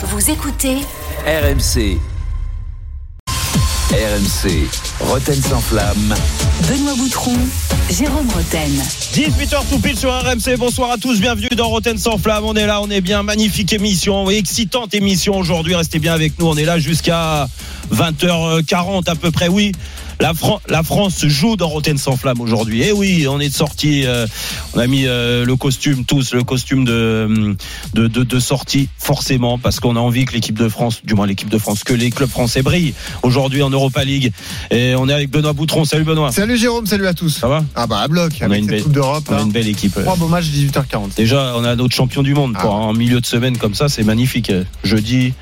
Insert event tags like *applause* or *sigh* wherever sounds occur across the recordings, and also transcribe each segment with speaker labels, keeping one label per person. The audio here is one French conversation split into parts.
Speaker 1: Vous écoutez
Speaker 2: RMC. RMC. Roten sans flamme.
Speaker 1: Benoît Boutron, Jérôme Roten.
Speaker 3: 18h tout pile sur RMC. Bonsoir à tous. Bienvenue dans Roten sans flamme. On est là, on est bien. Magnifique émission, excitante émission aujourd'hui. Restez bien avec nous. On est là jusqu'à 20h40 à peu près. Oui. La, Fran- la France joue dans Roten sans flamme aujourd'hui. Et oui, on est sorti. euh, on a mis euh, le costume tous, le costume de de, de, de sortie forcément parce qu'on a envie que l'équipe de France, du moins l'équipe de France, que les clubs français brillent aujourd'hui en Europa League. Et on est avec Benoît Boutron. Salut Benoît.
Speaker 4: Salut Jérôme, salut à tous.
Speaker 3: Ça va?
Speaker 4: Ah bah à bloc,
Speaker 3: On a une
Speaker 4: cette
Speaker 3: belle-
Speaker 4: Coupe d'Europe.
Speaker 3: On a une belle équipe.
Speaker 4: Trois beaux matchs, 18h40.
Speaker 3: Déjà, on a notre champion du monde pour
Speaker 4: Ah.
Speaker 3: un milieu de semaine comme ça, c'est magnifique. Jeudi,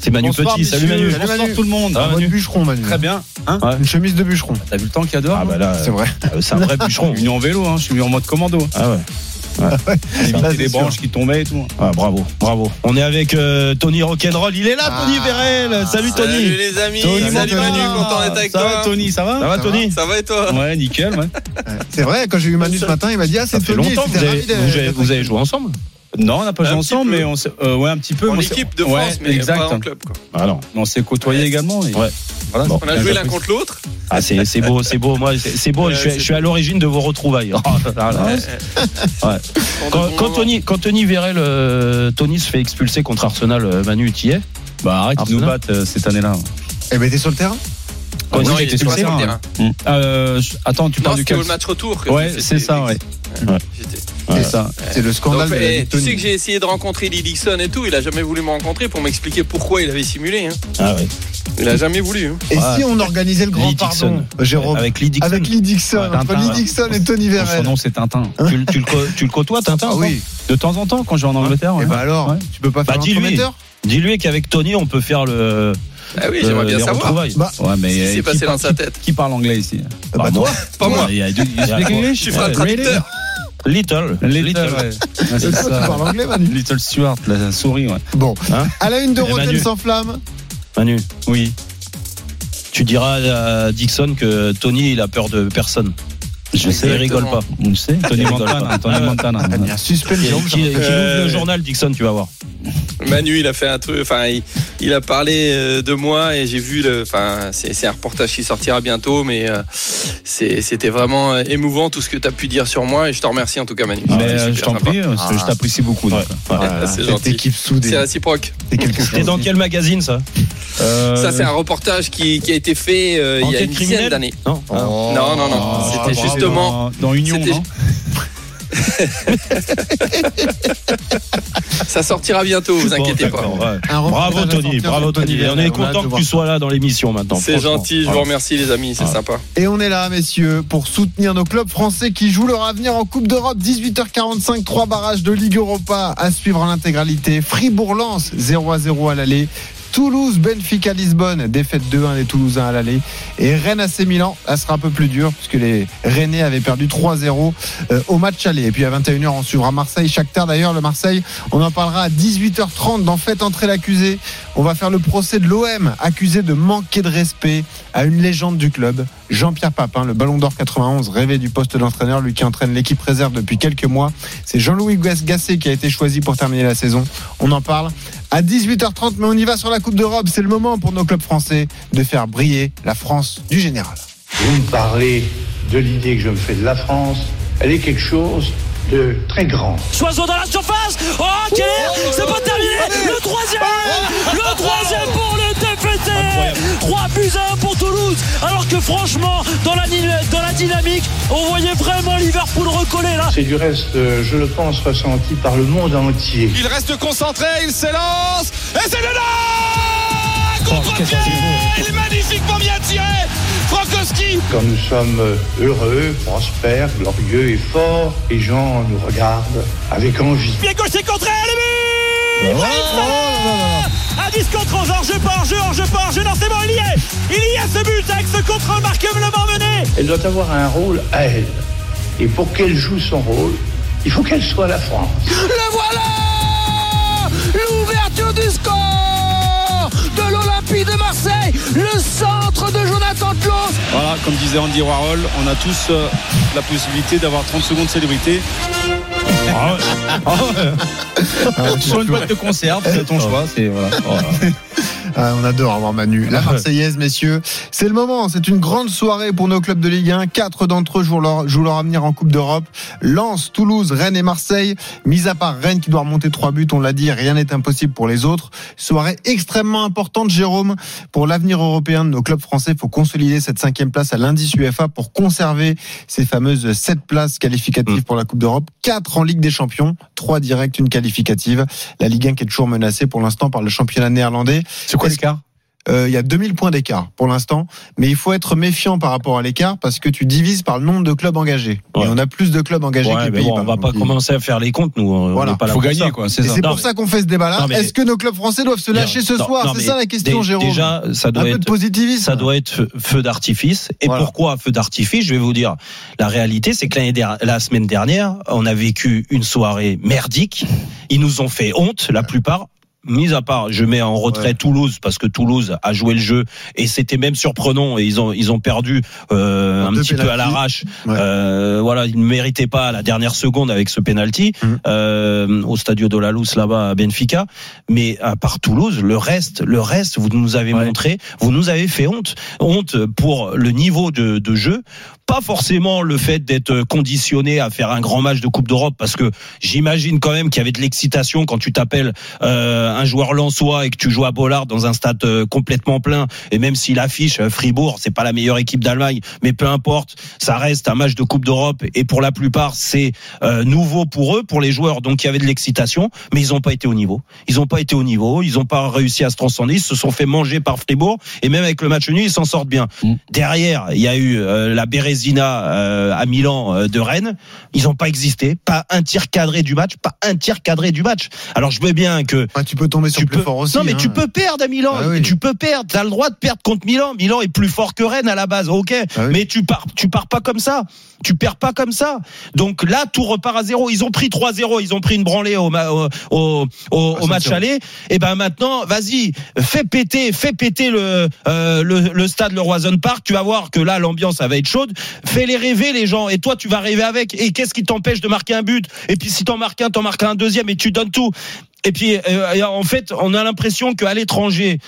Speaker 3: c'est Manu
Speaker 5: Bonsoir,
Speaker 3: Petit. Salut. Manu.
Speaker 4: Salut,
Speaker 5: Bonsoir
Speaker 4: Manu.
Speaker 5: tout le monde.
Speaker 3: Ah,
Speaker 4: Un
Speaker 3: Manu.
Speaker 4: bûcheron, Manu.
Speaker 5: Très bien. Hein
Speaker 3: Ouais.
Speaker 4: Une chemise de bûcheron.
Speaker 5: T'as vu le temps qu'il y a dehors
Speaker 3: Ah bah là,
Speaker 4: C'est vrai.
Speaker 3: euh, c'est un vrai *laughs* bûcheron.
Speaker 5: Je suis venu en vélo, hein. je suis venu en mode commando.
Speaker 3: Ah ouais. *laughs*
Speaker 5: Éviter
Speaker 4: c'est
Speaker 5: les
Speaker 4: sûr.
Speaker 5: branches qui tombaient et tout.
Speaker 3: Ah, bravo, bravo. On est avec euh, Tony Rock'n'Roll. Il est là,
Speaker 4: Ah.
Speaker 3: Tony Vérel. Salut Tony.
Speaker 6: Salut les amis,
Speaker 4: Tony,
Speaker 6: salut. Manu, content d'être avec
Speaker 5: ça
Speaker 6: toi.
Speaker 5: va Tony, ça va
Speaker 3: Ça va Tony
Speaker 6: Ça va et toi
Speaker 5: Ouais, nickel, ouais.
Speaker 4: Ouais. C'est vrai, quand j'ai eu Manu ce matin, il m'a dit Ah,
Speaker 3: Ça
Speaker 4: c'est
Speaker 3: fait
Speaker 4: Tony.
Speaker 3: longtemps vous avez, vous avez- vous avez joué ensemble.
Speaker 5: Non, on n'a pas joué ensemble, mais on s'est- euh, ouais, un petit peu.
Speaker 6: En
Speaker 5: mais on s'est-
Speaker 6: équipe de
Speaker 5: Ouais,
Speaker 6: France, mais
Speaker 5: exact.
Speaker 6: pas en club. Quoi.
Speaker 3: Ah non.
Speaker 5: On s'est côtoyés également. et-
Speaker 3: Ouais.
Speaker 5: Voilà,
Speaker 3: Bon.
Speaker 6: On a joué l'un contre l'autre.
Speaker 3: Ah c'est c'est beau, c'est beau. Moi, c'est c'est beau.
Speaker 6: Ouais,
Speaker 3: je, suis,
Speaker 6: c'est
Speaker 3: je suis à l'origine de vos retrouvailles. *laughs*
Speaker 6: Ouais.
Speaker 3: Quand, quand Tony, quand Tony euh, Tony se fait expulser contre Arsenal, euh, Manu, tu y es?
Speaker 5: Bah arrête, ils nous euh, cette année-là.
Speaker 4: Eh ben, t'es sur le terrain?
Speaker 3: Quand
Speaker 6: non,
Speaker 3: il
Speaker 6: il
Speaker 3: était
Speaker 6: sur le
Speaker 5: hein.
Speaker 6: terrain.
Speaker 5: Euh, attends, tu
Speaker 6: Non,
Speaker 5: parles du quel
Speaker 6: au match retour.
Speaker 5: Ouais, c'est ça, ouais. C'est ça.
Speaker 4: C'est le scandale
Speaker 6: Donc,
Speaker 4: de la
Speaker 6: eh, tu
Speaker 4: Tony.
Speaker 6: sais que j'ai essayé de rencontrer Lee Dixon et tout. Il a jamais voulu me rencontrer pour m'expliquer pourquoi il avait simulé. hein.
Speaker 3: Ah ouais.
Speaker 6: Il a jamais voulu. hein.
Speaker 4: Et
Speaker 3: Ouais.
Speaker 4: si on organisait le grand
Speaker 3: Lee Dixon.
Speaker 4: pardon, Jérôme
Speaker 3: Avec Lee Dixon.
Speaker 4: Avec Lee Dixon,
Speaker 3: Ouais,
Speaker 4: entre
Speaker 5: Tintin,
Speaker 4: Lee. Dixon et Tony
Speaker 5: Son
Speaker 4: Vérel.
Speaker 5: nom, c'est Tintin.
Speaker 3: tu, le- tu le, tu le côtoies, Tintin
Speaker 4: oui.
Speaker 5: De temps en temps, quand je vais en Angleterre.
Speaker 4: Et
Speaker 5: ouais.
Speaker 4: bah alors,
Speaker 5: Ouais.
Speaker 4: tu peux pas
Speaker 3: Bah,
Speaker 4: faire
Speaker 3: dis-lui.
Speaker 4: l'entremetteur
Speaker 3: Dis-lui qu'avec Tony, on peut faire le.
Speaker 6: Ah oui, j'aimerais bien
Speaker 3: les
Speaker 6: savoir.
Speaker 3: retrouvailles.
Speaker 4: Bah,
Speaker 5: Ouais, mais
Speaker 6: qui
Speaker 5: euh,
Speaker 6: s'est
Speaker 5: qui
Speaker 6: passé
Speaker 5: parle-
Speaker 6: dans sa
Speaker 5: qui-
Speaker 6: tête.
Speaker 5: Qui parle anglais ici
Speaker 4: bah,
Speaker 3: Bah,
Speaker 4: toi.
Speaker 6: Pas moi.
Speaker 5: Il y a du-
Speaker 6: suis un
Speaker 5: Uh,
Speaker 6: traducteur.
Speaker 3: Little.
Speaker 5: Little, ouais. Ouais,
Speaker 4: C'est
Speaker 5: c'est
Speaker 4: toi, tu
Speaker 5: ça.
Speaker 4: parles anglais, Manu
Speaker 5: Little Stuart, la souris, ouais.
Speaker 4: Bon.
Speaker 3: Hein
Speaker 4: À la une de
Speaker 3: Eh, Manu.
Speaker 4: Rotten sans flamme.
Speaker 3: Manu,
Speaker 5: Oui.
Speaker 3: tu diras à Dixon que Tony, il a peur de personne.
Speaker 5: Je sais.
Speaker 3: Il rigole pas.
Speaker 5: On le sait. Tony Montana. Tony
Speaker 3: Ah.
Speaker 5: Montana.
Speaker 4: Ah, il y a un suspense,
Speaker 3: Qui, ouvre le journal, Dixon, tu vas voir.
Speaker 6: Manu, il a fait un truc. Enfin, il, il a parlé euh, de moi et j'ai vu le. Enfin, c'est un reportage qui sortira bientôt, mais euh, c'était vraiment euh, émouvant tout ce que tu as pu dire sur moi et je te remercie en tout cas, Manu.
Speaker 5: Mais euh,
Speaker 6: super
Speaker 5: je t'en prie,
Speaker 4: Ah.
Speaker 5: je t'apprécie beaucoup.
Speaker 3: Ouais.
Speaker 4: Voilà,
Speaker 6: c'est gentil.
Speaker 4: équipe soudée.
Speaker 6: C'est réciproque.
Speaker 3: C'était dans quel magazine, ça?
Speaker 5: Euh,
Speaker 6: Ça, c'est un reportage qui, qui a été fait euh, il y a une dizaine d'années.
Speaker 3: Non
Speaker 4: Oh.
Speaker 6: Non, non, non.
Speaker 5: Ah,
Speaker 6: C'était
Speaker 5: bravo.
Speaker 6: Justement.
Speaker 5: dans Union, non *laughs*
Speaker 6: Ça sortira bientôt, vous
Speaker 3: Bon,
Speaker 6: inquiétez pas.
Speaker 3: ouais. Bravo Tony, bravo Tony. On est content que tu sois là dans l'émission maintenant.
Speaker 6: C'est gentil, je vous
Speaker 3: Voilà.
Speaker 6: remercie les amis, c'est
Speaker 3: Ah.
Speaker 6: sympa.
Speaker 4: Et on est là, messieurs, pour soutenir nos clubs français qui jouent leur avenir en Coupe d'Europe. 18h45, trois barrages de Ligue Europa à suivre en intégralité. Fribourg-Lens, 0 à 0 à l'aller. Toulouse, Benfica, Lisbonne, défaite 2-1 des Toulousains à l'aller. Et Rennes AC Milan, là sera un peu plus dur puisque les Rennais avaient perdu 3-0 euh, au match aller. Et puis à 21h, on suivra Marseille, Shakhtar d'ailleurs. Le Marseille, on en parlera à 18h30 dans Faites entrer l'accusé. On va faire le procès de l'OM, accusé de manquer de respect à une légende du club, Jean-Pierre Papin, le Ballon d'Or 91, rêvé du poste d'entraîneur, lui qui entraîne l'équipe réserve depuis quelques mois. C'est Jean-Louis Gasset qui a été choisi pour terminer la saison. On en parle à 18h30, mais on y va sur la Coupe d'Europe. C'est le moment pour nos clubs français de faire briller la France du général.
Speaker 7: Vous me parlez de l'idée que je me fais de la France. Elle est quelque chose de très grand.
Speaker 8: Soiseau dans la surface Oh quel C'est pas terminé Le troisième Le troisième pour le TFC 3 buts à 1 pour Toulouse Alors que franchement dans la, ni- dans la dynamique on voyait vraiment Liverpool recoller là.
Speaker 7: C'est du reste, euh, je le pense, ressenti par le monde entier.
Speaker 9: Il reste concentré, il s'élance et c'est dedans Contre-pied Il est magnifiquement bien tiré Frankowski!
Speaker 7: Quand nous sommes euh, heureux, prospères, glorieux et forts, les gens nous regardent avec envie.
Speaker 8: Pied gauche c'est contré le but Ibrahim Salah À 10 contre 11 hors jeu pas hors jeu hors jeu pas hors jeu non c'est bon il y est Il y a ce but avec ce contre remarquablement mené
Speaker 7: Elle doit avoir un rôle à elle. Et pour qu'elle joue son rôle, il faut qu'elle soit la France.
Speaker 8: Le voilà L'ouverture du score de l'Olympique de Marseille, le centre de Jonathan Klaus.
Speaker 5: Voilà, comme disait Andy Warhol, on a tous euh, la possibilité d'avoir 30 secondes de célébrité.
Speaker 3: Ah ouais. Ah ouais.
Speaker 5: Sur une boîte de conserve, c'est ton choix. C'est voilà. *laughs*
Speaker 4: Ah, on adore avoir Manu. La Marseillaise, messieurs. C'est le moment. C'est une grande soirée pour nos clubs de Ligue 1. Quatre d'entre eux jouent leur, jouent leur avenir en Coupe d'Europe. Lens, Toulouse, Rennes et Marseille. Mis à part Rennes qui doit remonter trois buts, on l'a dit, rien n'est impossible pour les autres. Soirée extrêmement importante, Jérôme, pour l'avenir européen de nos clubs français. Il faut consolider cette cinquième place à l'indice UEFA pour conserver ces fameuses sept places qualificatives pour la Coupe d'Europe. Quatre en Ligue des Champions, trois directes, une qualificative. La Ligue 1 qui est toujours menacée pour l'instant par le championnat néerlandais.
Speaker 5: C'est quoi
Speaker 4: Euh, il y a 2000 points d'écart pour l'instant, mais il faut être méfiant par rapport à l'écart parce que tu divises par le nombre de clubs engagés.
Speaker 3: Ouais.
Speaker 4: Et on a plus de clubs engagés
Speaker 3: Ouais,
Speaker 4: que pays.
Speaker 3: bon, on va pas commencer à faire les comptes, nous. On
Speaker 4: Voilà.
Speaker 3: n'est pas là
Speaker 5: Faut gagner
Speaker 3: ça.
Speaker 5: quoi, c'est
Speaker 4: pour
Speaker 3: mais-
Speaker 4: ça qu'on fait ce débat-là.
Speaker 3: Mais-
Speaker 4: Est-ce que nos clubs français doivent se lâcher ce soir C'est ça la question, Jérôme.
Speaker 3: Déjà, ça
Speaker 4: un
Speaker 3: doit
Speaker 4: peu de
Speaker 3: être.
Speaker 4: positivisme.
Speaker 3: Ça doit être feu- d'artifice. Et
Speaker 4: Voilà.
Speaker 3: pourquoi feu d'artifice? Je vais vous dire. La réalité, c'est que der- la semaine dernière, on a vécu une soirée merdique. Ils nous ont fait honte, la plupart. Mis à part, je mets en retrait
Speaker 4: Ouais.
Speaker 3: Toulouse parce que Toulouse a joué le jeu et c'était même surprenant et ils ont ils ont perdu euh, un petit peu à l'arrache.
Speaker 4: Ouais.
Speaker 3: Euh, voilà, ils ne méritaient pas la dernière seconde avec ce penalty
Speaker 4: Mhm.
Speaker 3: euh, au Stadio de la Luz là-bas à Benfica. Mais à part Toulouse, le reste, le reste, vous nous avez
Speaker 5: Ouais.
Speaker 3: montré, vous nous avez fait honte, honte pour le niveau de, de jeu. Pas forcément le fait d'être conditionné à faire un grand match de Coupe d'Europe, parce que j'imagine quand même qu'il y avait de l'excitation quand tu t'appelles euh, un joueur lensois et que tu joues à Bollard dans un stade euh, complètement plein. Et même s'il affiche euh, Fribourg, c'est pas la meilleure équipe d'Allemagne, mais peu importe, ça reste un match de Coupe d'Europe et pour la plupart c'est euh, nouveau pour eux, pour les joueurs. Donc il y avait de l'excitation, mais ils n'ont pas été au niveau. Ils n'ont pas été au niveau, ils n'ont pas réussi à se transcender, ils se sont fait manger par Fribourg et même avec le match nul ils s'en sortent bien.
Speaker 5: Mm.
Speaker 3: Derrière, il y a eu euh, la Bérésina euh, à Milan euh, de Rennes. Ils n'ont pas existé, pas un tir cadré du match, pas un tir cadré du match. Alors je veux bien que
Speaker 4: Ouais, tu peux tomber sur
Speaker 3: tu
Speaker 4: plus
Speaker 3: peux,
Speaker 4: fort aussi.
Speaker 3: non mais
Speaker 4: hein.
Speaker 3: tu peux perdre à Milan,
Speaker 4: Ah oui.
Speaker 3: tu peux perdre, t'as le droit de perdre contre Milan. Milan est plus fort que Rennes à la base, ok,
Speaker 4: Ah oui.
Speaker 3: mais tu pars, tu pars pas comme ça, tu perds pas comme ça. Donc là tout repart à zéro. Ils ont pris 3-0, ils ont pris une branlée au, ma- au, au, au- match aller. Et ben maintenant, vas-y, fais péter, fais péter le, euh, le le stade le Roison Park. Tu vas voir que là l'ambiance va être chaude. Fais les rêver les gens, et toi tu vas rêver avec. Et qu'est-ce qui t'empêche de marquer un but? Et puis si t'en marques un, t'en marques un deuxième et tu donnes tout. Et puis, euh, en fait, on a l'impression qu'à l'étranger,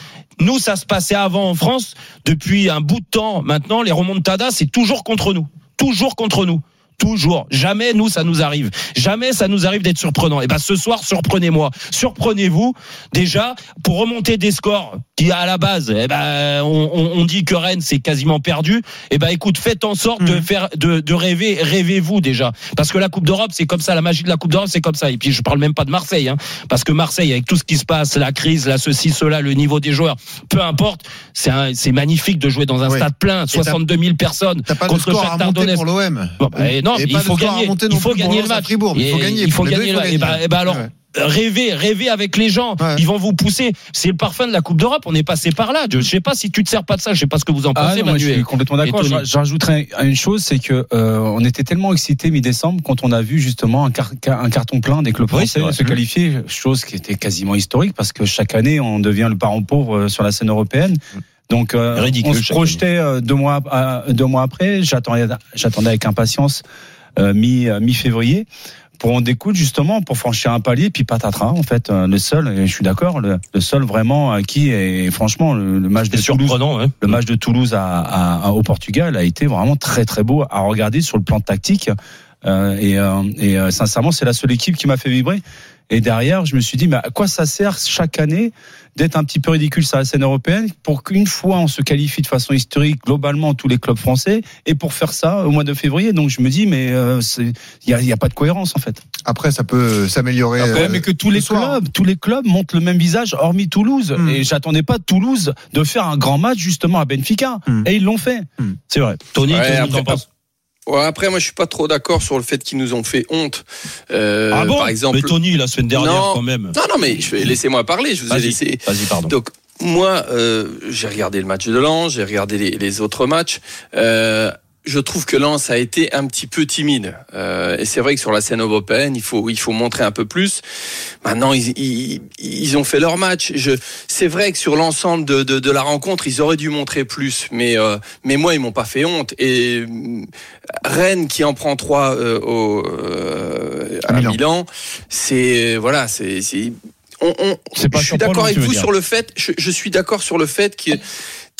Speaker 3: nous, ça se passait avant en France. Depuis un bout de temps, maintenant, les remontadas, c'est toujours contre nous. Toujours contre nous. Toujours. Jamais nous, ça nous arrive. Jamais ça nous arrive d'être surprenant. Et ben, ce soir, surprenez-moi. Surprenez-vous. Déjà, pour remonter des scores qui, à la base, eh ben, on, on- on dit que Rennes, c'est quasiment perdu. Et ben, écoute, faites en sorte de faire, de, de rêver, rêvez-vous déjà. Parce que la Coupe d'Europe, c'est comme ça. La magie de la Coupe d'Europe, c'est comme ça. Et puis, je parle même pas de Marseille, hein. Parce que Marseille, avec tout ce qui se passe, la crise, la ceci, cela, le niveau des joueurs, peu importe, c'est magnifique de jouer dans un
Speaker 4: Oui.
Speaker 3: stade plein,
Speaker 4: t'as-
Speaker 3: 62 000 personnes
Speaker 4: pas
Speaker 3: contre
Speaker 4: score à pour l'OM.
Speaker 3: Bon, bah, et non,
Speaker 4: Et
Speaker 3: mais
Speaker 4: pas
Speaker 3: il
Speaker 4: de
Speaker 3: faut gagner. Il faut le match.
Speaker 4: Il faut gagner.
Speaker 3: Il faut gagner. Et et ben alors.
Speaker 4: Ouais.
Speaker 3: Rêver, rêver avec les gens.
Speaker 4: Ouais.
Speaker 3: Ils vont vous pousser. C'est le parfum de la Coupe d'Europe. On est passé par là. Je sais pas si tu te sers pas de ça. Je sais pas ce que vous en
Speaker 5: Ah
Speaker 3: pensez,
Speaker 5: non, moi, je
Speaker 3: Manuel.
Speaker 5: suis complètement d'accord. Rajouterais une chose, c'est que euh, on était tellement excités mi-décembre quand on a vu justement un, car- un carton plein des clubs
Speaker 3: Oui,
Speaker 5: français se qualifier, chose qui était quasiment historique parce que chaque année on devient le parent pauvre euh, sur la scène européenne. Donc euh,
Speaker 3: Ridicule,
Speaker 5: on se projetait euh, deux mois à- deux mois après. J'attendais j'attendais avec impatience euh, mi mi février pour en découdre justement pour franchir un palier puis patatras en fait euh, le seul et je suis d'accord le, le seul vraiment à qui et franchement le, le match de Toulouse le match de Toulouse à- à- au Portugal a été vraiment très très beau à regarder sur le plan tactique. Euh, et euh, et euh, sincèrement, c'est la seule équipe qui m'a fait vibrer. Et derrière, je me suis dit, mais à quoi ça sert chaque année d'être un petit peu ridicule sur la scène européenne pour qu'une fois on se qualifie de façon historique globalement tous les clubs français et pour faire ça au mois de février. Donc je me dis, mais euh, il y a, y a pas de cohérence en fait.
Speaker 4: Après, ça peut s'améliorer. Euh,
Speaker 5: mais que tous les
Speaker 4: soir.
Speaker 5: clubs, tous les clubs montrent le même visage, hormis Toulouse.
Speaker 4: Hmm.
Speaker 5: Et j'attendais pas Toulouse de faire un grand match justement à Benfica.
Speaker 4: Hmm.
Speaker 5: Et ils l'ont fait.
Speaker 3: C'est vrai. Tony,
Speaker 6: Ouais,
Speaker 3: qu'est-ce que
Speaker 6: après,
Speaker 3: t'en penses?
Speaker 6: Ouais, après, moi, je suis pas trop d'accord sur le fait qu'ils nous ont fait honte. Euh,
Speaker 3: Ah bon
Speaker 6: par exemple.
Speaker 3: Mais Tony, la semaine dernière,
Speaker 6: Non.
Speaker 3: quand même.
Speaker 6: Non, non, mais je vais laissez-moi parler. Je vous ai laissé.
Speaker 3: vas-y, pardon.
Speaker 6: Donc moi, euh, j'ai regardé le match de Lens, j'ai regardé les, les autres matchs. Euh, je trouve que Lens a été un petit peu timide. Euh, et c'est vrai que sur la scène européenne, il faut, il faut montrer un peu plus. Maintenant, ils, ils, ils ont fait leur match. Je, c'est vrai que sur l'ensemble de, de, de, la rencontre, ils auraient dû montrer plus. Mais, euh, mais moi, ils m'ont pas fait honte. Et euh, Rennes qui en prend trois euh, au, euh, à, Milan, Milan c'est voilà, c'est, c'est on, on, je suis d'accord avec vous sur le fait. Je, je suis d'accord sur le fait que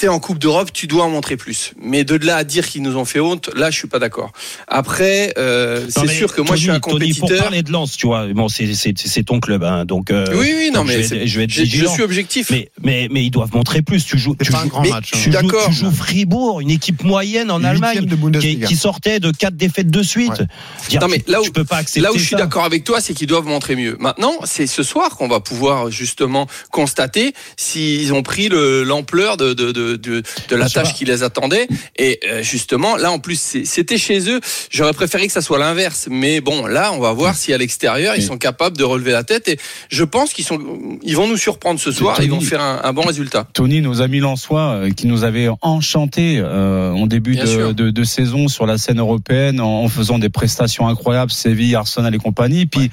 Speaker 6: t'es en Coupe d'Europe, tu dois en montrer plus. Mais de là à dire qu'ils nous ont fait honte, là, je suis pas d'accord. Après, euh, c'est sûr que
Speaker 3: Tony,
Speaker 6: moi, je suis un compétiteur.
Speaker 3: Tony, pour parler de Lens, tu vois, bon, c'est ton club, hein, donc. Euh,
Speaker 6: oui, oui, non, mais
Speaker 3: je vais, je, vais être
Speaker 6: je, je suis objectif.
Speaker 3: Mais, mais, mais ils doivent montrer plus. Tu joues, tu
Speaker 4: pas
Speaker 3: joues,
Speaker 4: un grand match.
Speaker 3: Tu,
Speaker 6: suis
Speaker 3: joues,
Speaker 6: d'accord.
Speaker 3: tu joues Fribourg, une équipe moyenne en Allemagne, qui, qui, sortait de quatre défaites de suite.
Speaker 6: Ouais.
Speaker 3: Dire,
Speaker 6: non, mais là où,
Speaker 3: tu peux pas accepter
Speaker 6: là où je suis d'accord avec toi, c'est qu'ils doivent montrer mieux. Maintenant, c'est ce soir qu'on va pouvoir justement constater s'ils ont pris l'ampleur de, de, de, de, de la tâche qui les attendait. Et euh, justement, là en plus, c'était chez eux. J'aurais préféré que ça soit l'inverse. Mais bon, là, on va voir si à l'extérieur, ils sont capables de relever la tête. Et je pense qu'ils sont, ils vont nous surprendre ce soir.
Speaker 5: Tony,
Speaker 6: ils vont faire un, un, bon résultat.
Speaker 5: Tony, nos amis lensois, euh, qui nous avaient enchantés euh, en début de, de, de, saison sur la scène européenne en, en, faisant des prestations incroyables, Séville, Arsenal et compagnie. Puis ouais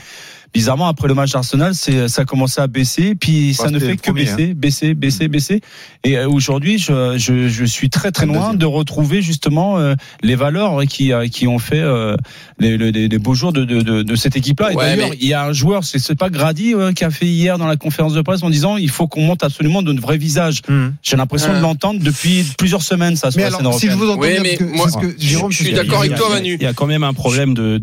Speaker 5: bizarrement après le match d'Arsenal, c'est ça a commencé à baisser, puis ça ne fait que
Speaker 4: premier,
Speaker 5: baisser,
Speaker 4: hein.
Speaker 5: baisser, baisser, baisser. Et euh, aujourd'hui, je, je, je, suis très très loin de retrouver justement euh, les valeurs qui euh, qui ont fait les, les, les, beaux jours de, de, de, de cette équipe-là. Et
Speaker 6: ouais,
Speaker 5: d'ailleurs,
Speaker 6: mais...
Speaker 5: il y a un joueur, c'est c'est pas Grady qui a fait hier dans la conférence de presse en disant il faut qu'on monte absolument de vrai visage. Mmh. J'ai l'impression de l'entendre depuis plusieurs semaines ça sur
Speaker 4: mais
Speaker 5: la
Speaker 4: alors,
Speaker 5: scène
Speaker 4: si je vous entends
Speaker 6: oui,
Speaker 4: bien,
Speaker 6: mais
Speaker 4: que,
Speaker 6: moi,
Speaker 4: que Jérôme,
Speaker 6: je suis d'accord avec toi, Manu.
Speaker 3: Il y a quand même un problème de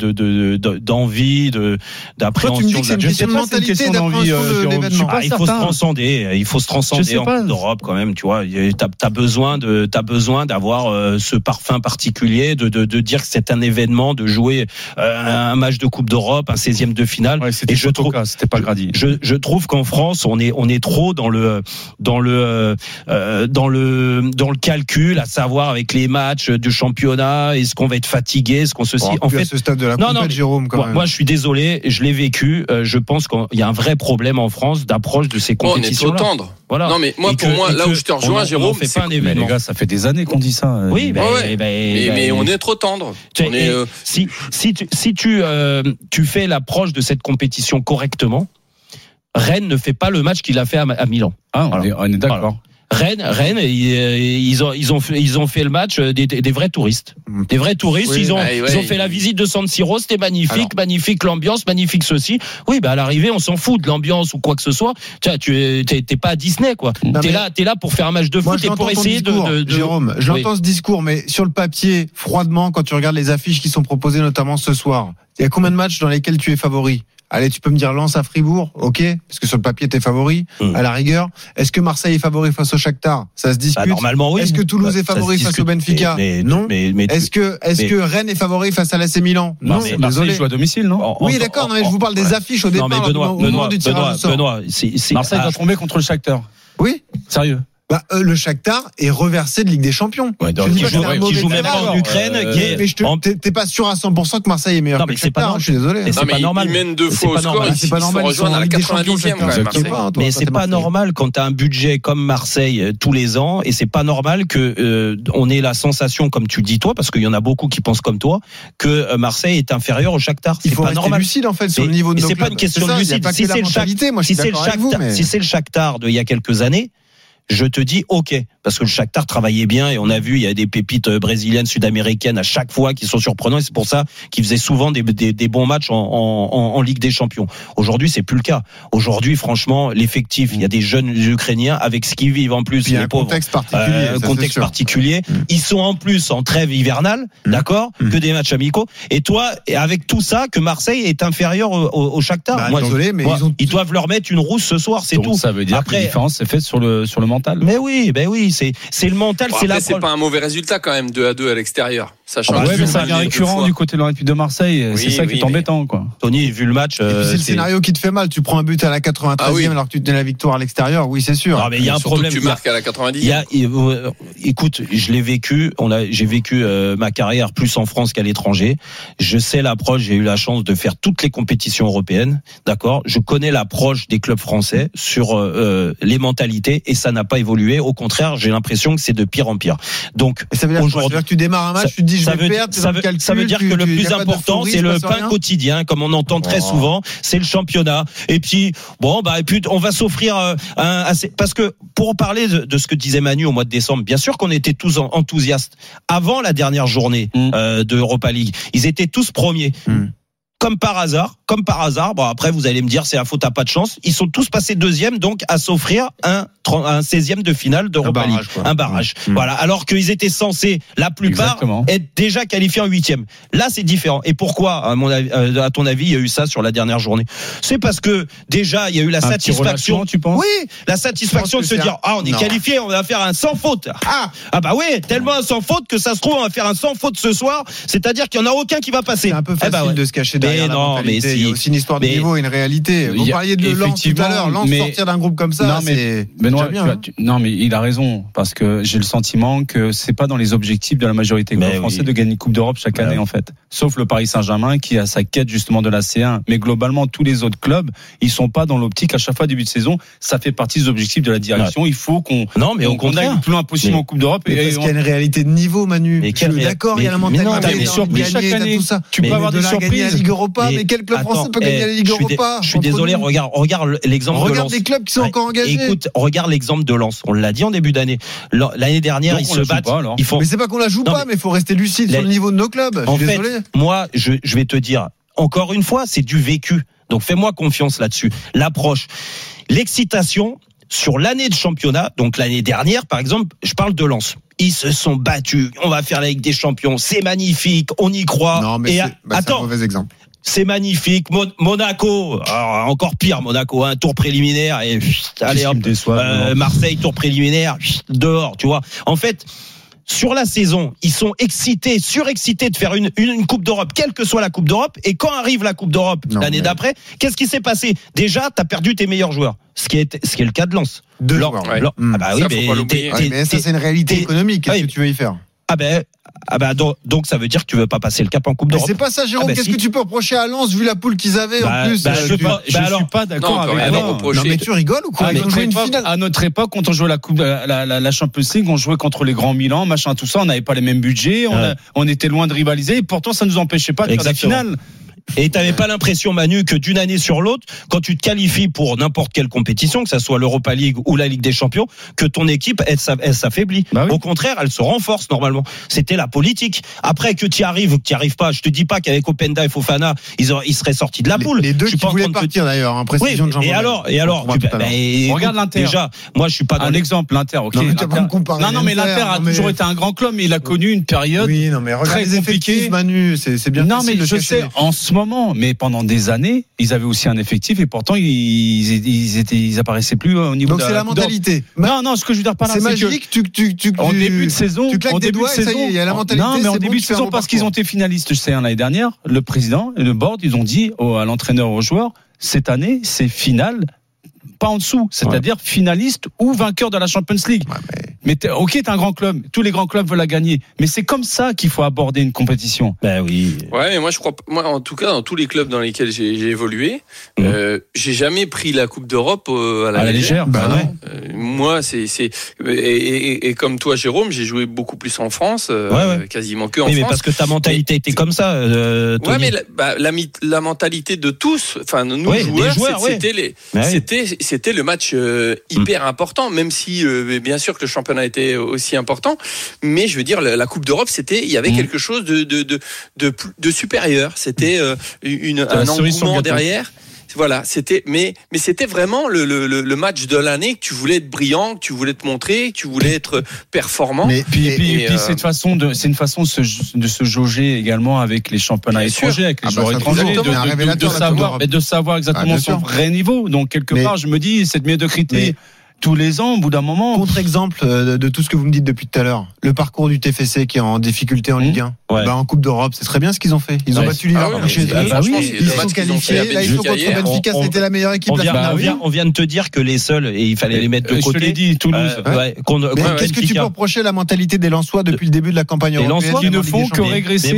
Speaker 3: d'envie, de d'appréhension de la
Speaker 4: je sais pas,
Speaker 5: une question d'envie.
Speaker 4: Euh,
Speaker 3: ah, il faut se transcender. Il faut se transcender en Coupe d'Europe quand même. Tu vois, t'as as besoin de, t'as besoin d'avoir euh, ce parfum particulier, de, de, de dire que c'est un événement, de jouer euh, un match de Coupe d'Europe, un 16e de finale.
Speaker 5: Ouais,
Speaker 3: Et je trouve,
Speaker 5: c'était pas Grady.
Speaker 3: Je, je trouve qu'en France, on est, on est trop dans le, dans le, euh, dans le, dans le calcul, à savoir avec les matchs du championnat, est-ce qu'on va être fatigué, est-ce qu'on ceci.
Speaker 4: Bon,
Speaker 3: en fait,
Speaker 4: à ce stade de la
Speaker 3: non,
Speaker 4: compète,
Speaker 3: non,
Speaker 4: Jérôme, quand
Speaker 3: moi,
Speaker 4: même.
Speaker 3: moi, je suis désolé, je l'ai vécu. Euh, je pense qu'il y a un vrai problème en France d'approche de ces compétitions.
Speaker 6: Oh, on est trop tendre.
Speaker 3: Voilà.
Speaker 6: Non, mais moi,
Speaker 3: et
Speaker 6: pour
Speaker 3: que,
Speaker 6: moi, là où je te rejoins, Jérôme,
Speaker 3: c'est pas un
Speaker 5: mais
Speaker 3: événement.
Speaker 5: les gars, ça fait des années qu'on dit ça.
Speaker 3: Oui,
Speaker 6: ouais.
Speaker 3: ben,
Speaker 6: mais,
Speaker 3: ben,
Speaker 6: mais, on est trop tendre.
Speaker 3: Tu,
Speaker 6: on est, euh...
Speaker 3: Si, si tu, si tu, euh, tu fais l'approche de cette compétition correctement, Rennes ne fait pas le match qu'il a fait à, à Milan.
Speaker 5: Ah, on, est, on est d'accord.
Speaker 3: Rennes, Rennes, ils ont, ils ont, fait, ils ont fait le match des, des vrais touristes, des vrais touristes.
Speaker 6: Oui,
Speaker 3: ils ont,
Speaker 6: bah, ouais,
Speaker 3: ils ont fait la visite de San Siro, c'était magnifique,
Speaker 4: Alors.
Speaker 3: magnifique l'ambiance, magnifique ceci. Oui, bah à l'arrivée, on s'en fout de l'ambiance ou quoi que ce soit. Tu vois, tu t'es pas à Disney quoi. T'es là, t'es là pour faire un match de
Speaker 4: Moi,
Speaker 3: foot et pour essayer de,
Speaker 4: discours,
Speaker 3: de, de-
Speaker 4: Jérôme,
Speaker 3: Oui.
Speaker 4: j'entends ce discours, mais sur le papier, froidement, quand tu regardes les affiches qui sont proposées, notamment ce soir, il y a combien de matchs dans lesquels tu es favori? Allez, tu peux me dire Lens à Fribourg, ok, parce que sur le papier t'es favori,
Speaker 3: Mm.
Speaker 4: à la rigueur. Est-ce que Marseille est favori face au Shakhtar? Ça se discute.
Speaker 3: Bah, normalement oui.
Speaker 4: Est-ce que Toulouse
Speaker 3: Bah,
Speaker 4: est favori face au. Benfica?
Speaker 3: Mais- mais-
Speaker 4: Non.
Speaker 3: Mais, mais,
Speaker 4: Est-ce que, est-ce
Speaker 3: mais-
Speaker 4: que Rennes est favori face à l'AC Milan?
Speaker 3: Non,
Speaker 4: Non,
Speaker 3: mais
Speaker 5: Marseille
Speaker 4: désolé.
Speaker 5: joue à domicile, non?
Speaker 3: En-
Speaker 4: Oui,
Speaker 3: en-
Speaker 4: d'accord, non, mais
Speaker 3: en-
Speaker 4: je vous parle des
Speaker 3: ouais.
Speaker 4: affiches au
Speaker 3: Non
Speaker 4: départ,
Speaker 3: mais
Speaker 4: là,
Speaker 3: Benoît,
Speaker 4: au moment
Speaker 3: Benoît,
Speaker 4: du tirage
Speaker 3: Benoît,
Speaker 4: au sort.
Speaker 3: Benoît,
Speaker 5: Marseille
Speaker 3: ah,
Speaker 5: doit tomber contre le Shakhtar.
Speaker 4: Oui.
Speaker 5: Sérieux.
Speaker 4: Bah, euh, le Shakhtar est reversé de Ligue des Champions.
Speaker 5: Ouais,
Speaker 4: Je dis
Speaker 3: qui
Speaker 4: pas
Speaker 3: joue, qui joue même pas en Ukraine,
Speaker 5: euh,
Speaker 3: qui est
Speaker 4: Mais je te-
Speaker 3: en-
Speaker 4: t'es t'es pas sûr à 100% que Marseille est meilleur
Speaker 3: Non,
Speaker 4: que
Speaker 3: mais
Speaker 4: le
Speaker 3: c'est pas
Speaker 4: hein,
Speaker 3: normal.
Speaker 4: je suis désolé.
Speaker 3: Mais c'est
Speaker 6: Non,
Speaker 3: pas normal.
Speaker 6: ils mènent deux
Speaker 3: C'est
Speaker 6: fois au
Speaker 3: pas
Speaker 6: score.
Speaker 3: normal.
Speaker 6: Ils,
Speaker 4: C'est pas normal, ils sont
Speaker 6: à la
Speaker 4: Ligue des Champions,
Speaker 6: 90e quand même.
Speaker 4: Shakhtar.
Speaker 6: Marseille.
Speaker 4: Pas, toi,
Speaker 3: Mais c'est pas normal quand tu as un budget comme Marseille euh, tous les ans et c'est pas normal que on ait la sensation comme tu le dis toi parce qu'il y en a beaucoup qui pensent comme toi que Marseille est inférieur au Shakhtar.
Speaker 4: Il
Speaker 3: C'est
Speaker 4: faut
Speaker 3: pas
Speaker 4: rester
Speaker 3: normal.
Speaker 4: lucide en fait sur le niveau de
Speaker 3: c'est pas une question
Speaker 4: C'est
Speaker 3: de lucide.
Speaker 4: pas
Speaker 3: Si c'est
Speaker 4: la
Speaker 3: le
Speaker 4: mentalité, moi je
Speaker 3: si
Speaker 4: suis
Speaker 3: c'est le
Speaker 4: d'accord avec vous,
Speaker 3: Shakhtar,
Speaker 4: mais
Speaker 3: si c'est le Shakhtar d'il y a quelques années, je te dis OK parce que le Shakhtar travaillait bien et on a vu il y a des pépites euh, brésiliennes, sud-américaines à chaque fois qui sont surprenants et c'est pour ça qu'ils faisaient souvent des, des, des bons matchs en, en, en, en Ligue des Champions. Aujourd'hui, c'est plus le cas. Aujourd'hui, franchement, l'effectif, il y a des jeunes Ukrainiens avec ce qu'ils vivent en plus,
Speaker 4: Puis il y a
Speaker 3: les
Speaker 4: un
Speaker 3: pauvres.
Speaker 4: contexte particulier.
Speaker 3: Euh, contexte particulier.
Speaker 4: Mm.
Speaker 3: Ils sont en plus en trêve hivernale,
Speaker 4: Mm.
Speaker 3: d'accord,
Speaker 4: Mm.
Speaker 3: que des matchs amicaux. Et toi, avec tout ça, que Marseille est inférieur au, au, au Shakhtar.
Speaker 4: Bah,
Speaker 3: Moi,
Speaker 4: désolé, mais
Speaker 3: moi,
Speaker 4: ils ont.
Speaker 3: doivent leur mettre une rousse ce soir, c'est tout.
Speaker 5: Ça veut dire que
Speaker 3: Après-
Speaker 5: la différence est faite sur le, sur le mental.
Speaker 3: Mais oui, ben oui, c'est c'est le mental,
Speaker 6: Bon,
Speaker 3: c'est la.
Speaker 6: C'est pas un mauvais résultat quand même, 2 à 2 à l'extérieur. Sachant
Speaker 5: Ah bah
Speaker 6: que
Speaker 5: ouais, devient
Speaker 6: les deux
Speaker 5: récurrent du côté de l'Olympique de Marseille.
Speaker 6: Oui,
Speaker 5: c'est ça qui est embêtant, quoi.
Speaker 3: Tony, vu le match. Euh,
Speaker 4: c'est le
Speaker 3: c'est-
Speaker 4: scénario qui te fait mal. Tu prends un but à la 93e
Speaker 6: Ah oui.
Speaker 4: alors que tu tenais la victoire à l'extérieur. Oui, c'est sûr.
Speaker 3: Non, mais il y a un problème.
Speaker 6: que tu marques à la 90e.
Speaker 3: Il y a, il- euh, écoute, je l'ai vécu. On a, j'ai vécu euh, ma carrière plus en France qu'à l'étranger. Je sais l'approche. J'ai eu la chance de faire toutes les compétitions européennes. D'accord? Je connais l'approche des clubs français sur les mentalités et ça n'a n'a pas évolué. Au contraire, j'ai l'impression que c'est de pire en pire. Donc
Speaker 4: ça veut dire, Ça veut dire que tu démarres un match, tu te dis je vais
Speaker 3: veut,
Speaker 4: perdre,
Speaker 3: ça veut-
Speaker 4: calcul,
Speaker 3: ça veut dire
Speaker 4: tu-
Speaker 3: que le plus important, c'est le pain
Speaker 4: rien
Speaker 3: quotidien, comme on entend très
Speaker 4: Oh.
Speaker 3: souvent, c'est le championnat. Et puis, bon, bah, et puis, on va s'offrir euh, un, assez- parce que pour parler de, de ce que disait Manu au mois de décembre, bien sûr qu'on était tous en- enthousiastes avant la dernière journée
Speaker 5: Mm.
Speaker 3: euh, de Europa League. Ils étaient tous premiers.
Speaker 4: Mm.
Speaker 3: Comme par hasard, comme par hasard. Bon, après, vous allez me dire, c'est la faute à pas de chance. Ils sont tous passés deuxième, donc à s'offrir un, un 16e de finale d'Europa
Speaker 4: barrage,
Speaker 3: League.
Speaker 4: quoi.
Speaker 3: Un barrage.
Speaker 4: Mm.
Speaker 3: Voilà. Alors qu'ils étaient censés, la plupart,
Speaker 5: Exactement.
Speaker 3: être déjà qualifiés en huitième. Là, c'est différent. Et pourquoi, à, mon avis, euh, à ton avis, il y a eu ça sur la dernière journée? C'est parce que déjà, il y a eu la
Speaker 5: Un
Speaker 3: satisfaction.
Speaker 5: tu penses?
Speaker 3: Oui, la satisfaction de se dire
Speaker 4: un-
Speaker 3: ah on est qualifié, on va faire un sans faute. Ah ah bah oui, tellement un sans faute que ça se trouve on va faire un sans faute ce soir. C'est-à-dire qu'il y en a aucun qui va passer.
Speaker 4: C'est un peu
Speaker 3: Eh
Speaker 4: facile
Speaker 3: bah ouais.
Speaker 4: de se cacher
Speaker 3: Mais
Speaker 4: derrière la
Speaker 3: non, mais
Speaker 4: Il y a
Speaker 3: si.
Speaker 4: aussi une histoire de
Speaker 3: Mais-
Speaker 4: niveau et une réalité. Vous parliez de Lens tout à l'heure. Lens
Speaker 5: mais-
Speaker 4: sortir d'un groupe comme ça,
Speaker 5: Non, mais
Speaker 4: c'est bien.
Speaker 5: tu
Speaker 4: hein.
Speaker 5: tu- non mais il a raison parce que j'ai le sentiment que c'est pas dans les objectifs de la majorité des français
Speaker 3: oui.
Speaker 5: de gagner une Coupe d'Europe chaque année
Speaker 3: oui.
Speaker 5: en fait. Sauf le Paris Saint-Germain qui a sa quête justement de la C1. Mais globalement tous les autres clubs ils sont pas dans l'optique à chaque fois début de saison. Ça fait partie des objectifs de la direction. Il faut qu'on
Speaker 3: Non mais
Speaker 5: qu'on aille le plus loin possible en Coupe d'Europe.
Speaker 4: Parce
Speaker 5: on-
Speaker 4: qu'il y a une réalité de niveau, Manu. D'accord, il y a la mentalité.
Speaker 5: chaque année.
Speaker 4: tout ça.
Speaker 5: Tu peux avoir
Speaker 4: de
Speaker 5: des surprises.
Speaker 4: Europa,
Speaker 3: Mais
Speaker 4: mais quel club
Speaker 3: attends,
Speaker 4: français peut
Speaker 3: eh,
Speaker 4: gagner la Ligue
Speaker 3: je suis dé-
Speaker 4: Europa
Speaker 3: Je suis désolé,
Speaker 4: nous
Speaker 3: regarde regarde l'exemple de
Speaker 4: Regarde
Speaker 3: Lens.
Speaker 4: les clubs qui sont
Speaker 3: Ouais.
Speaker 4: encore engagés.
Speaker 3: Écoute, regarde l'exemple de Lens. On l'a dit en début d'année. L'année dernière,
Speaker 5: Donc,
Speaker 3: ils se battent.
Speaker 5: pas,
Speaker 3: ils font
Speaker 4: Mais c'est pas qu'on la joue
Speaker 3: Non,
Speaker 4: pas,
Speaker 3: mais-
Speaker 4: il faut rester lucide sur le niveau de nos clubs. Je
Speaker 3: En
Speaker 4: suis
Speaker 3: fait,
Speaker 4: désolé.
Speaker 3: moi, je, je vais te dire, encore une fois, c'est du vécu. Donc fais-moi confiance là-dessus. L'approche, l'excitation sur l'année de championnat, donc l'année dernière, par exemple, je parle de Lens. Ils se sont battus. On va faire la Ligue des Champions. C'est magnifique. On y croit.
Speaker 4: Non, mais
Speaker 3: Et
Speaker 4: bah, un
Speaker 3: attends,
Speaker 4: mauvais exemple.
Speaker 3: C'est magnifique. Mon- Monaco, alors, encore pire. Monaco, un tour préliminaire et allez hop.
Speaker 5: déçoit,
Speaker 3: Euh, Marseille, tour préliminaire, dehors. Tu vois. En fait. Sur la saison, ils sont excités, surexcités de faire une, une, une Coupe d'Europe, quelle que soit la Coupe d'Europe. Et quand arrive la Coupe d'Europe l'année
Speaker 4: mais-
Speaker 3: d'après, qu'est-ce qui s'est passé? Déjà, t'as perdu tes meilleurs joueurs, ce qui est ce qui est le cas de Lens.
Speaker 4: Deux
Speaker 3: Lens-.
Speaker 6: Ouais.
Speaker 4: Hmm.
Speaker 3: Ah bah oui,
Speaker 6: Ça, faut
Speaker 3: mais
Speaker 4: Ouais, ça, c'est une réalité économique. Qu'est-ce
Speaker 3: Ouais.
Speaker 4: que tu veux y faire?
Speaker 3: Ah ben ah bah donc, donc ça veut dire que tu veux pas passer le cap en Coupe
Speaker 4: Mais
Speaker 3: d'Europe.
Speaker 4: c'est pas ça, Jérôme.
Speaker 3: Ah bah
Speaker 4: Qu'est-ce
Speaker 3: si.
Speaker 4: que tu peux reprocher à Lens vu la poule qu'ils avaient
Speaker 3: Bah,
Speaker 4: en plus
Speaker 3: bah,
Speaker 4: euh,
Speaker 3: je
Speaker 4: tu-
Speaker 3: pas-
Speaker 5: je
Speaker 3: bah
Speaker 5: suis pas d'accord
Speaker 6: Non, on peut
Speaker 5: avec toi.
Speaker 4: Non mais tu rigoles ou quoi
Speaker 5: À
Speaker 4: Ils ont
Speaker 5: notre,
Speaker 4: joué une
Speaker 5: époque,
Speaker 4: finale.
Speaker 5: à notre époque, quand on jouait la coupe, la, la, la- la Champions League, on jouait contre les grands Milan, machin, tout ça. On n'avait pas les mêmes budgets, on,
Speaker 3: Ouais.
Speaker 5: a- on était loin de rivaliser. Et pourtant, ça nous empêchait pas de faire des
Speaker 3: Exactement. Et t'avais pas l'impression, Manu, que d'une année sur l'autre, quand tu te qualifies pour n'importe quelle compétition, que ça soit l'Europa League ou la Ligue des Champions, que ton équipe, elle, s'a- elle s'affaiblit.
Speaker 5: Bah oui.
Speaker 3: Au contraire, elle se renforce normalement. C'était la politique. Après que tu arrives ou que tu arrives pas, je te dis pas qu'avec Openda et Fofana, ils, auraient- ils seraient sortis de la poule.
Speaker 4: Les deux
Speaker 3: Je suis
Speaker 4: qui
Speaker 3: pas en
Speaker 4: voulaient partir d'ailleurs, hein,
Speaker 3: Oui,
Speaker 4: précision de Jean
Speaker 3: et alors, et alors, tu- bah,
Speaker 5: Regarde l'Inter.
Speaker 3: Déjà, moi, je suis pas dans
Speaker 5: Un
Speaker 3: les-
Speaker 5: exemple, l'Inter, ok.
Speaker 4: Non, mais
Speaker 5: l'Inter- non, non, mais a
Speaker 4: non, mais-
Speaker 5: toujours été un grand club, mais il a connu une période.
Speaker 4: Oui, non, mais regarde
Speaker 5: très
Speaker 4: les effectifs,
Speaker 5: compliqué.
Speaker 4: Manu, c'est bien
Speaker 5: non, mais je sais, en ce moment, mais pendant des années, ils avaient aussi un effectif et pourtant, ils, ils, étaient, ils apparaissaient plus au niveau
Speaker 4: Donc c'est la mentalité.
Speaker 5: Non, non, ce que je veux dire par là,
Speaker 4: C'est
Speaker 5: c'est que
Speaker 4: magique, tu, tu, tu,
Speaker 5: en début de saison,
Speaker 4: tu claques
Speaker 5: en
Speaker 4: des
Speaker 5: début
Speaker 4: doigts
Speaker 5: de saison,
Speaker 4: il y a la mentalité,
Speaker 5: Non, mais en début de saison, parce qu'ils ont été finalistes de C1 l'année dernière, le président et le board, ils ont dit au- à l'entraîneur, aux joueurs, cette année, c'est finale, pas en dessous, c'est-à-dire finaliste ou vainqueur de la Champions League.
Speaker 4: Ouais, mais-
Speaker 5: Mais t'es- ok, t'es un grand club, tous les grands clubs veulent la gagner, mais c'est comme ça qu'il faut aborder une compétition.
Speaker 3: Ben oui.
Speaker 6: Ouais, mais moi je crois, moi en tout cas dans tous les clubs dans lesquels j'ai évolué,
Speaker 3: Mhm.
Speaker 6: euh, j'ai jamais pris la Coupe d'Europe euh, à la,
Speaker 5: À la légère, bah
Speaker 6: non. Euh, moi c'est c'est et, et- et comme toi Jérôme, j'ai joué beaucoup plus en France, euh,
Speaker 3: Ouais, ouais.
Speaker 6: quasiment que en
Speaker 3: Oui, mais
Speaker 6: France.
Speaker 3: parce que ta mentalité était comme ça, euh.
Speaker 6: Ouais, mais la, bah, la, mentalité de tous, enfin nous
Speaker 3: Oui,
Speaker 6: joueurs,
Speaker 3: joueurs,
Speaker 6: c'est-
Speaker 3: ouais.
Speaker 6: c'était les, c'était c'était le match euh, hyper important, même si euh, bien sûr que le championnat était aussi important, mais je veux dire la, la Coupe d'Europe, c'était il y avait
Speaker 3: Mm.
Speaker 6: quelque chose de de de de, plus- de supérieur, c'était euh, une un engouement derrière. Voilà, c'était mais mais c'était vraiment le, le, le match de l'année que tu voulais être brillant, que tu voulais te montrer, que tu voulais être performant.
Speaker 4: Mais
Speaker 5: Puis,
Speaker 6: Et-
Speaker 5: puis,
Speaker 6: et,
Speaker 5: puis
Speaker 6: euh,
Speaker 5: c'est une façon de, c'est une façon de se, de se jauger également avec les championnats
Speaker 6: Bien
Speaker 5: étrangers,
Speaker 6: sûr.
Speaker 5: avec les
Speaker 4: Ah bah
Speaker 5: joueurs étrangers, de, de- savoir, mais de savoir
Speaker 4: Ah,
Speaker 5: exactement
Speaker 4: bien
Speaker 5: son vrai niveau. Donc quelque
Speaker 4: Mais-
Speaker 5: part, je me dis cette médiocrité
Speaker 4: Mais-
Speaker 5: tous les ans, au bout d'un moment.
Speaker 4: Contre-exemple euh, de, de tout ce que vous me dites depuis tout à l'heure, le parcours du TFC qui est en difficulté en
Speaker 5: Mmh.
Speaker 4: Ligue 1.
Speaker 3: Ouais.
Speaker 4: Bah, en Coupe d'Europe, c'est très bien ce qu'ils ont fait. Ils ont
Speaker 3: Ouais.
Speaker 4: battu Liverpool
Speaker 6: Ah oui,
Speaker 4: chez eux.
Speaker 6: bah
Speaker 3: oui,
Speaker 4: Ils sont qualifiés. Là, ils sont
Speaker 6: Belgique
Speaker 4: contre. Benfica. C'était la meilleure équipe
Speaker 3: On vient, on, vient, on vient de te dire que les seuls, et il fallait les mettre de
Speaker 5: Euh, Je
Speaker 3: côté.
Speaker 5: te l'ai dit, Toulouse.
Speaker 3: Euh, ouais,
Speaker 4: qu'est-ce que tu peux reprocher la mentalité des Lensois depuis le début de la campagne
Speaker 3: Les
Speaker 4: européenne
Speaker 3: Lensois
Speaker 5: qui
Speaker 4: même en
Speaker 5: ne font que régresser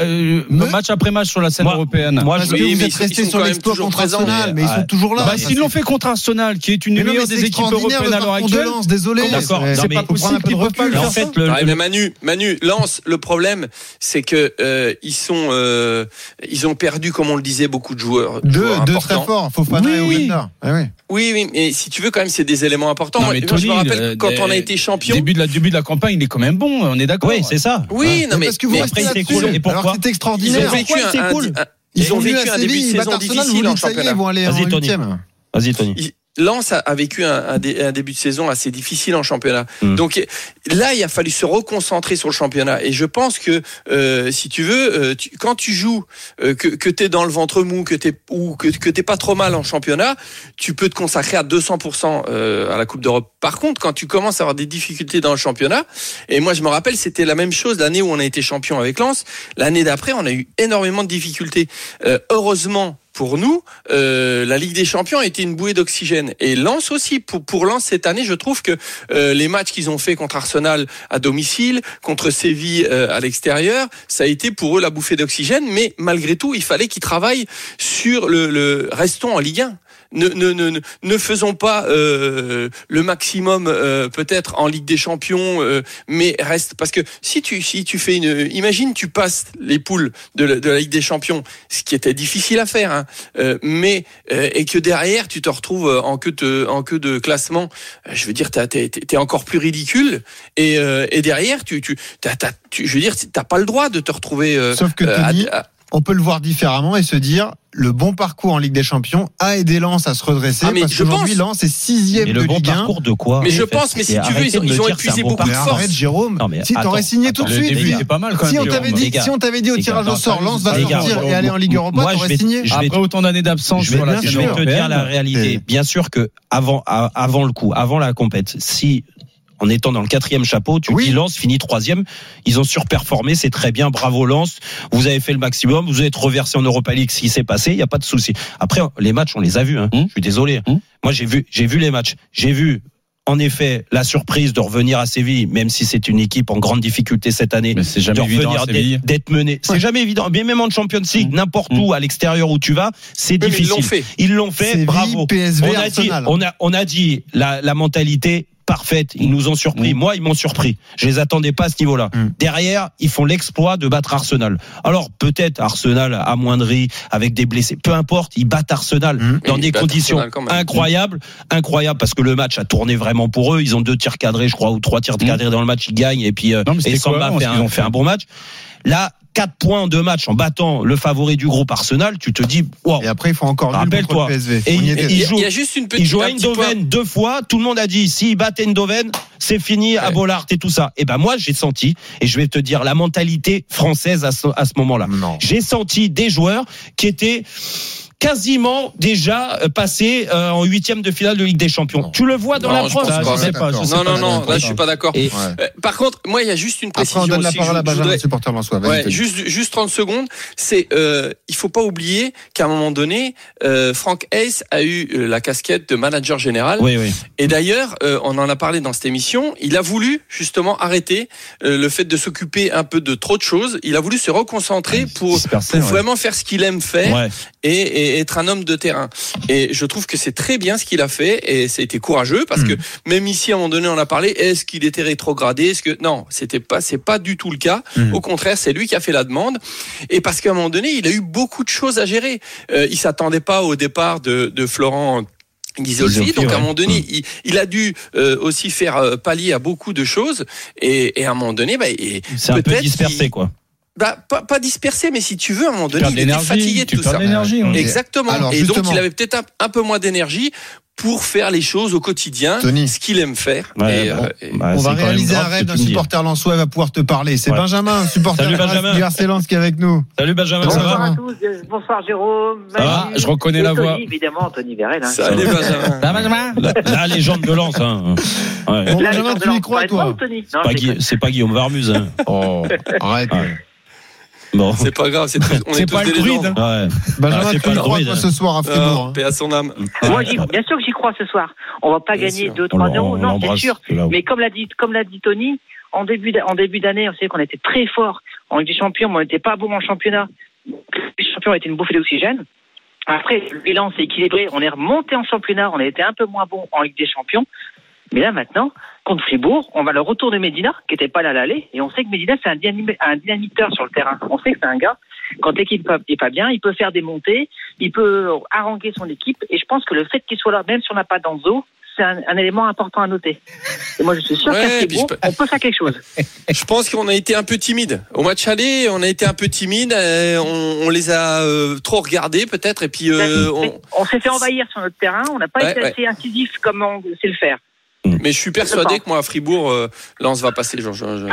Speaker 5: euh, match après match sur la scène européenne.
Speaker 3: moi, je-
Speaker 4: vous êtes
Speaker 6: ils
Speaker 4: restés sur l'exploit contre Arsenal,
Speaker 6: mais-
Speaker 4: ils sont toujours là.
Speaker 5: Bah, s'ils l'ont fait contre Arsenal, qui est une
Speaker 4: Mais
Speaker 5: des équipes européennes à l'heure actuelle.
Speaker 4: Désolé.
Speaker 3: D'accord,
Speaker 4: C'est
Speaker 3: non,
Speaker 4: c'est
Speaker 3: mais
Speaker 4: pas
Speaker 3: faut
Speaker 4: possible
Speaker 3: de
Speaker 4: peuvent pas
Speaker 3: recul.
Speaker 4: le
Speaker 3: En
Speaker 4: faire
Speaker 6: mais Manu, Manu, Lance, le problème, c'est que euh, ils sont, euh, ils ont perdu, comme on le disait, beaucoup de joueurs.
Speaker 4: Deux,
Speaker 6: joueurs
Speaker 4: deux très forts, Fofana et
Speaker 5: Oui.
Speaker 4: Ah oui.
Speaker 6: Oui, oui, mais si tu veux, quand même, c'est des éléments importants.
Speaker 5: Non,
Speaker 6: Moi,
Speaker 5: mais
Speaker 6: moi,
Speaker 5: Tony,
Speaker 6: je me rappelle
Speaker 5: euh,
Speaker 6: quand
Speaker 5: des-
Speaker 6: on a été champion.
Speaker 5: Début de la début de la campagne, il est quand même bon, on est d'accord.
Speaker 3: Oui, c'est ça.
Speaker 6: Oui, non, mais,
Speaker 4: parce que vous
Speaker 6: mais
Speaker 4: restez
Speaker 3: après, c'est
Speaker 4: là-dessus.
Speaker 3: cool. Et pourquoi
Speaker 4: Alors que c'est
Speaker 6: ils ont
Speaker 4: extraordinaire.
Speaker 6: vécu
Speaker 3: Pourquoi
Speaker 6: un,
Speaker 3: c'est
Speaker 6: un-
Speaker 3: cool
Speaker 6: un- ils ont
Speaker 4: venus
Speaker 6: vécu un début de
Speaker 4: ils
Speaker 6: saison difficile en championnat.
Speaker 4: Ils vont aller
Speaker 3: Vas-y,
Speaker 4: en
Speaker 3: Tony.
Speaker 4: huitième.
Speaker 3: Vas-y, Tony.
Speaker 6: Lens a, a vécu un, un dé- un début de saison assez difficile en championnat.
Speaker 3: Mm.
Speaker 6: Donc là, il a fallu se reconcentrer sur le championnat. Et je pense que euh, si tu veux, euh, tu- quand tu joues, euh, que, que tu es dans le ventre mou, que tu ou que, que t'es pas trop mal en championnat, tu peux te consacrer à 200% euh, à la Coupe d'Europe. Par contre, quand tu commences à avoir des difficultés dans le championnat, et moi je me rappelle, c'était la même chose l'année où on a été champion avec Lens. L'année d'après, on a eu énormément de difficultés. Euh, heureusement pour nous, euh, la Ligue des Champions a été une bouée d'oxygène. Et Lens aussi, pour, pour Lens cette année, je trouve que euh, les matchs qu'ils ont fait contre Arsenal à domicile, contre Séville euh, à l'extérieur, ça a été pour eux la bouffée d'oxygène. Mais malgré tout, il fallait qu'ils travaillent sur le, le... Restons en Ligue 1 ne, ne, ne, ne- faisons pas euh, le maximum euh, peut-être en Ligue des Champions, euh, mais reste parce que si tu si tu fais une, imagine tu passes les poules de la, de la Ligue des Champions, ce qui était difficile à faire, hein, euh, mais euh, et que derrière tu te retrouves en queue de en queue de classement, euh, je veux dire t'es t'es encore plus ridicule et, euh, et derrière tu tu, t'as- t'as- tu je veux dire t'as pas le droit de te retrouver euh,
Speaker 4: Sauf que
Speaker 6: à-
Speaker 4: Tony,
Speaker 6: à-
Speaker 4: on peut le voir différemment et se dire le bon parcours en Ligue des Champions a aidé Lens à se redresser
Speaker 6: Ah, mais
Speaker 4: parce
Speaker 6: je
Speaker 4: qu'aujourd'hui
Speaker 6: pense.
Speaker 4: Lens est sixième de
Speaker 3: le bon
Speaker 4: Ligue 1.
Speaker 3: parcours de quoi
Speaker 6: Mais je
Speaker 3: fait
Speaker 6: pense, mais si tu veux, ils
Speaker 3: de
Speaker 6: ils ont épuisé
Speaker 3: bon
Speaker 6: beaucoup de
Speaker 4: Mais
Speaker 3: parcours.
Speaker 6: force.
Speaker 4: arrête Jérôme.
Speaker 3: Non, mais
Speaker 4: si t'aurais signé tout de suite,
Speaker 5: pas mal quand
Speaker 4: si on t'avait dit,
Speaker 3: gars.
Speaker 4: si on t'avait dit au tirage au sort, Lens va sortir et aller en Ligue Europa,
Speaker 3: moi, je
Speaker 4: t'aurais
Speaker 3: vais-
Speaker 4: signé.
Speaker 5: Après autant d'années d'absence
Speaker 3: Je vais, te dire la réalité. Bien sûr que avant, avant le coup, avant la compète, si en étant dans le quatrième chapeau, tu
Speaker 4: Oui.
Speaker 3: dis Lens finit troisième, ils ont surperformé, c'est très bien, bravo Lens, vous avez fait le maximum, vous êtes reversé en Europa League, ce qui s'est passé, il y a pas de souci. Après, les matchs, on les a vus. Hein.
Speaker 5: Hum.
Speaker 3: Je suis désolé.
Speaker 5: Hum.
Speaker 3: Moi, j'ai vu, j'ai vu les matchs, j'ai vu. En effet, la surprise de revenir à Séville, même si c'est une équipe en grande difficulté cette année,
Speaker 5: Mais c'est
Speaker 3: de
Speaker 5: jamais évident
Speaker 3: revenir
Speaker 5: à Séville.
Speaker 3: d'être mené. C'est jamais évident. Mais même en Champions League, n'importe
Speaker 5: Mm.
Speaker 3: où, à l'extérieur où tu vas, c'est
Speaker 6: Oui, mais ils
Speaker 3: difficile.
Speaker 6: l'ont fait.
Speaker 3: Ils l'ont fait,
Speaker 4: Séville,
Speaker 3: bravo.
Speaker 4: PSV,
Speaker 3: on a dit,
Speaker 4: Arsenal.
Speaker 3: on a, on a dit la, la mentalité parfaite. Ils nous ont surpris.
Speaker 5: Mm.
Speaker 3: Moi, ils m'ont surpris. Je les attendais pas à ce niveau-là.
Speaker 4: Mm.
Speaker 3: Derrière, ils font l'exploit de battre Arsenal. Alors peut-être Arsenal amoindri avec des blessés. Peu importe, ils battent Arsenal
Speaker 4: Mm.
Speaker 3: dans des conditions incroyables, incroyables parce que le match a tourné vraiment pour eux. Ils ont deux tirs cadrés, je crois, ou trois tirs cadrés dans le match. Ils gagnent et puis euh,
Speaker 5: Non,
Speaker 3: et Samba
Speaker 5: cohérent,
Speaker 3: fait un,
Speaker 5: ont
Speaker 3: fait
Speaker 5: fait.
Speaker 3: un bon match. Là, 4 points en deux matchs en battant le favori du groupe Arsenal, tu te dis, wow.
Speaker 4: Et après, il faut encore
Speaker 3: Rappelle-toi. Et il- et joue-
Speaker 6: il y a juste une petite.
Speaker 3: Il joue à. Eindhoven deux fois. Tout le monde a dit, s'il battait Eindhoven, c'est fini à. Bollard et tout ça. Et ben moi, j'ai senti, et je vais te dire la mentalité française à ce, à ce moment-là.
Speaker 4: Non.
Speaker 3: J'ai senti des joueurs qui étaient quasiment déjà euh, passés euh, en huitième de finale de Ligue des Champions.
Speaker 4: Non.
Speaker 3: Tu le vois dans
Speaker 6: Non,
Speaker 3: la
Speaker 6: je
Speaker 3: preuve.
Speaker 6: pense pas.
Speaker 5: Je sais pas, je sais
Speaker 6: Non,
Speaker 5: pas.
Speaker 6: non, non, là je suis pas d'accord.
Speaker 3: Et-
Speaker 4: Ouais.
Speaker 6: Euh, Par contre, moi il y a juste une
Speaker 4: Après,
Speaker 6: précision
Speaker 4: on donne la
Speaker 6: aussi.
Speaker 4: parole à Benjamin, supporter
Speaker 6: Ouais, juste, juste 30 secondes. C'est, euh, il faut pas oublier qu'à un moment donné, euh, Frank Hayes a eu euh, la casquette de manager général.
Speaker 3: Oui, oui.
Speaker 6: Et d'ailleurs, euh, on en a parlé dans cette émission. Il a voulu justement arrêter euh, le fait de s'occuper un peu de trop de choses. Il a voulu se reconcentrer pour,
Speaker 5: Dispersé,
Speaker 6: pour
Speaker 5: ouais.
Speaker 6: vraiment faire ce qu'il aime faire
Speaker 3: Ouais.
Speaker 6: Et, et être un homme de terrain. Et je trouve que c'est très bien ce qu'il a fait et été courageux parce
Speaker 3: Hmm.
Speaker 6: que même ici à un moment donné on a parlé est-ce qu'il était rétrogradé est-ce que non c'était pas c'est pas du tout le cas
Speaker 3: Hmm.
Speaker 6: au contraire c'est lui qui a fait la demande et parce qu'à un moment donné il a eu beaucoup de choses à gérer euh, il s'attendait pas au départ de, de Florent Ghisolfi, donc à un moment donné, il, il a dû euh, aussi faire euh, pallier à beaucoup de choses, et, et à un moment donné, bah,
Speaker 3: C'est un peu dispersé, quoi.
Speaker 6: Bah, pas, pas dispersé, mais si tu veux, à un moment donné, il était fatigué de tout ça.
Speaker 5: de.
Speaker 6: Exactement.
Speaker 4: Alors,
Speaker 6: et donc, il avait peut-être un, un peu moins d'énergie pour faire les choses au quotidien,
Speaker 4: Tony.
Speaker 6: ce qu'il aime faire.
Speaker 3: Ouais,
Speaker 6: Et,
Speaker 3: bon.
Speaker 6: euh, et-
Speaker 3: Bah,
Speaker 4: On va réaliser
Speaker 3: grave
Speaker 4: un rêve d'un supporter lensois il va pouvoir te parler. C'est
Speaker 3: Ouais.
Speaker 4: Benjamin, un supporter
Speaker 3: Salut, Benjamin.
Speaker 4: du RC Lens qui est avec nous.
Speaker 3: Salut Benjamin, ça
Speaker 4: Bonjour.
Speaker 3: va
Speaker 10: Bonsoir à tous, euh, bonsoir Jérôme.
Speaker 3: Ça va
Speaker 5: Je reconnais
Speaker 10: et
Speaker 5: la
Speaker 10: Tony,
Speaker 5: voix.
Speaker 10: Évidemment, Tony Vérel. Hein.
Speaker 6: Salut Benjamin.
Speaker 3: la, la légende de Lens. Hein. Ouais.
Speaker 4: Bon, Benjamin, tu y crois, toi.
Speaker 3: C'est pas Guillaume Varmuz. Hein.
Speaker 4: Oh, arrête.
Speaker 3: Bon.
Speaker 6: C'est pas grave, c'est on
Speaker 5: C'est
Speaker 6: est tous
Speaker 5: pas le
Speaker 6: des
Speaker 5: druide.
Speaker 3: Ouais.
Speaker 4: Benjamin,
Speaker 3: Ah, pas le druide, hein.
Speaker 4: ce soir à Fribourg
Speaker 6: Ah,
Speaker 4: hein
Speaker 6: paix à son âme.
Speaker 10: Moi, bien sûr que j'y crois ce soir. On va pas
Speaker 6: Bien
Speaker 10: gagner
Speaker 6: sûr.
Speaker 10: 2-3-0.
Speaker 3: On
Speaker 10: Non, c'est sûr. Mais comme l'a dit, comme l'a dit Tony, en début d'a- en début d'année, on sait qu'on était très fort en Ligue des Champions, mais on n'était pas bon en championnat. Les champions étaient une bouffée d'oxygène. Après, le bilan s'est équilibré. On est remonté en championnat. On a été un peu moins bon en Ligue des Champions. Mais là, maintenant, contre Fribourg, on va le retour de Medina, qui n'était pas là à l'aller. Et on sait que Medina, c'est un, dynami- un dynamiteur sur le terrain. On sait que c'est un gars, quand l'équipe n'est pas bien, il peut faire des montées, il peut haranguer son équipe. Et je pense que le fait qu'il soit là, même si on n'a pas d'Anzo, c'est un, un élément important à noter. Et moi, je suis sûr
Speaker 6: Ouais,
Speaker 10: qu'à on peut faire quelque chose.
Speaker 6: Je pense qu'on a été un peu timide. Au match aller, on a été un peu timide. euh, on, on les a euh, trop regardés peut-être. Et puis, euh, on-
Speaker 10: On s'est fait envahir sur notre terrain. On n'a pas
Speaker 6: Ouais,
Speaker 10: été
Speaker 6: ouais.
Speaker 10: assez incisif comme on sait le faire.
Speaker 6: Mais je suis persuadé que moi à Fribourg, euh, Lens va passer. Genre, je- je-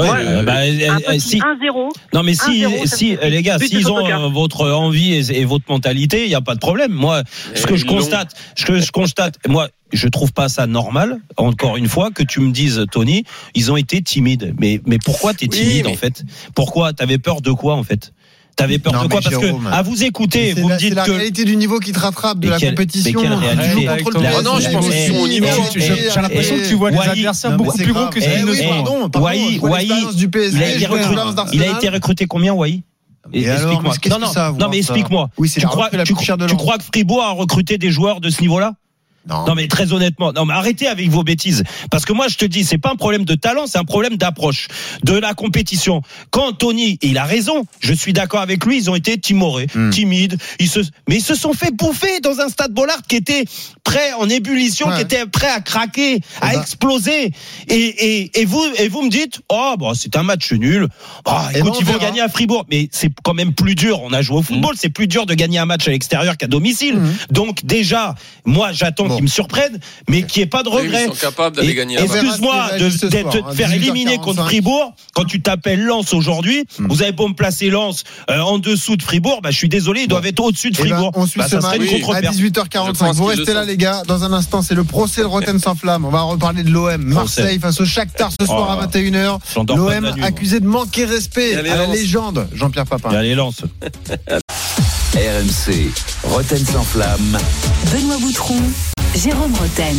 Speaker 3: Ouais,
Speaker 10: Ouais.
Speaker 3: euh, bah, euh,
Speaker 10: Un petit
Speaker 3: si,
Speaker 10: 1-0.
Speaker 3: non mais si,
Speaker 10: 1-0, ça
Speaker 3: si les gars, s'ils ont euh, votre envie et, et votre mentalité, il n'y a pas de problème. Moi, ce que je constate, ce que je constate, moi, je trouve pas ça normal. Encore une fois, que tu me dises, Tony, ils ont été timides. Mais mais pourquoi t'es
Speaker 6: Oui,
Speaker 3: timide
Speaker 6: mais-
Speaker 3: en fait? Pourquoi? T'avais peur de quoi en fait? T'avais peur
Speaker 4: Non,
Speaker 3: de quoi Parce
Speaker 4: Jérôme,
Speaker 3: que à vous écouter, vous
Speaker 4: la,
Speaker 3: me
Speaker 4: c'est
Speaker 3: dites
Speaker 4: la
Speaker 3: que
Speaker 4: réalité du niveau qui te rattrape de la compétition. Tu contre le
Speaker 3: La-
Speaker 6: Ah non, je pense que
Speaker 3: Eh,
Speaker 6: au niveau.
Speaker 3: eh,
Speaker 5: J'ai l'impression que tu vois des adversaires beaucoup
Speaker 4: c'est
Speaker 5: plus gros que
Speaker 4: Eh
Speaker 5: ceux
Speaker 4: oui,
Speaker 5: qui
Speaker 4: pardon, pardon, du
Speaker 3: il a
Speaker 4: PSG,
Speaker 3: il a été recruté combien, Wai Explique-moi. Non,
Speaker 4: que
Speaker 3: non, mais explique-moi.
Speaker 4: Oui, c'est
Speaker 3: Tu
Speaker 4: la la de
Speaker 3: crois que Fribourg a recruté des joueurs de ce niveau-là?
Speaker 4: Non.
Speaker 3: Non mais très honnêtement, non mais arrêtez avec vos bêtises parce que moi je te dis c'est pas un problème de talent, c'est un problème d'approche de la compétition. Quand Tony, et il a raison, je suis d'accord avec lui, ils ont été timorés,
Speaker 4: Hmm.
Speaker 3: timides, ils se mais ils se sont fait bouffer dans un stade Bollard qui était prêt en ébullition,
Speaker 4: Ouais.
Speaker 3: qui était prêt à craquer, à
Speaker 4: bah.
Speaker 3: exploser et, et, et vous et vous me dites "Oh bah c'est un match nul."
Speaker 4: Eh
Speaker 3: écoute, ils vont gagner à Fribourg, mais c'est quand même plus dur, on a joué au football, c'est plus dur de gagner un match à l'extérieur qu'à domicile.
Speaker 4: Mhm.
Speaker 3: Donc déjà, moi j'attends
Speaker 4: Bon.
Speaker 3: qu'ils me surprennent, mais n'y ait pas de regret.
Speaker 6: Ils sont capables d'aller gagner.
Speaker 3: Excuse-moi de,
Speaker 4: qui
Speaker 3: te faire
Speaker 4: 18h45.
Speaker 3: éliminer contre Fribourg quand tu t'appelles Lens aujourd'hui.
Speaker 4: Hmm.
Speaker 3: Vous avez pas me placer Lens euh, en dessous de Fribourg. Bah, je suis désolé, ils doivent être au-dessus de
Speaker 4: Eh ben,
Speaker 3: Fribourg.
Speaker 4: on suit
Speaker 3: Bah,
Speaker 4: ce match
Speaker 6: Oui.
Speaker 4: à
Speaker 6: Je
Speaker 4: 18h45.
Speaker 6: pense
Speaker 4: Vous restez là, les gars. Dans un instant, c'est le procès de Rotten *laughs* sans flamme. On va reparler de l'OM. Marseille face au Shakhtar ce soir
Speaker 3: Oh.
Speaker 4: à 21h.
Speaker 3: J'endors pas de
Speaker 4: L'OM accusé de manquer respect à la légende Jean-Pierre Papin.
Speaker 3: Allez, Lens. *laughs*
Speaker 2: RMC, Roten sans flamme.
Speaker 1: Benoît Boutron, Jérôme Roten.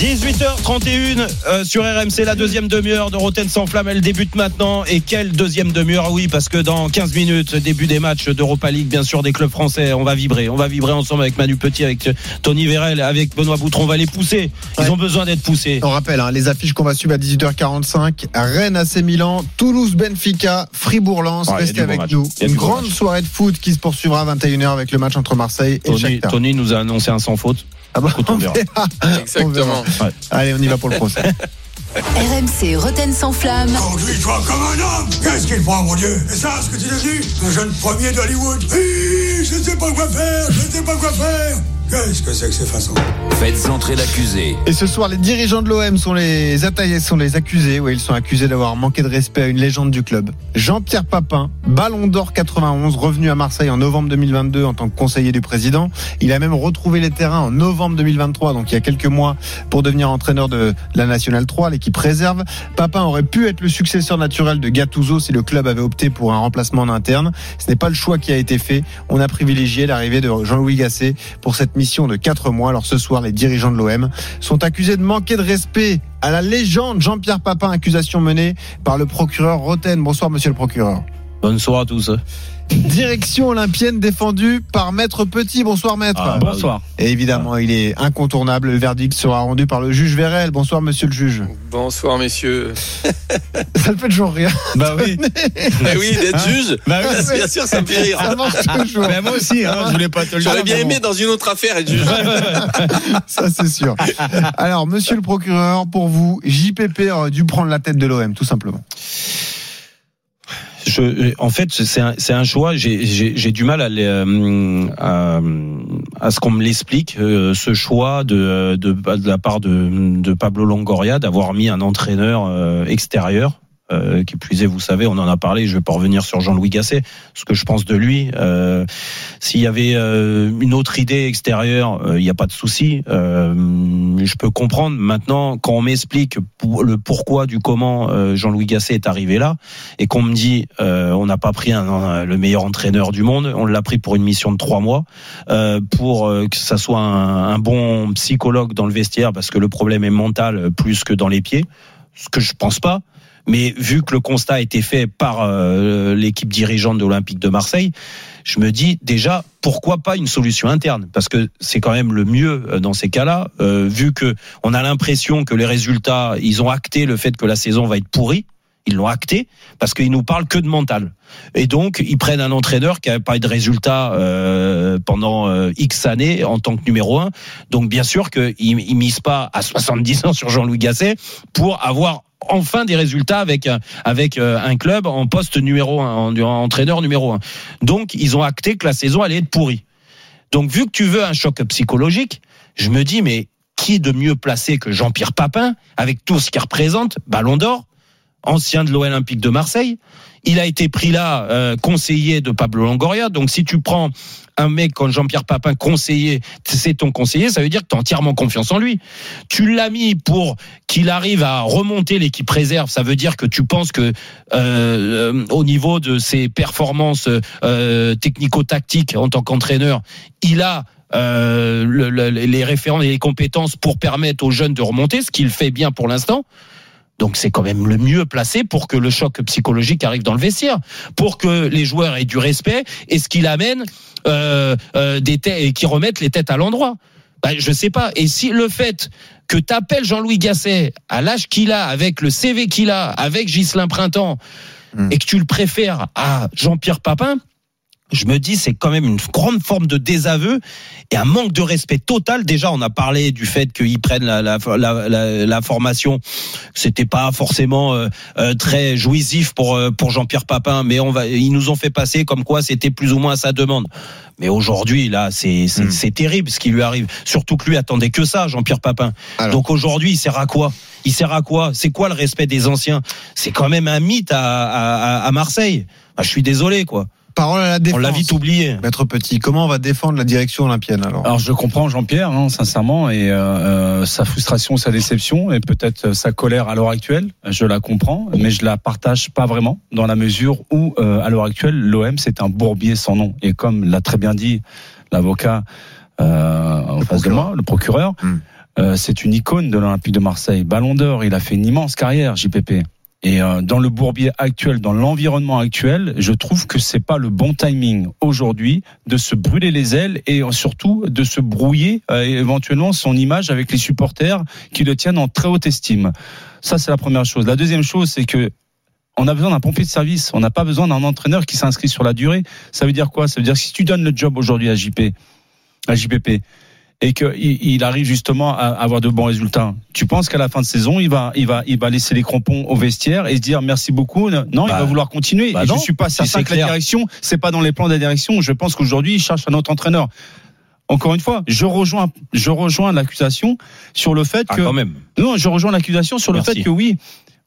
Speaker 3: 18h31 euh, sur RMC, la deuxième demi-heure de Roten sans flamme, elle débute maintenant. Et quelle deuxième demi-heure? Oui, parce que dans 15 minutes, début des matchs d'Europa League, bien sûr, des clubs français, on va vibrer. On va vibrer ensemble avec Manu Petit, avec Tony Vérel, avec Benoît Boutron. On va les pousser. Ils
Speaker 4: Ouais.
Speaker 3: ont besoin d'être poussés.
Speaker 4: On rappelle hein, les affiches qu'on va suivre à 18h45. Rennes AC Milan, Toulouse Benfica, Fribourg Lens.
Speaker 3: Ouais,
Speaker 4: Restez avec nous. Une grande
Speaker 3: match.
Speaker 4: soirée de foot qui se poursuivra à 21h avec le match entre Marseille et
Speaker 3: Tony,
Speaker 4: Shakhtar.
Speaker 3: Tony nous a annoncé un sans faute.
Speaker 4: Ah bah,
Speaker 3: on
Speaker 4: on
Speaker 3: verra.
Speaker 4: verra. On
Speaker 6: Exactement.
Speaker 4: Allez, on y va pour le procès. *laughs*
Speaker 1: RMC Roten sans flamme.
Speaker 11: Conduis-toi comme un homme Qu'est-ce qu'il prend, mon Dieu? Et ça, ce que tu es devenu Un jeune premier d'Hollywood Oui, je ne sais pas quoi faire, je ne sais pas quoi faire Qu'est-ce que c'est que ces façons
Speaker 2: Faites entrer l'accusé.
Speaker 4: Et ce soir, les dirigeants de l'OM sont les attaqués, sont les accusés. Oui, ils sont accusés d'avoir manqué de respect à une légende du club. Jean-Pierre Papin, Ballon d'Or 91, revenu à Marseille en novembre 2022 en tant que conseiller du président. Il a même retrouvé les terrains en novembre 2023, donc il y a quelques mois, pour devenir entraîneur de la Nationale 3, l'équipe réserve. Papin aurait pu être le successeur naturel de Gattuso si le club avait opté pour un remplacement en interne. Ce n'est pas le choix qui a été fait. On a privilégié l'arrivée de Jean-Louis Gasset pour cette mission de 4 mois. Alors ce soir, les dirigeants de l'OM sont accusés de manquer de respect à la légende Jean-Pierre Papin, accusation menée par le procureur Roten. Bonsoir monsieur le procureur.
Speaker 3: Bonne soirée à tous.
Speaker 4: Direction olympienne défendue par Maître Petit. Bonsoir Maître.
Speaker 3: Ah, bah
Speaker 5: Bonsoir.
Speaker 4: Et évidemment, il est incontournable. Le verdict sera rendu par le juge Vérel. Bonsoir monsieur le juge.
Speaker 6: Bonsoir, messieurs. *laughs*
Speaker 4: Ça le fait toujours rire.
Speaker 5: Bah oui. *laughs*
Speaker 6: Eh oui, d'être juge,
Speaker 5: Bah oui.
Speaker 6: bien sûr, ça me fait rire.
Speaker 4: Ça marche toujours.
Speaker 5: Bah moi aussi, hein, je voulais pas te le dire.
Speaker 6: J'aurais bien
Speaker 5: mais bon.
Speaker 6: aimé dans une autre affaire être juge. *laughs*
Speaker 4: Ça, c'est sûr. Alors, monsieur le procureur, pour vous, JPP aurait dû prendre la tête de l'OM, tout simplement.
Speaker 3: Je, en fait, c'est un, un choix. J'ai- du mal euh, à, ce qu'on me l'explique. euh, ce choix de, la part de, Pablo Longoria d'avoir mis un entraîneur euh, extérieur Euh, qui plus est, vous savez, on en a parlé. Je vais pas revenir sur Jean-Louis Gasset, ce que je pense de lui. Euh, S'il y avait euh, une autre idée extérieure, euh, il n'y a pas de souci. Euh, je peux comprendre. Maintenant, quand on m'explique le pourquoi du comment euh, Jean-Louis Gasset est arrivé là, et qu'on me dit, on n'a pas pris un- un- le meilleur entraîneur du monde, on l'a pris pour une mission de trois mois, pour que ça soit un, un bon psychologue dans le vestiaire, parce que le problème est mental plus que dans les pieds, ce que je pense pas. Mais vu que le constat a été fait par euh, l'équipe dirigeante de l'Olympique de Marseille, je me dis déjà pourquoi pas une solution interne? Parce que c'est quand même le mieux euh, dans ces cas-là. euh, vu que on a l'impression que les résultats, ils ont acté le fait que la saison va être pourrie. Ils l'ont acté parce qu'ils nous parlent que de mental. Et donc, ils prennent un entraîneur qui n'a pas eu de résultats euh, pendant euh, X années en tant que numéro un. Donc, bien sûr qu'ils ne misent pas à 70 ans sur Jean-Louis Gasset pour avoir enfin des résultats avec un- avec euh, un club en poste numéro un, en, en entraîneur numéro un. Donc, ils ont acté que la saison allait être pourrie. Donc, vu que tu veux un choc psychologique, je me dis, mais qui de mieux placé que Jean-Pierre Papin, avec tout ce qu'il représente, Ballon d'Or, ancien de l'Olympique de Marseille. Il a été pris là euh, conseiller de Pablo Longoria. Donc si tu prends un mec comme Jean-Pierre Papin conseiller, c'est ton conseiller, ça veut dire que tu as entièrement confiance en lui. Tu l'as mis pour qu'il arrive à remonter l'équipe réserve, ça veut dire que tu penses que euh, euh, au niveau de ses performances technico-tactiques en tant qu'entraîneur, il a le- le- les références et les compétences pour permettre aux jeunes de remonter, ce qu'il fait bien pour l'instant. Donc c'est quand même le mieux placé pour que le choc psychologique arrive dans le vestiaire, pour que les joueurs aient du respect et ce qu'il amène euh, euh, des têtes et qui remettent les têtes à l'endroit. Bah, je sais pas. Et si le fait que t'appelles Jean-Louis Gasset à l'âge qu'il a, avec le CV qu'il a, avec Ghislain Printemps, et que tu le préfères à Jean-Pierre Papin, je me dis c'est quand même une grande forme de désaveu et un manque de respect total. Déjà, on a parlé du fait qu'ils prennent la, la, la, la, formation. C'était pas forcément euh, euh, très jouissif pour euh, pour Jean-Pierre Papin, mais on va, ils nous ont fait passer comme quoi c'était plus ou moins à sa demande. Mais aujourd'hui, là, c'est c'est terrible ce qui lui arrive. Surtout que lui attendait que ça, Jean-Pierre Papin. Donc aujourd'hui, il sert à quoi? Il sert à quoi? C'est quoi le respect des anciens? C'est quand même un mythe à, à, à Marseille. Bah, je suis désolé, quoi.
Speaker 4: Parole à la défense.
Speaker 3: On l'a vite oublié.
Speaker 4: Maître Petit, comment on va défendre la direction olympienne alors
Speaker 5: Alors je comprends Jean-Pierre, hein, sincèrement, et euh, euh, sa frustration, sa déception, et peut-être sa colère à l'heure actuelle. Je la comprends, mais je la partage pas vraiment dans la mesure où, euh, à l'heure actuelle, l'OM c'est un bourbier sans nom. Et comme l'a très bien dit l'avocat euh, en face de moi, le procureur, euh, c'est une icône de l'Olympique de Marseille. Ballon d'Or, il a fait une immense carrière, JPP. Et euh, dans le bourbier actuel, dans l'environnement actuel, je trouve que c'est pas le bon timing aujourd'hui de se brûler les ailes et euh, surtout de se brouiller euh, éventuellement son image avec les supporters qui le tiennent en très haute estime. Ça, c'est la première chose. La deuxième chose, c'est que on a besoin d'un pompier de service. On n'a pas besoin d'un entraîneur qui s'inscrit sur la durée. Ça veut dire quoi? Ça veut dire que si tu donnes le job aujourd'hui à JP, à JPP, et qu'il il arrive justement à avoir de bons résultats. Tu penses qu'à la fin de saison, il va, il va, il va laisser les crampons au vestiaire et se dire merci beaucoup. Non, il
Speaker 3: Bah,
Speaker 5: va vouloir continuer.
Speaker 3: bah
Speaker 5: et
Speaker 3: non,
Speaker 5: je suis pas certain que la direction, c'est pas dans les plans de la direction. Je pense qu'aujourd'hui, il cherche un autre entraîneur. Encore une fois, je rejoins, je rejoins l'accusation sur le fait
Speaker 3: Ah,
Speaker 5: que
Speaker 3: quand même.
Speaker 5: non, je rejoins l'accusation sur le fait que oui,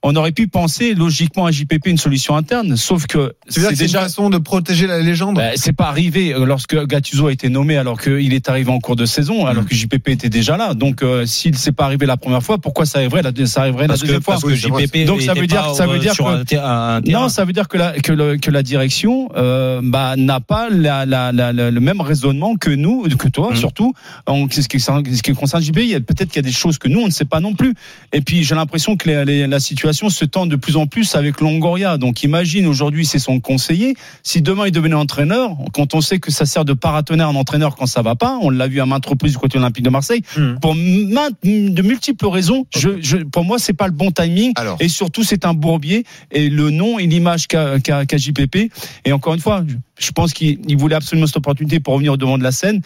Speaker 5: on aurait pu penser logiquement à JPP une solution interne, sauf que
Speaker 4: C'est-à-dire que c'est une façon de protéger la légende?
Speaker 5: Bah, c'est pas arrivé euh, lorsque Gattuso a été nommé alors qu'il est arrivé en cours de saison,
Speaker 3: Mm.
Speaker 5: alors que JPP était déjà là. Donc euh, s'il s'est pas arrivé la première fois, pourquoi ça arriverait la, ça arriverait
Speaker 3: Parce
Speaker 5: la
Speaker 3: que,
Speaker 5: deuxième fois?
Speaker 3: parce que JPP
Speaker 5: Donc ça veut dire ça veut
Speaker 3: euh,
Speaker 5: dire
Speaker 3: sur
Speaker 5: que
Speaker 3: un,
Speaker 5: non, ça veut dire que la que, le- que la direction euh, bah, n'a pas la, la, la- la- le même raisonnement que nous, que toi
Speaker 3: Mm.
Speaker 5: surtout. En ce qui, ce qui concerne JPP, peut-être qu'il y a des choses que nous on ne sait pas non plus. Et puis j'ai l'impression que les- les- la situation se tend de plus en plus avec Longoria. Donc imagine aujourd'hui c'est son conseiller. Si demain il devenait entraîneur, quand on sait que ça sert de paratonnerre un entraîneur quand ça va pas, on l'a vu à maintes reprises du côté olympique de Marseille. Pour maintes- de multiples raisons, je, je, pour moi c'est pas le bon timing.
Speaker 4: Alors.
Speaker 5: Et surtout c'est un bourbier et le nom et l'image qu'a JPP. Et encore une fois, je- pense qu'il il voulait absolument cette opportunité pour revenir au devant de la scène.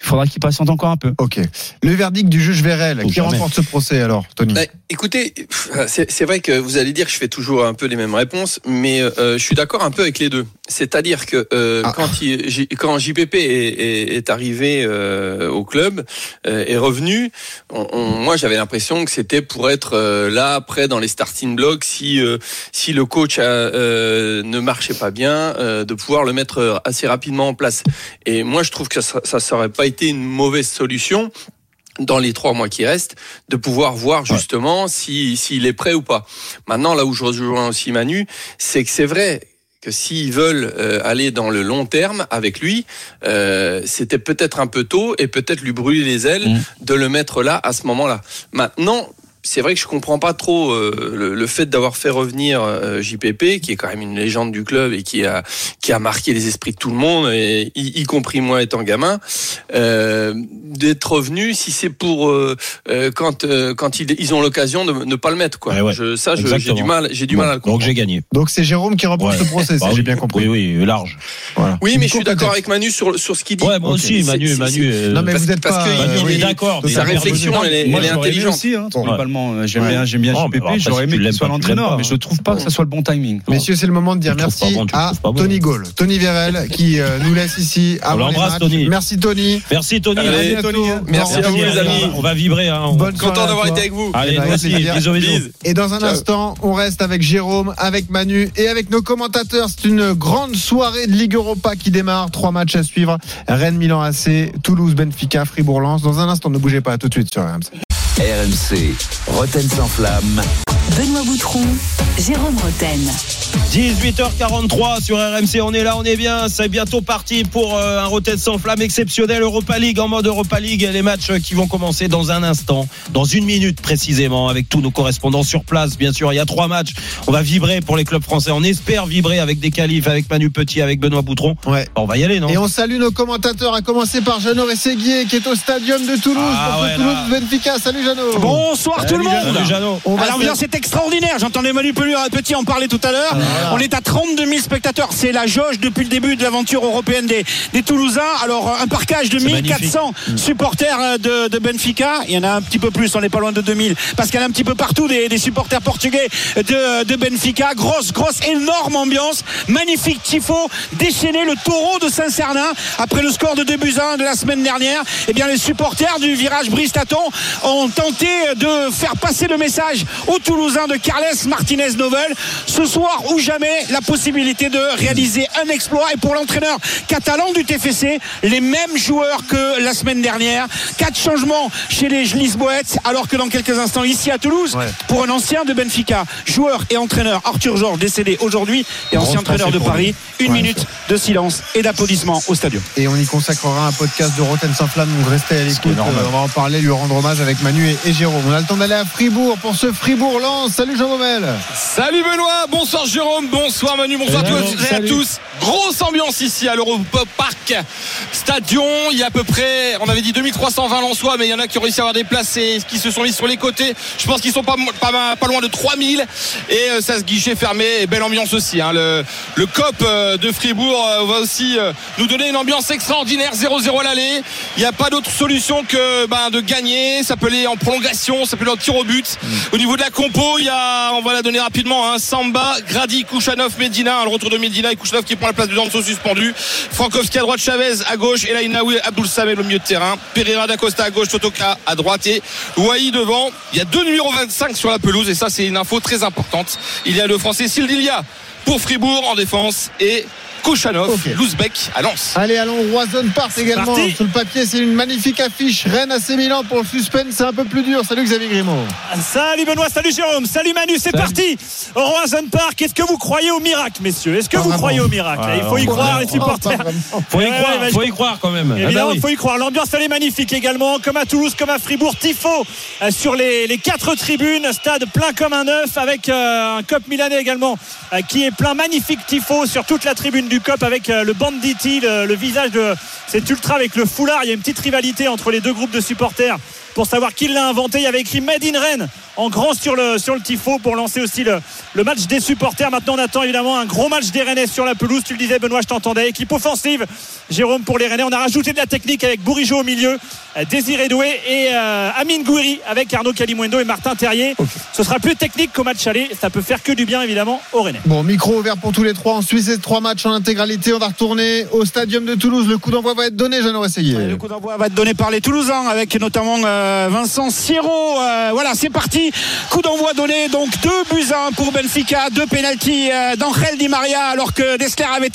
Speaker 5: Il faudra qu'il patiente encore un peu.
Speaker 4: Ok. Le verdict du juge Vérel, qui
Speaker 3: jamais.
Speaker 4: remporte ce procès alors, Tony
Speaker 6: Bah, écoutez, c'est vrai que vous allez dire que je fais toujours un peu les mêmes réponses, mais euh, je suis d'accord un peu avec les deux. C'est-à-dire que euh,
Speaker 4: Ah.
Speaker 6: quand, il, J- quand JPP est, est, est arrivé euh, au club, euh, est revenu, on, on- moi j'avais l'impression que c'était pour être euh, là, après dans les starting blocks, si euh, si le coach a, euh, ne marchait pas bien, euh, de pouvoir le mettre assez rapidement en place. Et moi je trouve que ça, ça serait pas été une mauvaise solution dans les trois mois qui restent, de pouvoir voir justement si s'il est prêt ou pas. Maintenant, là où je rejoins aussi Manu, c'est que c'est vrai que s'ils veulent euh, aller dans le long terme avec lui, euh, c'était peut-être un peu tôt et peut-être lui brûler les ailes
Speaker 5: Mm.
Speaker 6: de le mettre là à ce moment-là. Maintenant. C'est vrai que je comprends pas trop euh, le, le fait d'avoir fait revenir euh, JPP, qui est quand même une légende du club et qui a qui a marqué les esprits de tout le monde, et y, y compris moi étant gamin, euh, d'être revenu si c'est pour euh, euh, quand euh, quand ils, ils ont l'occasion de ne pas le mettre quoi.
Speaker 3: Ouais, ouais.
Speaker 6: Je, ça, j'ai du mal, j'ai du mal à le
Speaker 3: Donc
Speaker 6: comprendre.
Speaker 3: j'ai gagné.
Speaker 4: Donc c'est Jérôme qui remporte
Speaker 3: Ouais.
Speaker 4: ce procès,
Speaker 3: Bah
Speaker 4: j'ai
Speaker 3: oui.
Speaker 4: bien compris.
Speaker 3: Oui, oui, large.
Speaker 4: Voilà.
Speaker 6: Oui, mais je suis d'accord avec Manu sur sur ce qu'il dit.
Speaker 3: Ouais, moi aussi, Manu, Manu. euh,
Speaker 4: Non mais
Speaker 6: parce-
Speaker 4: vous êtes
Speaker 6: parce
Speaker 4: pas.
Speaker 6: que
Speaker 3: Manu, est
Speaker 6: il-
Speaker 3: d'accord.
Speaker 6: sa réflexion, elle est, intelligente.
Speaker 5: Globalement. J'aime
Speaker 4: Ouais.
Speaker 5: bien, j'aime bien JPP. J'aurais aimé
Speaker 3: tu
Speaker 5: qu'il soit l'entraîneur, mais je trouve pas que ça soit le bon timing.
Speaker 4: Messieurs, c'est le moment de dire merci
Speaker 3: bon,
Speaker 4: à
Speaker 3: bon.
Speaker 4: Tony Gaulle, Tony Vérel, qui euh, nous laisse ici.
Speaker 3: On l'embrasse. Tony.
Speaker 4: Merci Tony.
Speaker 3: Merci Tony.
Speaker 6: Allez.
Speaker 4: Tony.
Speaker 6: Merci à vous, les amis.
Speaker 3: On va vibrer. Hein.
Speaker 4: Bonne
Speaker 6: Content d'avoir été avec vous.
Speaker 3: Allez.
Speaker 6: Bise.
Speaker 4: Et dans un instant, on reste avec Jérôme, avec Manu et avec nos commentateurs. C'est une grande soirée de Ligue Europa qui démarre. Trois matchs à suivre. Rennes, Milan AC, Toulouse, Benfica, Fribourg, Lens. Dans un instant, ne bougez pas. À tout de suite sur RMC.
Speaker 2: RMC, Roten sans flamme.
Speaker 1: Benoît Boutron, Jérôme Roten.
Speaker 3: 18h43 sur RMC, on est là, on est bien, c'est bientôt parti pour euh, un Rotten sans flamme exceptionnel Europa League en mode Europa League, les matchs qui vont commencer dans un instant, dans une minute précisément, avec tous nos correspondants sur place, bien sûr, il y a trois matchs, on va vibrer pour les clubs français, on espère vibrer avec des qualifs, avec Manu Petit, avec Benoît Boutron,
Speaker 4: Ouais.
Speaker 3: on va y aller non?
Speaker 4: Et on salue nos commentateurs, à commencer par Jeannot Rességuier, qui est au stadium de Toulouse.
Speaker 3: Ah ouais,
Speaker 4: Toulouse,
Speaker 3: là.
Speaker 4: Benfica. Salut Jeannot.
Speaker 12: Bonsoir tout le monde.
Speaker 3: Jeannot.
Speaker 12: Ah, L'ambiance est extraordinaire. J'entendais Manu Petit en parler tout à l'heure.
Speaker 4: voilà.
Speaker 12: On est à 32 000 spectateurs. C'est la jauge depuis le début de l'aventure européenne des, des Toulousains. Alors, un parcage de
Speaker 3: C'est
Speaker 12: 1400 supporters euh, de, de Benfica. Il y en a un petit peu plus. On n'est pas loin de 2000. Parce qu'il y en a un petit peu partout des, des supporters portugais de, de Benfica. Grosse, grosse, énorme ambiance. Magnifique tifo. Déchaîné le taureau de Saint-Cernin. Après le score de 2 buts à 1 de la semaine dernière, eh bien, les supporters du virage Bristaton ont tenté de faire passer le message aux Toulousains de Carles Martinez Novel. Ce soir ou jamais, la possibilité de réaliser un exploit. Et pour l'entraîneur catalan du TFC, les mêmes joueurs que la semaine dernière. Quatre changements chez les Lisboètes, alors que dans quelques instants, ici à Toulouse,
Speaker 4: Ouais.
Speaker 12: pour un ancien de Benfica, joueur et entraîneur Arthur Georges, décédé aujourd'hui, et ancien entraîneur de Paris. Une
Speaker 4: Ouais,
Speaker 12: minute de silence et d'applaudissements au stadium.
Speaker 4: Et on y consacrera un podcast de Rotten sans flamme. Donc restez à l'écoute. Euh, On va en parler, lui rendre hommage avec Manu et, et Jérôme. On a le temps d'aller à Fribourg pour ce Fribourg-Lens. Salut Jean Baumel.
Speaker 9: Salut Benoît, bonsoir Jérôme, bonsoir Manu, bonsoir à tous et à tous. Grosse ambiance ici à l'Europa Park Stadion. Il y a à peu près, on avait dit 2320 Lensois, mais il y en a qui ont réussi à avoir des places et qui se sont mis sur les côtés. Je pense qu'ils sont pas, pas, pas loin de 3000 et euh, ça se guichet fermé et belle ambiance aussi. hein. Le, le COP euh, de Fribourg euh, va aussi nous donner une ambiance extraordinaire, 0-0 à l'aller. Il n'y a pas d'autre solution que ben, de gagner. Ça peut aller en prolongation, ça peut en tir au but. Au niveau de la compo, il y a, on va la donner rapidement, hein, Samba, Grady, Kouchanov, Medina, le retour de Medina et Kouchanov qui prend la place de Danso suspendu. Frankowski à droite, Chavez à gauche, et là Inaoui, Abdul Samel au milieu de terrain. Pereira d'Acosta à gauche, Totoka à droite et Wai devant. Il y a deux numéros 25 sur la pelouse et ça c'est une info très importante. Il y a le français Sildilia pour Fribourg en défense et Kouchanov,
Speaker 4: Ok.
Speaker 9: Louzbek à Lens.
Speaker 4: Allez, allons au Roison Park également.
Speaker 12: parti.
Speaker 4: Sur le papier, c'est une magnifique affiche. Rennes à Milan pour le suspense. C'est un peu plus dur. Salut Xavier Grimaud.
Speaker 12: Salut Benoît, salut Jérôme, salut Manu, c'est parti au Roison Park. Est-ce que vous croyez au miracle, messieurs? Est-ce que
Speaker 4: Pas
Speaker 12: vous
Speaker 4: vraiment.
Speaker 12: croyez au miracle?
Speaker 3: Ah,
Speaker 12: Il faut y croire, les
Speaker 4: Oh,
Speaker 12: supporters.
Speaker 4: vraiment. *laughs*
Speaker 3: Faut y croire,
Speaker 12: ouais,
Speaker 3: faut y croire quand même. Ah bah
Speaker 12: Évidemment,
Speaker 3: oui.
Speaker 12: il faut y croire. L'ambiance, elle est magnifique également, comme à Toulouse, comme à Fribourg. Tifo euh, sur les, les quatre tribunes, stade plein comme un œuf, avec euh, un COP milanais également euh, qui est plein. Magnifique Tifo sur toute la tribune du COP avec euh, le Banditi, le visage de cet ultra avec le foulard. Il y a une petite rivalité entre les deux groupes de supporters pour savoir qui l'a inventé. Il y avait écrit Made in Rennes
Speaker 13: en grand sur le, sur le tifo pour lancer aussi le, le match des supporters. Maintenant, on attend évidemment un gros match des Rennais sur la pelouse. Tu le disais, Benoît, je t'entendais. Équipe offensive, Jérôme, pour les Rennais. On a rajouté de la technique avec Bourigeau au milieu, euh, Désiré Doué et euh, Amine Gouiri avec Arnaud Calimundo et Martin Terrier. Ce sera plus technique qu'au match aller. Ça peut faire que du bien, évidemment, aux Rennais.
Speaker 4: Bon, micro ouvert pour tous les trois. En Suisse, ces trois matchs en intégralité. On va retourner au stadium de Toulouse. Le coup d'envoi va être donné, j'en aurais essayé.
Speaker 12: Le coup d'envoi va être donné par les Toulousains avec notamment euh, Vincent Siro. Euh, voilà, c'est parti. Coup d'envoi donné. Donc deux buts un pour Benfica, deux pénalties euh, d'Angel Di Maria alors que Dessler avait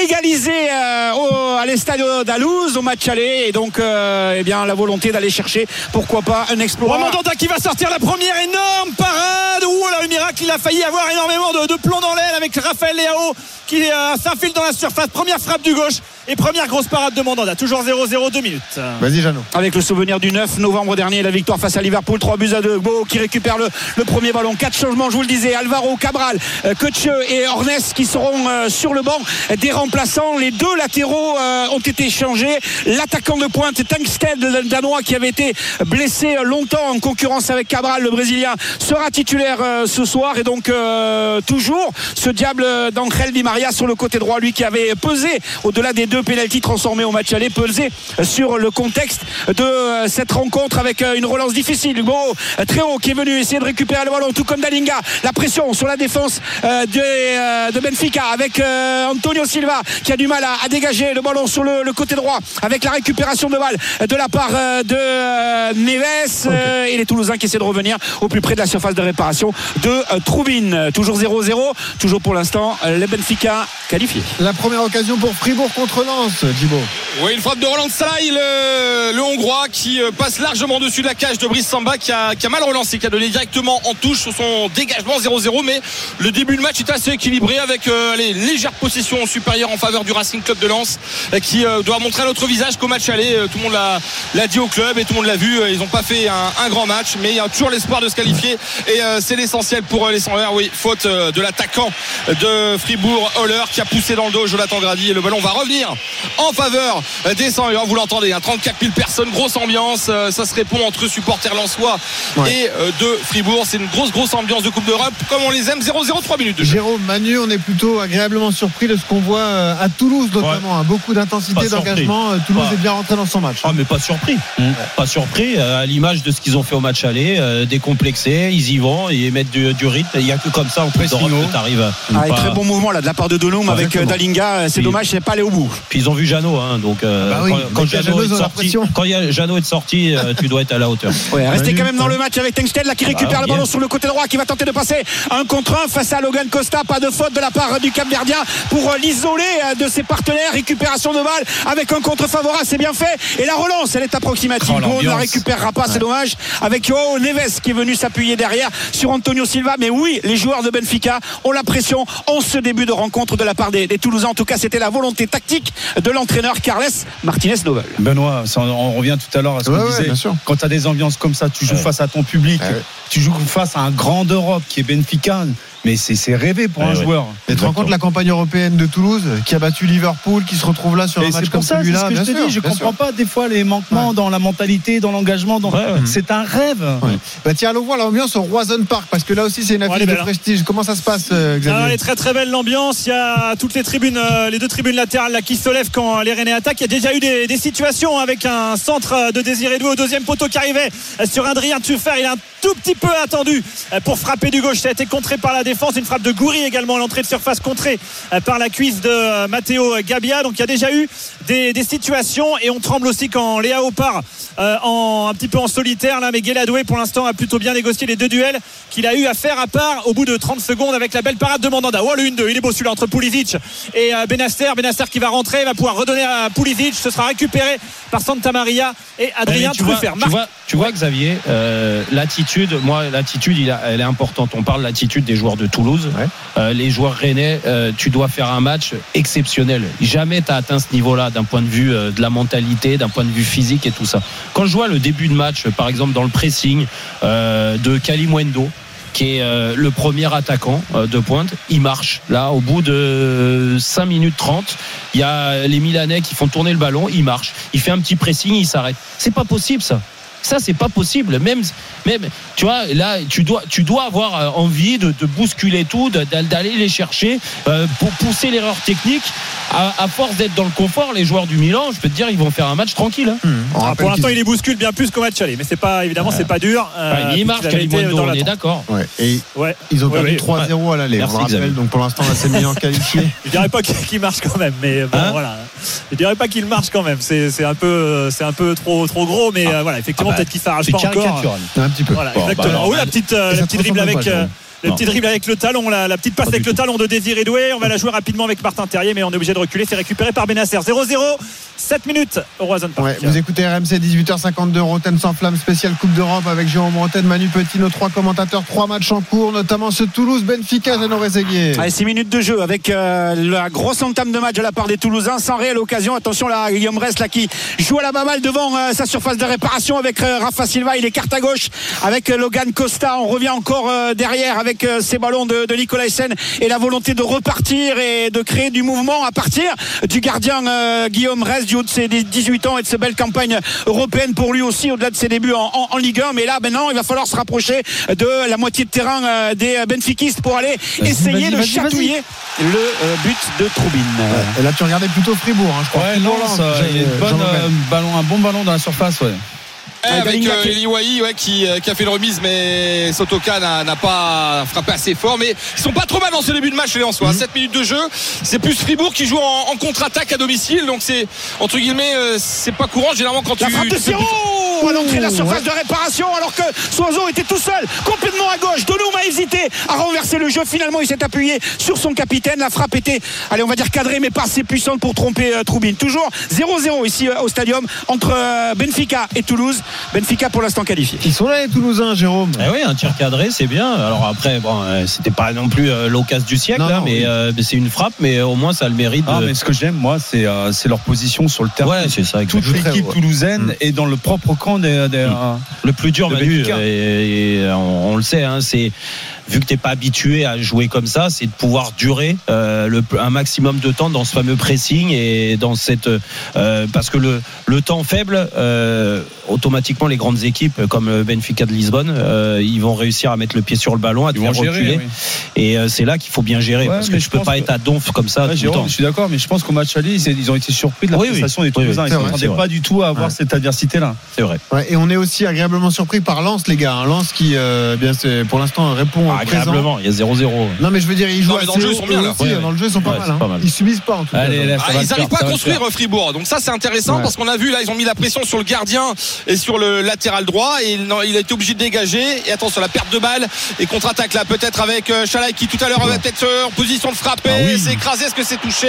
Speaker 12: égalisé euh, au, à l'Estadio d'Alouse au match aller et donc euh, eh bien la volonté d'aller chercher pourquoi pas un exploit.
Speaker 13: Mandanda qui va sortir la première énorme parade. Ouh là, le miracle, il a failli avoir énormément de, de plomb dans l'aile avec Raphaël Léao qui euh, s'infile dans la surface. Première frappe du gauche et première grosse parade de Mandanda. Toujours 0-0, 2 minutes.
Speaker 4: Vas-y, Jeannot.
Speaker 12: Avec le souvenir du 9 novembre dernier, la victoire face à Liverpool, 3 buts à 2. Beau qui récupère le, le premier ballon. Quatre changements, je vous le disais. Alvaro, Cabral, euh, Kötche et Ornes qui seront euh, sur le banc des remplaçants. Les deux latéraux euh, ont été changés. L'attaquant de pointe, Tankstead, le danois, qui avait été blessé longtemps en concurrence avec Cabral, le brésilien, sera titulaire euh, ce soir. Et donc, euh, toujours ce diable d'Angel Di Maria sur le côté droit, lui qui avait pesé au-delà des deux pénalties transformés au match aller, pesé sur le contexte de euh, cette rencontre avec euh, une relance difficile. Hugo très haut qui est venu essayer de récupérer le ballon, tout comme Dalinga. La pression sur la défense euh, de, Benfica avec Antonio Silva qui a du mal à, dégager le ballon sur le, côté droit avec la récupération de balle de la part de Neves euh, et les Toulousains qui essaient de revenir au plus près de la surface de réparation de Troubine. Toujours 0-0, toujours pour l'instant le Benfica qualifié.
Speaker 4: La première occasion pour Fribourg contre Lens, Djibo.
Speaker 9: Oui, une frappe de Roland Salah, le, le Hongrois qui euh, passe largement dessus de la cage de Brice Samba qui a, qui a mal relancé, qui a donné directement en touche sur son dégagement 0-0. Mais le début de match est assez équilibré avec euh, les légères possessions supérieures en faveur du Racing Club de Lens euh, qui euh, doit montrer un autre visage qu'au match aller. Tout le monde l'a, dit au club et tout le monde l'a vu. Ils n'ont pas fait un, un grand match, mais il y a toujours l'espoir de se qualifier et euh, c'est l'essentiel pour euh, les 100 Oui, faute euh, de l'attaquant de Fribourg, Holler, qui a poussé dans le dos Jonathan Grady et le ballon va revenir en faveur des 100 Vous l'entendez, hein, 34 000 personnes, grosse ambiance. euh, Ça se répond entre supporters lensois
Speaker 4: Ouais.
Speaker 9: et euh, de Fribourg. C'est une grosse, grosse ambiance de Coupe d'Europe comme on les aime. 0-0, 3 minutes de jeu.
Speaker 4: Jérôme, Manu, on est plutôt agréablement surpris de ce qu'on voit euh, à Toulouse notamment. hein. Beaucoup d'intensité, d'engagement. Toulouse
Speaker 3: Pas.
Speaker 4: est bien rentré dans son match.
Speaker 3: Ah mais pas surpris, pas surpris à l'image de ce qu'ils ont fait au match aller, euh, décomplexés, ils y vont, ils mettent du, du rythme. Il y a que comme ça en Coupe d'Europe que t'arrives. à
Speaker 12: Ah, et
Speaker 3: pas-
Speaker 12: très bon mouvement là de la part de Dolom avec euh. Dalinga. Euh, C'est dommage, c'est pas allé au bout.
Speaker 3: Puis ils ont vu Jeannot, hein, donc euh,
Speaker 4: Ah bah oui,
Speaker 3: quand, Jeannot est sorti,
Speaker 4: pression.
Speaker 3: quand il y a Jeannot est sorti, euh, tu dois être à la hauteur. *laughs*
Speaker 12: Ouais, restez quand même dans le match avec Tengsted là qui récupère
Speaker 3: bah,
Speaker 12: le ballon
Speaker 3: bien.
Speaker 12: sur le côté droit qui va tenter de passer un contre un face à Logan Costa. Pas de faute de la part du Cap Verdien pour l'isoler de ses partenaires. Récupération de balle avec un contre favorable, c'est bien fait. Et la relance, elle est approximative.
Speaker 5: Oh,
Speaker 12: on ne la récupérera pas, c'est dommage. Avec Joao Neves qui est venu s'appuyer derrière sur Antonio Silva. Mais oui, les joueurs de Benfica ont la pression en ce début de rencontre de la part des, des Toulousains. En tout cas, c'était la volonté tactique de l'entraîneur Carles Martinez Novel.
Speaker 5: Benoît, ça, on revient tout à l'heure à ce
Speaker 4: Ouais,
Speaker 5: qu'on
Speaker 4: ouais,
Speaker 5: disait.
Speaker 4: bien sûr.
Speaker 5: Quand tu as des ambiances comme ça, tu joues
Speaker 3: Ouais.
Speaker 5: face à ton public,
Speaker 4: Ouais.
Speaker 5: tu joues face à un grand d'Europe qui est Benfica. Mais c'est c'est rêvé pour
Speaker 3: Ouais,
Speaker 5: un
Speaker 3: ouais.
Speaker 5: joueur.
Speaker 4: Et tu te rends compte la campagne européenne de Toulouse qui a battu Liverpool, qui se retrouve là sur
Speaker 5: Et
Speaker 4: un match
Speaker 5: c'est
Speaker 4: comme
Speaker 5: pour ça, c'est
Speaker 4: celui-là.
Speaker 5: ce que je te dis. Je comprends
Speaker 4: sûr.
Speaker 5: pas des fois les manquements
Speaker 4: Ouais.
Speaker 5: dans la mentalité, dans l'engagement. Dans...
Speaker 3: Ouais, ouais.
Speaker 5: C'est un rêve.
Speaker 4: Ouais. Bah tiens, allons voir l'ambiance au Roison Park parce que là aussi c'est une affiche
Speaker 13: elle
Speaker 4: de
Speaker 13: hein.
Speaker 4: prestige. Comment ça se passe, euh,
Speaker 13: Alors, elle
Speaker 4: Xavier
Speaker 13: est très très belle l'ambiance. Il y a toutes les tribunes, euh, les deux tribunes latérales là, qui se lèvent quand les Rennais attaquent. Il y a déjà eu des, des situations avec un centre euh, de Désiré Doué au deuxième poteau qui arrivait sur Adrien Tuffer. Il a un tout petit peu attendu pour frapper du gauche. Ça a été contré par la défense. Une frappe de Goury également à l'entrée de surface contrée euh, par la cuisse de euh, Matteo Gabia. Donc il y a déjà eu des, des situations et on tremble aussi quand Léa part euh, en, un petit peu en solitaire là. Mais Guéladoué pour l'instant a plutôt bien négocié les deux duels qu'il a eu à faire à part au bout de 30 secondes avec la belle parade de Mandanda. Oh le 1-2, il est beau celui-là entre Pulisic et euh, Benacer. Benacer qui va rentrer, va pouvoir redonner à Pulisic. Ce sera récupéré par Santa Maria et Adrien
Speaker 3: Mais tu vois, tu vois, tu vois, Xavier, euh, l'attitude, moi, l'attitude, elle est importante. On parle de l'attitude des joueurs de Toulouse. Euh, les joueurs rennais, euh, tu dois faire un match exceptionnel. Jamais tu as atteint ce niveau-là d'un point de vue euh, de la mentalité, d'un point de vue physique et tout ça. Quand je vois le début de match, par exemple, dans le pressing euh, de Kalimwendo, qui est euh, le premier attaquant euh, de pointe, il marche. Là, au bout de 5 minutes 30, il y a les Milanais qui font tourner le ballon, il marche. Il fait un petit pressing, il s'arrête. C'est pas possible ça. Ça, c'est pas possible. Même, même, tu vois, là, tu dois, tu dois avoir euh, envie de, de bousculer tout, d'aller les chercher euh, pour pousser l'erreur technique. À, à force d'être dans le confort, les joueurs du Milan, je peux te dire, ils vont faire un match tranquille. hein.
Speaker 4: On
Speaker 13: Ah, pour l'instant,
Speaker 4: qu'ils-
Speaker 13: il les bouscule bien plus qu'au match aller, mais c'est pas évidemment c'est pas dur. euh,
Speaker 3: Ouais, mais il
Speaker 13: dans
Speaker 3: on est d'accord.
Speaker 4: Ouais, et
Speaker 13: Ouais.
Speaker 4: ils ont perdu
Speaker 13: ouais.
Speaker 4: 3-0 à l'aller. On le rappelle. Donc pour l'instant, l'AC Milan *laughs* qualifié.
Speaker 13: Je dirais pas qu'il marche quand même, mais bon,
Speaker 3: Hein
Speaker 13: voilà. Je dirais pas qu'il marche quand même. C'est un peu c'est un peu trop trop gros, mais euh, voilà, effectivement
Speaker 5: Ah bah,
Speaker 13: peut-être qu'il s'arrache pas encore.
Speaker 4: Un petit peu.
Speaker 13: Voilà,
Speaker 3: Bon, bah
Speaker 13: exactement.
Speaker 3: alors,
Speaker 13: oui, la petite, euh, la petite
Speaker 4: te
Speaker 13: dribble avec. Le
Speaker 3: Non.
Speaker 13: petit dribble avec le talon, la, la petite passe
Speaker 5: Pas
Speaker 13: avec le
Speaker 5: tout.
Speaker 13: talon de Désiré Doué. On va la jouer rapidement avec Martin Terrier, mais on est obligé de reculer. C'est récupéré par Benacer. 0-0, 7 minutes au Roison Park.
Speaker 4: Ouais, vous écoutez RMC 18h52 Roten sans flamme spécial Coupe d'Europe avec Jérôme Roten, Manu Petit, nos trois commentateurs, trois matchs en cours, notamment ce Toulouse Benfica, Jeannot Réséguier.
Speaker 12: Allez, 6 minutes de jeu avec euh, la grosse entame de match de la part des Toulousains sans réelle occasion. Attention là, Guillaume Rest là qui joue à la baballe devant euh, sa surface de réparation avec euh, Rafa Silva. Il écarte à gauche avec euh, Logan Costa. On revient encore euh, derrière avec euh, ces ballons de, de Nicolas Essen et la volonté de repartir et de créer du mouvement à partir du gardien euh, Guillaume Rest du haut de ses 18 ans et de ses belles campagnes européennes pour lui aussi au-delà de ses débuts en, en- en Ligue 1. Mais là maintenant, il va falloir se rapprocher de la moitié de terrain euh, des benfiquistes pour aller
Speaker 4: Vas-y,
Speaker 12: essayer
Speaker 4: vas-y,
Speaker 12: de
Speaker 4: vas-y,
Speaker 12: chatouiller le euh, but de Troubine.
Speaker 4: Et là, tu regardais plutôt Fribourg, hein, je crois.
Speaker 5: Ouais, non,
Speaker 4: Lens,
Speaker 5: ça, il y a
Speaker 4: Jean-
Speaker 5: une bonne,
Speaker 4: Jean-Romain.
Speaker 5: euh, ballon, un bon ballon dans la surface, ouais.
Speaker 9: Eh,
Speaker 12: Ah,
Speaker 9: avec
Speaker 12: Dalinga
Speaker 9: euh, Eli Wahi, ouais, qui, euh, qui a fait une remise, mais Sotoka n'a pas frappé assez fort. Mais ils sont pas trop mal dans ce début de match, les en soi. 7 minutes de jeu. C'est plus Fribourg qui joue en, en contre-attaque à domicile. Donc c'est, entre guillemets, euh, c'est pas courant. Généralement, quand
Speaker 12: La
Speaker 9: tu.
Speaker 12: frappe de Siro à l'entrée de la surface
Speaker 4: ouais.
Speaker 12: de réparation alors que Soiseau était tout seul complètement à gauche Donoum a hésité à renverser le jeu finalement il s'est appuyé sur son capitaine la frappe était allez on va dire cadrée mais pas assez puissante pour tromper euh, Troubine toujours 0-0 ici euh, au stadium entre Benfica et Toulouse Benfica pour l'instant qualifié
Speaker 4: Ils sont là, les Toulousains, Jérôme.
Speaker 3: Eh oui, un tir cadré, c'est bien. Alors après, bon, euh, c'était pas non plus euh, l'occasion du siècle,
Speaker 4: Non,
Speaker 3: là,
Speaker 4: non,
Speaker 3: mais
Speaker 4: oui.
Speaker 3: euh, mais c'est une frappe, mais au moins ça a le mérite
Speaker 5: Ah,
Speaker 3: de.
Speaker 5: mais ce que j'aime, moi, c'est euh, c'est leur position sur le terrain.
Speaker 3: Ouais, c'est ça.
Speaker 5: Toute
Speaker 3: exactement.
Speaker 5: l'équipe toulousaine
Speaker 4: Mm.
Speaker 5: est dans le propre camp des. des,
Speaker 3: Mm.
Speaker 5: euh,
Speaker 3: Le plus dur,
Speaker 5: de
Speaker 3: Manu,
Speaker 5: Benfica.
Speaker 3: et, et on, on le sait, hein, c'est vu que t'es pas habitué à jouer comme ça, c'est de pouvoir durer euh, le, un maximum de temps dans ce fameux pressing et dans cette euh, parce que le, le temps faible, euh, automatiquement les grandes équipes comme le Benfica de Lisbonne, euh, ils vont réussir à mettre le pied sur le ballon, à te faire
Speaker 5: gérer,
Speaker 3: reculer.
Speaker 5: oui.
Speaker 3: Et euh, c'est là qu'il faut bien gérer
Speaker 5: Ouais,
Speaker 3: parce que tu
Speaker 5: je
Speaker 3: peux pas
Speaker 5: que-
Speaker 3: être à donf comme ça
Speaker 5: Ouais,
Speaker 3: tout le temps.
Speaker 5: je suis d'accord, mais je pense qu'au match aller, ils ils ont été surpris de la
Speaker 3: Oui, oui.
Speaker 5: prestation des
Speaker 3: Oui, oui.
Speaker 5: Toulousains. Ils s'attendaient pas du tout à avoir
Speaker 4: Ouais.
Speaker 5: cette adversité-là.
Speaker 3: C'est vrai.
Speaker 4: Ouais, et on est aussi agréablement surpris par Lens, les gars. Lens qui, euh, bien, c'est- pour l'instant, répond
Speaker 3: Agréablement, il y a 0-0.
Speaker 4: Non, mais je veux dire, ils jouent
Speaker 9: Non, dans le jeu, ils sont bien,
Speaker 4: eux
Speaker 9: là.
Speaker 4: aussi,
Speaker 3: Ouais,
Speaker 4: hein. Dans le jeu, ils sont pas,
Speaker 3: Ouais,
Speaker 4: mal,
Speaker 3: c'est
Speaker 4: hein.
Speaker 3: pas mal.
Speaker 4: Ils subissent pas, en tout cas.
Speaker 5: Allez, là, ça
Speaker 9: Ah,
Speaker 5: va
Speaker 9: ils n'arrivent pas à
Speaker 5: va
Speaker 9: construire
Speaker 5: faire.
Speaker 9: Fribourg. Donc ça c'est intéressant
Speaker 4: Ouais.
Speaker 9: parce qu'on a vu là ils ont mis la pression sur le gardien et sur le latéral droit et il, non, il a été obligé de dégager et attention la perte de balle et contre-attaque là peut-être avec euh, Chalai qui tout à l'heure avait peut-être en position de frapper.
Speaker 5: Ah oui.
Speaker 9: C'est écrasé. Est-ce que c'est touché?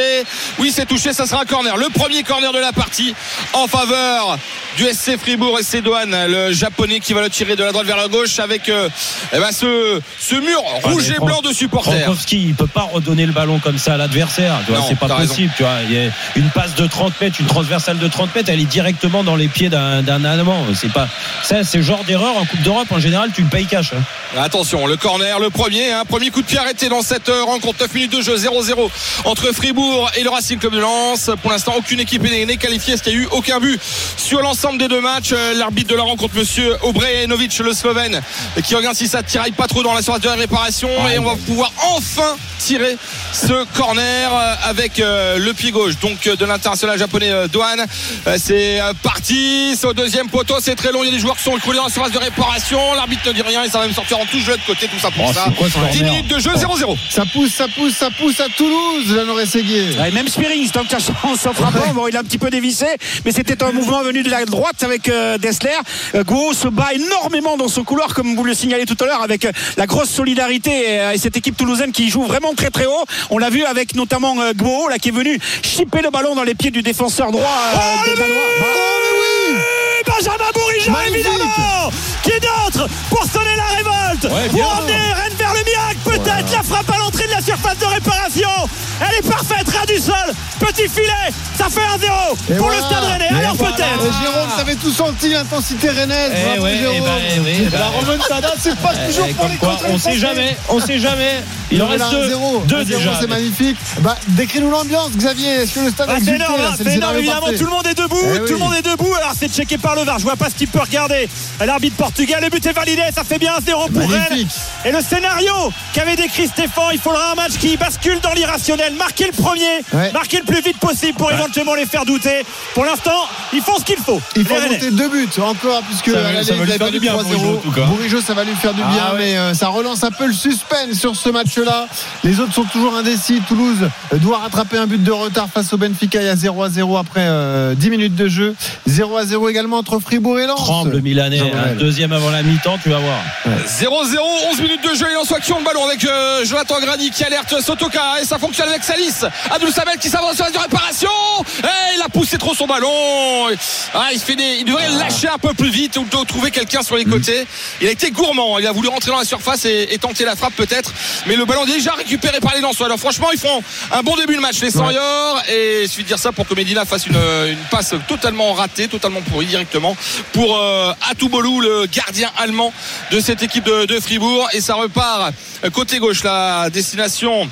Speaker 9: Oui c'est touché. Ça sera un corner. Le premier corner de la partie en faveur du SC Fribourg et c'est Douane le japonais qui va le tirer de la droite vers la gauche avec euh, eh ben, ce, ce mur rouge
Speaker 3: mais
Speaker 9: et blanc de supporters.
Speaker 3: Frankowski, il peut pas redonner le ballon comme ça à l'adversaire. C'est pas
Speaker 9: raison.
Speaker 3: possible. Tu vois, il y a une passe de 30 mètres, une transversale de 30 mètres, elle est directement dans les pieds d'un Allemand. C'est pas ça, c'est genre d'erreur en Coupe d'Europe. En général, tu le payes cash. hein.
Speaker 9: Attention, le corner, le premier, hein, premier coup de pied arrêté dans cette euh, rencontre. 9 minutes de jeu, 0-0 entre Fribourg et le Racing Club de Lens. Pour l'instant, aucune équipe n'est qualifiée. Est-ce qu'il y a eu aucun but sur l'ensemble des deux matchs Euh, L'arbitre de la rencontre, monsieur Obrejanovic, le Slovène, qui regarde si ça tiraille pas trop dans la surface de réparation. et on va pouvoir enfin tirer ce corner euh, avec euh, le pied gauche donc euh, de l'international japonais Douane. Euh, C'est parti, c'est au deuxième poteau, c'est très long. Il y a des joueurs qui sont écroulés dans la surface de réparation. L'arbitre ne dit rien et ça va même sortir en touche de l'autre côté. Tout ça pour
Speaker 5: Oh,
Speaker 9: ça.
Speaker 5: c'est quoi ce
Speaker 9: 10
Speaker 5: corner
Speaker 9: minutes de jeu, 0-0.
Speaker 4: Ça pousse, ça pousse, ça pousse à Toulouse, Jeannot Réséguier.
Speaker 12: Ouais, même Spearing, tant que sans frappant, bon, il a un petit peu dévissé, mais c'était un mouvement venu de la droite avec euh, Dessler. Euh, Go se bat énormément dans son couloir, comme vous le signalez tout à l'heure, avec euh, la grosse solidarité et, euh, et cette équipe toulousaine qui joue vraiment très très haut. On l'a vu avec notamment euh, Gbo, là, qui est venu chipper le ballon dans les pieds du défenseur droit euh, des Danois.
Speaker 13: Benjamin Bourigeau, évidemment Qui d'autre pour sonner la révolte
Speaker 5: Ouais.
Speaker 13: Pour emmener Rennes vers le miracle Peut-être la frappe à la surface de réparation Elle est parfaite, Radio du sol. Petit filet. Ça fait 1-0
Speaker 4: Et
Speaker 13: pour
Speaker 4: voilà.
Speaker 13: le Stade Rennais. Alors
Speaker 4: voilà.
Speaker 13: peut-être.
Speaker 4: Jérôme, t'avais tout senti l'intensité rennaise.
Speaker 3: Eh ouais,
Speaker 4: Jérôme.
Speaker 3: eh ben, eh oui,
Speaker 4: la
Speaker 3: ben.
Speaker 4: remontada, c'est pas toujours pour les
Speaker 3: quoi,
Speaker 4: contre
Speaker 3: on sait jamais, on sait jamais. Il en
Speaker 4: Il
Speaker 3: reste deux,
Speaker 4: 0
Speaker 3: deux déjà.
Speaker 4: c'est magnifique. Bah, décris-nous l'ambiance, Xavier. Est-ce que le stade
Speaker 13: Ah,
Speaker 4: a
Speaker 13: c'est énorme,
Speaker 4: là
Speaker 13: hein,
Speaker 4: le
Speaker 13: énorme évidemment. Tout le monde est debout,
Speaker 4: Eh
Speaker 13: tout
Speaker 4: oui.
Speaker 13: le monde est debout. Alors c'est checké par le VAR. Je vois pas ce qu'il peut regarder. L'arbitre portugais, le but est validé. Ça fait bien 1-0 pour Rennes. Et le scénario qu'avait décrit Stéphane, il faudra un match qui bascule dans l'irrationnel. Marquer le premier,
Speaker 4: Ouais.
Speaker 13: marquer le plus vite possible pour éventuellement les faire douter. Pour l'instant, ils font ce qu'il faut.
Speaker 4: Il faut remonter deux buts encore puisque
Speaker 3: Ça va- ça va
Speaker 4: il
Speaker 3: lui faire du bien,
Speaker 4: 3-0.
Speaker 3: Bourigeaud, en tout cas.
Speaker 4: Bourigeaud, ça va lui faire du bien,
Speaker 3: Ah ouais.
Speaker 4: mais euh, ça relance un peu le suspense sur ce match-là. Les autres sont toujours indécis. Toulouse euh, doit rattraper un but de retard face au Benfica. Il y a 0 à 0 après euh, 10 minutes de jeu. 0 à 0 également entre Fribourg et Lens.
Speaker 3: Tremble le Milanais, un deuxième avant la mi-temps, tu vas voir.
Speaker 9: 0-0, 11 minutes de jeu, il en soit qui ont le ballon avec euh, Jonathan Grani alerte Sotoka et ça fonctionne avec Salis. Abdul Samel qui s'avance sur la réparation. Poussé trop son ballon. Ah, il, fait des- il devrait le lâcher un peu plus vite ou trouver quelqu'un sur les côtés. Il a été gourmand, il a voulu rentrer dans la surface et, et tenter la frappe peut-être. Mais le ballon est déjà récupéré par les Lensois. Alors franchement, ils font un bon début de match, les Seniors. Et il suffit de dire ça pour que Medina fasse une, une passe totalement ratée, totalement pourrie directement pour euh, le gardien allemand de cette équipe de, de Fribourg. Et ça repart côté gauche, la destination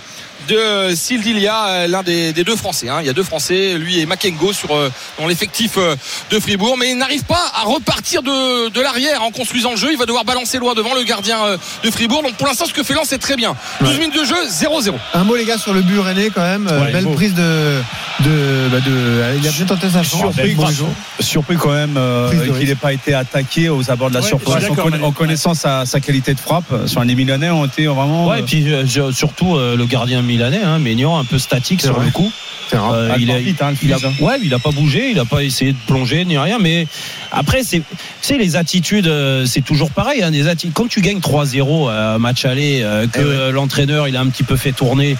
Speaker 9: de Sildilia, euh, l'un des, des deux Français. hein. Il y a deux Français, lui et Makengo sur euh, dans l'effectif euh, de Fribourg, mais il n'arrive pas à repartir de, de l'arrière en construisant le jeu. Il va devoir balancer loin devant le gardien euh, de Fribourg. Donc pour l'instant, ce que fait Lens, c'est très bien. 12 minutes de jeu, 0-0.
Speaker 4: Un mot les gars sur le but rennais quand même. Euh,
Speaker 3: Ouais,
Speaker 4: Belle prise de, de, bah, de- Il a bien tenté sa chance.
Speaker 5: Surpris, surpris quand même euh, qu'il n'ait pas été attaqué aux abords de la
Speaker 13: Ouais,
Speaker 5: surface en, conna- connaissant sa, sa qualité de frappe. Sur les Milanais ont été vraiment.
Speaker 3: Ouais, et puis euh, surtout euh, le gardien milanais, hein, Maignan, un peu statique sur
Speaker 4: vrai.
Speaker 3: le coup. Euh, il, a,
Speaker 5: vite, hein,
Speaker 3: il a- ouais, il a pas bougé, il a pas essayé de plonger ni rien. Mais après, c'est, c'est les attitudes, euh, c'est toujours pareil. Hein, des Quand tu gagnes 3-0 à un match aller, euh, que
Speaker 4: Eh ouais.
Speaker 3: euh, l'entraîneur il a un petit peu fait tourner.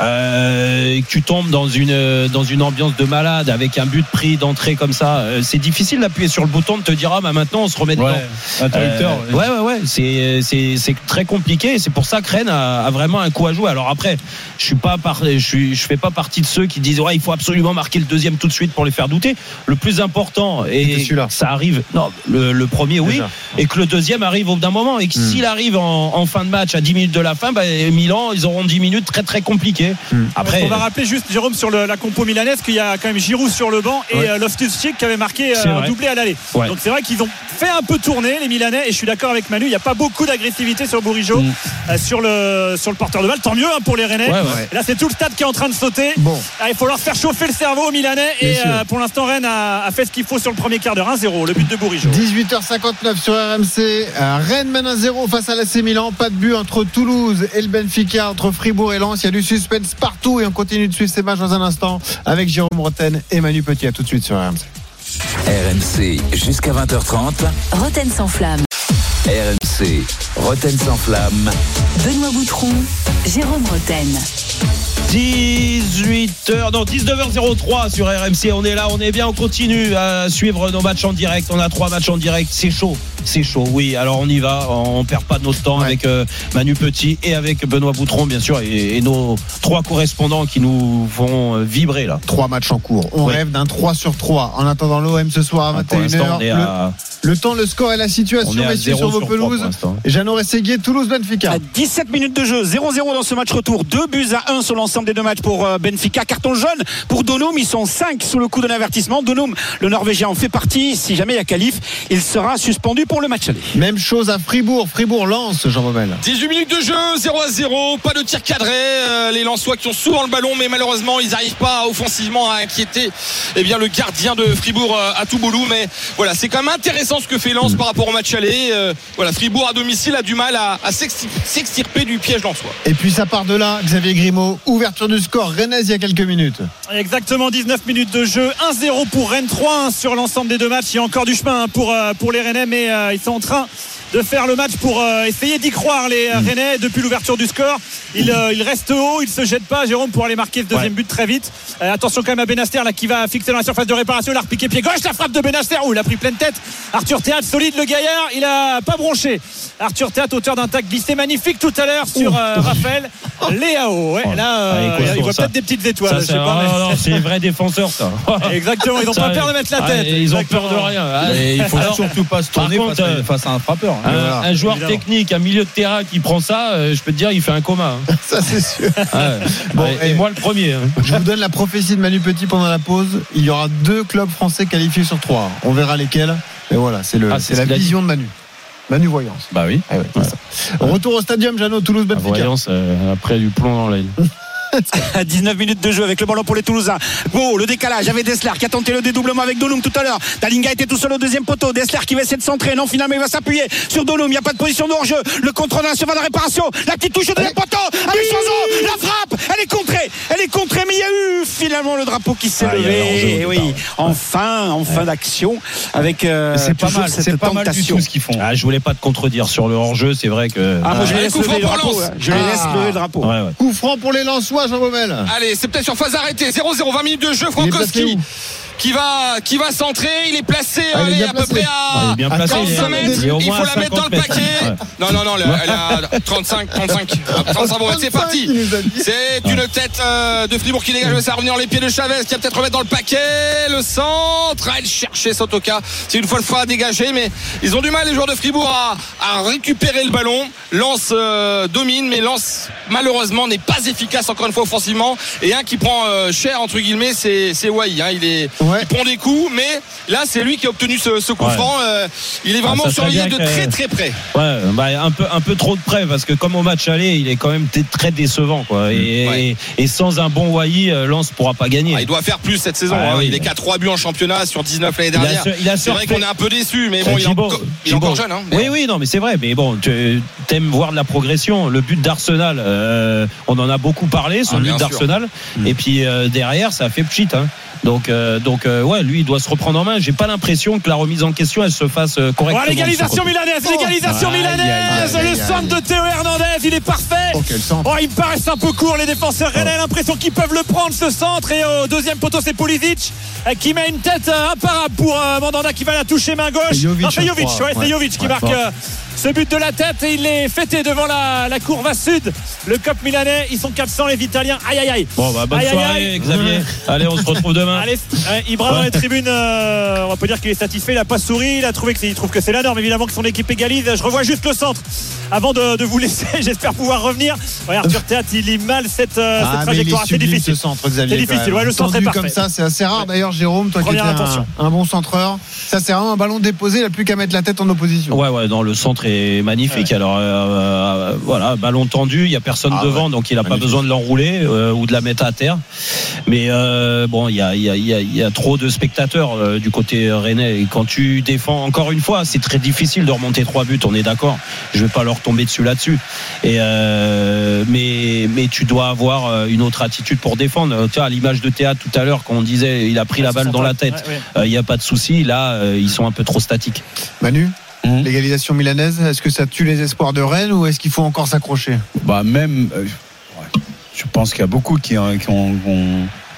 Speaker 3: Euh, tu tombes dans une dans une ambiance de malade avec un but pris d'entrée comme ça, euh, c'est difficile d'appuyer sur le bouton de te dire ah bah maintenant on se remet dedans.
Speaker 5: Ouais.
Speaker 3: Euh, ouais, ouais, ouais. C'est, c'est, c'est très compliqué. Et c'est pour ça que Rennes a, a vraiment un coup à jouer. Alors après, je suis pas par, je suis, je fais pas partie de ceux qui disent ouais, il faut absolument marquer le deuxième tout de suite pour les faire douter. Le plus important et ça arrive. Non, le, le premier oui,
Speaker 4: Déjà.
Speaker 3: et que le deuxième arrive au bout d'un moment. Et que s'il arrive en, en fin de match à 10 minutes de la fin, bah, Milan, ils auront 10 minutes très très compliquées. Après,
Speaker 13: on va rappeler juste Jérôme sur le- la compo milanaise qu'il y a quand même Giroud sur le banc et
Speaker 3: Ouais.
Speaker 13: euh, Loftus-Cheek qui avait marqué euh, un
Speaker 3: vrai.
Speaker 13: doublé à l'aller.
Speaker 3: Ouais.
Speaker 13: Donc c'est vrai qu'ils ont fait un peu tourner les Milanais et je suis d'accord avec Manu, il n'y a pas beaucoup d'agressivité sur Bourigeau
Speaker 3: Mm.
Speaker 13: euh, sur le sur le porteur de balle. Tant mieux hein, pour les Rennais.
Speaker 3: Ouais, ouais.
Speaker 13: Et Là c'est tout le stade qui est en train de sauter.
Speaker 4: Bon.
Speaker 13: Ah, il faut leur faire chauffer le cerveau aux Milanais
Speaker 4: Bien
Speaker 13: et euh, pour l'instant Rennes a, a fait ce qu'il faut sur le premier quart d'heure 1-0 le but de Bourigeau.
Speaker 4: 18h59 sur RMC. Rennes mène 1-0 face à l'AC Milan. Pas de but entre Toulouse et le Benfica, entre Fribourg et Lens. Il y a du suspense partout et on continue de suivre ces matchs dans un instant avec Jérôme Roten et Manu Petit. À tout de suite sur RMC.
Speaker 2: RMC jusqu'à 20h30.
Speaker 1: Roten sans flamme.
Speaker 2: RMC Roten sans flamme.
Speaker 1: Benoît Boutron, Jérôme Roten.
Speaker 3: 18h, non 19h03 sur RMC. On est là, on est bien, on continue à suivre nos matchs en direct. On a trois matchs en direct. C'est chaud, c'est chaud. Oui, alors on y va. On perd pas notre temps
Speaker 4: Ouais.
Speaker 3: avec euh, Manu Petit et avec Benoît Boutron, bien sûr, et, et nos trois correspondants qui nous font euh, vibrer là.
Speaker 4: Trois matchs en cours. On
Speaker 3: Oui.
Speaker 4: rêve d'un 3 sur 3. En attendant l'OM ce soir à
Speaker 3: Ah, Pour l'instant,
Speaker 4: 21h.
Speaker 3: on est
Speaker 4: Le,
Speaker 3: à,
Speaker 4: le temps, le score et la
Speaker 3: on
Speaker 4: situation, messieurs,
Speaker 3: 0
Speaker 4: sur vos
Speaker 3: sur 3 pour
Speaker 4: pelouses. Jeannot Rességuier, Toulouse-Benfica.
Speaker 12: À 17 minutes de jeu, 0-0 dans ce match retour. Deux buts à 1 sur l'ensemble des deux matchs pour euh, Benfica. Carton jaune pour Donum. Ils sont 5 sous le coup d'un avertissement. Donum, le Norvégien, en fait partie. Si jamais il y a qualif, il sera suspendu pour le match aller.
Speaker 4: Même chose à Fribourg. Fribourg-Lens, Jean Bobel.
Speaker 9: 18 minutes de jeu, 0 à 0, pas de tir cadré. Euh, les Lensois qui ont souvent le ballon, mais malheureusement, ils n'arrivent pas offensivement à inquiéter eh bien, le gardien de Fribourg euh, à Touboulou. Mais voilà, c'est quand même intéressant ce que fait Lens par rapport au match aller. Voilà, Fribourg à domicile a du mal à, à s'extir- s'extirper du piège lensois.
Speaker 4: Et puis ça part de là, Xavier Grimaud. Ouverture du score. Rennes il y a quelques minutes.
Speaker 13: Exactement 19 minutes de jeu 1-0 pour Rennes 3-1 sur l'ensemble des deux matchs il y a encore du chemin hein, pour, euh, pour les Rennais mais euh, ils sont en train de faire le match pour euh, essayer d'y croire les euh, Rennais depuis l'ouverture du score ils, euh, ils restent haut ils se jettent pas Jérôme pour aller marquer le deuxième but très vite Euh, attention quand même à Benaster là qui va fixer dans la surface de réparation il a repiqué pied gauche la frappe de Benaster où il a pris pleine tête Arthur Théâtre solide le gaillard il a pas bronché Arthur Théâtre auteur d'un tac glissé magnifique tout à l'heure sur euh, Raphaël Léao. Ouais, là, euh,
Speaker 3: Allez, costaud,
Speaker 13: il voit peut-être des petites étoiles.
Speaker 3: C'est
Speaker 13: pas, mais-
Speaker 3: non, non, c'est les vrais défenseurs, ça. *laughs*
Speaker 13: Exactement, ils n'ont
Speaker 3: Ça,
Speaker 13: pas peur de mettre la
Speaker 3: ah,
Speaker 13: tête.
Speaker 3: Ils ont peur de rien. Ah,
Speaker 5: il faut
Speaker 3: alors,
Speaker 5: surtout pas se tourner
Speaker 3: contre,
Speaker 5: face, à,
Speaker 3: euh,
Speaker 5: face à un frappeur.
Speaker 3: Un,
Speaker 4: Voilà.
Speaker 3: un joueur
Speaker 13: Évidemment.
Speaker 3: technique, un milieu de terrain qui prend ça, euh, je peux te dire, il fait un coma. hein. *laughs*
Speaker 4: Ça, c'est sûr.
Speaker 3: Ah ouais.
Speaker 4: Bon,
Speaker 3: et,
Speaker 4: et-
Speaker 3: moi le premier. hein.
Speaker 4: Je vous donne la prophétie de Manu Petit pendant la pause. Il y aura deux clubs français qualifiés sur trois. On verra lesquels. Mais voilà, c'est le,
Speaker 3: Ah,
Speaker 4: la vision de Manu. Manu Voyance.
Speaker 5: Bah oui.
Speaker 4: Ah ouais, ça. Retour au stadium, Jeannot, Toulouse, Benfica.
Speaker 3: voyance, euh, après du plomb dans l'aile. *laughs* *laughs*
Speaker 12: À 19 minutes de jeu avec le ballon pour les Toulousains. Go, le décalage avec Dessler qui a tenté le dédoublement avec Dolum tout à l'heure. Dalinga était tout seul au deuxième poteau. Dessler qui va essayer de centrer. Non, finalement, il va s'appuyer sur Dolum. Il n'y a pas de position de hors-jeu. Le contrôle de la réparation. La petite touche au deuxième poteau avec Sozo. La frappe. Elle est contrée. Elle est contrée, mais il y a eu finalement le drapeau qui s'est
Speaker 3: Ah,
Speaker 12: levé. Et oui, enfin, en fin d'action avec euh,
Speaker 5: C'est pas mal.
Speaker 12: cette
Speaker 5: C'est pas mal du
Speaker 12: tentation.
Speaker 5: tout ce qu'ils font.
Speaker 3: Ah, je voulais pas te contredire sur le hors-jeu, c'est vrai que.
Speaker 12: Ah, moi, je les laisse
Speaker 9: coup
Speaker 12: lever
Speaker 9: franc
Speaker 12: le
Speaker 9: pour
Speaker 12: drapeau.
Speaker 9: Lens.
Speaker 12: Je les laisse
Speaker 4: Ah.
Speaker 12: lever le drapeau.
Speaker 3: Ouais, ouais.
Speaker 4: Coup franc pour les Lensois, Jean Baumel.
Speaker 9: Allez, c'est peut-être sur phase arrêtée. 0-0, 20 minutes de jeu. Frankowski qui va, qui va centrer. Il est placé,
Speaker 4: Ah, il est
Speaker 9: allez, à peu près
Speaker 3: Ah,
Speaker 9: à
Speaker 3: bien
Speaker 4: À
Speaker 3: placé.
Speaker 9: 45
Speaker 3: il est-
Speaker 9: mètres.
Speaker 3: il
Speaker 9: faut la mettre dans
Speaker 3: 50
Speaker 9: le
Speaker 3: mètres.
Speaker 9: paquet.
Speaker 3: Ouais.
Speaker 9: Non, non, non, le- elle *laughs* a 35, 35. 35 bon, c'est parti. C'est une tête euh, de Fribourg qui dégage, mais ça va revenir les pieds de Chavez qui va peut-être remettre dans le paquet. Le centre, elle cherchait Sotoka. C'est une fois le fois à dégager, mais ils ont du mal les joueurs de Fribourg à, à récupérer le ballon. Lance euh, domine, mais Lance malheureusement n'est pas efficace encore une fois offensivement. Et un qui prend euh, cher entre guillemets, c'est c'est Wai. hein. Il est,
Speaker 4: Ouais.
Speaker 9: il prend des coups, mais là c'est lui qui a obtenu ce, ce coup
Speaker 3: Ouais.
Speaker 9: franc. Euh, il est vraiment
Speaker 3: Ah,
Speaker 9: surveillé de très très près.
Speaker 3: Ouais, bah, un peu un peu trop de près parce que comme au match aller, il est quand même très décevant quoi. Et,
Speaker 9: Ouais.
Speaker 3: et, et sans un bon Wai, euh, Lens pourra pas gagner.
Speaker 9: Ah, il doit faire plus cette saison.
Speaker 3: Ah,
Speaker 9: hein.
Speaker 3: oui.
Speaker 9: Il est qu'à 3 buts en championnat sur 19 l'année dernière. C'est vrai qu'on est un peu déçu, mais bon, il est, encore, il est encore jeune. Hein,
Speaker 3: Oui, oui, non, mais c'est vrai. Mais bon, tu aimes voir de la progression. Le but d'Arsenal, euh, on en a beaucoup parlé, son
Speaker 9: Ah,
Speaker 3: but d'Arsenal. Et puis euh, derrière, ça a fait pchit. Hein. Donc, euh, donc euh, ouais, lui, il doit se reprendre en main. J'ai pas l'impression que la remise en question, elle se fasse euh,
Speaker 13: Oh,
Speaker 3: correctement.
Speaker 13: l'égalisation milanaise, l'égalisation milanaise, le centre de Théo Hernandez, il est parfait.
Speaker 4: Oh, quel centre.
Speaker 13: Oh, ils me paraissent un peu courts les défenseurs rennais, l'impression qu'ils peuvent le prendre ce centre et au deuxième poteau c'est Pulisic euh, qui met une tête imparable pour euh, Mandanda qui va la toucher main gauche.
Speaker 4: C'est Jovic,
Speaker 13: Non, c'est Jovic,
Speaker 4: crois.
Speaker 13: ouais, c'est
Speaker 4: Ouais.
Speaker 13: Jovic qui
Speaker 4: Ouais,
Speaker 13: marque euh, ce but de la tête et il est fêté devant la, la courbe à sud. Le COP milanais, ils sont 400 les Italiens. Aïe aïe aïe.
Speaker 3: Bon, bah, bonne
Speaker 13: Aïe,
Speaker 3: soirée,
Speaker 13: aïe.
Speaker 3: Xavier. *laughs* Allez, on se retrouve demain.
Speaker 13: Allez, euh, Ibra dans les tribunes, euh, on va pas dire qu'il est satisfait, il a pas souri, il a trouvé que c'est- il trouve que c'est la norme, évidemment que son équipe égalise. Je revois juste le centre avant de, de vous laisser. *laughs* J'espère pouvoir revenir. Ouais, Arthur Théâtre, il lit mal cette, euh,
Speaker 4: Ah,
Speaker 13: trajectoire. C'est difficile.
Speaker 4: ce centre, Xavier.
Speaker 13: C'est difficile, ouais, le centre est parfait.
Speaker 4: comme ça, c'est assez rare. D'ailleurs, Jérôme, toi
Speaker 13: Première
Speaker 4: qui étais un, un bon centreur, ça c'est vraiment un ballon déposé, il n'a plus qu'à mettre la tête en opposition.
Speaker 3: Ouais, ouais, non, le centre est magnifique. Alors, euh, euh, voilà, ballon tendu, il y a personne
Speaker 4: Ah,
Speaker 3: devant,
Speaker 4: ouais.
Speaker 3: donc il n'a pas besoin de l'enrouler euh, ou de la mettre à terre. Mais euh, bon, il y a, il y, a, il y, a, il y a trop de spectateurs euh, du côté rennais. Et quand tu défends, encore une fois, c'est très difficile de remonter trois buts, on est d'accord. Je vais pas leur tomber dessus là-dessus. Et euh, mais, mais tu dois avoir une autre attitude pour défendre. Tu vois, à l'image de théâtre tout à l'heure, quand on disait il a pris la balle dans la tête,
Speaker 13: Ouais, ouais.
Speaker 3: euh, il n'y a pas de souci. Là, euh, ils sont un peu trop statiques.
Speaker 4: Manu,
Speaker 5: Mhm.
Speaker 4: l'égalisation milanaise, est-ce que ça tue les espoirs de Rennes ou est-ce qu'il faut encore s'accrocher?
Speaker 5: Bah même, euh, ouais, je pense qu'il y a beaucoup qui, qui ont,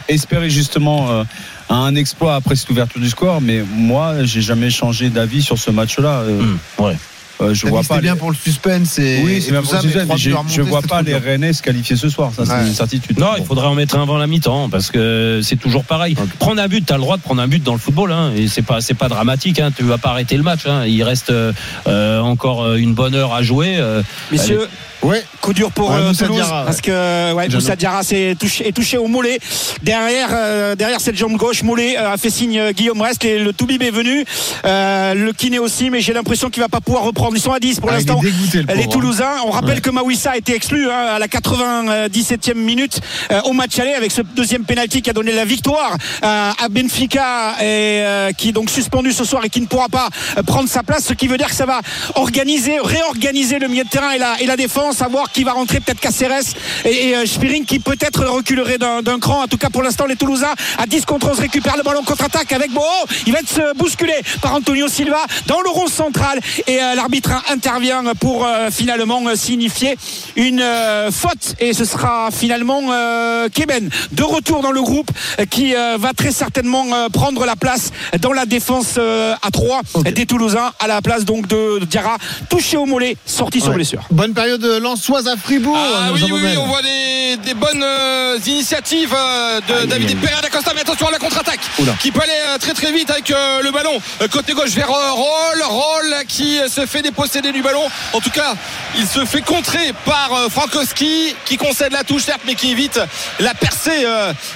Speaker 5: espéré justement euh, un exploit après cette ouverture du score, mais moi, j'ai jamais changé d'avis sur ce match-là. Euh,
Speaker 3: ouais.
Speaker 5: Euh, je vois pas.
Speaker 4: C'était bien
Speaker 5: les-
Speaker 4: pour le suspense et,
Speaker 5: Oui,
Speaker 4: et
Speaker 5: c'est bien
Speaker 4: tout
Speaker 5: pour
Speaker 4: ça,
Speaker 5: le
Speaker 4: mais remonter,
Speaker 5: je vois pas les. Rennais se qualifier ce soir. Ça, c'est
Speaker 4: Ouais.
Speaker 5: une certitude.
Speaker 3: Non, il faudrait en mettre un avant la mi-temps parce que c'est toujours pareil. Prendre un but, tu as le droit de prendre un but dans le football hein, et c'est pas c'est pas dramatique hein, tu vas pas arrêter le match hein. il reste euh, encore euh, une bonne heure à jouer euh,
Speaker 12: Messieurs,
Speaker 4: Ouais.
Speaker 12: coup dur pour
Speaker 4: Ouais,
Speaker 12: euh, Toulouse
Speaker 4: Diarra, ouais.
Speaker 12: parce que ouais. Moussa Diarra s'est touché, est touché au mollet derrière euh, derrière cette jambe gauche mollet euh, a fait signe euh, Guillaume Rest et le Toubib est venu euh, le kiné aussi mais j'ai l'impression qu'il va pas pouvoir reprendre ils sont à 10 pour
Speaker 4: Ah, est
Speaker 12: l'instant
Speaker 4: le
Speaker 12: les
Speaker 4: hein.
Speaker 12: Toulousains on rappelle
Speaker 4: Ouais.
Speaker 12: que Mawissa a été exclu hein, à la 97e minute euh, au match aller avec ce deuxième penalty qui a donné la victoire euh, à Benfica et euh, qui est donc suspendu ce soir et qui ne pourra pas euh, prendre sa place ce qui veut dire que ça va organiser réorganiser le milieu de terrain et la, et la défense savoir qui va rentrer peut-être Caceres et, et euh, Spiring qui peut-être reculerait d'un d'un cran. En tout cas pour l'instant les Toulousains à 10 contre 11 récupèrent le ballon contre-attaque avec Boho. Il va être euh, bousculé par Antonio Silva dans le rond central. Et euh, l'arbitre intervient pour euh, finalement signifier une euh, faute. Et ce sera finalement euh, Keben de retour dans le groupe qui euh, va très certainement euh, prendre la place dans la défense euh, à 3
Speaker 4: Ok.
Speaker 12: des Toulousains à la place donc de Diarra touché au mollet sorti sur blessure.
Speaker 4: Bonne période de Lançoise à Fribourg.
Speaker 9: Ah oui, oui, oui, on voit des, des bonnes euh, initiatives euh, de David Pereira d'Acosta. Mais attention à la contre-attaque qui peut aller euh, très très vite avec le ballon côté gauche vers Roll. Roll qui se fait déposséder du ballon. En tout cas, il se fait contrer par Frankowski qui concède la touche certes, mais qui évite la percée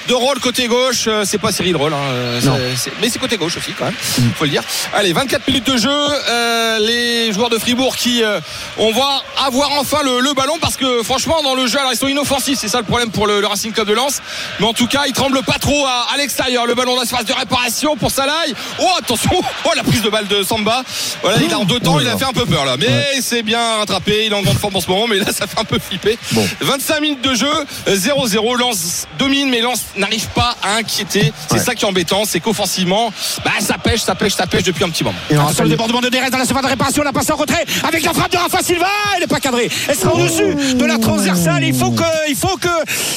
Speaker 9: de Roll côté gauche. C'est pas Cyril Roll, hein, mais c'est côté gauche aussi quand même. Faut le dire. Allez, 24 minutes de jeu. Les joueurs de Fribourg qui on va avoir enfin le, le ballon parce que franchement dans le jeu alors ils sont inoffensifs c'est ça le problème pour le, le Racing Club de Lens. Mais en tout cas ils tremblent pas trop à, à l'extérieur. Le ballon dans la surface de réparation pour Salai. Oh attention. *laughs* Oh la prise de balle de Samba. Voilà il a en deux temps il a fait un peu peur là. Mais c'est bien rattrapé. Il est en grande forme en ce moment mais là ça fait un peu flipper. 25 minutes de jeu euh, 0-0 Lens domine mais Lens n'arrive pas à inquiéter. C'est ça qui est embêtant. C'est qu'offensivement bah ça pêche ça pêche ça pêche depuis un petit moment.
Speaker 4: Et on
Speaker 12: Attention
Speaker 4: rappelle-
Speaker 12: le débordement de Derez dans la surface de réparation, la passe en retrait avec la frappe de Rafa Silva, elle n'est pas cadrée. Elle sera au-dessus de la transversale. Il faut que, il faut que,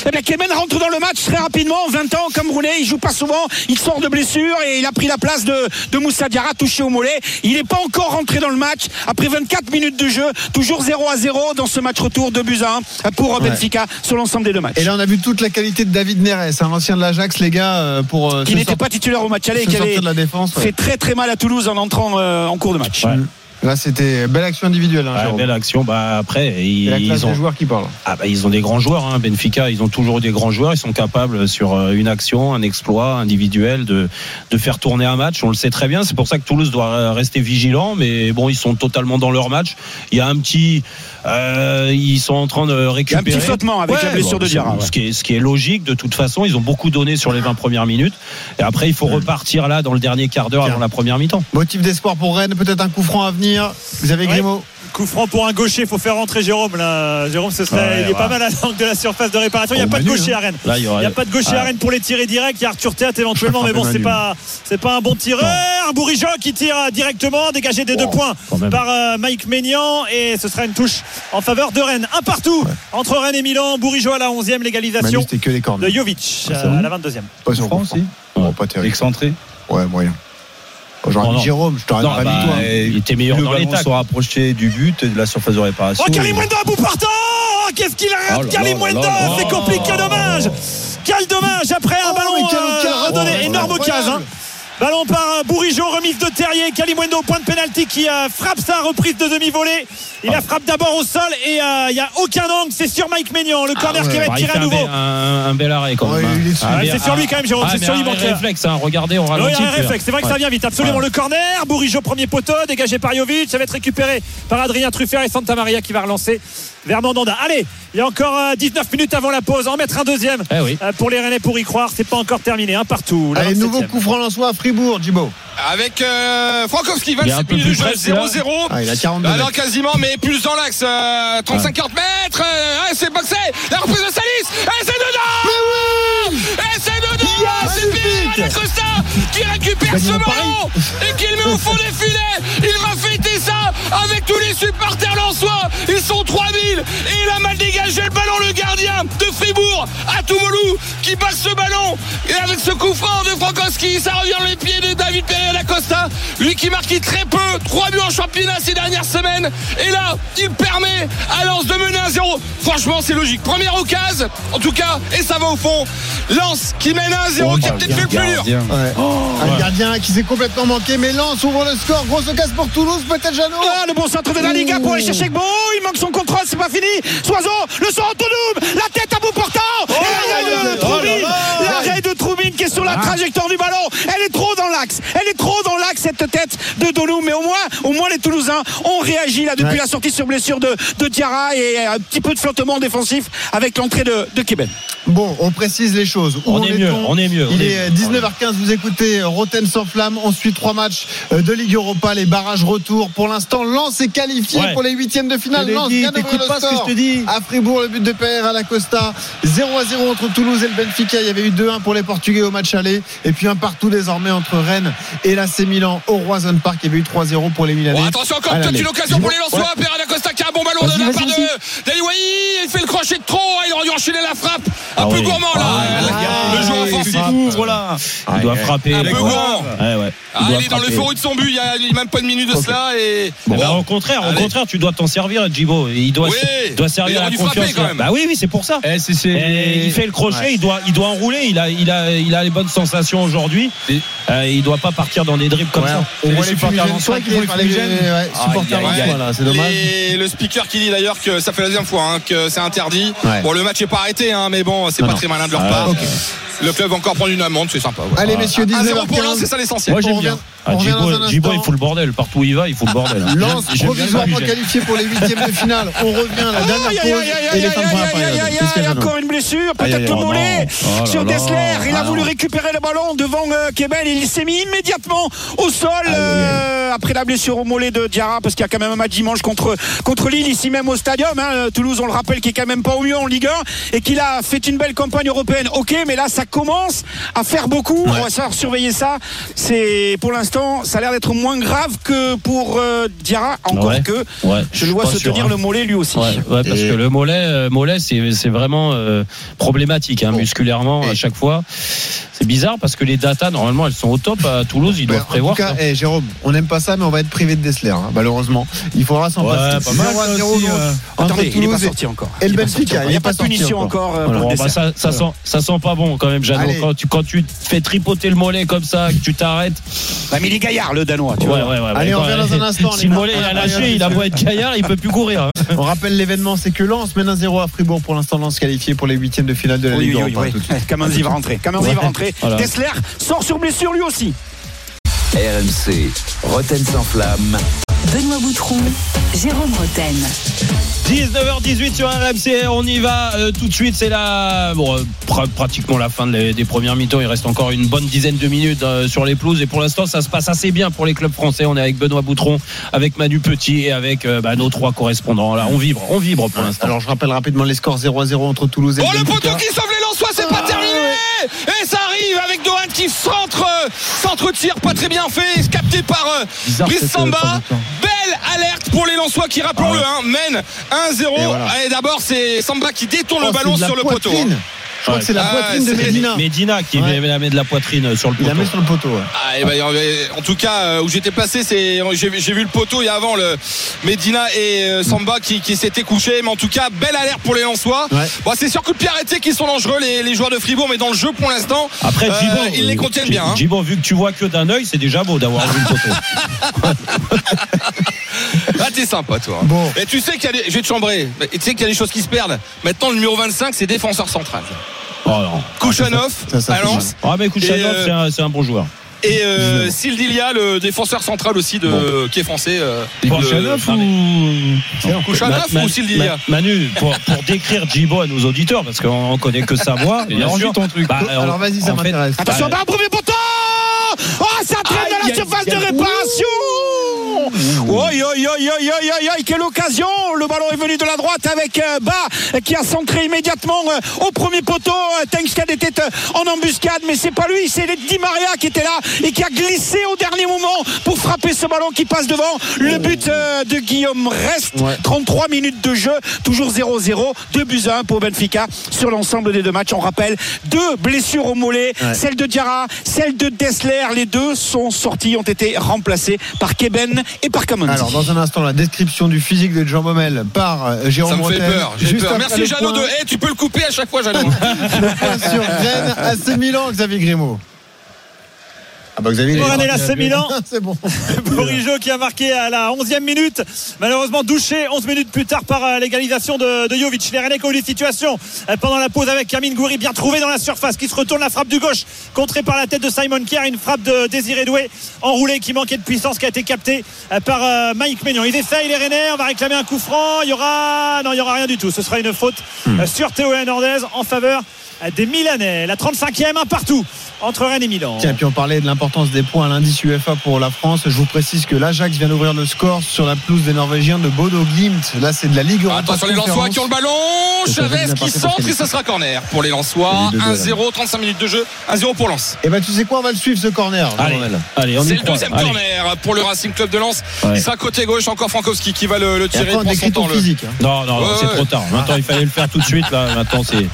Speaker 12: eh bien, Kemen rentre dans le match très rapidement. 20 ans, comme Roulé, il joue pas souvent, il sort de blessure et il a pris la place de, de Moussa Diarra touché au mollet. Il n'est pas encore rentré dans le match après 24 minutes de jeu, toujours 0 à 0 dans ce match retour de buts à 1 pour Benfica sur l'ensemble des deux matchs.
Speaker 4: Et là, on a vu toute la qualité de David Neres, un ancien de l'Ajax, les gars, euh, pour euh,
Speaker 12: qui n'était
Speaker 4: sort-
Speaker 12: pas titulaire au match aller et qui avait
Speaker 4: de la défense. ouais.
Speaker 12: fait très très mal à Toulouse en entrant euh, en cours de match.
Speaker 4: Là, c'était belle action individuelle. Hein,
Speaker 3: belle action. Bah après, ils,
Speaker 4: Et la classe
Speaker 3: ils ont
Speaker 4: des joueurs qui parlent.
Speaker 3: Ah bah, ils ont des grands joueurs, hein. Benfica, ils ont toujours eu des grands joueurs, ils sont capables sur euh, une action, un exploit individuel de, de faire tourner un match, on le sait très bien, c'est pour ça que Toulouse doit euh, rester vigilant, mais bon, ils sont totalement dans leur match. Il y a un petit... euh, ils sont en train de récupérer...
Speaker 12: petit flottement avec la blessure de Diarra, ouais.
Speaker 3: Ce, qui est, ce qui est logique, de toute façon, ils ont beaucoup donné sur les 20 premières minutes, et après il faut repartir là dans le dernier quart d'heure avant la première mi-temps.
Speaker 4: Motif d'espoir pour Rennes, peut-être un coup franc à venir. Vous avez
Speaker 13: Ouais.
Speaker 4: Grimaud
Speaker 13: Coup franc pour un gaucher, il faut faire rentrer Jérôme là. Jérôme, ce serait,
Speaker 3: Ouais,
Speaker 13: il est pas mal à l'angle de la surface de réparation. Il n'y a
Speaker 3: Au
Speaker 13: pas de gaucher
Speaker 3: hein.
Speaker 13: à Rennes.
Speaker 3: Il
Speaker 13: n'y a pas de gaucher
Speaker 3: Ah.
Speaker 13: à Rennes pour les tirer direct. Il y a Arthur Théâtre éventuellement, mais bon, c'est pas, c'est pas un bon tireur. Bourigeau qui tire directement, dégagé des deux points
Speaker 3: quand même.
Speaker 13: par euh, Mike Maignan et ce sera une touche en faveur de Rennes. Un partout entre Rennes et Milan. Bourigeau à la 11e,
Speaker 4: Manu,
Speaker 13: l'égalisation
Speaker 4: c'était que les cornes.
Speaker 13: de Jovic
Speaker 4: Ah,
Speaker 13: euh, à la 22e.
Speaker 4: Pas sur
Speaker 5: Franc
Speaker 4: coup franc.
Speaker 5: aussi
Speaker 4: Bon, pas terrible.
Speaker 5: Excentré.
Speaker 4: Ouais, moyen. J'aurais dit
Speaker 3: non.
Speaker 4: Jérôme, je t'aurais pas
Speaker 3: bah,
Speaker 4: mis toi.
Speaker 3: il était meilleur
Speaker 5: le
Speaker 3: dans les
Speaker 5: se rapprochait du but et de la surface de réparation.
Speaker 13: Oh Karim Wendo à bout portant Oh, Qu'est-ce qu'il
Speaker 5: Oh
Speaker 13: rate
Speaker 5: là
Speaker 13: Karim
Speaker 5: là
Speaker 13: Wendo
Speaker 5: là là
Speaker 13: C'est compliqué, dommage Quel dommage après un
Speaker 4: Oh,
Speaker 13: ballon euh, redonné,
Speaker 4: Oh,
Speaker 13: énorme occasion. Ballon par euh, Bourigeau, remise de Terrier, Kalimwendo au point de pénalty qui euh, frappe sa reprise de demi-volée. Il
Speaker 3: Ah.
Speaker 13: la frappe d'abord au sol et euh, il n'y a aucun angle, c'est sur Mike Maignan, le corner
Speaker 4: ouais.
Speaker 13: qui va
Speaker 3: Bah,
Speaker 13: être
Speaker 3: il
Speaker 13: tiré à nouveau.
Speaker 3: un- un bel arrêt quand même. hein. Ah,
Speaker 13: c'est sur lui quand même, Jérôme,
Speaker 3: ah,
Speaker 13: c'est sur lui,
Speaker 3: réflexe, hein. regardez, on
Speaker 13: Oui,
Speaker 3: ralentit.
Speaker 13: il y a un réflexe. C'est vrai que ça vient vite. Absolument.
Speaker 3: Ouais.
Speaker 13: Le corner. Bourigeau, premier poteau. Dégagé par Jovic. Ça va être récupéré par Adrien Truffert et Santa Maria qui va relancer vers Mandanda. Allez, il y a encore euh, 19 minutes avant la pause. En mettre un deuxième
Speaker 3: Eh oui.
Speaker 13: euh, pour les Rennais pour y croire. C'est pas encore terminé. Un partout. La
Speaker 4: Allez,
Speaker 13: 27e.
Speaker 4: nouveau coup franc à Fribourg, Djibo.
Speaker 9: avec euh, Frankowski
Speaker 3: Il est un
Speaker 9: 27
Speaker 3: peu
Speaker 9: minutes de
Speaker 3: plus
Speaker 9: jeu
Speaker 3: près, celui-là.
Speaker 9: 0-0
Speaker 4: Ah, il a 42
Speaker 9: alors
Speaker 4: mètres.
Speaker 9: quasiment mais plus dans l'axe euh, 35-40 mètres euh, c'est boxé la reprise de Salis et c'est dedans et c'est dedans c'est Pierre Costa qui récupère ce ballon et qui le met au fond des filets il va fêter ça avec tous les supporters lensois. Ils sont 3000 et il a mal dégagé le ballon le gardien de Fribourg à Toumoulou qui passe ce ballon. Et avec ce coup franc de Frankowski ça revient dans les pieds de David Pereira da Costa. Lui qui marquait très peu 3 buts en championnat ces dernières semaines. Et là il permet à Lens de mener 1-0 franchement c'est logique. Première occasion en tout cas et ça va au fond. Lens qui mène 1-0 qui a peut-être fait le plus dur.
Speaker 4: Ouais. Un gardien qui s'est complètement manqué, mais Lens ouvre le score. Grosse occasion pour Toulouse, peut-être Jeannot.
Speaker 12: Ah, le bon centre de la Liga pour aller chercher Gbo. Il manque son contrôle, c'est pas fini. Soiseau, le son autonome, la tête à bout portant. Et l'arrêt de Troubine, l'arrêt de Troubine qui est sur la trajectoire du ballon. Elle est trop dans l'axe. Elle est trop dans l'axe cette tête de Dolou. Mais au moins, au moins les Toulousains ont réagi là depuis
Speaker 4: Ouais.
Speaker 12: la sortie sur blessure de, de Diarra et un petit peu de flottement défensif avec l'entrée de, de Keben.
Speaker 4: Bon, on précise les choses. Où
Speaker 3: On est mieux, on est mieux,
Speaker 4: Il
Speaker 3: est
Speaker 4: est
Speaker 3: mieux.
Speaker 4: 19h15, vous écoutez Roten sans flamme. On suit trois matchs euh, de Ligue Europa, les barrages retour. Pour l'instant, Lens est qualifié
Speaker 3: Ouais.
Speaker 4: pour les huitièmes de finale. Lens
Speaker 5: dit,
Speaker 4: vient d'ouvrir
Speaker 5: t'écoutes
Speaker 4: le
Speaker 5: pas ce que je te dis.
Speaker 4: À Fribourg, le but de PR à la Costa. 0 à 0 entre Toulouse et le Benfica. Il y avait eu 2-1 pour les Portugais au match aller. Et puis un partout désormais entre Rennes et l'AC Milan au Roison Park. Il y avait eu 3-0 pour les Milanais.
Speaker 9: Bon, attention,
Speaker 4: À
Speaker 9: comme peut-être une occasion pour les Lensois. Pereira da Costa qui a un bon ballon de la part de. Il fait le crochet de trop. Il aurait dû enchaîner la frappe. Un
Speaker 3: Ah
Speaker 9: peu
Speaker 3: oui.
Speaker 9: gourmand là.
Speaker 3: Ah,
Speaker 9: le joueur offensif.
Speaker 3: ouvre là. Il doit frapper.
Speaker 9: Un peu gourmand.
Speaker 3: Ouais, ouais.
Speaker 9: Ah, il est dans l'euphorie de son but. Il y a même pas une minute de cela et.
Speaker 3: Bon,
Speaker 9: Bon.
Speaker 3: bah, au contraire, au contraire, tu dois t'en servir, Djibo. Il doit,
Speaker 9: Oui,
Speaker 3: il doit servir la confiance.
Speaker 9: quand même.
Speaker 3: Bah oui, oui, c'est pour ça.
Speaker 5: Eh,
Speaker 3: Et il fait le crochet,
Speaker 5: Ouais.
Speaker 3: il doit, il doit enrouler. Il a, il a, il a les bonnes sensations aujourd'hui. Euh, il doit pas partir dans des dribbles comme
Speaker 4: Ouais,
Speaker 3: ça.
Speaker 4: On voit les
Speaker 5: supporters
Speaker 4: toi
Speaker 5: qui font
Speaker 4: les
Speaker 5: fumigènes.
Speaker 4: ouais, supporters c'est dommage.
Speaker 9: Et le speaker qui dit d'ailleurs que ça fait la deuxième fois hein, que c'est interdit.
Speaker 4: Ouais.
Speaker 9: Bon, le match est pas arrêté, hein, mais bon, c'est
Speaker 4: Non,
Speaker 9: pas
Speaker 4: non.
Speaker 9: très malin de leur
Speaker 3: Ah,
Speaker 9: part. Le club va encore prendre une amende, c'est sympa.
Speaker 4: Allez, messieurs,
Speaker 9: 1-0 pour l'un,
Speaker 4: 19h15.
Speaker 9: c'est ça l'essentiel.
Speaker 5: Moi, j'aime bien.
Speaker 3: Ah, Djibo, il fout le bordel. Partout où il va, il fout le bordel.
Speaker 4: Lance provisoirement qualifié pour les huitièmes de finale. On revient la dernière
Speaker 12: Aïe,
Speaker 4: pause
Speaker 12: aïe, aïe,
Speaker 4: et
Speaker 12: aïe,
Speaker 4: les
Speaker 12: aïe,
Speaker 4: fins de
Speaker 12: aïe,
Speaker 4: première
Speaker 12: aïe,
Speaker 4: période.
Speaker 12: aïe, aïe,
Speaker 4: Qu'est-ce qu'il y a,
Speaker 12: encore une blessure,
Speaker 4: Aïe,
Speaker 12: peut-être
Speaker 4: aïe,
Speaker 12: le
Speaker 4: oh
Speaker 12: mollet.
Speaker 3: Oh
Speaker 12: sur. Dessler. Il a
Speaker 3: Ah
Speaker 12: voulu récupérer le ballon devant euh, Kebel. Il s'est mis immédiatement au sol euh, après la blessure au mollet de Diarra parce qu'il y a quand même un match dimanche contre, contre Lille ici même au stadium. hein. Toulouse, on le rappelle, qui est quand même pas au mieux en Ligue 1 et qu'il a fait une belle campagne européenne. Ok, mais là ça commence à faire beaucoup. On va savoir surveiller ça. C'est pour l'instant, ça a l'air d'être moins grave que pour euh, Diarra. Encore
Speaker 3: Ouais.
Speaker 12: que
Speaker 3: Ouais,
Speaker 12: je le vois se
Speaker 3: sûr,
Speaker 12: tenir
Speaker 3: hein.
Speaker 12: le mollet lui aussi.
Speaker 3: Ouais, ouais, parce
Speaker 4: Et-
Speaker 3: que le mollet, euh, mollet c'est vraiment euh, problématique hein,
Speaker 4: Bon.
Speaker 3: musculairement
Speaker 4: Et-
Speaker 3: à chaque fois. C'est bizarre parce que les datas normalement elles sont au top à Toulouse, ils
Speaker 4: Ouais,
Speaker 3: doivent prévoir.
Speaker 4: en tout cas,
Speaker 3: ça.
Speaker 4: eh, Jérôme, on n'aime pas ça, mais on va être privé de Dessler, hein, malheureusement. Il faudra s'en
Speaker 3: Ouais,
Speaker 4: passer.
Speaker 3: pas mal,
Speaker 4: 0 à
Speaker 5: ça
Speaker 4: 0
Speaker 5: aussi, euh.
Speaker 12: Attendez, il n'est pas sorti encore.
Speaker 4: et le Benfica,
Speaker 12: sorti encore.
Speaker 4: il
Speaker 12: n'y a pas de punition
Speaker 4: encore.
Speaker 3: bah, ça, ça, sent, ça sent pas bon quand même, Jeannot. Quand tu, quand tu te fais tripoter le mollet comme ça, que tu t'arrêtes.
Speaker 12: Mais il est gaillard, le Danois. Tu
Speaker 3: Ouais,
Speaker 12: vois.
Speaker 3: ouais, ouais,
Speaker 4: Allez, on revient dans un instant,
Speaker 3: Si mollet a lâché, il a beau être gaillard, il peut plus courir. hein.
Speaker 4: On rappelle l'événement, c'est que Lens mène un 0 à Fribourg pour l'instant. Lens qualifié pour les huitièmes de finale de la Ligue Europa.
Speaker 12: Kamanzi va rentrer. Kamanzi va rentrer. Dessler sort sur blessure lui aussi.
Speaker 2: RMC, Roten sans flamme.
Speaker 1: Benoît Boutron, Jérôme Roten.
Speaker 3: 19h18 sur RMC, on y va euh, tout de suite. C'est la bon, euh, pr- pratiquement la fin de les- des premières mi-temps. Il reste encore une bonne dizaine de minutes euh, sur les pelouses et pour l'instant ça se passe assez bien pour les clubs français. On est avec Benoît Boutron, avec Manu Petit et avec euh, bah, nos trois correspondants. Là, on vibre, on vibre pour l'instant.
Speaker 4: Alors je rappelle rapidement les scores 0 à 0 entre Toulouse et
Speaker 9: Oh le poteau qui sauve les Lensois, c'est pas
Speaker 4: Ah,
Speaker 9: terminé Et ça arrive avec Dohan qui centre, euh, centre-tir pas très bien fait, capté par euh,
Speaker 5: Bizarre,
Speaker 9: Brice
Speaker 5: euh,
Speaker 9: Samba. Belle alerte pour les Lensois qui, rappelons-le, hein, mènent 1-0.
Speaker 4: Et voilà.
Speaker 9: Et d'abord c'est Samba qui détourne
Speaker 4: Oh,
Speaker 9: le ballon
Speaker 4: de la
Speaker 9: sur le poteau. hein.
Speaker 4: Je crois que c'est la
Speaker 9: Ah,
Speaker 4: poitrine de Medina.
Speaker 3: Medina qui met, de la poitrine sur le
Speaker 4: Il la
Speaker 3: poteau.
Speaker 4: met sur le poteau.
Speaker 9: Ah, et ben, euh, en tout cas, euh, où j'étais placé, c'est j'ai vu le poteau et avant le Medina et euh, Samba qui, qui s'étaient couchés. Mais en tout cas, belle alerte pour les Lensois.
Speaker 4: Ouais.
Speaker 9: Bon, c'est sur coup de pied arrêté qu'ils sont dangereux les, les joueurs de Fribourg, mais dans le jeu pour l'instant,
Speaker 3: Après,
Speaker 9: euh, ils les contiennent bien. hein.
Speaker 3: Vu que tu vois que d'un œil, c'est déjà beau d'avoir vu le poteau. *laughs*
Speaker 9: Ah, t'es sympa, toi.
Speaker 4: Bon.
Speaker 9: Et tu sais qu'il y a des, je vais te chambrer. Mais Tu sais qu'il y a des choses qui se perdent. Maintenant, le numéro 25, c'est défenseur central.
Speaker 3: Oh non.
Speaker 9: Kouchanov
Speaker 4: ça, ça
Speaker 9: à
Speaker 4: fait
Speaker 9: Lens.
Speaker 3: Ah mais Kouchanov,
Speaker 9: euh,
Speaker 3: c'est un, c'est un bon joueur.
Speaker 9: Et euh, Sildilia, le défenseur central aussi de, qui est français. euh,
Speaker 5: Kouchanov ou
Speaker 9: Kouchanov
Speaker 3: Ma-
Speaker 9: ou Sildilia
Speaker 3: Ma- Manu, pour, pour décrire Djibo à nos auditeurs, parce qu'on on connaît que sa voix,
Speaker 5: Il a rendu ton truc.
Speaker 3: Bah, on-
Speaker 4: Alors vas-y, ça m'intéresse.
Speaker 12: Attention,
Speaker 3: Bah,
Speaker 12: bah, premier poteau Oh, ça traîne dans la surface de réparation Oi, oi, oi, oi, quelle occasion Le ballon est venu de la droite avec euh, Bas qui a centré immédiatement euh, au premier poteau. Euh, Tengstad était en embuscade, mais c'est pas lui, c'est Di Maria qui était là et qui a glissé au dernier moment pour frapper ce ballon qui passe devant. Le but de Guillaume reste.
Speaker 4: Ouais.
Speaker 12: 33 minutes de jeu, toujours 0-0, 2 buts à 1 pour Benfica sur l'ensemble des deux matchs. On rappelle deux blessures au mollet,
Speaker 4: Ouais.
Speaker 12: celle de Diarra, celle de Dessler. Les deux sont sortis, ont été remplacés par Keben et par
Speaker 4: Alors dans un instant la description du physique de Jean Baumel par euh, Jérôme
Speaker 9: Ça me fait
Speaker 4: Montel.
Speaker 9: peur. j'ai
Speaker 4: Juste
Speaker 9: peur. Merci Jeannot de. Eh, tu peux le couper à chaque fois, Jeannot. *laughs*
Speaker 4: sur Rennes AC Milan Xavier Grimaud. Ah bah Xavier il est
Speaker 13: Pour Rennes,
Speaker 4: parti.
Speaker 13: AC Milan. *laughs*
Speaker 4: C'est bon. *laughs*
Speaker 13: Bourigeau qui a marqué à la 11e minute. Malheureusement douché 11 minutes plus tard par euh, l'égalisation de, de Jovic. Les Rennais qui ont eu des situations euh, pendant la pause avec Kamine Goury bien trouvé dans la surface qui se retourne la frappe du gauche contrée par la tête de Simon Kier. Une frappe de Désiré Doué enroulé qui manquait de puissance qui a été capté euh, par Mike Maignan. Ils essayent les Rennais. On va réclamer un coup franc. Il y aura non il y aura rien du tout. Ce sera une faute euh, sur Théo Hernandez en faveur des Milanais. La 35e, un partout entre Rennes et Milan.
Speaker 4: Tiens, puis on parlait de l'importance des points à l'indice UEFA pour la France. Je vous précise que l'Ajax vient d'ouvrir le score sur la pelouse des Norvégiens de Bodo Glimt. Là, c'est de la Ligue Europa.
Speaker 9: Attention les Lensois qui ont le ballon. Chavez qui centre et ce sera corner pour les Lensois. 1-0, 35 minutes de jeu. 1-0 pour Lens.
Speaker 4: Et ben tu sais quoi, on va le suivre ce corner.
Speaker 3: Allez, allez on
Speaker 9: C'est le
Speaker 3: croit.
Speaker 9: deuxième
Speaker 3: Allez.
Speaker 9: corner pour le Racing Club de Lens.
Speaker 3: Ouais.
Speaker 9: Il sera côté gauche, encore Frankowski qui va le, tirer.
Speaker 4: après, on
Speaker 9: prend son
Speaker 4: décrit ton
Speaker 9: temps, le-
Speaker 4: physique.
Speaker 3: Non, non,
Speaker 9: Ouais,
Speaker 3: c'est
Speaker 9: ouais.
Speaker 3: trop tard. Maintenant, il fallait le faire tout de suite. Là, maintenant, c'est.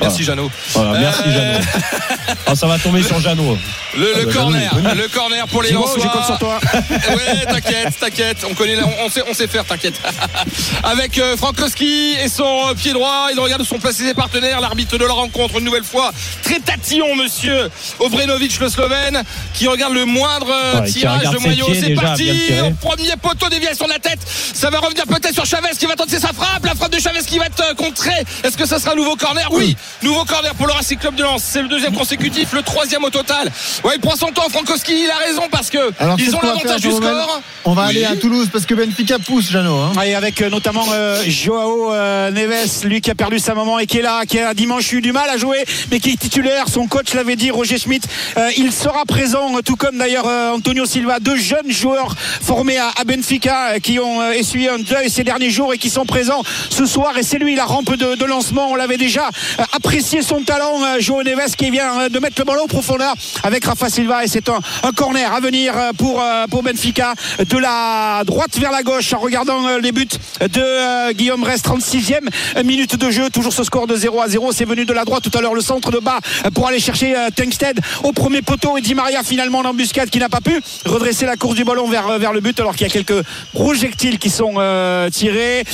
Speaker 9: Merci Jeannot.
Speaker 3: Voilà, merci,
Speaker 9: Euh,
Speaker 3: Jeannot. *laughs* Ah, ça va tomber sur Jeannot.
Speaker 9: Le, le
Speaker 3: Ah, bah,
Speaker 9: corner,
Speaker 3: Jeannot,
Speaker 9: le corner pour les Lensois.
Speaker 12: je compte sur toi. *laughs*
Speaker 9: ouais, t'inquiète, t'inquiète. On connaît, on, on sait, on sait faire, t'inquiète. *laughs* Avec euh, Frankowski et son euh, pied droit, il regarde où sont placés ses partenaires. L'arbitre de la rencontre, une nouvelle fois, très tatillon, monsieur Obrenovic, le Slovène, qui regarde le moindre euh,
Speaker 3: Ouais,
Speaker 9: tirage de
Speaker 3: pieds
Speaker 9: C'est
Speaker 3: déjà,
Speaker 9: parti. Au premier poteau, déviation de la tête. Ça va revenir peut-être sur Chavez qui va tenter sa frappe. La frappe de Chavez qui va être euh, contrée. Est-ce que ça sera un nouveau corner? Oui, nouveau corner pour le Racing Club de Lens. C'est le deuxième consécutif, le troisième au total. Ouais, il prend son temps, Frankowski. Il a raison parce que
Speaker 4: Alors,
Speaker 9: ils
Speaker 4: qu'est-ce
Speaker 9: ont l'avantage du score.
Speaker 4: On va
Speaker 9: Oui.
Speaker 4: aller à Toulouse parce que Benfica pousse, Jeannot. hein.
Speaker 12: Et avec euh, notamment euh, Joao euh, Neves, lui qui a perdu sa maman et qui est là, qui a dimanche eu du mal à jouer, mais qui est titulaire. Son coach l'avait dit, Roger Schmidt. Euh, il sera présent, tout comme d'ailleurs euh, Antonio Silva, deux jeunes joueurs formés à, à Benfica euh, qui ont euh, essuyé un deuil ces derniers jours et qui sont présents ce soir. Et c'est lui la rampe de, de lancement. On l'avait déjà euh, apprécié son talent, euh, Joao Neves, qui vient euh, de mettre le ballon profondeur avec Rafa Silva. Et c'est un, un corner à venir euh, pour, euh, pour Benfica. De la droite vers la gauche en regardant euh, les buts de Guillaume Rest 36e minute de jeu. Toujours ce score de 0 à 0 c'est venu de la droite tout à l'heure le centre de bas pour aller chercher Tengsted au premier poteau et Di Maria finalement en embuscade qui n'a pas pu redresser la course du ballon vers, vers le but alors qu'il y a quelques projectiles qui sont tirés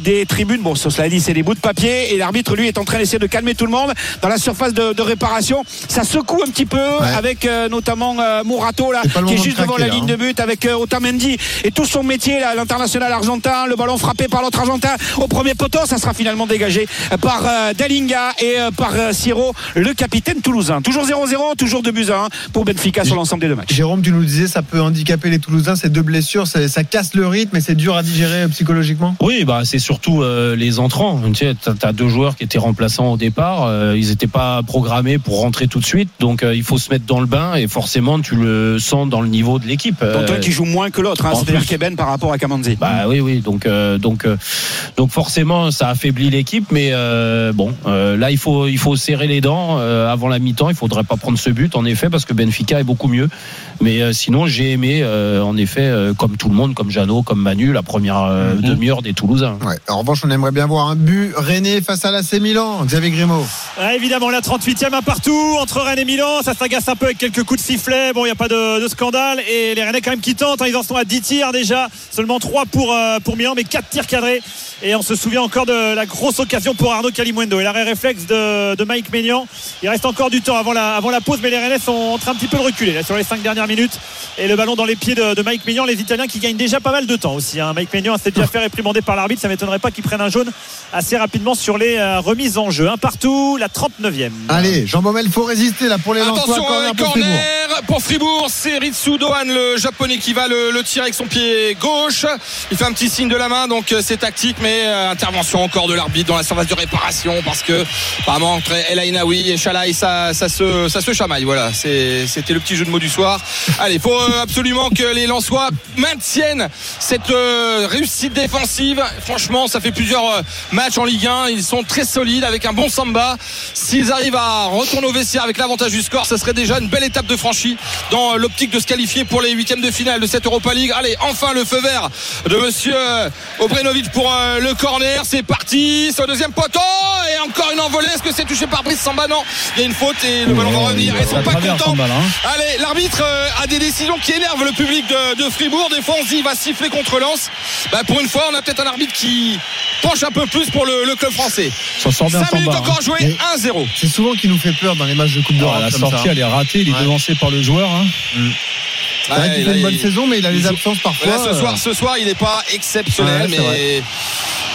Speaker 12: des tribunes. Bon cela dit c'est des bouts de papier et l'arbitre lui est en train d'essayer de calmer tout le monde dans la surface de, de réparation. Ça secoue un petit peu avec euh, notamment euh, Mourato là qui est
Speaker 4: de
Speaker 12: juste devant la
Speaker 4: là,
Speaker 12: ligne
Speaker 4: hein.
Speaker 12: de but avec euh, Otamendi et tout son métier là, l'international argentin le ballon frappé par l'autre argentin au premier poteau ça sera finalement dégagé par euh, Dalinga et euh, par euh, Siro le capitaine toulousain toujours 0-0 toujours 2 buts à 1 pour Benfica sur l'ensemble des deux matchs
Speaker 4: Jérôme, tu nous disais, ça peut handicaper les Toulousains, ces deux blessures, ça, ça casse le rythme et c'est dur à digérer euh, psychologiquement.
Speaker 3: Oui, bah c'est surtout euh, les entrants. Tu sais, t'as deux joueurs qui étaient remplaçants au départ. euh, ils n'étaient pas programmés pour rentrer tout de suite, donc euh, il faut se mettre dans le bain et forcément tu le sens dans le niveau de l'équipe.
Speaker 12: dont
Speaker 3: Euh,
Speaker 12: un qui joue moins que l'autre hein, c'est-à-dire
Speaker 3: plus.
Speaker 12: Keben par rapport à Kamanzi
Speaker 3: Bah oui, oui. Donc, euh, donc, euh, donc forcément, ça affaiblit l'équipe. Mais euh, bon, euh, là, il faut, il faut serrer les dents euh, avant la mi-temps. Il faudrait pas prendre ce but, en effet, parce que Benfica est beaucoup mieux. Mais euh, sinon, j'ai aimé, euh, en effet, euh, comme tout le monde, comme Jeannot, comme Manu, la première euh,
Speaker 4: Mhm.
Speaker 3: demi-heure des Toulousains.
Speaker 4: Ouais. En revanche, on aimerait bien voir un but René face à l'AC Milan. Xavier Grimaud.
Speaker 13: Ah, évidemment, la 38e un partout entre Rennes et Milan. Ça s'agace un peu avec quelques coups de sifflet. Bon, il n'y a pas de, de scandale. Et les Rennais, quand même, qui tentent. hein. Ils en sont à 10 tirs déjà. Seulement 3 pour, euh, pour Milan, mais 4 tirs cadrés. Et on se souvient encore de la grosse occasion pour Arnaud Calimundo. Et l'arrêt réflexe de, de Mike Maignan. Il reste encore du temps avant la, avant la pause, mais les Rennais sont en train un petit peu de reculer là, sur les 5 dernières minutes. Et le ballon dans les pieds de, de Mike Maignan. Les Italiens qui gagnent déjà pas mal de temps aussi. hein. Mike Maignan s'est déjà fait réprimander par l'arbitre. Ça m'étonnerait pas qu'il prenne un jaune assez rapidement sur les euh, remises en jeu. Un partout, la 39e.
Speaker 4: Allez, Jean Baumel, faut résister là pour les.
Speaker 9: Attention,
Speaker 4: Corner
Speaker 9: un
Speaker 4: pour Fribourg.
Speaker 9: corner pour Fribourg. C'est Ritsu Dohan, le japonais, qui va le, le tirer avec son pied gauche. Il fait un petit signe de la main, donc euh, c'est tactique, mais euh, intervention encore de l'arbitre dans la surface de réparation parce que apparemment entre El Ainaoui et Chalai, ça, ça, se, ça se chamaille. Voilà, c'était le petit jeu de mots du soir. *laughs* Allez, faut euh, absolument que les Lensois maintiennent cette euh, réussite défensive. Franchement, ça fait plusieurs matchs en Ligue 1. Ils sont très solides avec un bon samba. S'ils arrivent à retourner au vestiaire avec l'avantage du score, ça serait déjà une belle étape de franchie dans l'optique de se qualifier pour les huitièmes de finale de cette Europa League. Allez, enfin le feu vert de monsieur Obrenovic pour euh, le corner. C'est parti. C'est au deuxième poteau. Et encore une envolée. Est-ce que c'est touché par Brice Samba Non. Il y a une faute et le ballon va revenir. Ils sont pas contents. Allez, l'arbitre euh, a des décisions qui énervent le public de, de Fribourg. Des fois, on se dit il va siffler contre Lens. Bah, pour une fois, on a peut-être un arbitre qui penche un peu plus pour le, le club français.
Speaker 3: Ça sort bien
Speaker 9: 5 minutes
Speaker 3: Samba,
Speaker 9: encore
Speaker 3: hein.
Speaker 9: jouées,
Speaker 4: Et-
Speaker 9: 1-0.
Speaker 4: C'est souvent qui nous fait peur dans les matchs de Coupe d'Europe.
Speaker 5: Ah, la
Speaker 4: comme
Speaker 5: sortie,
Speaker 4: ça.
Speaker 5: elle est ratée. Il est
Speaker 4: Ouais.
Speaker 5: devancé par le joueur. hein.
Speaker 9: Ouais,
Speaker 4: fait
Speaker 9: là,
Speaker 4: une bonne
Speaker 9: il-
Speaker 4: saison, mais il a
Speaker 9: il
Speaker 4: des
Speaker 9: joue-
Speaker 4: absences parfois.
Speaker 9: Là, ce soir, ce soir, il n'est pas exceptionnel, mais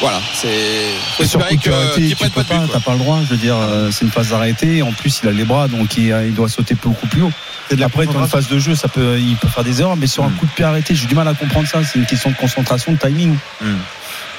Speaker 9: voilà, c'est
Speaker 5: sur coup arrêté,
Speaker 9: que-
Speaker 5: tu peux
Speaker 9: pas
Speaker 5: t'as pas le droit. Je veux dire, euh, c'est une phase d'arrêté. En plus, il a les bras, donc il, il doit sauter beaucoup plus haut.
Speaker 4: C'est de la
Speaker 5: Après, dans une phase de jeu, ça peut, il peut faire des erreurs, mais sur un coup de pied arrêté, j'ai du mal à comprendre ça. C'est une question de concentration, de timing.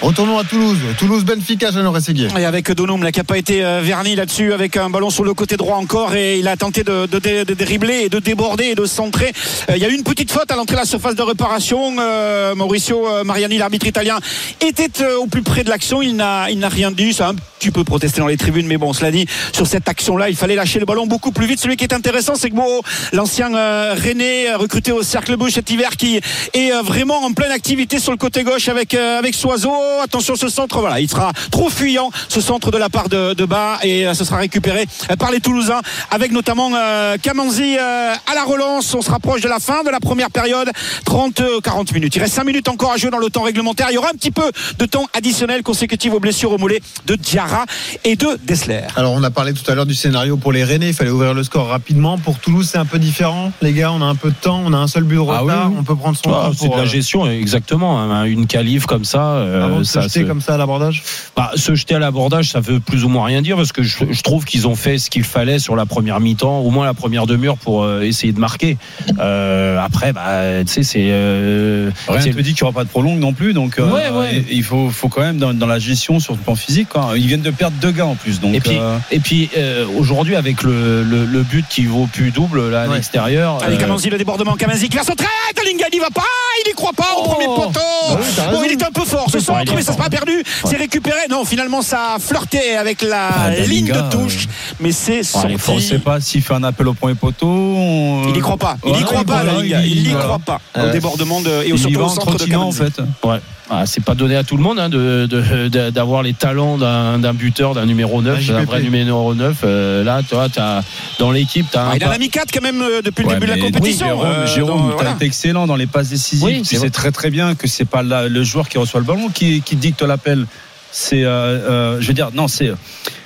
Speaker 4: Retournons à Toulouse. Toulouse Benfica, Jeannot Rességuier.
Speaker 12: Et avec Donum là, qui n'a pas été euh, verni là-dessus, avec un ballon sur le côté droit encore, et il a tenté de, de, dribbler et de déborder et de centrer. Euh, Il y a eu une petite faute à l'entrée de la surface de réparation. Euh, Mauricio euh, Mariani, l'arbitre italien, était euh, au plus près de l'action. Il n'a, rien dit. Ça a un petit dans les tribunes, mais bon, cela dit, sur cette action-là, il fallait lâcher le ballon beaucoup plus vite. Celui qui est intéressant, c'est que Mo, l'ancien euh, René, euh, recruté au Cercle Bleu cet hiver, qui est euh, vraiment en pleine activité sur le côté gauche avec, avec Soiseau. Attention, ce centre, voilà, il sera trop fuyant, ce centre de la part de, bas, et ce sera récupéré par les Toulousains, avec notamment Kamanzi à la relance. On se rapproche de la fin de la première période, 30, euh, 40 minutes. Il reste 5 minutes encore à jouer dans le temps réglementaire. Il y aura un petit peu de temps additionnel consécutif aux blessures au mollet de Diarra et de Dessler.
Speaker 4: Alors, on a parlé tout à l'heure du scénario pour les Rennais. Il fallait ouvrir le score rapidement. Pour Toulouse, c'est un peu différent. Les gars, on a un peu de temps. On a un seul but de retard.
Speaker 3: Ah oui, oui.
Speaker 4: On peut prendre son
Speaker 3: Ah,
Speaker 4: temps
Speaker 3: c'est
Speaker 4: pour
Speaker 3: de la
Speaker 4: euh,
Speaker 3: gestion, exactement. hein, Une qualif comme ça, euh,
Speaker 4: avant de se jeter comme ça à l'abordage.
Speaker 3: Bah, se jeter à l'abordage, ça veut plus ou moins rien dire parce que je, je trouve qu'ils ont fait ce qu'il fallait sur la première mi-temps, au moins la première demi-heure pour euh, essayer de marquer. Euh, après, bah, tu sais, c'est. euh,
Speaker 5: Rien ne te dit qu'il n'y aura pas de prolongue non plus, donc euh,
Speaker 3: Ouais, ouais.
Speaker 5: il faut, faut quand même dans, dans la gestion sur le plan physique. Quoi. Ils viennent de perdre deux gars en plus, donc.
Speaker 3: Et puis,
Speaker 5: euh,
Speaker 3: et puis euh, aujourd'hui, avec le, le, le but qui vaut plus double là, à
Speaker 4: Ouais.
Speaker 3: l'extérieur.
Speaker 12: Allez,
Speaker 3: euh,
Speaker 12: Kamanzi, le débordement. Kamanzi qui va se traite. Lingard n'y va pas. Il n'y croit pas au premier poteau.
Speaker 4: Bah oui,
Speaker 12: Bon, il est un peu fort ce centre, mais ça sera pas perdu. C'est récupéré. Non, finalement, ça a flirté avec la
Speaker 5: Ah,
Speaker 12: ligne de touche. Mais c'est sorti.
Speaker 5: on ne sait pas s'il fait un appel au premier poteau. on-
Speaker 12: Il n'y croit pas. Il n'y
Speaker 5: Ouais,
Speaker 12: croit pas, Dalinga. Il n'y croit pas. Au débordement de, et surtout au
Speaker 5: en
Speaker 12: centre de
Speaker 5: trottinant, en
Speaker 12: Kamanzi.
Speaker 5: fait.
Speaker 3: Ouais. Ah, c'est pas donné à tout le monde hein, de, de- de- d'avoir les talents d'un, d'un buteur, d'un numéro 9,
Speaker 4: Un
Speaker 3: d'un vrai numéro 9. Euh, là, tu vois, t'as, dans l'équipe, tu as
Speaker 12: Ah,
Speaker 3: un.
Speaker 12: il a
Speaker 3: pas-
Speaker 12: la mi-4 quand même euh, depuis le début de la compétition.
Speaker 5: Jérôme,
Speaker 12: Euh,
Speaker 5: Jérôme, t'as
Speaker 12: voilà.
Speaker 5: été excellent dans les passes décisives.
Speaker 3: Oui,
Speaker 5: tu
Speaker 3: c'est
Speaker 5: sais très très bien que c'est pas la- le joueur qui reçoit le ballon qui, qui dicte l'appel. C'est, euh, euh, je veux dire, non, c'est.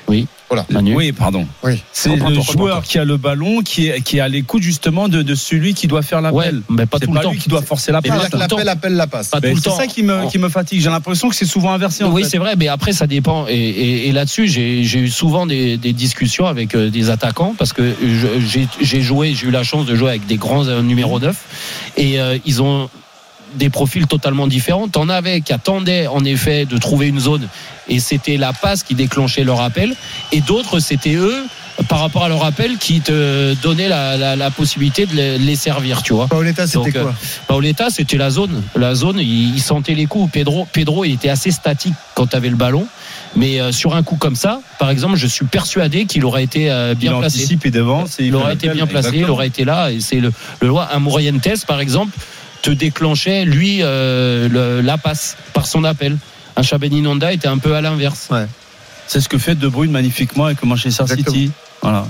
Speaker 3: Oui.
Speaker 4: Voilà.
Speaker 3: Manu.
Speaker 5: Oui, pardon.
Speaker 4: Oui.
Speaker 5: C'est le joueur qui a le ballon, qui est, qui est à l'écoute justement de, de celui qui doit faire
Speaker 3: Ouais,
Speaker 5: l'appel.
Speaker 3: mais pas tout
Speaker 5: pas
Speaker 3: le temps.
Speaker 5: lui qui doit forcer la
Speaker 3: Mais
Speaker 5: passe.
Speaker 4: L'appel appelle la passe.
Speaker 3: Pas tout le
Speaker 5: c'est ça qui me, qui me fatigue. J'ai l'impression que c'est souvent inversé. En
Speaker 3: Oui, c'est vrai, mais après, ça dépend. Et, et- et là-dessus, j'ai j'ai eu souvent des, des discussions avec euh, des attaquants parce que j'ai joué, j'ai eu la chance de jouer avec des grands euh, numéros 9 et euh, ils ont des profils totalement différents. T'en avais qui attendaient en effet de trouver une zone et c'était la passe qui déclenchait leur appel et d'autres c'était eux par rapport à leur appel qui te donnaient la, la- la possibilité de les, les servir, tu vois.
Speaker 4: Paoletta, c'était
Speaker 3: euh,
Speaker 4: quoi?
Speaker 3: Paoletta, c'était la zone. La zone, il, il sentait les coups. Pedro, Pedro, il était assez statique quand tu avais le ballon. Mais euh, sur un coup comme ça, par exemple, je suis persuadé qu'il aurait été euh,
Speaker 5: Il
Speaker 3: bien placé.
Speaker 5: anticipe, il
Speaker 3: aurait été bien placé, il aurait été là. Et c'est le, le loi. Un Morientes, par exemple, te déclenchait, lui, euh, le- la passe par son appel. Un Chabeni Nanda était un peu à l'inverse.
Speaker 5: C'est ce que fait De Bruyne magnifiquement avec Manchester
Speaker 4: Exactement.
Speaker 5: City. Voilà.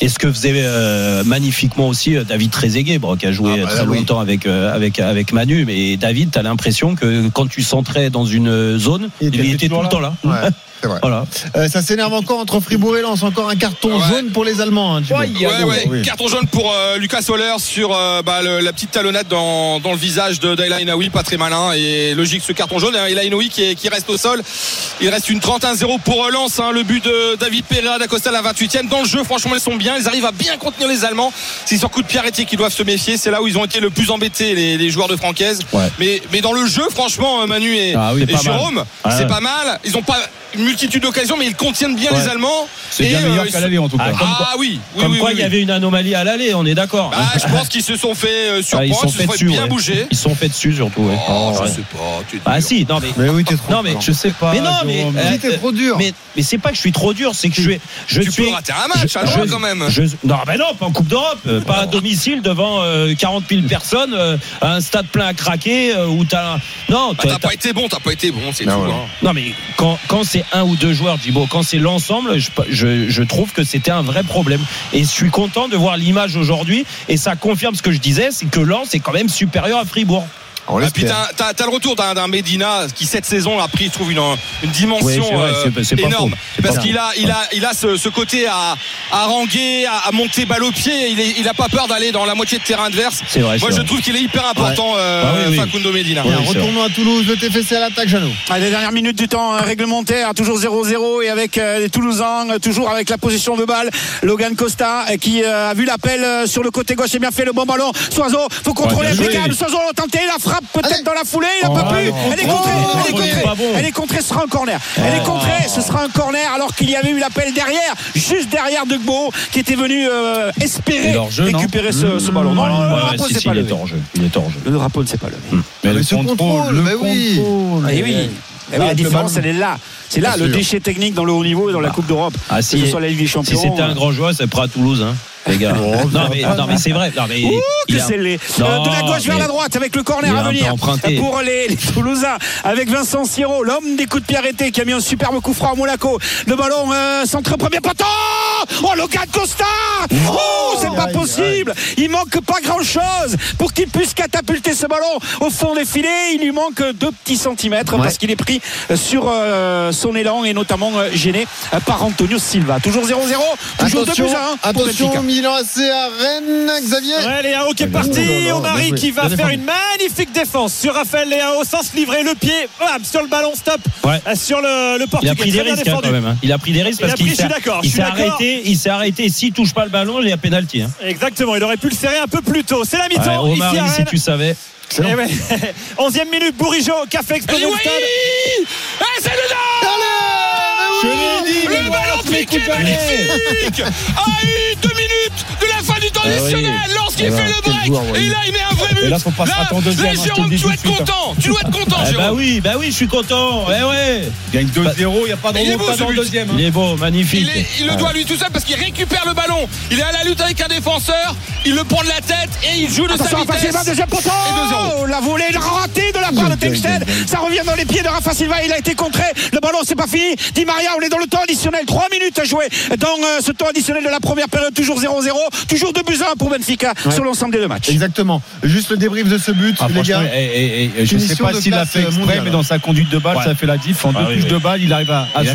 Speaker 3: Et ce que faisait euh, magnifiquement aussi euh, David Trezeguet, bon, qui a joué
Speaker 4: Ah, bah,
Speaker 3: très
Speaker 4: oui.
Speaker 3: longtemps avec, euh, avec, avec Manu. Mais David, tu as l'impression que quand tu centrais dans une zone,
Speaker 4: Il
Speaker 3: il,
Speaker 4: était
Speaker 3: était tout le temps là.
Speaker 4: Ouais, *laughs* vrai.
Speaker 3: Voilà.
Speaker 4: Euh, ça s'énerve encore entre Fribourg et Lens. Encore un carton
Speaker 9: Ouais.
Speaker 4: jaune pour les Allemands. hein.
Speaker 9: Ouais, ouais.
Speaker 4: Oui.
Speaker 9: Carton jaune pour euh, Lucas Soler sur euh, bah, le- la petite talonnade dans, dans le visage de Dayla Inaoui, pas très malin et logique ce carton jaune. Et Inaoui qui, est- qui reste au sol. Il reste une 31-0 pour euh, Lens. hein. le but de David Pereira d'Acosta à la 28e. Dans le jeu, franchement, ils sont bien. Ils arrivent à bien contenir les Allemands. C'est sur coup de pied arrêté qu'ils doivent se méfier. C'est là où ils ont été le plus embêtés, les, les joueurs de Francaise.
Speaker 3: Ouais.
Speaker 9: Mais, mais dans le jeu, franchement, Manu et,
Speaker 3: Ah oui,
Speaker 9: et. Jérôme,
Speaker 3: Ouais.
Speaker 9: c'est pas mal. Ils ont pas une multitude d'occasions, mais ils contiennent bien
Speaker 3: Ouais.
Speaker 9: les Allemands.
Speaker 5: C'est bien
Speaker 9: euh,
Speaker 5: meilleur
Speaker 9: ils
Speaker 5: qu'à l'aller en tout cas.
Speaker 3: Ah, comme
Speaker 9: Ah oui, oui,
Speaker 3: Comme
Speaker 9: oui,
Speaker 3: quoi,
Speaker 9: oui,
Speaker 3: il y avait une anomalie à l'aller, on est d'accord.
Speaker 9: Bah, je pense qu'ils se sont fait euh,
Speaker 3: Ah, ils
Speaker 9: surprendre, se
Speaker 3: faits
Speaker 9: sont fait
Speaker 3: dessus.
Speaker 9: bien
Speaker 3: ouais.
Speaker 9: bouger.
Speaker 3: Ils sont faits dessus surtout. ouais.
Speaker 9: Oh, je
Speaker 3: Ouais.
Speaker 9: sais pas, tu es
Speaker 3: Ah si, non mais.
Speaker 4: Mais oui, t'es trop.
Speaker 3: Non mais
Speaker 5: Je sais pas.
Speaker 3: Mais non, mais, euh,
Speaker 4: t'es trop dur.
Speaker 3: Mais, mais c'est pas que je suis trop dur, c'est que je suis. Je
Speaker 9: tu
Speaker 3: suis
Speaker 9: peux rater un match,
Speaker 3: je- je-
Speaker 9: quand même.
Speaker 3: je- non, ben non, pas en Coupe d'Europe, euh, pas à domicile devant euh, 40 000 personnes, euh, à un stade plein à craquer euh, où t'as. Non,
Speaker 9: Bah,
Speaker 3: t'as-
Speaker 9: pas été bon, t'as pas été bon, c'est tout.
Speaker 4: Non,
Speaker 9: hein.
Speaker 3: non mais quand, quand c'est un ou deux joueurs, Djibo, quand c'est l'ensemble, je trouve que c'était un vrai problème. Et je suis content de voir l'image aujourd'hui, et ça confirme ce que je disais, c'est que Lens est quand même supérieur à Fribourg.
Speaker 4: On
Speaker 9: Ah, puis t'as, le retour d'un, d'un Medina qui cette saison a pris, je trouve, une, une dimension
Speaker 3: Oui, c'est vrai,
Speaker 9: euh, énorme. Parce
Speaker 3: pas
Speaker 9: qu'il a, il a, il a ce, ce côté à, à haranguer, à, à monter balle au pied. Il, est, il a pas peur d'aller dans la moitié de terrain adverse.
Speaker 3: C'est vrai,
Speaker 9: Moi,
Speaker 3: c'est
Speaker 9: je
Speaker 3: vrai.
Speaker 9: trouve qu'il est hyper important, euh,
Speaker 3: Ah oui.
Speaker 9: Facundo Medina.
Speaker 4: Bien,
Speaker 3: Oui,
Speaker 4: retournons à Toulouse, le TFC à l'attaque, Jeannot.
Speaker 12: À les dernières minutes du temps euh, réglementaire, toujours 0-0 et avec les Toulousains, toujours avec la position de balle. Logan Costa qui a vu l'appel sur le côté gauche et bien fait le bon ballon. Soiseau, faut contrôler
Speaker 3: joué.
Speaker 12: impeccable. Soiseau l'a tenté, la frappe peut-être
Speaker 4: Allez.
Speaker 12: dans la foulée, il n'a
Speaker 3: Oh,
Speaker 12: pas pu. Elle est
Speaker 3: Oh,
Speaker 12: contrée,
Speaker 3: oh,
Speaker 12: elle est contrée. Elle est contrée, ce sera un corner. Elle est contrée, ce sera un corner alors qu'il y avait eu l'appel derrière, juste derrière de Gbo qui était venu euh, espérer
Speaker 5: Et
Speaker 12: récupérer ce, ce ballon. Non, le drapeau
Speaker 3: si,
Speaker 12: s'est
Speaker 3: si,
Speaker 12: pas
Speaker 3: jeu. Il est hors jeu.
Speaker 12: Le drapeau ne s'est pas levé.
Speaker 5: Mais le contrôle, le
Speaker 4: bah oui.
Speaker 5: contrôle.
Speaker 12: Eh oui. Eh oui, la
Speaker 4: le
Speaker 12: différence, elle est là. C'est là
Speaker 4: Bien
Speaker 12: le
Speaker 4: sûr.
Speaker 12: déchet technique dans le haut niveau et dans la Coupe d'Europe.
Speaker 3: Ah,
Speaker 12: que
Speaker 3: si,
Speaker 12: ce soit la Ligue des
Speaker 3: si
Speaker 12: Champions.
Speaker 3: c'était un grand joueur, c'est prêt à Toulouse, hein, les gars. non, mais, non, mais c'est vrai. Non, mais
Speaker 12: Ouh,
Speaker 3: il
Speaker 12: que
Speaker 3: a-
Speaker 12: c'est laid.
Speaker 3: Non,
Speaker 12: Euh, de la gauche vers la droite avec le corner à venir pour les, les Toulousains avec Vincent Siro, l'homme des coups de pied arrêtés qui a mis un superbe coup franc à Monaco. Le ballon euh, centré premier poteau. Oh Logan Costa Oh, c'est pas possible. Il manque pas grand chose pour qu'il puisse catapulter ce ballon au fond des filets. Il lui manque deux petits centimètres
Speaker 4: Ouais.
Speaker 12: parce qu'il est pris euh, sur euh, son élan et notamment euh, gêné euh, par Antonio Silva. Toujours 0-0, toujours 2
Speaker 4: Attention,
Speaker 12: buts à 1 pour
Speaker 4: attention. Milan AC à Rennes, Xavier.
Speaker 13: Ouais, Léao qui est
Speaker 4: Oh
Speaker 13: parti. Omari qui va faire
Speaker 4: défendu.
Speaker 13: une magnifique défense sur Raphaël Léao sans se livrer le pied. Bam, sur le ballon, stop.
Speaker 3: Ouais.
Speaker 13: Euh, Sur le, le
Speaker 3: Il
Speaker 13: Portugais.
Speaker 3: a pris des risques hein,
Speaker 13: défendu.
Speaker 3: quand même. hein. Il a pris des risques
Speaker 13: Il
Speaker 3: parce qu'il
Speaker 13: je suis
Speaker 3: s'est
Speaker 13: d'accord, je
Speaker 3: il
Speaker 13: suis
Speaker 3: s'est
Speaker 13: d'accord.
Speaker 3: arrêté. Il s'est arrêté. S'il touche pas le ballon, il y a pénalty. Hein.
Speaker 13: Exactement, il aurait pu le serrer un peu plus tôt. C'est la
Speaker 3: Ouais,
Speaker 13: mi-temps à
Speaker 3: si tu savais.
Speaker 13: Eh ouais. *laughs* 11e minute, Bourigeau qui a fait exploser
Speaker 9: Et
Speaker 13: le stade.
Speaker 9: Eh, c'est dedans
Speaker 3: Je l'ai dit,
Speaker 9: Le ballon piqué magnifique. À eu deux minutes de la fin
Speaker 3: Ah oui.
Speaker 9: lorsqu'il
Speaker 3: ben,
Speaker 9: fait le break
Speaker 3: joueur, ouais.
Speaker 9: et là il met un vrai but
Speaker 5: Et là, faut pas se en deuxième,
Speaker 9: là,
Speaker 5: hein, le
Speaker 9: Jérôme tu dois
Speaker 5: de
Speaker 9: être content tu dois être content *laughs*
Speaker 3: Eh bah
Speaker 9: Jérôme
Speaker 3: oui, bah oui, je suis content. Eh ouais.
Speaker 5: Gagne 2-0, il n'y a pas de
Speaker 9: Il est beau, but.
Speaker 5: deuxième. hein.
Speaker 3: Il est beau, magnifique.
Speaker 9: il, est- il le doit lui tout seul parce qu'il récupère le ballon. Il est à la lutte avec un défenseur. Il le prend de la tête et il joue de
Speaker 12: Attention,
Speaker 9: sa
Speaker 12: Rafa
Speaker 9: vitesse.
Speaker 12: Silva, deuxième poteau
Speaker 9: 2-0.
Speaker 12: La volée ratée de la part de Texted. Ça revient dans les pieds de Rafa Silva. Il a été contré. Le ballon, c'est pas fini. Di Maria, on est dans le temps additionnel. 3 minutes à jouer dans euh, ce temps additionnel de la première période. Toujours 0-0. Toujours 2 buts à 1 pour Benfica
Speaker 4: Ouais.
Speaker 12: sur l'ensemble des deux matchs.
Speaker 4: Exactement. Juste le débrief de ce but,
Speaker 5: Ah,
Speaker 4: les gars.
Speaker 5: et- et- et je ne sais pas
Speaker 4: de
Speaker 5: s'il a fait exprès, mais dans sa conduite de balle,
Speaker 3: Ouais.
Speaker 5: ça fait la diff. En
Speaker 3: Ah
Speaker 5: deux
Speaker 3: oui,
Speaker 5: touches
Speaker 3: oui.
Speaker 5: de balle, il arrive à, à se
Speaker 3: la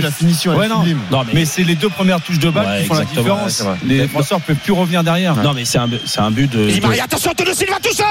Speaker 4: la finition,
Speaker 5: Ouais,
Speaker 4: est
Speaker 5: non.
Speaker 3: mais-
Speaker 5: mais c'est les deux premières touches de balle
Speaker 3: Ouais,
Speaker 5: qui font la différence. les défenseurs peuvent plus revenir derrière.
Speaker 3: Non, mais c'est un, c'est un but de.
Speaker 12: Di
Speaker 3: de-
Speaker 12: Maria, attention, Antonio Silva tout seul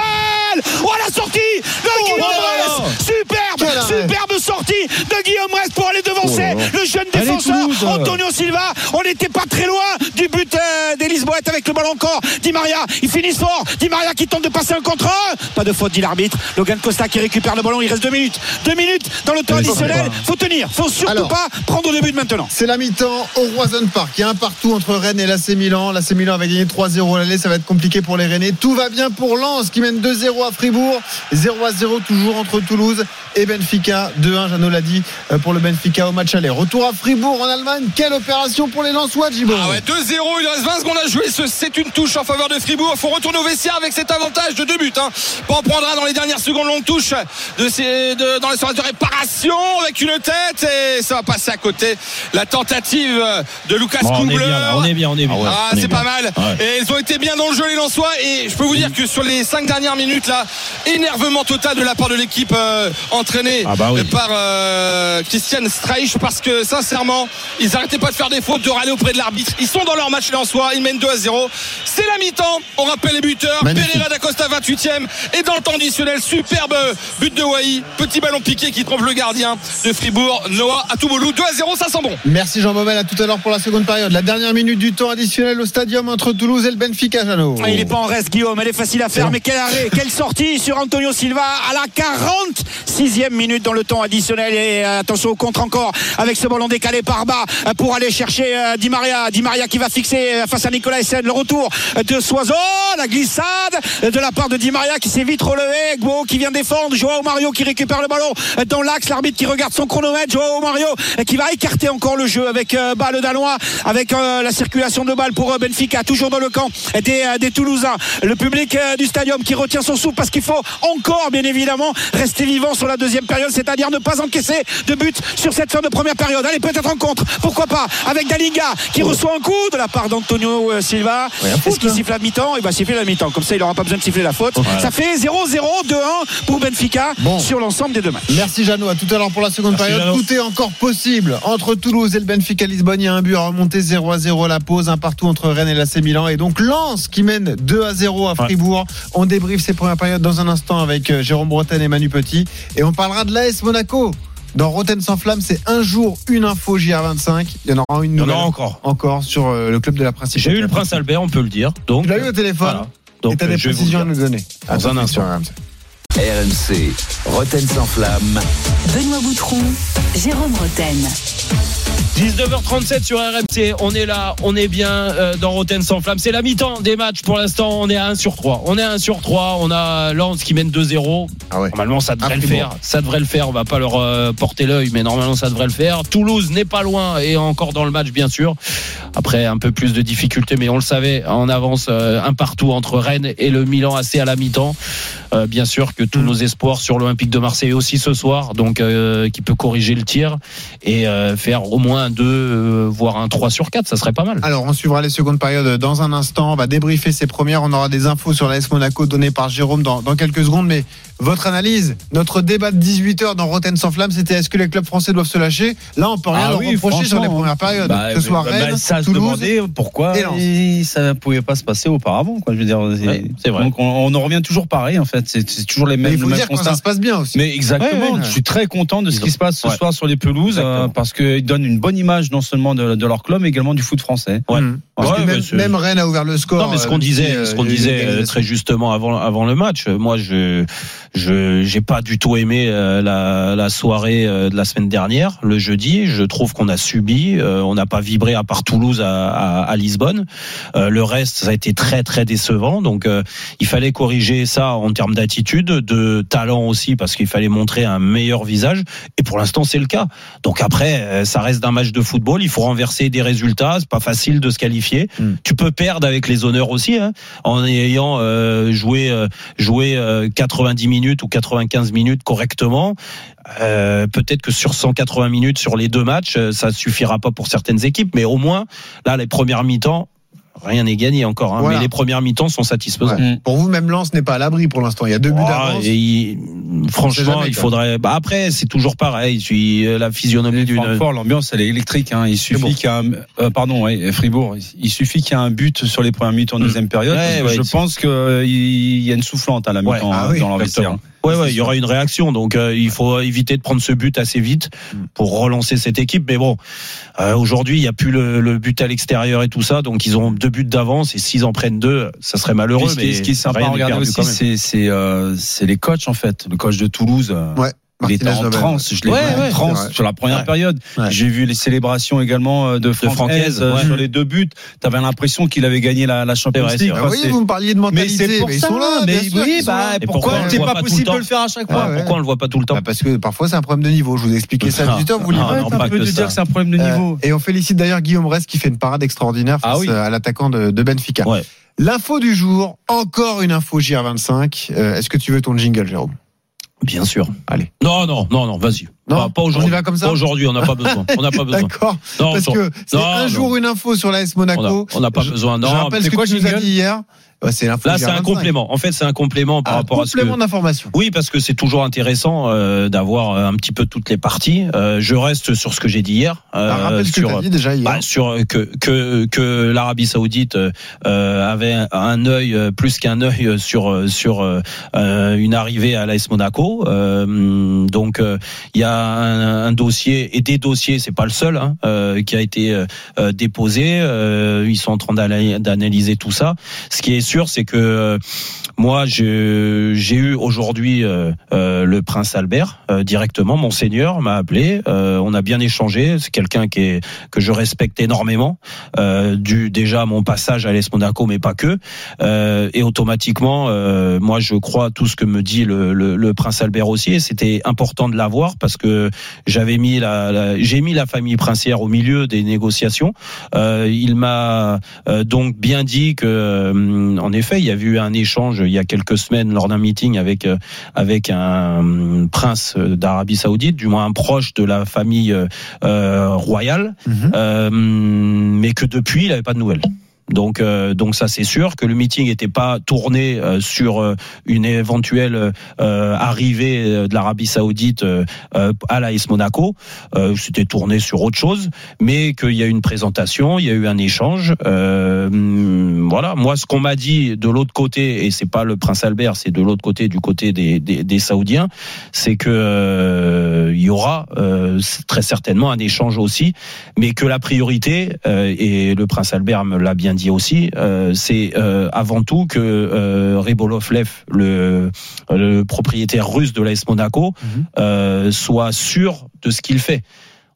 Speaker 12: Oh la sortie de Guillaume
Speaker 3: là.
Speaker 12: Rest Superbe, superbe sortie de Guillaume Rest pour aller devancer
Speaker 4: Oh
Speaker 12: le jeune défenseur. Antonio Silva. On n'était pas très loin du but euh, d'Elise Boët avec le ballon encore. Di Maria, ils finissent fort. Di Maria qui tente de passer un contre un. Pas de faute, dit l'arbitre. Logan Costa qui récupère le ballon. Il reste deux minutes. Deux minutes dans le temps additionnel. Faut tenir. Faut surtout
Speaker 4: Alors.
Speaker 12: pas prendre de but maintenant.
Speaker 4: C'est la mi-temps au Roison Park. Il y a un partout entre Rennes et l'AC Milan. L'AC Milan avait gagné 3-0 à l'aller. Ça va être compliqué pour les Rennais. Tout va bien pour Lens qui mène 2-0 à Fribourg. 0-0 toujours entre Toulouse et Benfica. 2-1, Jeannot l'a dit, euh, pour le Benfica au match aller. Retour à Fribourg en Allemagne. Quelle opération pour les Lensois, Gibo
Speaker 9: Ah ouais, 2-0, il reste 20 secondes à jouer. Ce- C'est une touche en faveur de Fribourg. Il faut retourner au vestiaire avec cet avantage de deux buts. Hein. En prendra dans les dernières secondes longue touche de ces, de- dans les séances de réparation avec une tête et ça va passer à côté. La tentative de Lucas
Speaker 3: Bon, on est bien, on est bien, on est bien.
Speaker 9: Ah,
Speaker 3: On est
Speaker 9: c'est pas mal.
Speaker 3: Ouais.
Speaker 9: Et ils ont été bien dans le jeu, les Lensois. Et je peux vous dire que sur les cinq dernières minutes, là, énervement total de la part de l'équipe euh, entraînée
Speaker 3: Ah bah oui.
Speaker 9: par euh, Christian Streich. Parce que sincèrement, ils arrêtaient pas de faire des fautes, de râler auprès de l'arbitre. Ils sont dans leur match, les Lensois. Ils mènent 2 à 0. C'est la mi-temps. On rappelle les buteurs.
Speaker 4: Magnifique.
Speaker 9: Pereira d'Acosta, 28e. Et dans le temps additionnel, superbe but de Wai. Petit ballon piqué qui trompe le gardien de Fribourg, Noah Atouboulou. 2 à 0, ça sent bon.
Speaker 4: Merci Jean Baumel. À tout à l'heure pour la seconde période. La dernière minute du temps additionnel au stadium entre Toulouse et le Benfica, Jeannot.
Speaker 12: Ah, Il est pas en reste, Guillaume. Elle est facile à faire, mais quel arrêt, *laughs* quelle sortie sur Antonio Silva à la 46e minute dans le temps additionnel. Et euh, attention au contre encore avec ce ballon décalé par bas pour aller chercher euh, Di Maria. Di Maria qui va fixer euh, face à Nicolas Essen. Le retour de Soiseau, la glissade de la part de Di Maria qui s'est vite relevé. Gbo qui vient défendre. Joao Mario qui récupère le ballon dans l'axe. L'arbitre qui regarde son chronomètre. Joao Mario qui va écarter encore le jeu avec euh, balle danois, avec euh, la circulation de balles pour euh, Benfica. Toujours dans le camp des, euh, des Toulousains. Le public du stadium qui retient son souffle parce qu'il faut encore, bien évidemment, rester vivant sur la deuxième période, c'est-à-dire ne pas encaisser de but sur cette fin de première période. Allez, peut-être en contre, pourquoi pas, avec Dalinga qui reçoit un coup de la part d'Antonio Silva. Est-ce qu'il
Speaker 4: hein.
Speaker 12: siffle siffler la mi-temps, il va siffler la mi-temps. Comme ça, il n'aura pas besoin de siffler la faute. Ça fait 0-0, 2-1 pour Benfica sur l'ensemble des deux matchs.
Speaker 4: Merci Jeannot. À tout à l'heure pour la seconde
Speaker 12: Merci,
Speaker 4: période.
Speaker 12: Jeannot.
Speaker 4: Tout est encore possible entre Toulouse et le Benfica Lisbonne. Il y a un but à remonter 0 à 0 à la pause, un partout entre Rennes et l'AC Milan. Et donc Lens qui mène 2 à 0 à Fribourg. On débriefe ces premières périodes dans un instant avec euh, Jérôme Bretagne et Manu Petit. Et on parlera de l'AS Monaco. Dans Roten sans flamme, c'est un jour, une info JR25. Il y en aura une
Speaker 3: Il y en
Speaker 4: nouvelle.
Speaker 3: aura encore.
Speaker 4: Encore sur euh, le club de la principauté.
Speaker 3: J'ai eu le prince Albert, on peut le dire. Donc,
Speaker 4: Tu l'as eu au téléphone
Speaker 3: Voilà. Donc,
Speaker 4: Et t'as
Speaker 3: euh,
Speaker 4: des précisions à nous donner.
Speaker 3: Dans un instant.
Speaker 4: RMC.
Speaker 2: RMC, Roten sans flamme.
Speaker 1: Benoît Boutron, Jérôme Roten.
Speaker 3: 19h37 sur RMC, on est là, on est bien euh, dans Roten sans flamme. C'est la mi-temps des matchs pour l'instant, on est à 1 sur 3. On est à 1 sur 3, on a Lens qui mène 2-0. Normalement ça devrait
Speaker 4: Ah,
Speaker 3: le faire, ça devrait le faire, on va pas leur euh, porter l'œil, mais normalement ça devrait le faire. Toulouse n'est pas loin et encore dans le match bien sûr. Après un peu plus de difficultés, mais on le savait, on avance euh, un partout entre Rennes et le Milan assez à la mi-temps. Euh, bien sûr que tous nos espoirs sur l'Olympique de Marseille aussi ce soir, donc qui peut corriger le tir et faire au moins un 2, euh, voire un 3 sur 4, ça serait pas mal.
Speaker 4: Alors, on suivra les secondes périodes dans un instant. On va débriefer ces premières. On aura des infos sur l'AS Monaco données par Jérôme dans, dans quelques secondes. Mais votre analyse, notre débat de 18h dans Roten sans flamme, c'était est-ce que les clubs français doivent se lâcher? Là, on peut rien
Speaker 5: Ah
Speaker 4: leur
Speaker 5: oui,
Speaker 4: reprocher sur les premières périodes.
Speaker 5: Bah,
Speaker 4: que ce soit
Speaker 5: bah,
Speaker 4: Rennes,
Speaker 5: bah, ça se
Speaker 4: Toulouse.
Speaker 5: demandait pourquoi
Speaker 4: et
Speaker 5: ça ne pouvait pas se passer auparavant. Quoi, je veux dire,
Speaker 3: c'est vrai.
Speaker 5: Donc on, on en revient toujours pareil en fait. C'est toujours les
Speaker 4: Mais
Speaker 5: mêmes.
Speaker 4: il faut
Speaker 5: le même
Speaker 4: dire quand
Speaker 5: constat.
Speaker 4: ça se passe bien aussi.
Speaker 5: Mais exactement.
Speaker 4: Ouais, ouais.
Speaker 5: Je suis très content de ce qui se passe ce
Speaker 3: Ouais.
Speaker 5: soir sur les pelouses euh, parce qu'ils donnent une bonne image non seulement de, de leur club mais également du foot français.
Speaker 3: Ouais.
Speaker 4: Mmh. Parce
Speaker 3: Ouais,
Speaker 4: que
Speaker 3: mais
Speaker 4: même, même Rennes a ouvert le score.
Speaker 3: Non, mais ce
Speaker 4: euh,
Speaker 3: qu'on disait,
Speaker 4: depuis,
Speaker 3: ce qu'on
Speaker 4: euh,
Speaker 3: disait euh,
Speaker 4: l'égalisation.
Speaker 3: très justement avant, avant le match, euh, moi, je, je, j'ai pas du tout aimé euh, la, la soirée euh, de la semaine dernière, le jeudi. Je trouve qu'on a subi, euh, on n'a pas vibré à part Toulouse à, à, à Lisbonne. Euh, le reste, ça a été très très décevant. Donc, euh, il fallait corriger ça en termes d'attitude, de talent aussi, parce qu'il fallait montrer un meilleur visage. Et pour l'instant, c'est le cas. Donc après, euh, ça reste un match de football. Il faut renverser des résultats. C'est pas facile de se qualifier. Tu peux perdre avec les honneurs aussi, hein, en ayant euh, joué euh, joué euh, 90 minutes ou 95 minutes correctement. Euh, Peut-être que sur 180 minutes sur les deux matchs, euh, ça suffira pas pour certaines équipes, mais au moins là, les premières mi-temps. Rien n'est gagné encore, hein,
Speaker 4: Voilà.
Speaker 3: mais les premières mi-temps sont satisfaisantes.
Speaker 4: Ouais. Pour vous, même Lens n'est pas à l'abri pour l'instant. Il y a deux buts d'avance.
Speaker 3: il- franchement,
Speaker 4: jamais,
Speaker 3: il faudrait. Bah après, c'est toujours pareil. Euh, la physionomie d'une.
Speaker 5: Francfort, l'ambiance elle est électrique. Hein. Il suffit qu'il y ait un, euh, pardon, ouais, Fribourg. Il suffit qu'il y ait un but sur les premières minutes en deuxième période.
Speaker 3: Ouais,
Speaker 5: que
Speaker 3: ouais,
Speaker 5: je pense qu'il y a une soufflante à la
Speaker 3: Ouais.
Speaker 5: mi-temps
Speaker 3: Ah
Speaker 5: hein,
Speaker 3: oui,
Speaker 5: dans leur.
Speaker 3: Ouais, ouais, il y aura une réaction. Donc, euh, il faut éviter de prendre ce but assez vite pour relancer cette équipe. Mais bon, euh, aujourd'hui, il n'y a plus le, le but à l'extérieur et tout ça. Donc, ils ont deux buts d'avance et s'ils en prennent deux, ça serait malheureux.
Speaker 5: Puis ce qui,
Speaker 3: mais
Speaker 5: ce qui est sympa à regarder aussi, c'est c'est euh, c'est les coachs en fait. Le coach de Toulouse. euh,
Speaker 4: Ouais.
Speaker 5: Il était en
Speaker 4: Nobel.
Speaker 5: transe, je l'ai
Speaker 3: Ouais,
Speaker 5: vu
Speaker 3: ouais,
Speaker 5: en transe sur la première
Speaker 3: Ouais.
Speaker 5: période.
Speaker 4: Ouais.
Speaker 5: J'ai vu les célébrations également euh, de Francaise, euh, sur les deux buts. T'avais l'impression qu'il avait gagné la, la Champions League.
Speaker 4: Ah oui, vous me parliez de
Speaker 5: mais
Speaker 4: mentalité.
Speaker 5: c'est pour
Speaker 4: mais ils
Speaker 5: ça.
Speaker 4: sont là.
Speaker 5: mais
Speaker 4: sûr
Speaker 5: oui,
Speaker 4: sont
Speaker 5: bah pourquoi c'est pas
Speaker 3: pas tout le
Speaker 5: possible de le faire à chaque fois
Speaker 4: ouais.
Speaker 3: Pourquoi on le voit pas tout le temps
Speaker 4: Bah, parce que parfois c'est un problème de niveau. Je vous ai expliqué ça à
Speaker 3: Ah,
Speaker 4: 18 heures, vous voulez
Speaker 3: ah,
Speaker 5: un peu de dire que c'est un problème de niveau.
Speaker 4: Euh, et on félicite d'ailleurs Guillaume Rest qui fait une parade extraordinaire face
Speaker 5: oui.
Speaker 4: à l'attaquant de, Benfica. L'info du jour, encore une info JR25. Euh, Est-ce que tu veux ton jingle, Jérôme?
Speaker 3: Bien sûr.
Speaker 4: Allez.
Speaker 3: Non, non, non, non, vas-y.
Speaker 4: Non,
Speaker 3: Pas, pas
Speaker 4: on y
Speaker 3: aujourd'hui.
Speaker 4: va comme ça
Speaker 3: Pas aujourd'hui, on n'a pas besoin. On n'a pas besoin.
Speaker 4: D'accord. Parce que c'est un
Speaker 3: non.
Speaker 4: jour une info sur l'AS
Speaker 3: On
Speaker 4: Monaco.
Speaker 3: n'a- on n'a pas
Speaker 4: Je-
Speaker 3: besoin. Non,
Speaker 4: je rappelle ce que
Speaker 5: quoi
Speaker 4: tu nous as dit hier. Ouais, c'est
Speaker 3: Là, c'est un
Speaker 4: JR25.
Speaker 3: complément. En fait, c'est un complément par
Speaker 4: Un
Speaker 3: rapport à ce que.
Speaker 4: complément d'information.
Speaker 3: Oui, parce que c'est toujours intéressant euh, d'avoir euh, un petit peu toutes les parties. Euh, je reste sur ce que j'ai dit hier. euh,
Speaker 4: Ah, rappelle ce que
Speaker 3: sur,
Speaker 4: tu as dit déjà hier.
Speaker 3: bah, sur euh, que que que l'Arabie Saoudite euh, avait un, œil plus qu'un œil sur sur une arrivée à l'AS Monaco. Euh, donc euh, il y a un, un dossier et des dossiers, c'est pas le seul, hein, euh, qui a été déposé. Euh, ils sont en train d'ana- d'analyser tout ça. Ce qui est sûr, c'est que euh, moi, j'ai eu aujourd'hui euh, euh, le prince Albert directement. Monseigneur m'a appelé. on a bien échangé. C'est quelqu'un qui est que je respecte énormément. Du déjà mon passage à l'Est Monaco, mais pas que. Et automatiquement, moi, je crois tout ce que me dit le, le, le prince Albert aussi. Et c'était important de l'avoir parce que j'avais mis la, la- j'ai mis la famille princière au milieu des négociations. Il m'a donc bien dit que, en effet, il y a eu un échange il y a quelques semaines lors d'un meeting avec euh, avec un euh, prince d'Arabie Saoudite, du moins un proche de la famille euh, royale,
Speaker 4: Mhm.
Speaker 3: euh, mais que depuis il n'avait pas de nouvelles. Donc, euh, donc ça c'est sûr que le meeting n'était pas tourné euh, sur euh, une éventuelle euh, arrivée euh, de l'Arabie Saoudite euh, à l'AS Monaco. C'était tourné sur autre chose, mais qu'il y a eu une présentation, il y a eu un échange. Hum, voilà, moi ce qu'on m'a dit de l'autre côté, et c'est pas le prince Albert, c'est de l'autre côté, du côté des, des, des Saoudiens, c'est que il y aura très certainement un échange aussi, mais que la priorité, et le prince Albert me l'a bien dit aussi, euh, c'est euh, avant tout que euh, Ribolovlev, le, le propriétaire russe de l'AS Monaco, euh, soit sûr de ce qu'il fait,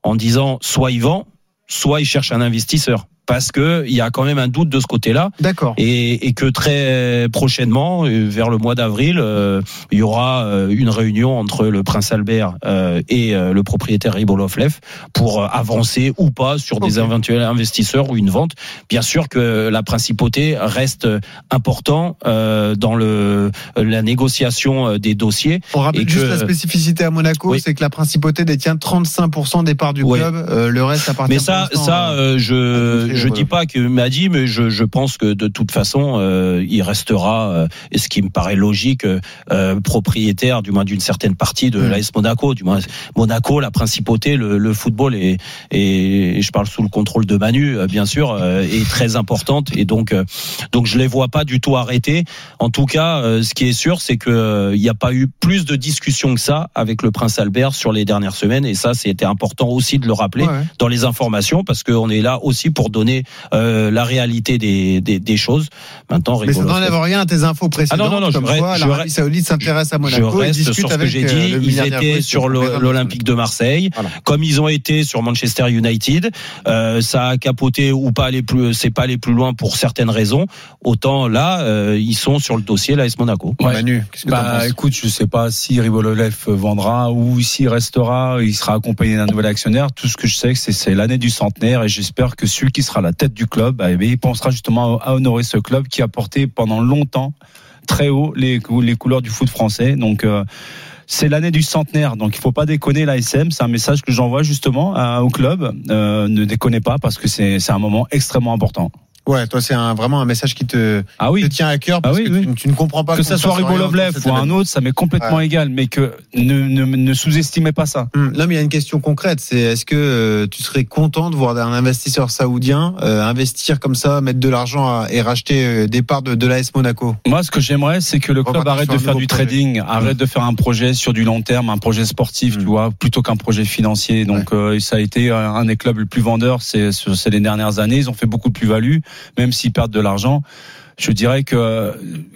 Speaker 3: en disant soit il vend, soit il cherche un investisseur. Parce que il y a quand même un doute de ce côté-là.
Speaker 4: D'accord.
Speaker 3: Et, et que très prochainement, euh, vers le mois d'avril, euh, il y aura euh, une réunion entre le prince Albert euh, et euh, le propriétaire Ribolovlev pour avancer ou pas sur des éventuels investisseurs ou une vente. Bien sûr que la principauté reste important euh, dans le la négociation des dossiers.
Speaker 4: On rappelle
Speaker 3: Et
Speaker 4: juste
Speaker 3: que-
Speaker 4: la spécificité à Monaco,
Speaker 3: Oui.
Speaker 4: c'est que la principauté détient 35% des parts du
Speaker 3: Ouais.
Speaker 4: club. euh, le reste appartient
Speaker 3: Mais ça, ça,
Speaker 4: euh,
Speaker 3: euh, je je dis pas qu'il m'a dit, mais je, je pense que de toute façon, euh, il restera, euh, et ce qui me paraît logique, euh, propriétaire du moins d'une certaine partie de
Speaker 4: Mm.
Speaker 3: l'AS Monaco. Du moins, Monaco, la principauté, le, le football est, et je parle sous le contrôle de Manu, euh, bien sûr, euh, est très importante, et donc euh, donc je les vois pas du tout arrêter. En tout cas, euh, ce qui est sûr, c'est que euh, il n'y a pas eu plus de discussions que ça avec le prince Albert sur les dernières semaines, et ça, c'était important aussi de le rappeler
Speaker 4: ouais.
Speaker 3: dans les informations parce qu'on est là aussi pour donner euh, la réalité des, des, des choses. Maintenant,
Speaker 4: Mais ça n'enlève rien à tes infos précédentes.
Speaker 3: Ah non, non, non, je
Speaker 4: comme
Speaker 3: reste-
Speaker 4: quoi,
Speaker 3: je
Speaker 4: l'Arabie Saoudite s'intéresse à
Speaker 3: je
Speaker 4: Monaco et
Speaker 3: reste
Speaker 4: discute
Speaker 3: sur ce que
Speaker 4: avec
Speaker 3: j'ai
Speaker 4: euh,
Speaker 3: dit. Ils étaient sur l'Olympique de Marseille,
Speaker 4: Voilà.
Speaker 3: comme ils ont été sur Manchester United. Euh, ça a capoté ou pas aller plus, c'est pas aller plus loin pour certaines raisons. Autant là, euh, ils sont sur le dossier l'AS Monaco.
Speaker 5: Ouais.
Speaker 4: Manu, qu'est-ce que
Speaker 5: Bah
Speaker 4: penses
Speaker 5: écoute, je sais pas si Ribololev vendra ou s'il restera, il sera accompagné d'un nouvel actionnaire. Tout ce que je sais, c'est c'est l'année du centenaire et j'espère que celui qui sera à la tête du club, bien, il pensera justement à honorer ce club qui a porté pendant longtemps très haut les, cou- les couleurs du foot français. Donc euh, c'est l'année du centenaire, donc il faut pas déconner l'ASM. C'est un message que j'envoie justement à- au club. Euh, ne déconnez pas parce que c'est un moment extrêmement important.
Speaker 4: Ouais, toi, c'est un, vraiment un message qui te,
Speaker 5: Ah oui.
Speaker 4: te tient à cœur parce
Speaker 5: Ah oui,
Speaker 4: que
Speaker 5: oui.
Speaker 4: Tu, tu ne comprends pas
Speaker 5: que ça soit
Speaker 4: de cet
Speaker 5: ou un autre, ça m'est complètement
Speaker 4: Ouais.
Speaker 5: égal, mais que ne, ne, ne sous-estimez pas ça.
Speaker 4: Hum, Non, mais il y a une question concrète. C'est est-ce que euh, tu serais content de voir un investisseur saoudien euh, investir comme ça, mettre de l'argent et racheter euh, des parts de, de l'AS Monaco?
Speaker 5: Moi, ce que j'aimerais, c'est que le club arrête de faire du
Speaker 4: projet.
Speaker 5: trading, arrête de faire un projet sur du long terme, un projet sportif, tu
Speaker 4: Mm.
Speaker 5: vois, plutôt qu'un projet financier. Donc, ça a été un des clubs les plus vendeurs ces les dernières années. Ils ont fait beaucoup de plus-value, même s'ils perdent de l'argent. Je dirais que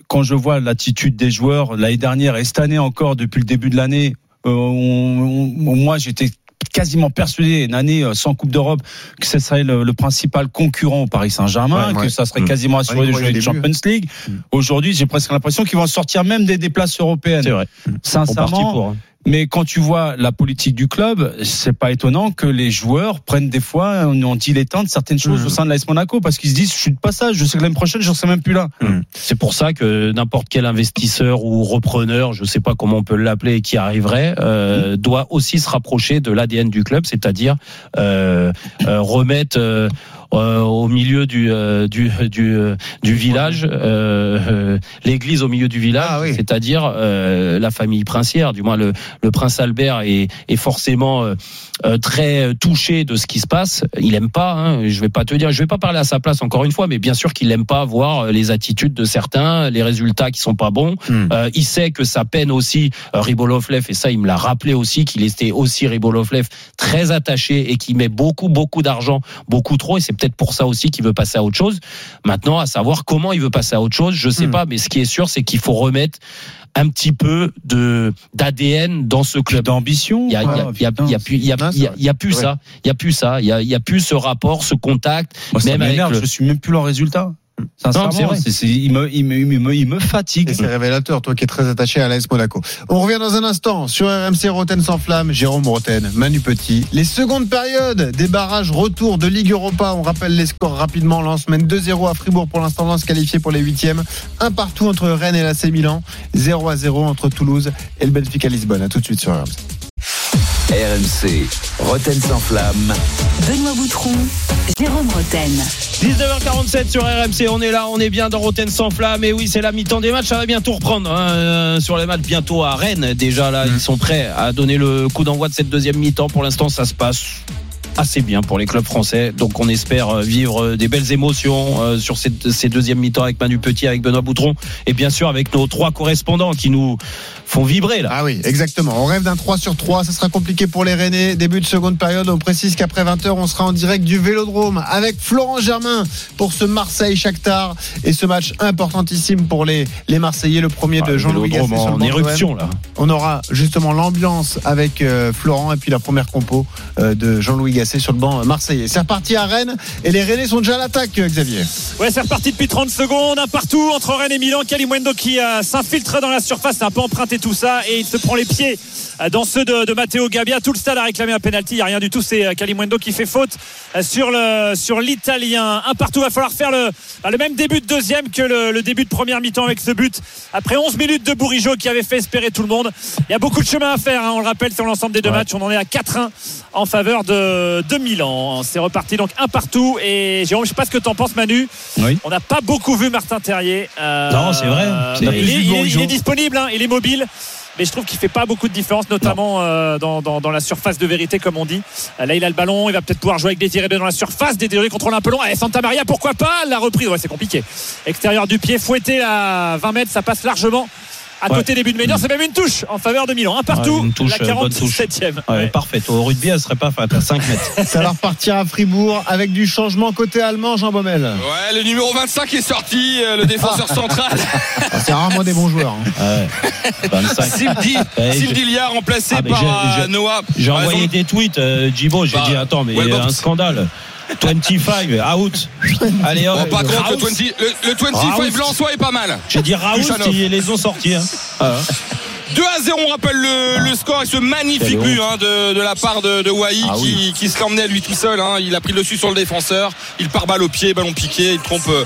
Speaker 5: quand je vois l'attitude des joueurs l'année dernière et cette année encore, depuis le début de l'année, euh, moi, j'étais quasiment persuadé une année euh, sans Coupe d'Europe que ce serait le, le principal concurrent au Paris Saint-Germain,
Speaker 4: Ouais,
Speaker 5: que ça serait
Speaker 4: Mm.
Speaker 5: quasiment assuré de jouer la. Champions League. Aujourd'hui, j'ai presque l'impression qu'ils vont sortir même des, des places européennes.
Speaker 3: C'est vrai.
Speaker 5: Sincèrement,
Speaker 3: pour. hein.
Speaker 5: Mais quand tu vois la politique du club, c'est pas étonnant que les joueurs prennent des fois en dilettante certaines choses au sein de l'AS Monaco parce qu'ils se disent je suis de passage, je sais que l'année prochaine je serai même plus là.
Speaker 3: C'est pour ça que n'importe quel investisseur ou repreneur, je ne sais pas comment on peut l'appeler, qui arriverait, euh, doit aussi se rapprocher de l'ADN du club, c'est-à-dire euh, euh, remettre euh, au milieu du euh, du du, euh, du village euh, euh, l'église au milieu du village,
Speaker 4: Ah oui.
Speaker 3: c'est-à-dire euh, la famille princière. Du moins, le, le prince Albert est, est forcément euh, euh, très touché de ce qui se passe. Il aime pas. Hein, je vais pas te dire, je vais pas parler à sa place encore une fois, mais bien sûr qu'il aime pas voir euh, les attitudes de certains, les résultats qui sont pas bons.
Speaker 4: Hmm.
Speaker 3: Euh, il sait que ça peine aussi euh, Ribolovlev et ça, il me l'a rappelé aussi qu'il était aussi Ribolovlev très attaché et qui met beaucoup beaucoup d'argent, beaucoup trop. Et c'est peut-être pour ça aussi qu'il veut passer à autre chose. Maintenant, à savoir comment il veut passer à autre chose, je sais
Speaker 4: Hmm.
Speaker 3: pas, mais ce qui est sûr, c'est qu'il faut remettre un petit peu de d'ADN dans ce club.
Speaker 5: D'ambition.
Speaker 3: Il y a, y
Speaker 5: putain.
Speaker 3: y plus, il y a- y y plus ça. Il y a plus ça. Il y a, il y a plus ce rapport, ce contact.
Speaker 5: Moi,
Speaker 3: même avec le-
Speaker 5: je suis même plus leur résultat. Sincèrement,
Speaker 3: c'est vrai.
Speaker 5: c'est- c'est- il, me, il, me, il, me, il me fatigue.
Speaker 4: Et c'est révélateur, toi qui es très attaché à l'AS Monaco. On revient dans un instant sur RMC Roten sans flamme, Jérôme Roten, Manu Petit. Les secondes périodes des barrages retour de Ligue Europa. On rappelle les scores rapidement. Lens mène 2-0 à Fribourg pour l'instant. Lens qualifié pour les huitièmes. Un partout entre Rennes et l'AC Milan. 0 à 0 entre Toulouse et le Benfica Lisbonne. À tout de suite sur RMC.
Speaker 2: RMC, Roten sans flamme.
Speaker 1: Benoît Boutron, Jérôme Roten.
Speaker 3: 19h47 sur RMC, on est là, on est bien dans Roten sans flamme. Et oui, c'est la mi-temps des matchs, ça va bientôt reprendre. hein, euh, sur les matchs, bientôt à Rennes. Déjà là, ils sont prêts à donner le coup d'envoi de cette deuxième mi-temps. Pour l'instant, ça se passe assez bien pour les clubs français. Donc on espère euh, vivre euh, des belles émotions euh, sur cette, ces deuxièmes mi-temps avec Manu Petit, avec Benoît Boutron et bien sûr avec nos trois correspondants qui nous font vibrer là.
Speaker 4: Ah oui, exactement. On rêve d'un 3 sur 3. Ça sera compliqué pour les Rennais. Début de seconde période. On précise qu'après 20h, on sera en direct du Vélodrome avec Florent Germain pour ce Marseille-Shakhtar et ce match importantissime pour les, les Marseillais. Le premier
Speaker 3: Ah,
Speaker 4: de
Speaker 3: le
Speaker 4: Jean-Louis Gasset
Speaker 3: en éruption là.
Speaker 4: On aura justement l'ambiance avec euh, Florent et puis la première compo euh, de Jean-Louis Gasset sur le banc marseillais. C'est reparti à Rennes et les Rennais sont déjà à l'attaque, euh, Xavier.
Speaker 13: Ouais, c'est reparti depuis 30 secondes, un partout entre Rennes et Milan. Kalimwendo qui euh, s'infiltre dans la surface, c'est un peu tout ça et il se prend les pieds dans ceux de, de Matteo Gabbia. Tout le stade a réclamé un penalty, il n'y a rien du tout. C'est euh, Kalimwendo qui fait faute euh, sur le sur l'Italien. Un partout, va falloir faire le, bah, le même début de deuxième que le, le début de première mi-temps avec ce but. Après 11 minutes de Bourigeau qui avait fait espérer tout le monde. Il y a beaucoup de chemin à faire, hein, on le rappelle, sur l'ensemble des deux matchs. On en est à 4-1 en faveur de, de Milan. C'est reparti donc un partout. Et Jérôme, je sais pas ce que tu en penses, Manu.
Speaker 5: Oui.
Speaker 13: On n'a pas beaucoup vu Martin Terrier. Euh,
Speaker 3: Non, c'est vrai.
Speaker 13: Est, il est disponible, hein, il est mobile. Mais je trouve qu'il fait pas beaucoup de différence, notamment euh, dans, dans- dans la surface de vérité, comme on dit. Euh, Là, il a le ballon, il va peut-être pouvoir jouer avec Désiré dans la surface. Désiré contrôle un peu long. Allez, Santa Maria, pourquoi pas? La reprise, ouais, c'est compliqué. Extérieur du pied, fouetté à 20 mètres, ça passe largement. À
Speaker 3: Ouais.
Speaker 13: côté des buts de Ménor, c'est même une touche en faveur de Milan. Un partout,
Speaker 3: Ouais, une touche,
Speaker 13: la
Speaker 3: euh, bonne touche.
Speaker 13: 47e.
Speaker 3: Ouais, Parfait. Au rugby, elle serait pas faite à 5 mètres. *laughs*
Speaker 4: Ça va repartir à Fribourg avec du changement côté allemand, Jean Baumel.
Speaker 9: Ouais, le numéro 25 est sorti, euh, le défenseur central. *laughs*
Speaker 4: Ah, C'est rarement des bons joueurs. hein.
Speaker 3: Ouais. 25.
Speaker 9: Simdi,
Speaker 3: Ouais, je-
Speaker 9: Simdi Liard remplacé
Speaker 3: Ah,
Speaker 9: par euh,
Speaker 3: j'ai-
Speaker 9: Noah.
Speaker 3: J'ai envoyé
Speaker 9: exemple,
Speaker 3: des tweets, euh, Djibo, j'ai
Speaker 9: Bah,
Speaker 3: dit attends, mais
Speaker 9: ouais, bon.
Speaker 3: un scandale. 25, out. Allez, hop.
Speaker 9: Bon, par contre, le,
Speaker 3: Raoult.
Speaker 9: 20 le, le 25
Speaker 3: Raoult.
Speaker 9: Lançois est pas mal.
Speaker 3: J'ai dit Raoult, ils les ont sortis. Hein. *laughs* Ah.
Speaker 9: 2 à 0, on rappelle le, le score et ce magnifique but hein, de, de la part de, de Wai
Speaker 3: Ah
Speaker 9: qui,
Speaker 3: oui.
Speaker 9: qui se l'emmenait lui tout seul. hein. Il a pris le dessus sur le défenseur. Il part balle au pied, ballon piqué. Il trompe euh,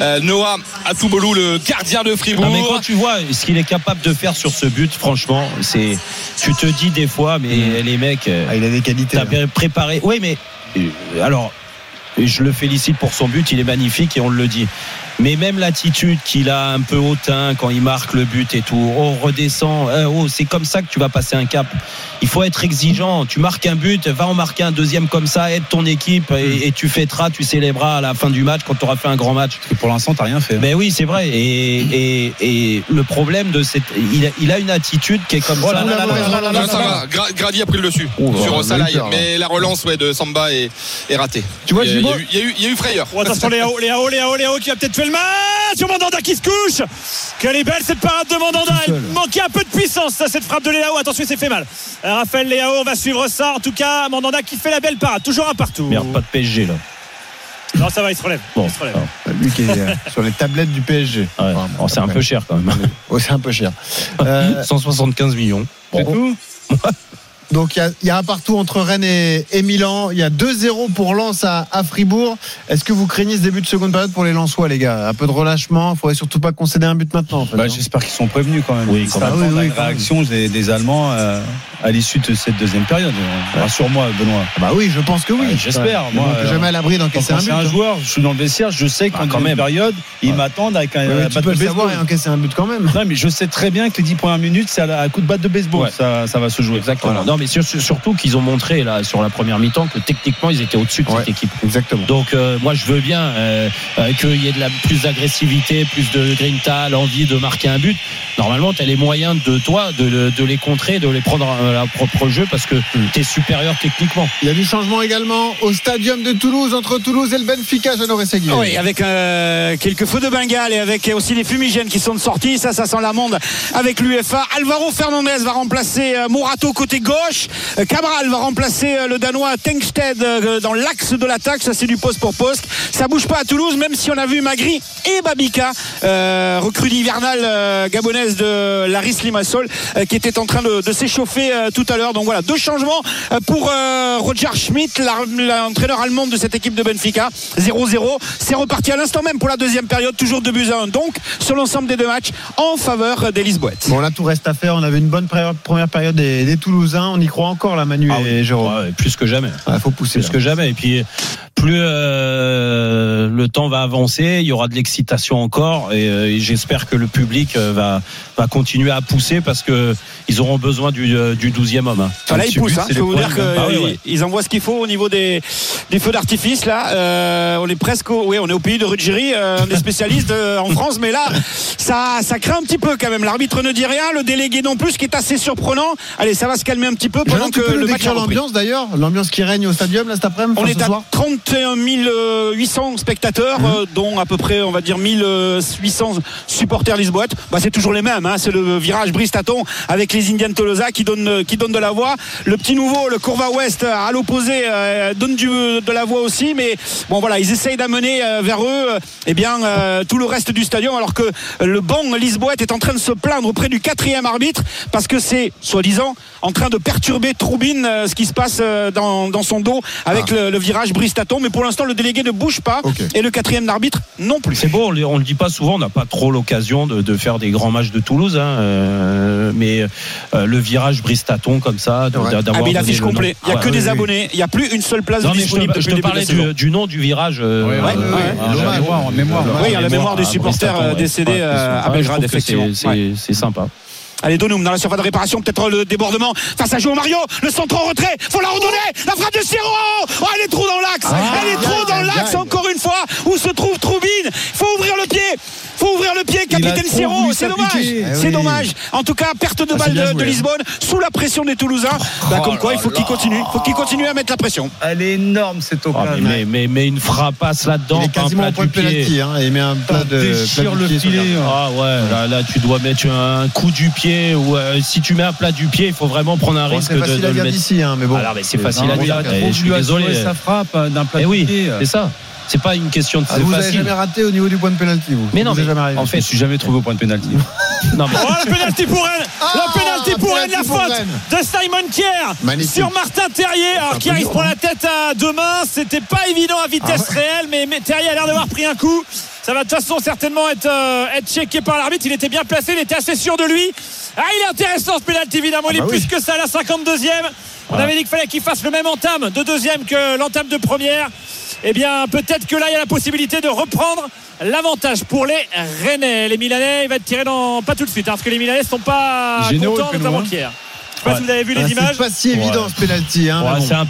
Speaker 9: euh, Noah Atoubolou, le gardien de Fribourg.
Speaker 3: Non, mais quand tu vois ce qu'il est capable de faire sur ce but, franchement, c'est. Tu te dis des fois, mais les mecs. euh,
Speaker 4: Ah, il a des qualités.
Speaker 3: T'as bien préparé. Oui, mais euh, alors, je le félicite pour son but, il est magnifique et on le dit. Mais même l'attitude qu'il a un peu hautain quand il marque le but et tout, oh redescend, euh, oh c'est comme ça que tu vas passer un cap. Il faut être exigeant. Tu marques un but, va en marquer un deuxième comme ça, aide ton équipe et, et tu fêteras, tu célébreras à la fin du match quand tu auras fait un grand match.
Speaker 5: Parce que pour l'instant, t'as rien fait.
Speaker 3: Ben oui, c'est vrai. Et, et, et le problème de cette, il a, il a une attitude qui est comme
Speaker 4: Oh
Speaker 3: ça.
Speaker 4: là là là là là là
Speaker 9: Non, ça va. Gra- Grady a pris le dessus
Speaker 3: Oh,
Speaker 9: sur
Speaker 3: bah,
Speaker 9: Salah. Mais la relance ouais, de Samba est, est ratée.
Speaker 4: Tu vois,
Speaker 9: il y, a, il y a
Speaker 4: Gibo-
Speaker 9: eu, il y a eu- a eu frayeur.
Speaker 13: Oh, attention Léao, Léao, Léao qui va peut-être tuer le match. Sur Mandanda qui se couche. Quelle est belle cette parade de Mandanda. Elle manquait un peu de puissance, ça, cette frappe de Léao. Attention, il s'est fait mal. Euh, Raphaël Léao, on va suivre ça. En tout cas, Mandanda qui fait la belle parade. Toujours un partout.
Speaker 3: Merde, pas de PSG là.
Speaker 13: Non, ça va, il se relève.
Speaker 3: Bon,
Speaker 13: il se relève.
Speaker 4: Lui qui est euh, sur les tablettes du PSG.
Speaker 3: Ouais.
Speaker 4: Enfin,
Speaker 3: Oh, *laughs* c'est un peu cher quand même.
Speaker 4: Oh, c'est un peu cher. Euh,
Speaker 3: 175 millions.
Speaker 4: C'est tout Donc il y a- il y, a un partout entre Rennes et, et Milan. Il y a 2-0 pour Lens à, à Fribourg. Est-ce que vous craignez ce début de seconde période pour les Lensois, les gars? Un peu de relâchement. Il faudrait surtout pas concéder un but maintenant. En fait,
Speaker 5: Bah,
Speaker 4: hein.
Speaker 5: J'espère qu'ils sont prévenus quand même.
Speaker 3: Oui, quand même.
Speaker 4: Ah oui, oui,
Speaker 5: la
Speaker 4: quand même.
Speaker 5: réaction des, des Allemands euh, à l'issue de cette deuxième période. Rassure-moi, Benoît.
Speaker 4: Bah oui, je pense que oui.
Speaker 5: Ouais, j'espère,
Speaker 4: Ouais.
Speaker 5: moi, euh,
Speaker 4: jamais à l'abri d'encaisser un
Speaker 5: c'est
Speaker 4: but.
Speaker 5: un
Speaker 4: hein.
Speaker 5: joueur, je suis dans le vestiaire, je sais qu'en
Speaker 3: Ah, quand
Speaker 5: deuxième
Speaker 3: même.
Speaker 5: période, ils m'attendent avec un, bat
Speaker 4: tu
Speaker 5: de
Speaker 4: peux le savoir et encaisser un but quand même.
Speaker 5: Non, mais je sais très bien que les 10 premières minutes, c'est à, coup de batte de baseball. Ça va se jouer.
Speaker 3: Exactement. Mais sur- sur- surtout qu'ils ont montré là sur la première mi-temps que techniquement ils étaient au-dessus de
Speaker 4: Ouais.
Speaker 3: cette équipe.
Speaker 4: Exactement.
Speaker 3: Donc euh, moi je veux bien euh, euh, qu'il y ait de la plus d'agressivité, plus de grinta, l'envie de marquer un but. Normalement, tu as les moyens de toi de, de les contrer, de les prendre à leur propre jeu parce que tu es supérieur techniquement.
Speaker 4: Il y a du changement également au stadium de Toulouse entre Toulouse et le Benfica, Jeannot Seguier.
Speaker 12: Oui, avec euh, quelques feux de Bengale et avec aussi des fumigènes qui sont sortis. Ça, ça sent l'amende avec l'UFA. Alvaro Fernandez va remplacer Morato côté gauche. Euh, Cabral va remplacer euh, le Danois Tengsted euh, dans l'axe de l'attaque. Ça, c'est du poste pour poste. Ça bouge pas à Toulouse, même si on a vu Magri et Babika, euh, recrue hivernale gabonaise de Laris Limassol, qui était en train de, de s'échauffer tout à l'heure. Donc voilà, deux changements pour Roger Schmidt, l'entraîneur allemand de cette équipe de Benfica. 0-0. C'est reparti à l'instant même pour la deuxième période, toujours 2 buts à 1. Donc, sur l'ensemble des deux matchs, en faveur des Lisboètes.
Speaker 4: Bon, là, tout reste à faire. On avait une bonne première période des, Toulousains. On y croit encore là, Manu
Speaker 3: Ah oui.
Speaker 4: et Jérôme.
Speaker 3: Ouais, plus que jamais.
Speaker 4: Il faut pousser.
Speaker 3: Plus
Speaker 4: là.
Speaker 3: que jamais. Et puis, plus euh, le temps va avancer, il y aura de l'excitation encore. Et, euh, et j'espère que le public euh, va, va continuer à pousser parce que ils auront besoin du, euh, du 12e homme. hein.
Speaker 12: Enfin, là, ils poussent. hein.
Speaker 3: c'est
Speaker 12: Je peux
Speaker 3: le
Speaker 12: vous dire.
Speaker 3: Ah ouais.
Speaker 12: qu'ils envoient ce qu'il faut au niveau des, des feux d'artifice. Là, Euh, on est presque, au, oui, on est au pays de Ruggieri. Euh, on est spécialiste euh, en France, mais là, ça, ça craint un petit peu quand même. L'arbitre ne dit rien, le délégué non plus, ce qui est assez surprenant. Allez, ça va se calmer un petit peu pendant que le match
Speaker 4: l'ambiance d'ailleurs, l'ambiance qui règne au stadium là cet après-midi.
Speaker 12: On est à
Speaker 4: soir
Speaker 12: 31 800 spectateurs,
Speaker 4: Mhm.
Speaker 12: euh, dont à peu près, on va dire, 1800 supporters lisboètes. Bah, c'est toujours les mêmes. hein. C'est le virage Bristaton avec les Indians Tolosa qui donnent, qui donnent de la voix. Le petit nouveau, le Courva Ouest, à l'opposé, euh, donne du, de la voix aussi. Mais bon, voilà, ils essayent d'amener euh, vers eux euh, eh bien, euh, tout le reste du stadium, alors que le banc lisboète est en train de se plaindre auprès du quatrième arbitre parce que c'est, soi-disant, en train de perturber Troubine, euh, ce qui se passe euh, dans, dans son dos avec
Speaker 3: Ah.
Speaker 12: le, le virage Bristaton. Mais pour l'instant, le délégué ne bouge pas et le quatrième arbitre non plus.
Speaker 3: C'est beau, on on le dit pas souvent, on n'a pas trop l'occasion de, de faire des grands matchs de Toulouse, hein, euh, mais euh, le virage Bristaton comme ça,
Speaker 4: Ouais.
Speaker 3: d'avoir
Speaker 12: Ah, mais complet. Il n'y a
Speaker 3: Ouais,
Speaker 12: que
Speaker 3: oui,
Speaker 12: des
Speaker 3: oui.
Speaker 12: abonnés. Il n'y a plus une seule place
Speaker 3: Non, mais je
Speaker 12: disponible
Speaker 3: te, je te parlais du, du nom du virage.
Speaker 5: Ouais, ouais,
Speaker 12: ouais.
Speaker 5: En mémoire, en mémoire.
Speaker 12: Oui, il y a la mémoire du supporter,
Speaker 3: Bristaton,
Speaker 12: euh,
Speaker 3: ouais.
Speaker 12: décédé,
Speaker 3: Ouais,
Speaker 12: euh, à Belgrade, effectivement.
Speaker 3: c'est sympa.
Speaker 12: Allez, Donum dans la surface de réparation, peut-être le débordement. Face à Joe Mario, le centre en retrait, faut la redonner, la frappe de Siro Oh, elle est trop dans l'axe, elle est trop dans l'axe encore une fois, où se trouve Troubine, faut ouvrir le pied, faut ouvrir le pied, capitaine c'est dommage.
Speaker 4: Eh
Speaker 12: c'est dommage. En tout cas, perte de
Speaker 4: Ah,
Speaker 12: balle de, de. Lisbonne, sous la pression des Toulousains, bah, comme quoi il faut qu'il continue, faut qu'il continue à mettre la pression.
Speaker 5: Elle est énorme cette
Speaker 3: Ah,
Speaker 5: occasion.
Speaker 3: mais, mais, mais une frappasse là-dedans,
Speaker 4: Il est
Speaker 3: un plat
Speaker 4: au point
Speaker 3: du
Speaker 4: de hein, il met un plat de
Speaker 5: déchire
Speaker 4: plat du
Speaker 5: le
Speaker 4: pied sur
Speaker 5: filet.
Speaker 3: Ah ouais, là, là tu dois mettre un coup du pied ou euh, si tu mets un plat du pied, il faut vraiment prendre un risque
Speaker 4: c'est
Speaker 3: de,
Speaker 4: facile
Speaker 3: de
Speaker 4: à
Speaker 3: le
Speaker 4: dire
Speaker 3: mettre.
Speaker 4: d'ici, hein, mais bon.
Speaker 3: Alors, mais c'est facile à dire.
Speaker 5: trop
Speaker 3: Je suis désolé.
Speaker 5: sa frappe euh, d'un plat
Speaker 3: Eh
Speaker 5: de
Speaker 3: oui,
Speaker 5: pied.
Speaker 3: c'est ça. C'est pas une question de
Speaker 4: Ah, vous avez jamais raté au niveau du point de pénalty, vous
Speaker 3: Mais non,
Speaker 4: vous
Speaker 3: mais
Speaker 4: jamais arrivé.
Speaker 3: en
Speaker 5: Je
Speaker 3: fait,
Speaker 5: me suis jamais trouvé au point de pénalty. *laughs*
Speaker 3: non, mais
Speaker 13: Oh, le penalty pour Rennes
Speaker 4: Ah,
Speaker 13: Le penalty pour Rennes, la
Speaker 4: penalty pour
Speaker 13: faute de Simon Kier
Speaker 4: Magnifique.
Speaker 13: sur Martin Terrier. Alors se
Speaker 4: dur,
Speaker 13: prend
Speaker 4: hein.
Speaker 13: la tête à deux mains. C'était pas évident à vitesse
Speaker 4: Ah ouais.
Speaker 13: réelle, mais, mais Terrier a l'air d'avoir pris un coup. Ça va de toute façon certainement être, euh, être checké par l'arbitre. Il était bien placé, il était assez sûr de lui. Ah, il est intéressant ce penalty évidemment. Il
Speaker 4: Ah
Speaker 13: est
Speaker 4: bah
Speaker 13: plus que ça, la 52e. On avait dit qu'il fallait qu'il fasse le même entame de deuxième que l'entame de première. Eh bien, peut-être que là, il y a la possibilité de reprendre l'avantage pour les Rennais. Les Milanais, il va être tiré dans. Pas tout de suite, hein, parce que les Milanais ne sont pas contents, notamment. Je sais pas si vous avez vu les
Speaker 4: Ah,
Speaker 13: images.
Speaker 4: C'est pas si évident ce penalty. Hein, bon.
Speaker 3: c'est un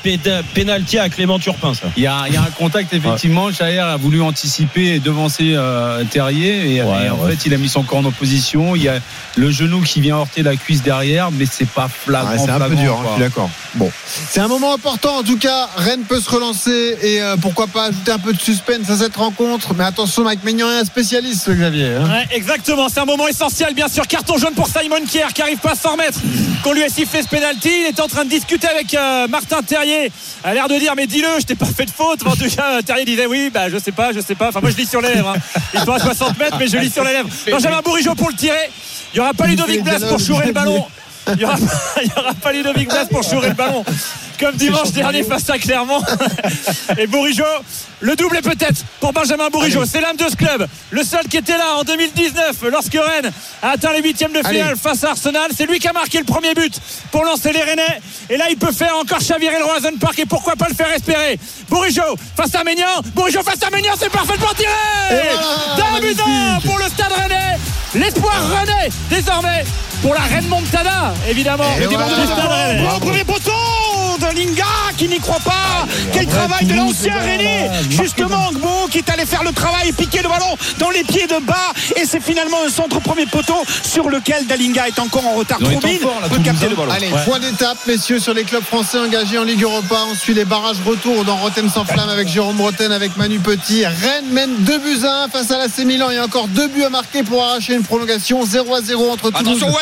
Speaker 3: pénalty à Clément Turpin, ça.
Speaker 5: Il y, a, il y a un contact, effectivement. Jair a voulu anticiper et devancer euh, Terrier. Et, en fait, il a mis son corps en opposition. Il y a le genou qui vient heurter la cuisse derrière, mais c'est pas flagrant.
Speaker 4: C'est un peu dur, hein, je suis d'accord. Bon, c'est un moment important en tout cas. Rennes peut se relancer et euh, pourquoi pas ajouter un peu de suspense à cette rencontre. Mais attention, Mike Maignan est un spécialiste, Xavier. hein.
Speaker 13: Exactement, c'est un moment essentiel, bien sûr. Carton jaune pour Simon Kier qui arrive pas à s'en remettre. Qu'on lui sifflé ce penalty. Il est en train de discuter avec euh, Martin Terrier. A l'air de dire, mais dis-le, je t'ai pas fait de faute. En tout cas, euh, Terrier disait, oui, bah, je sais pas, je sais pas. Enfin, moi, je lis sur les lèvres. Hein. Ils sont à 60 mètres, mais je lis sur les lèvres. Benjamin Bourigeau pour le tirer. Il y aura pas
Speaker 4: Il
Speaker 13: Ludovic
Speaker 4: fait
Speaker 13: Blas pour chourer le ballon. Il n'y aura, pas- *laughs* il y aura pas Ludovic Blas pour chourer le ballon. Comme dimanche dernier face à Clermont. *laughs* Et Bourigeau, le doublé peut-être pour Benjamin Bourigeau. C'est l'âme de ce club. Le seul qui était là en 2019 lorsque Rennes a atteint les huitièmes de finale
Speaker 4: Allez.
Speaker 13: face à Arsenal. C'est lui qui a marqué le premier but pour lancer les Rennais. Et là, il peut faire encore chavirer le Roison Park et pourquoi pas le faire espérer. Bourigeau face à Ménian. Bourigeau face à Ménian, c'est parfaitement tiré. D'un but pour le stade Rennais. L'espoir Rennais désormais pour la Reine Montada, évidemment.
Speaker 4: Et
Speaker 13: Le du stade Rennais.
Speaker 12: Oh, premier poteau de Linga qui n'y croit pas. Quel travail de l'ancien René. Justement, Gbo qui est allé faire le travail et piquer le ballon dans les pieds de bas. Et c'est finalement un centre premier poteau sur lequel Dalinga est encore en retard.
Speaker 5: Là,
Speaker 12: peut capter
Speaker 5: hein.
Speaker 12: le ballon.
Speaker 4: Allez, point d'étape, messieurs, sur les clubs français engagés en Ligue Europa. On suit les barrages retour dans Rotten sans flamme avec Jérôme Roten, avec Manu Petit. Rennes mène 2 buts à 1 face à l'AC Milan. Il y a encore deux buts à marquer pour arracher une prolongation. 0 à 0 entre Toulouse
Speaker 9: Attention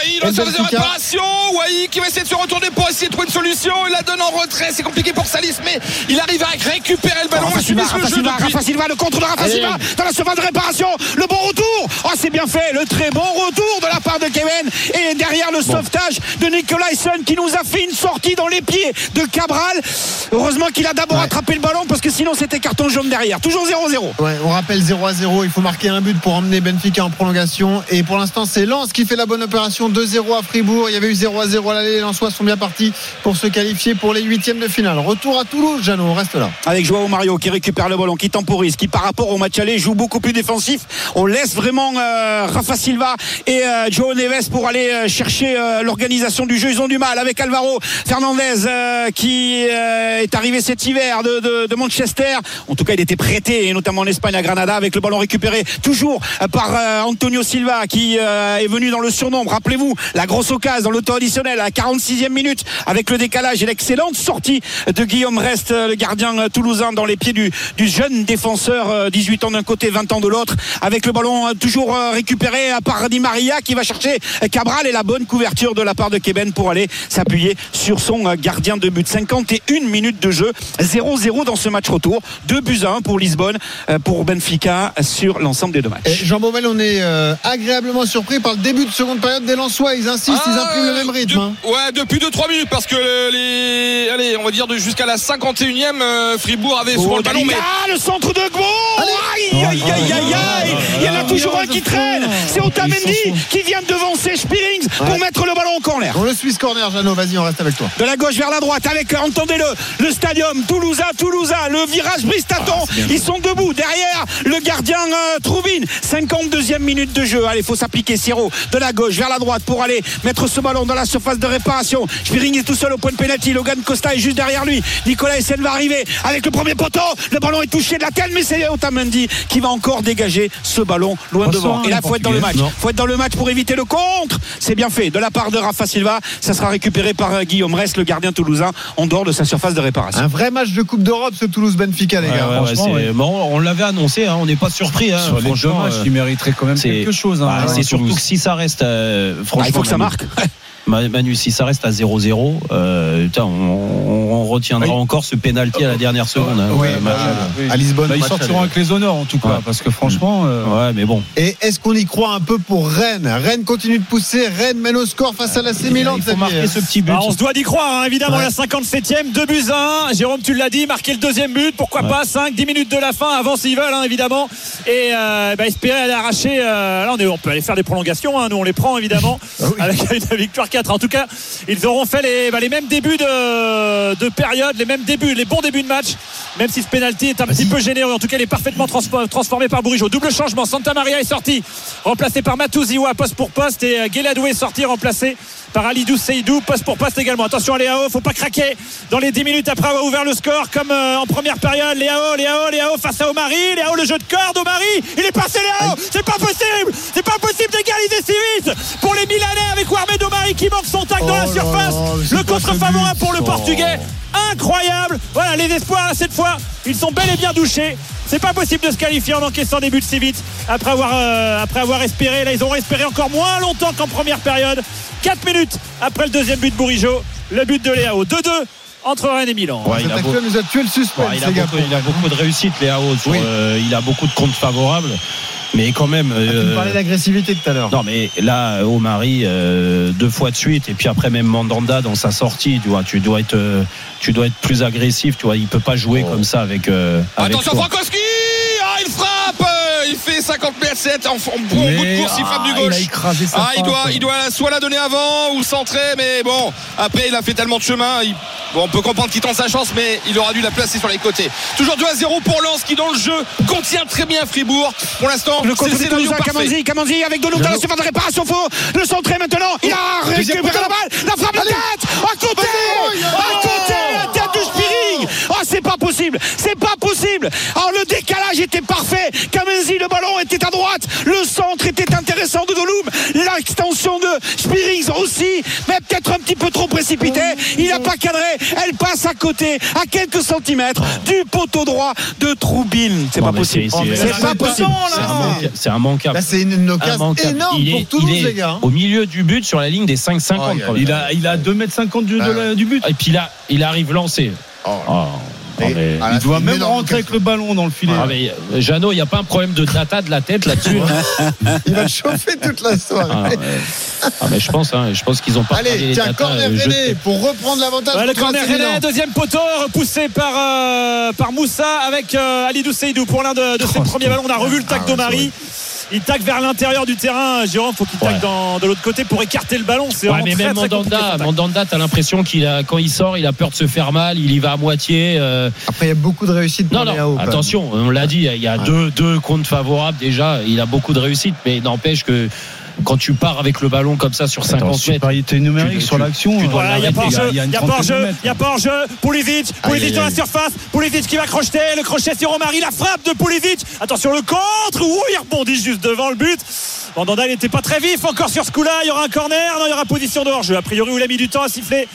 Speaker 9: réparation Wai qui va essayer de se retourner pour essayer de trouver une solution Il la donne en retrait c'est compliqué pour Salis, mais il arrive à récupérer le ballon. Subit
Speaker 12: Silva,
Speaker 9: le
Speaker 12: Rafa
Speaker 9: jeu
Speaker 12: Silva,
Speaker 9: depuis-
Speaker 12: Rafa Silva, le contre de Rafa
Speaker 9: Allez.
Speaker 12: Silva dans la surface de réparation. Le bon retour. Oh, c'est bien fait. Le très bon retour de la part de Kevin. Et derrière le sauvetage de Nicolaisen qui nous a fait une sortie dans les pieds de Cabral. Heureusement qu'il a d'abord attrapé le ballon parce que sinon c'était carton jaune derrière. Toujours 0-0.
Speaker 4: Ouais, on rappelle 0 à 0. Il faut marquer un but pour emmener Benfica en prolongation. Et pour l'instant, c'est Lens qui fait la bonne opération. 2-0 à Fribourg. Il y avait eu 0 à 0 à l'aller. Les Lensois sont bien partis pour se qualifier pour les huitièmes de finale. Retour à Toulouse, Jeannot. On reste là.
Speaker 12: avec Joao Mario qui récupère le ballon, qui temporise, qui par rapport au match aller joue beaucoup plus défensif. On laisse vraiment euh, Rafa Silva et euh, Joao Neves pour aller euh, chercher euh, l'organisation du jeu. Ils ont du mal avec Alvaro Fernandez qui est arrivé cet hiver de, Manchester. En tout cas, il était prêté, notamment en Espagne à Granada, avec le ballon récupéré toujours par Antonio Silva qui est venu dans le surnombre. Rappelez-vous la grosse occasion dans le temps additionnel à la 46e minute avec le décalage et sortie de Guillaume Rest, euh, le gardien euh, toulousain, dans les pieds du, du jeune défenseur, euh, 18 ans d'un côté, 20 ans de l'autre, avec le ballon euh, toujours euh, récupéré euh, par Di Maria qui va chercher euh, Cabral et la bonne couverture de la part de Keben pour aller s'appuyer sur son euh, gardien de but. 51 minutes de jeu, 0-0 dans ce match retour, 2 buts à 1 pour Lisbonne, euh, pour Benfica sur l'ensemble des deux matchs.
Speaker 4: Et Jean Baumel, on est euh, agréablement surpris par le début de seconde période des Lensois. Ils insistent, ils impriment le même rythme. hein.
Speaker 9: Ouais, depuis 2-3 minutes parce que les. Allez, on va dire de jusqu'à la 51e, euh, Fribourg avait souvent
Speaker 12: Oh,
Speaker 9: le ballon. Mais...
Speaker 12: Ah, le centre de Gbo. Aïe, aïe, aïe, aïe, aïe. Il y en a toujours un qui traîne. C'est Otamendi qui vient de devancer Spirings pour
Speaker 4: Ouais.
Speaker 12: mettre le ballon en corner.
Speaker 4: Dans le Swiss Corner, Jeannot, vas-y, on reste avec toi.
Speaker 12: De la gauche vers la droite avec, euh, entendez-le, le stadium Toulousain, Toulousain, le virage Bristaton. Ils sont debout. Derrière, le gardien euh, Troubine. 52e minute de jeu. Allez, faut s'appliquer, Siro. De la gauche vers la droite pour aller mettre ce ballon dans la surface de réparation. Spiring est tout seul au point de pénalty. Logan Costa est juste derrière lui. Nicolas Essen va arriver avec le premier poteau. Le ballon est touché de la tête, mais c'est Otamendi qui va encore dégager ce ballon loin devant. Et là, faut être dans le match. Faut être dans le match pour éviter le contre. C'est bien fait de la part de Rafa Silva. Ça sera récupéré par euh, Guillaume Rest, le gardien toulousain, en dehors de sa surface de réparation.
Speaker 4: Un vrai match de Coupe d'Europe, ce Toulouse-Benfica, les gars.
Speaker 3: ouais, ouais,
Speaker 4: Franchement,
Speaker 3: c'est-
Speaker 4: ouais.
Speaker 3: bon, on l'avait annoncé, hein, on n'est pas surpris. hein,
Speaker 5: Sur les deux
Speaker 3: franchement,
Speaker 5: matchs,
Speaker 3: euh,
Speaker 5: il mériterait quand même
Speaker 3: c'est-
Speaker 5: quelque chose. hein,
Speaker 3: bah, c'est surtout que si ça reste, euh, franchement,
Speaker 12: Ah, il faut que ça marque. *laughs*
Speaker 3: Ma- Manu, si ça reste à 0-0, euh, putain, on, on- on retiendra
Speaker 5: Oui.
Speaker 3: encore ce penalty à la dernière seconde. hein,
Speaker 4: Oui,
Speaker 3: ouais,
Speaker 4: bah,
Speaker 5: oui.
Speaker 4: à Lisbonne.
Speaker 5: Bah, ils sortiront avec les honneurs en tout cas,
Speaker 3: Ouais.
Speaker 5: parce que franchement. euh,
Speaker 3: Ouais, mais bon.
Speaker 4: Et est-ce qu'on y croit un peu pour Rennes? Rennes continue de pousser. Rennes mène au score face à la Milan.
Speaker 3: il faut
Speaker 4: Xavier.
Speaker 3: marquer ce petit but.
Speaker 13: Ah, on se doit d'y croire, hein, évidemment,
Speaker 4: Ouais.
Speaker 13: la 57e, 2 buts à 1. Jérôme, tu l'as dit, marquer le deuxième but, pourquoi pas 5, 10 minutes de la fin, avant s'ils veulent, hein, évidemment. Et euh, bah, espérer aller arracher. euh, là, on, est- on peut aller faire des prolongations, hein, nous on les prend, évidemment, *laughs* avec une victoire 4. En tout cas, ils auront fait les, bah, les mêmes débuts de, de période, les mêmes débuts, les bons débuts de match, même si ce penalty est un petit peu généreux. En tout cas, il est parfaitement transformé par Bourigeau. Double changement, Santa Maria est sorti, remplacé par Matouziwa, poste pour poste, et euh, Guéladou est sorti, remplacé par Alidou Seydou, poste pour poste également. Attention à Léao, faut pas craquer dans les 10 minutes après avoir ouvert le score comme euh, en première période. Léao, Léao, Léao face à Omari. Léao, le jeu de corde, Omari, il est passé Léao. C'est pas possible, c'est pas possible d'égaliser si vite pour les Milanais avec Warmed Omari qui manque son tac dans la
Speaker 4: Oh
Speaker 13: surface.
Speaker 4: là,
Speaker 13: le contre favorable pour le
Speaker 4: Oh.
Speaker 13: Portugais. Incroyable. Voilà, les espoirs cette fois, ils sont bel et bien douchés. C'est pas possible de se qualifier en encaissant des buts si vite après avoir, euh, après avoir espéré. Là, ils ont espéré encore moins longtemps qu'en première période. 4 minutes après le deuxième but de Bourigeau, le but de Léao. 2-2 entre Rennes et Milan.
Speaker 3: Ouais, il a beau-
Speaker 4: actuel nous a tué le suspense,
Speaker 3: Ouais, il, a beaucoup, il a beaucoup de réussite, Léao. sur,
Speaker 4: Oui.
Speaker 3: euh, il a beaucoup de comptes favorables. Mais quand même.
Speaker 4: Ah, Tu me
Speaker 3: euh,
Speaker 4: parlais d'agressivité tout à l'heure.
Speaker 3: non mais là Omari euh, deux fois de suite et puis après même Mandanda dans sa sortie tu vois tu dois être euh, tu dois être plus agressif tu vois il peut pas jouer
Speaker 4: Oh.
Speaker 3: comme ça avec, euh, avec
Speaker 9: Attention
Speaker 3: toi.
Speaker 9: Frankowski Ah il frappe Il fait 50 mètres 7 en, en bout de course, il frappe du
Speaker 5: ah, il a
Speaker 9: gauche.
Speaker 5: écrasé sa
Speaker 9: Ah il doit, il doit soit la donner avant ou centrer, mais bon, après il a fait tellement de chemin, il- bon, on peut comprendre qu'il tente sa chance, mais il aura dû la placer sur les côtés. Toujours 2 à 0 pour Lens qui dans le jeu contient très bien Fribourg. Pour l'instant,
Speaker 12: Le
Speaker 9: parfait.
Speaker 12: Kamanzi, Kamanzi avec de l'eau dans la surface de réparation, faut le centrer maintenant. Il a récupéré la balle, la frappe de tête, à côté, à côté, la tête de Spiring. Oh, c'est pas possible, c'est pas possible. Alors le décalage était parfait. Kamanzi, le ballon était à droite, le centre était intéressant de Doloum, l'extension de Spirings aussi, mais peut-être un petit peu trop précipitée. Il n'a pas cadré. Elle passe à côté, à quelques centimètres du poteau droit de Troubine. C'est pas possible.
Speaker 3: c'est-
Speaker 12: C'est
Speaker 3: c'est-
Speaker 12: pas possible.
Speaker 3: C'est un manque- C'est un manquable.
Speaker 4: C'est une, une occasion
Speaker 3: Immanquable.
Speaker 4: énorme
Speaker 3: Il est-
Speaker 4: pour Toulouse, les gars. hein.
Speaker 3: Au milieu du but, sur la ligne des 5,50.
Speaker 4: Oh,
Speaker 3: quand même.
Speaker 5: Il a, il a 2m50 du, but.
Speaker 3: Et puis là, il arrive lancé.
Speaker 4: Oh.
Speaker 3: Oh. Mais-
Speaker 4: ah,
Speaker 5: Il doit même rentrer avec le ballon dans le filet.
Speaker 3: Ah, mais, euh, Jeannot, il n'y a pas un problème de data de la tête là-dessus. hein.
Speaker 4: Il va chauffer toute la soirée.
Speaker 3: Ah. Ah, mais je pense, hein, je pense qu'ils ont pas
Speaker 4: Allez, tiens, corner
Speaker 3: euh, je-
Speaker 4: René pour reprendre l'avantage.
Speaker 13: Ouais, le corner. René, deuxième poteau, repoussé par, euh, par Moussa avec euh, Alidou Seydou pour l'un de, de ses premiers ballons. On a revu le tac
Speaker 4: Ah ouais,
Speaker 13: d'Omari. Il tac vers l'intérieur du terrain. Jérôme, faut qu'il tac
Speaker 3: Ouais.
Speaker 13: dans- de l'autre côté pour écarter le ballon. C'est
Speaker 3: Ouais,
Speaker 13: vraiment
Speaker 3: mais
Speaker 13: très,
Speaker 3: même
Speaker 13: très
Speaker 3: Mandanda. Mandanda, t'as l'impression qu'il a, quand il sort, il a peur de se faire mal, il y va à moitié. euh,
Speaker 4: Après, il y a beaucoup de réussite
Speaker 3: Non,
Speaker 4: pour
Speaker 3: attention, on l'a dit, il y a
Speaker 4: Ouais.
Speaker 3: deux, deux comptes favorables déjà. Il a beaucoup de réussite, mais n'empêche que quand tu pars avec le ballon comme ça sur 50
Speaker 5: Attends,
Speaker 3: mètres,
Speaker 5: numérique
Speaker 3: tu-
Speaker 5: sur l'action. euh,
Speaker 13: Voilà, il y a pas
Speaker 3: l'arrêter,
Speaker 13: hors-jeu,
Speaker 5: il y a
Speaker 13: pas hors-jeu,
Speaker 5: mètres.
Speaker 13: il y a pas hors-jeu. Pulisic, Pulisic dans la surface. Pulisic qui va crocheter, le crochet sur Omari, la frappe de Pulisic. Attention le contre, ouh, il rebondit juste devant le but. Mandanda il n'était pas très vif encore sur ce coup-là. Il y aura un corner, non, il y aura position de hors-jeu. A priori, où il a mis du temps à siffler.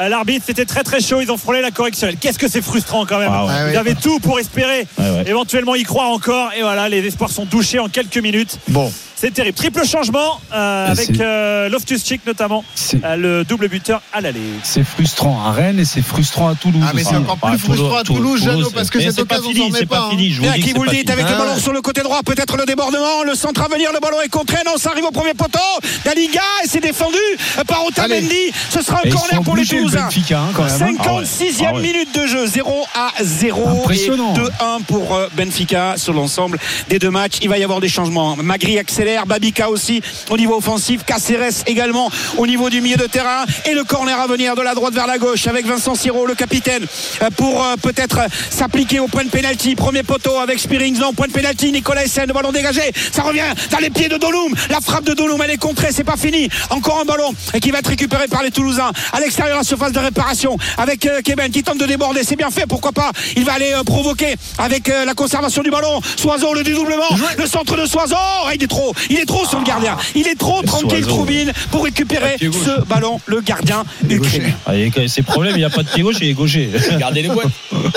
Speaker 13: Euh, L'arbitre, c'était très très chaud. Ils ont frôlé la correctionnelle. Qu'est-ce que c'est frustrant quand même.
Speaker 3: Ah ouais.
Speaker 4: Ah
Speaker 13: Ils
Speaker 4: ouais.
Speaker 13: avaient tout pour espérer
Speaker 3: ouais.
Speaker 13: éventuellement y croire encore. Et voilà, les espoirs sont douchés en quelques minutes.
Speaker 4: Bon,
Speaker 13: C'est terrible. Triple changement euh, avec euh, Loftus-Cheek notamment,
Speaker 5: C'est
Speaker 13: euh, le double buteur à l'aller.
Speaker 5: c'est frustrant à Rennes et c'est frustrant à Toulouse.
Speaker 4: ah, mais c'est encore
Speaker 3: Ah,
Speaker 4: plus frustrant à Toulouse, Jeannot, parce que cette
Speaker 3: c'est pas
Speaker 4: occasion, s'en
Speaker 3: c'est
Speaker 4: met
Speaker 3: pas
Speaker 12: qui vous le
Speaker 3: fini.
Speaker 12: avec le
Speaker 4: Ah
Speaker 12: ballon sur le côté droit, peut-être le débordement, le centre à venir, le ballon est contré, non, ça arrive au premier poteau. Dalinga et c'est défendu par Otamendi. Ce sera un corner pour les Toulousains.
Speaker 5: Benfica, hein, quand même, hein.
Speaker 12: 56e
Speaker 3: Ah ouais.
Speaker 12: minute de jeu, 0 à 0
Speaker 5: Impressionnant.
Speaker 12: et 2-1 pour euh, Benfica sur l'ensemble des deux matchs. Il va y avoir des changements. Magri accélère, Babika aussi au niveau offensif, Caceres également au niveau du milieu de terrain et le corner à venir de la droite vers la gauche avec Vincent Siro, le capitaine, euh, pour euh, peut-être euh, s'appliquer au point de pénalty. Premier poteau avec Spearings, non, point de pénalty, Nicolas Essen, le ballon dégagé, ça revient dans les pieds de Dolum. La frappe de Dolum, elle est contrée, c'est pas fini. Encore un ballon et qui va être récupéré par les Toulousains à l'extérieur de la surface de réparation avec Keben qui tente de déborder. C'est bien fait, pourquoi pas. Il va aller provoquer avec la conservation du ballon. Soiseau, le dédoublement, le centre de Soiseau. Oh, il est trop, il est trop sur le gardien. Il est trop tranquille. Troubine, pour récupérer ce ballon, le gardien ukrainien.
Speaker 3: Ah, il y a ses problèmes, il n'y a pas de pied gauche, il est gaucher. *laughs* Gardez les boîtes. *laughs*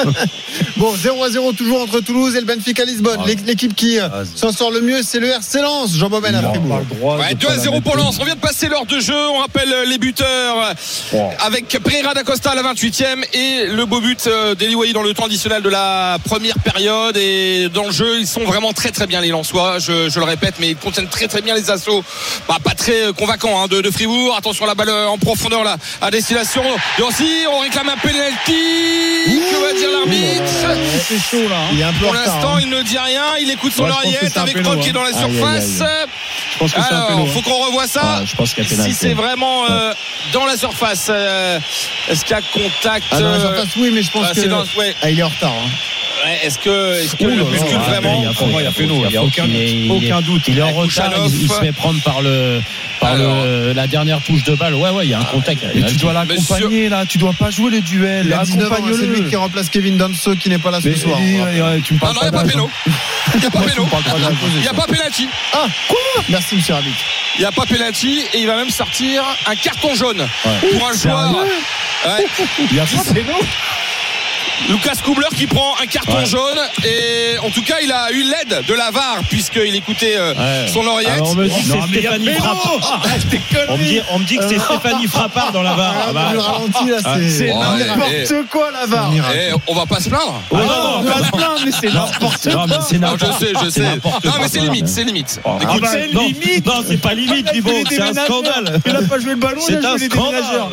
Speaker 4: Bon, 0 à 0 toujours entre Toulouse et le Benfica Lisbonne.
Speaker 3: Ah.
Speaker 4: L'é- L'équipe qui euh,
Speaker 5: Ah,
Speaker 4: s'en sort le mieux, c'est le RC Lens. Jean Bobel à Fribourg.
Speaker 9: Ouais, 2 à 0 pour Lens. On vient de passer l'heure de jeu. On rappelle euh, les buteurs euh, avec Pereira d'Acosta à la 28e et le beau but d'Eliwaï dans le temps additionnel de la première période. Et dans le jeu, ils sont vraiment très très bien les Lensois. Je, je le répète, mais ils contiennent très très bien les assauts. Bah, pas très euh, convaincants hein, de, de Fribourg. Attention la balle euh, en profondeur là à destination de Rossi. On réclame un penalty. Que va dire l'arbitre
Speaker 5: C'est chaud là. hein.
Speaker 4: Il est un peu
Speaker 9: Pour
Speaker 4: retard.
Speaker 9: l'instant,
Speaker 4: hein.
Speaker 9: il ne dit rien. Il écoute son
Speaker 5: Ouais,
Speaker 9: oreillette avec Rock qui est dans la
Speaker 5: Aïe, aïe,
Speaker 9: surface.
Speaker 5: aïe. Je pense que
Speaker 9: Alors,
Speaker 5: péno.
Speaker 9: faut qu'on revoie ça.
Speaker 3: Ouais, je pense qu'il y a pénalty.
Speaker 9: si c'est vraiment euh, dans la surface, euh, est-ce qu'il y a contact
Speaker 4: Ah, dans la
Speaker 9: euh,
Speaker 4: surface, oui, mais je pense
Speaker 9: ah,
Speaker 4: que.
Speaker 9: c'est dans- ouais.
Speaker 4: Ah, il est en retard. hein.
Speaker 9: Ouais, Est-ce que, est-ce que
Speaker 4: Ouh
Speaker 9: le bouscule
Speaker 4: ouais,
Speaker 9: vraiment
Speaker 3: il y a
Speaker 5: il y a. Il y a aucun
Speaker 3: il il est-
Speaker 5: Aucun doute.
Speaker 3: Il est en
Speaker 9: Avec
Speaker 3: retard, il, il se fait prendre par le par
Speaker 9: Alors.
Speaker 3: le, la dernière touche de balle. Ouais, ouais, il y a un contact.
Speaker 5: Et tu dois l'accompagner là, tu dois pas jouer les duels.
Speaker 4: Il a 19 ans, hein, c'est lui qui remplace Kevin Danso qui n'est pas là ce
Speaker 5: Mais
Speaker 4: soir.
Speaker 5: ouais, ouais, tu me
Speaker 9: Non,
Speaker 5: parles
Speaker 9: non, il n'y a pas péno. *laughs* Il n'y a pas péno. Il n'y a pas penalty.
Speaker 4: Ah, quoi? Merci, monsieur Arbitre.
Speaker 9: Il n'y a pas penalty et il va même sortir un carton jaune pour un joueur. Ouais.
Speaker 5: Il y a pas péno?
Speaker 9: Lucas Kubler qui prend un carton
Speaker 3: Ouais.
Speaker 9: jaune et en tout cas il a eu l'aide de la VAR puisqu'il écoutait euh,
Speaker 3: Ouais.
Speaker 9: son oreillette.
Speaker 3: Alors, on me dit que
Speaker 5: Non,
Speaker 3: c'est
Speaker 5: a
Speaker 3: Stéphanie. Frappard.
Speaker 5: Ah,
Speaker 3: On me dit, on me dit que c'est Stéphanie Frappard dans la VAR.
Speaker 4: Ah,
Speaker 3: Ah, bah,
Speaker 4: le ralenti, là,
Speaker 3: Ah,
Speaker 4: c'est n'importe quoi, la VAR.
Speaker 9: Eh, on va pas se plaindre.
Speaker 3: Ah,
Speaker 5: non, non, pas se plaindre, mais c'est n'importe
Speaker 3: non, mais c'est
Speaker 9: Non,
Speaker 3: n'importe
Speaker 9: je sais, je sais. Non,
Speaker 3: quoi.
Speaker 9: mais c'est limite, c'est limite.
Speaker 3: Ah,
Speaker 9: Écoute,
Speaker 3: bah,
Speaker 5: c'est
Speaker 3: non,
Speaker 5: limite.
Speaker 3: Non, c'est pas limite, Thibaut, c'est un scandale.
Speaker 5: Il a pas joué le ballon, il
Speaker 3: C'est
Speaker 5: a
Speaker 3: un
Speaker 5: joué les déménageurs.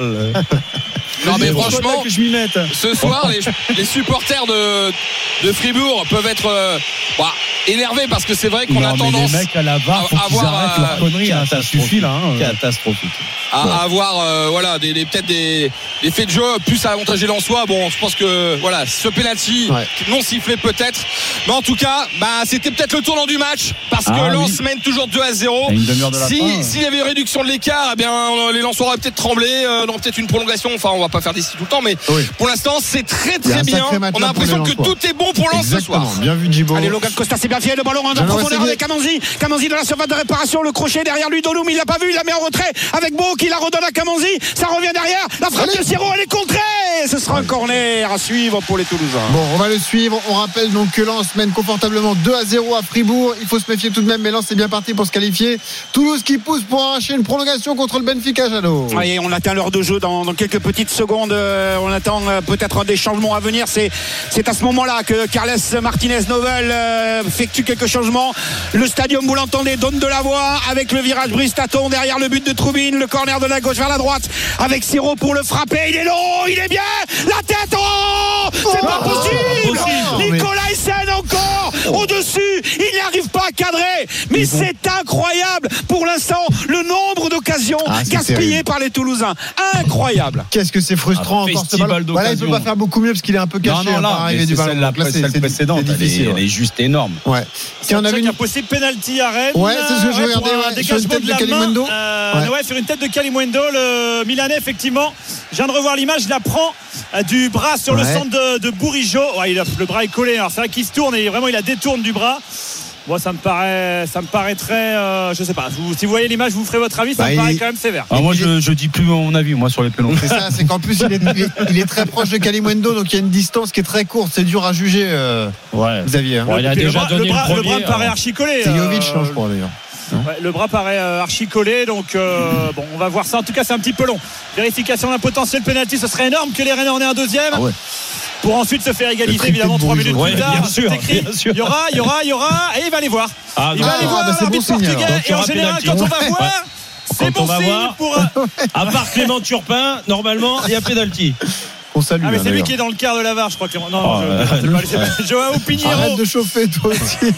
Speaker 9: Non, mais franchement,
Speaker 5: pas que je m'y mette.
Speaker 9: ce soir, les, les supporters de, de Fribourg peuvent être euh, bah, énervés parce que c'est vrai qu'on a tendance
Speaker 5: les mecs à la
Speaker 9: avoir, euh,
Speaker 5: leurs conneries, hein, ça suffit là. hein.
Speaker 3: Catastrophique.
Speaker 9: à, à avoir euh, voilà, des, des- peut-être des, des faits de jeu plus à avantager l'Ansois. Bon, je pense que voilà, ce penalty
Speaker 4: Ouais.
Speaker 9: non sifflé peut-être. Mais en tout cas, bah, c'était peut-être le tournant du match parce que
Speaker 5: Ah,
Speaker 9: Lens
Speaker 5: oui.
Speaker 9: mène toujours 2 à 0.
Speaker 5: À une demi-heure de la
Speaker 9: Si-
Speaker 5: fin.
Speaker 9: S'il y avait une réduction de l'écart, eh bien, les Lensois auraient peut-être tremblé, euh, non, peut-être une prolongation. Enfin, on va pas pas faire d'ici tout le temps, mais
Speaker 4: Oui.
Speaker 9: pour l'instant, c'est très très bien. On a l'impression que tout est bon pour Lens ce soir.
Speaker 4: Bien vu, Djibo.
Speaker 12: Allez, Logan Costa, c'est bien fait. Le ballon en profondeur avec Kamanzi. Kamanzi dans la surface de réparation. Le crochet derrière lui. Dolum, il l'a pas vu. Il la met en retrait avec Beau qui la redonne à Kamanzi. Ça revient derrière. La frappe
Speaker 4: Allez.
Speaker 12: de Siro, elle est contrée. Ce sera un corner à suivre pour les Toulousains.
Speaker 4: Bon, on va le suivre. On rappelle donc que Lens mène confortablement 2 à 0 à Fribourg. Il faut se méfier tout de même, mais Lens est bien parti pour se qualifier. Toulouse qui pousse pour arracher une prolongation contre le Benfica, Jano.
Speaker 12: Et on atteint l'heure de jeu dans, dans quelques petites secondes. Euh, on attend euh, peut-être des changements à venir. C'est, à ce moment-là que Carles Martinez Novel euh, effectue quelques changements. Le stadium, vous l'entendez, donne de la voix avec le virage Bristaton derrière le but de Troubine. Le corner de la gauche vers la droite avec Siro pour le frapper. Il est long, il est bien. La tête, oh C'est pas
Speaker 4: Oh,
Speaker 12: possible Nicolas Hyssen encore au-dessus. Il n'arrive pas à cadrer. Mais c'est incroyable pour l'instant le nombre d'occasions
Speaker 4: Ah, terrible.
Speaker 12: par les Toulousains. Incroyable.
Speaker 4: Qu'est-ce que c'est frustrant
Speaker 5: Un
Speaker 4: encore ce ballon. Voilà, il peut pas faire beaucoup mieux parce qu'il est un peu caché
Speaker 5: Non, non,
Speaker 4: hein, par
Speaker 5: là,
Speaker 4: du
Speaker 5: c'est
Speaker 4: ballon.
Speaker 5: la, celle précédente,
Speaker 4: c'est
Speaker 5: elle est,
Speaker 4: difficile.
Speaker 5: elle est juste énorme.
Speaker 4: Ouais. Tiens, on a vu une
Speaker 13: a possible penalty à Rennes.
Speaker 4: Ouais, c'est ce que je regardais,
Speaker 13: un
Speaker 4: ouais, sur une
Speaker 13: dégagement
Speaker 4: tête
Speaker 13: de euh,
Speaker 4: Ouais.
Speaker 13: sur une tête de Kalimundo, le Milanais effectivement. Je viens de revoir l'image, il la prend euh, du bras sur le centre de, de Bourigeau. Le bras est collé. Alors c'est vrai qu'il se tourne et vraiment il la détourne du bras. Moi, ça me paraît, ça me paraîtrait, euh, je sais pas. Vous- si vous voyez l'image, vous ferez votre avis. Ça
Speaker 4: Bah,
Speaker 13: me paraît
Speaker 4: il-
Speaker 13: quand même sévère.
Speaker 5: Alors moi, je, je dis plus mon avis, moi, sur les pénaux.
Speaker 4: C'est ça, c'est qu'en plus il est, il est- il est très proche de Kalimundo, donc il y a une distance qui est très courte. C'est dur à juger, euh,
Speaker 5: Ouais.
Speaker 4: Xavier. hein.
Speaker 5: Bon, il a
Speaker 13: Et le
Speaker 5: déjà
Speaker 13: bras-
Speaker 5: donné
Speaker 13: le bras,
Speaker 5: le
Speaker 13: le bras
Speaker 5: premier.
Speaker 13: me paraît
Speaker 5: alors.
Speaker 13: archi collé.
Speaker 4: C'est Jovic,
Speaker 13: euh,
Speaker 4: non, je crois d'ailleurs.
Speaker 13: Ouais, le bras paraît euh, archi collé, donc euh, bon, on va voir ça. En tout cas, c'est un petit peu long. Vérification d'un potentiel penalty, ce serait énorme que les Rennais en aient un deuxième.
Speaker 4: Ah ouais.
Speaker 13: Pour ensuite se faire égaliser évidemment
Speaker 4: de
Speaker 13: trois
Speaker 4: Bourigeau.
Speaker 13: minutes
Speaker 5: Ouais,
Speaker 13: plus tard.
Speaker 5: bien
Speaker 13: C'est
Speaker 5: sûr,
Speaker 13: écrit.
Speaker 5: bien sûr.
Speaker 13: Il y aura, il y aura, il y aura, et il va aller voir.
Speaker 5: Ah,
Speaker 13: il va aller
Speaker 4: Ah,
Speaker 13: voir
Speaker 4: bah, c'est
Speaker 13: l'arbitre
Speaker 4: bon signe,
Speaker 13: portugais. et en général, quand on va
Speaker 5: Ouais.
Speaker 13: voir, c'est bon signe
Speaker 3: voir.
Speaker 13: pour.
Speaker 3: À part Clément Turpin, normalement, il y a pénalty.
Speaker 4: Salue.
Speaker 13: Ah mais
Speaker 4: hein,
Speaker 13: c'est lui qui est dans le quart de la VAR, je crois. Clément. Non,
Speaker 5: Oh,
Speaker 13: je-
Speaker 5: euh,
Speaker 13: c'est pas- Joao Pinheiro.
Speaker 4: Arrête de chauffer, toi aussi.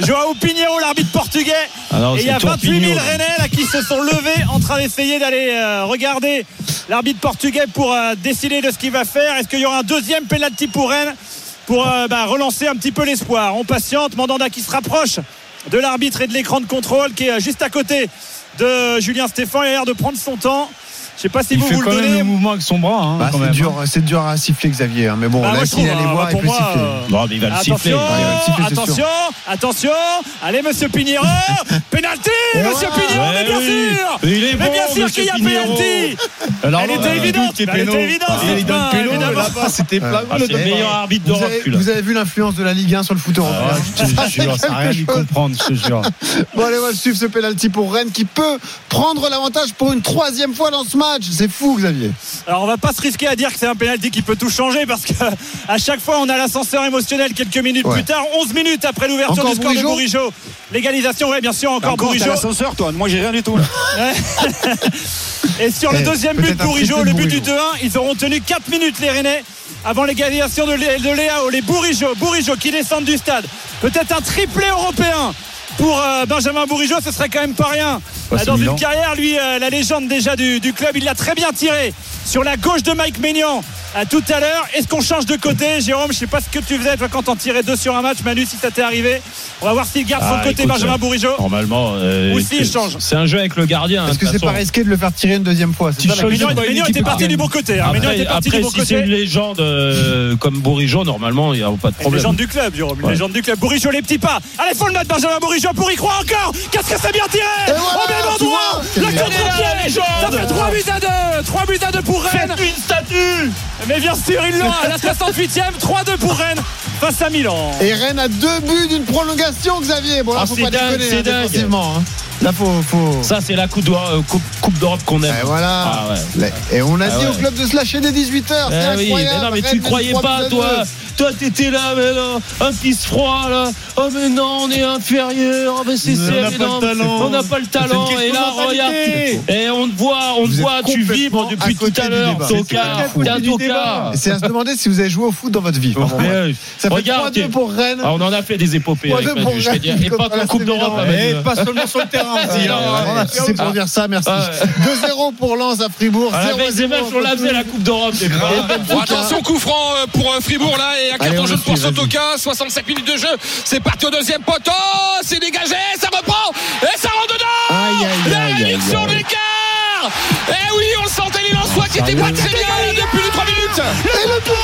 Speaker 4: *laughs*
Speaker 13: Joao Pinheiro, l'arbitre portugais.
Speaker 5: Ah non,
Speaker 13: et il y a
Speaker 5: c'est
Speaker 13: 28 000
Speaker 5: Tourpigno.
Speaker 13: Rennais là, qui se sont levés en train d'essayer d'aller euh, regarder l'arbitre portugais pour euh, décider de ce qu'il va faire. Est-ce qu'il y aura un deuxième penalty pour Rennes pour euh, bah, relancer un petit peu l'espoir? On patiente. Mandanda qui se rapproche de l'arbitre et de l'écran de contrôle qui est juste à côté de Julien Stéphan. Il a l'air de prendre son temps. Je sais pas si
Speaker 5: Il
Speaker 13: vous
Speaker 5: fait
Speaker 13: vous le
Speaker 5: quand même
Speaker 13: donnez.
Speaker 5: le mouvement avec son bras. Hein,
Speaker 4: Bah,
Speaker 5: quand
Speaker 4: c'est dur, c'est dur à siffler, Xavier. hein, Mais bon,
Speaker 13: Bah,
Speaker 4: là,
Speaker 13: je
Speaker 4: s'il allait
Speaker 13: hein,
Speaker 4: voir, il
Speaker 13: pour
Speaker 4: peut
Speaker 13: moi,
Speaker 4: siffler.
Speaker 13: euh,
Speaker 3: Non, mais il va le siffler.
Speaker 13: Attention,
Speaker 4: le siffler,
Speaker 13: attention, attention. Allez, monsieur Pinheiro. Penalty, monsieur. Pinheiro, mais bien
Speaker 3: oui.
Speaker 13: sûr.
Speaker 3: Mais
Speaker 13: bien sûr qu'il y a penalty.
Speaker 5: Alors,
Speaker 13: Elle était évidente. Elle était évidente,
Speaker 5: c'était.
Speaker 3: Ah, c'est le meilleur arbitre
Speaker 4: Vous
Speaker 3: d'Europe,
Speaker 4: vous avez vu l'influence de la Ligue 1 sur le foot européen
Speaker 5: Ah, je te jure, ça n'a rien comprendre, je jure.
Speaker 4: Bon, allez, on va suivre ce penalty pour Rennes qui peut prendre l'avantage pour une troisième fois dans ce match. C'est fou, Xavier.
Speaker 13: Alors on va pas se risquer à dire que c'est un penalty qui peut tout changer parce que *laughs* à chaque fois on a l'ascenseur émotionnel quelques minutes
Speaker 4: Ouais.
Speaker 13: plus tard, 11 minutes après l'ouverture du score de Bourigeau. L'égalisation, ouais bien sûr encore,
Speaker 12: Encore,
Speaker 13: Bourigeau.
Speaker 12: l'ascenseur, toi. Moi, j'ai rien du tout. *laughs* là.
Speaker 13: Et sur le
Speaker 4: Eh,
Speaker 13: deuxième but de Bourigeau, le but du
Speaker 4: Bourigeau.
Speaker 13: 2-1, ils auront tenu 4 minutes les Rennais avant l'égalisation de, Lé- de Léao. Les Bourigeau, Bourigeau qui descendent du stade. Peut-être un triplé européen pour euh, Benjamin Bourigeau, ce serait quand même pas rien.
Speaker 5: Ouais, c'est
Speaker 13: Dans une carrière, lui, euh, la légende déjà du, du club, il l'a très bien tiré sur la gauche de Mike Maignan à tout à l'heure. Est-ce qu'on change de côté, Jérôme? Je sais pas ce que tu faisais toi quand t'en tirais deux sur un match, Manu, si ça t'est arrivé. On va voir s'il garde son
Speaker 3: Ah,
Speaker 13: côté Benjamin Bourigeau.
Speaker 3: Normalement, euh,
Speaker 13: Ou s'il change.
Speaker 3: C'est un jeu avec le gardien.
Speaker 4: Est-ce
Speaker 3: hein,
Speaker 4: que c'est pas risqué de le faire tirer une deuxième fois C'est
Speaker 5: Tu
Speaker 4: ça
Speaker 5: une équipe
Speaker 13: était parti du bon côté. hein. Était parti
Speaker 3: après,
Speaker 13: du bon
Speaker 3: si c'est une légende euh, comme Bourigeau, normalement, il n'y a pas de
Speaker 13: Une
Speaker 3: problème.
Speaker 13: légende du club, Jérôme. Une
Speaker 3: Ouais.
Speaker 13: légende du club. Bourigeau, les petits pas. Allez, faut le note, Benjamin Bourigeau pour y croire encore. Qu'est-ce que c'est bien tiré? Au même endroit. Le contre-pied. Ça fait 3 buts à 2. 3 buts à 2 pour Rennes.
Speaker 3: Une statue
Speaker 13: Mais bien sûr, l'ont. À la 68e, 3-2 pour Rennes face à Milan.
Speaker 4: Et Rennes a deux buts d'une prolongation, Xavier. Bon, là,
Speaker 3: Ah,
Speaker 4: faut pas
Speaker 3: dingue,
Speaker 4: déconner hein, défensivement, hein. Là, faut. faut...
Speaker 3: Ça, c'est la Coupe d'Europe euh, coupe, coupe d'Europe qu'on aime.
Speaker 4: Et voilà.
Speaker 3: Ah ouais.
Speaker 4: Et on a
Speaker 3: Ah
Speaker 4: dit
Speaker 3: ouais.
Speaker 4: au club de se lâcher dès 18h. C'est
Speaker 3: Ah oui, mais non, mais
Speaker 4: Rennes
Speaker 3: tu croyais pas, toi. Toi, t'étais là, mais là, un pisse froid, là. Oh, mais non, on est inférieur. Oh, mais c'est
Speaker 5: On n'a pas
Speaker 3: non.
Speaker 5: le talent.
Speaker 3: On n'a pas le talent.
Speaker 5: C'est une
Speaker 3: Et là,
Speaker 5: de
Speaker 3: regarde. Et on te voit, on te voit, tu vibres depuis tout à
Speaker 4: du
Speaker 3: l'heure.
Speaker 5: C'est à
Speaker 4: se demander si vous avez joué au foot dans votre vie. Ça fait
Speaker 3: regarde,
Speaker 4: 3-2 pour Rennes.
Speaker 3: Ah, on en a fait des épopées avec
Speaker 4: 3-2
Speaker 3: Manu,
Speaker 4: pour
Speaker 3: je vais
Speaker 4: Rennes
Speaker 3: dire. Et pas qu'en
Speaker 4: la
Speaker 3: Coupe d'Europe.
Speaker 5: Et pas seulement sur le terrain
Speaker 4: Ah,
Speaker 5: hein.
Speaker 4: si c'est pour dire ça, merci.
Speaker 3: Ah, ouais.
Speaker 4: 2-0 pour Lens à Fribourg.
Speaker 3: À la
Speaker 4: 0-0
Speaker 3: baisse des matchs, on l'a la Coupe d'Europe.
Speaker 9: Bon, attention, coup franc euh, pour euh, Fribourg là et un
Speaker 4: Allez,
Speaker 9: carton
Speaker 4: on
Speaker 9: jaune
Speaker 4: le
Speaker 9: pour
Speaker 4: suit, vas-y.
Speaker 9: Sotoka. 65 minutes de jeu. C'est parti au deuxième poteau. C'est dégagé. Ça reprend. Et ça rentre dedans.
Speaker 4: Aïe, aïe,
Speaker 9: La
Speaker 4: aïe,
Speaker 9: réduction
Speaker 4: aïe.
Speaker 9: d'écart. Neymar Eh oui, on le sentait les Lensois qui étaient pas très bien depuis les 3 minutes
Speaker 8: Le poteau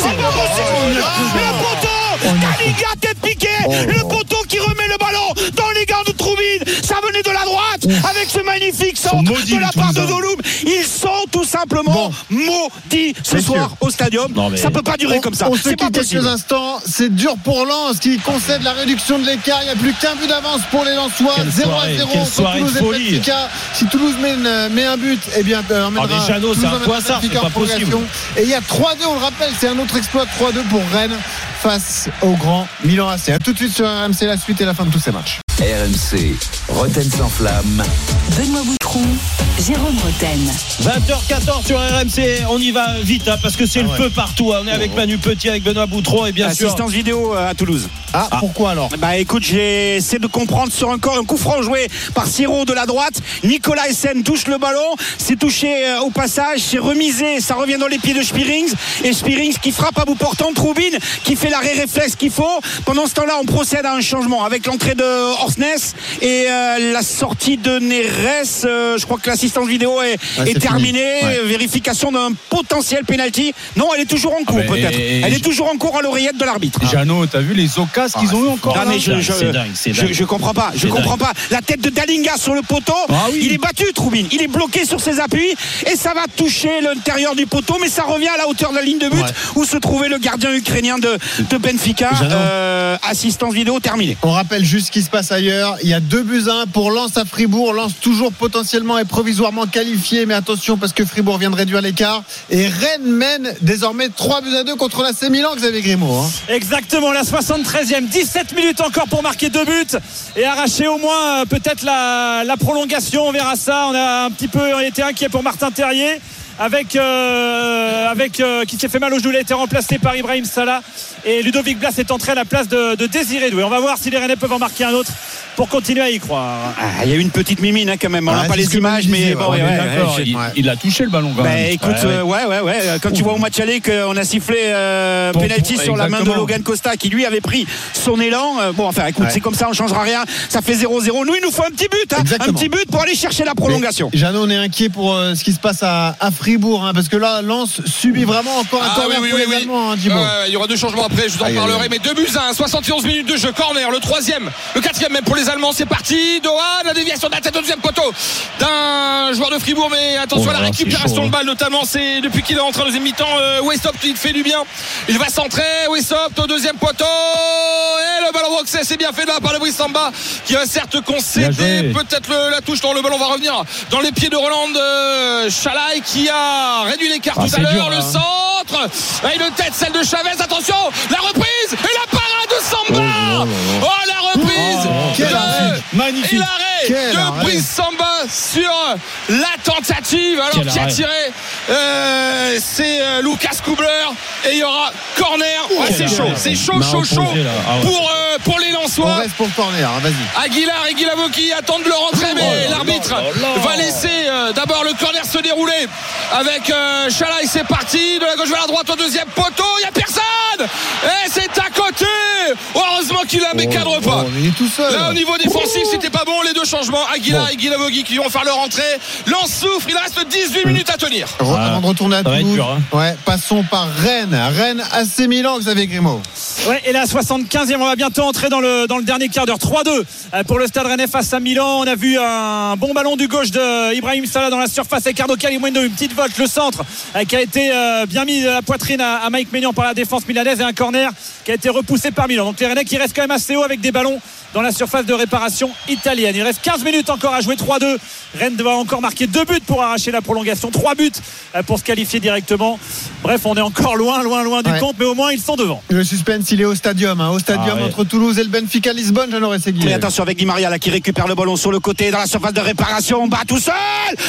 Speaker 8: C'est pas possible Le poteau Kaliga tête piquée Le poteau qui remet le ballon dans les gars de Troubine Ça venait de la droite avec ce magnifique centre
Speaker 5: maudits,
Speaker 8: de la part de. Doloum. Ils sont tout simplement maudits ce soir au stadium.
Speaker 5: Non,
Speaker 8: Ça peut pas durer
Speaker 4: On-
Speaker 8: comme ça.
Speaker 4: On se
Speaker 8: C'est pas
Speaker 4: quitte quelques
Speaker 8: possible.
Speaker 4: instants. C'est dur pour Lens qui concède la réduction de l'écart. Il n'y a plus qu'un but d'avance pour les Lensois.
Speaker 3: Quelle
Speaker 4: 0 à
Speaker 3: soirée,
Speaker 4: 0
Speaker 3: quelle
Speaker 4: entre
Speaker 3: soirée
Speaker 4: Toulouse et. Benfica. Si Toulouse met, met un but, eh bien, euh,
Speaker 3: Ah, mais Jeannot, c'est un poissard, c'est pas possible.
Speaker 4: Et il y a 3-2, on le rappelle, c'est un autre exploit 3-2 pour Rennes face au grand Milan AC. A tout de suite sur RMC, la suite et la fin de tous ces matchs.
Speaker 2: RMC, Roten sans flamme.
Speaker 1: Benoît Jérôme Roten.
Speaker 3: 20h14 sur RMC, on y va vite hein, parce que c'est le feu partout. hein. On est avec Manu Petit, avec Benoît Boutron et bien sûr.
Speaker 12: Assistance vidéo euh, à Toulouse.
Speaker 4: Ah, pourquoi alors
Speaker 12: Bah écoute, j'ai essayé de comprendre sur encore un coup franc joué par Siro de la droite. Nicolas Essen touche le ballon, c'est touché euh, au passage, c'est remisé, ça revient dans les pieds de Spirings et Spirings qui frappe à bout portant, Troubine qui fait l'arrêt réflexe qu'il faut. Pendant ce temps-là, on procède à un changement avec l'entrée de Horsness et euh, la sortie de Neres. Euh, je crois que l'assistance vidéo est,
Speaker 4: Ouais,
Speaker 12: est
Speaker 4: c'est
Speaker 12: terminée.
Speaker 4: Ouais.
Speaker 12: Vérification d'un potentiel penalty. Non, elle est toujours en cours
Speaker 5: Ah,
Speaker 12: peut-être. Elle est toujours en cours à l'oreillette de l'arbitre.
Speaker 5: Jeannot, t'as vu les occasions qu'ils ont eu encore
Speaker 12: Ah,
Speaker 5: là
Speaker 12: mais je,
Speaker 3: dingue, c'est
Speaker 12: je,
Speaker 3: dingue.
Speaker 12: je comprends pas, je comprends pas. La tête de Dalinga sur le poteau,
Speaker 5: Ah oui.
Speaker 12: il est battu, Troubine. Il est bloqué sur ses appuis et ça va toucher l'intérieur du poteau, mais ça revient à la hauteur de la ligne de but
Speaker 4: Ouais.
Speaker 12: où se trouvait le gardien ukrainien de, de Benfica. Euh, assistance vidéo terminée.
Speaker 4: On rappelle juste ce qui se passe ailleurs. Il y a deux buts à un pour Lens à Fribourg. Lens toujours et provisoirement qualifié, mais attention parce que Fribourg vient de réduire l'écart. Et Rennes mène désormais 3 buts à 2 contre la Milan, Xavier Grimaud. hein.
Speaker 13: Exactement, la 73e, 17 minutes encore pour marquer deux buts et arracher au moins euh, peut-être la, prolongation. On verra ça. On a un petit peu été inquiet pour Martin Terrier. Avec, euh, avec euh, qui s'est fait mal au genou, il a été remplacé par Ibrahim Salah et Ludovic Blas est entré à la place de, de Désiré Doué. On va voir si les Rennais peuvent en marquer un autre pour continuer à y croire.
Speaker 12: Ah, Il y a eu une petite mimine hein, quand même. On
Speaker 4: Ah,
Speaker 12: n'a pas les images, mais bon,
Speaker 4: ouais,
Speaker 12: ouais,
Speaker 5: il, il a touché le ballon quand
Speaker 12: Bah
Speaker 5: même.
Speaker 12: écoute,
Speaker 5: Ouais,
Speaker 12: euh, ouais, ouais, ouais. Quand tu vois au match aller qu'on a sifflé euh, penalty sur la main de. Logan Costa qui lui avait pris son élan. bon, enfin, écoute,
Speaker 4: Ouais.
Speaker 12: c'est comme ça, on changera rien. Ça fait 0-0. Nous, il nous faut un petit but, hein, un petit but pour aller chercher la prolongation.
Speaker 4: Jeannot, on est inquiet pour euh, ce qui se passe à, à Fribourg, hein, parce que là, Lens subit vraiment encore un
Speaker 9: Ah
Speaker 4: corner
Speaker 9: oui, oui,
Speaker 4: pour
Speaker 9: oui,
Speaker 4: les
Speaker 9: oui.
Speaker 4: Allemands, hein,
Speaker 9: il y aura deux changements après, je vous en
Speaker 4: Aïe,
Speaker 9: parlerai.
Speaker 4: aïe.
Speaker 9: Mais deux buts à un, 71 minutes de jeu, corner, le troisième, le quatrième même pour les Allemands, c'est parti. Dohan, la déviation de la tête au deuxième poteau d'un joueur de Fribourg, mais attention
Speaker 5: Oh
Speaker 9: à la récupération
Speaker 5: chaud,
Speaker 9: de balle, notamment, c'est depuis qu'il est rentré en deuxième mi-temps, euh, Westop, il fait du bien. Il va centrer, Westop au deuxième poteau, et le ballon boxé, c'est bien fait là par le Samba, qui va certes concéder peut-être la touche, dans le ballon va revenir dans les pieds de Roland euh, Chalai, qui réduit l'écart
Speaker 5: Ah,
Speaker 9: tout à l'heure, le
Speaker 5: là.
Speaker 9: centre. Et une tête celle de Chavez. Attention la reprise et la parade de Samba oh, la reprise
Speaker 5: Oh,
Speaker 4: quel
Speaker 9: de-
Speaker 4: arrêt.
Speaker 9: et l'arrêt
Speaker 4: Quel
Speaker 9: de
Speaker 4: arrêt.
Speaker 9: Brice Samba sur la tentative alors qui a tiré euh, c'est euh, Lucas Kubler et il y aura corner Ouais, c'est chaud c'est chaud chaud chaud.
Speaker 5: Ah ouais.
Speaker 9: pour, euh, pour les
Speaker 4: On
Speaker 9: Lensois
Speaker 4: reste pour le corner, hein, vas-y.
Speaker 9: Aguilar et Guilavoki attendent de le rentrer, mais
Speaker 5: là
Speaker 9: l'arbitre
Speaker 5: là.
Speaker 9: va laisser euh, d'abord le corner se dérouler avec euh, Chalai. C'est parti de la gauche vers la droite au deuxième poteau. Il n'y a personne et c'est à côté. Heureusement qu'il la cadre pas.
Speaker 4: Oh, il est tout seul.
Speaker 9: Là au niveau défensif c'était pas bon les deux changements Aguilar et Guilavogi qui vont faire leur entrée Lance souffre il reste 18 minutes à tenir
Speaker 3: Ah,
Speaker 4: Avant de retourner à Toulouse,
Speaker 3: dur, hein.
Speaker 4: ouais, passons par Rennes. Rennes AC Milan, Xavier Grimaud.
Speaker 13: Ouais, et la 75e, on va bientôt entrer dans le, dans le dernier quart d'heure. 3-2 euh, pour le Stade Rennais face à Milan. On a vu un bon ballon du gauche de Ibrahim Salah dans la surface avec Ricardo Calimundo, une petite volte, le centre euh, qui a été euh, bien mis à la poitrine à, à Mike Maignan par la défense milanaise et un corner qui a été repoussé par Milan. Donc les Rennais qui restent quand même assez haut avec des ballons dans la surface de réparation italienne. Il reste 15 minutes encore à jouer 3-2. Rennes doit encore marquer deux buts pour arracher la prolongation, trois buts euh, pour se qualifier directement. Bref, on est encore loin, loin, loin du
Speaker 4: Ouais.
Speaker 13: compte, mais au moins ils sont devant.
Speaker 4: Le suspense, il est au stadium. hein, au stadium
Speaker 5: Ah ouais.
Speaker 4: entre Toulouse et le Benfica Lisbonne, Jeannot Rességui.
Speaker 12: Et attention avec Di Maria là qui récupère le ballon sur le côté dans la surface de réparation. Bat tout seul.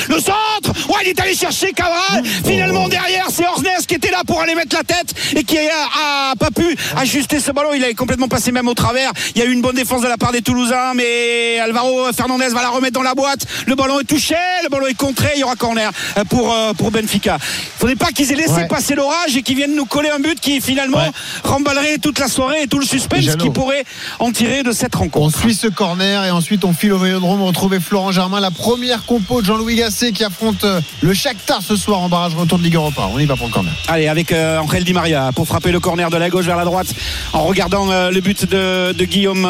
Speaker 12: Le centre. Ouais, il est allé chercher Cabral. Finalement derrière, c'est Orsnes qui était là pour aller mettre la tête et qui a, a pas pu ajuster ce ballon. Il est complètement passé même au travers. Il y a eu une bonne défense de la part des Toulousains, mais Alvaro Fernandez va la remettre dans la boîte. Le ballon est touché, le ballon est contré. Il y aura corner euh, pour euh, pour Benfica. Il faudrait pas qu'ils aient laissé
Speaker 4: Ouais.
Speaker 12: passer l'orage et qu'ils viennent nous coller un but qui finalement
Speaker 3: Ouais.
Speaker 12: remballerait toute la soirée et tout le suspense
Speaker 4: Jeannot.
Speaker 12: qui pourrait en tirer de cette
Speaker 4: On
Speaker 12: rencontre
Speaker 4: suit ce corner et ensuite on file au Vélodrome retrouver Florent Germain, la première compo de Jean-Louis Gasset qui affronte euh, le Shakhtar ce soir en barrage retour de Ligue Europa. On y va pour le corner.
Speaker 12: Allez, avec euh, Angel Di Maria pour frapper le corner de la gauche vers la droite en regardant euh, le but de, de Guillaume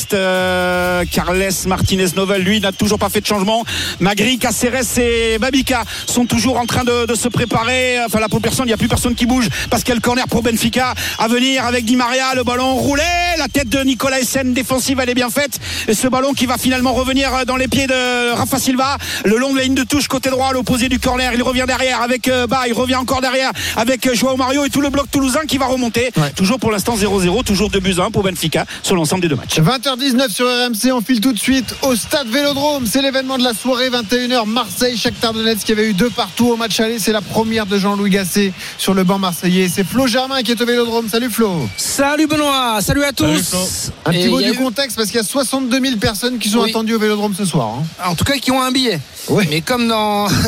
Speaker 12: Reste. Euh, Carles Martinez Novel, lui, n'a toujours pas fait de changement. Magri, Caceres et Babika sont toujours en train de, de se préparer. Enfin, là, pour personne, il n'y a plus personne qui bouge parce qu'il y a le corner pour Benfica à venir avec Di Maria. Le ballon roulé. La tête de Nicolas Essen défensive, elle est bien faite. Et ce ballon qui va finalement revenir dans les pieds de Rafa Silva. Le long de la ligne de touche côté droit à l'opposé du corner. Il revient derrière avec Bah, il revient encore derrière avec euh, Joao Mario et tout le bloc toulousain qui va remonter. Toujours pour l'instant 0-0, toujours 2 buts à 1 pour Benfica sur l'ensemble des deux matchs.
Speaker 4: 20h19 sur RMC, on file tout de suite au stade Vélodrome. C'est l'événement de la soirée, 21h, Marseille, Shakhtar Donetsk qui avait eu deux partout au match aller. C'est la première de Jean-Louis Gasset sur le banc marseillais. C'est Flo Germain qui est au Vélodrome. Salut Flo.
Speaker 14: Salut Benoît, salut à tous.
Speaker 4: Un petit
Speaker 14: Et
Speaker 4: mot du
Speaker 14: eu-
Speaker 4: contexte parce qu'il y a 62 000 personnes qui sont
Speaker 14: Oui.
Speaker 4: attendues au Vélodrome ce soir. hein.
Speaker 14: En tout cas, qui ont un billet. Mais comme dans. *laughs*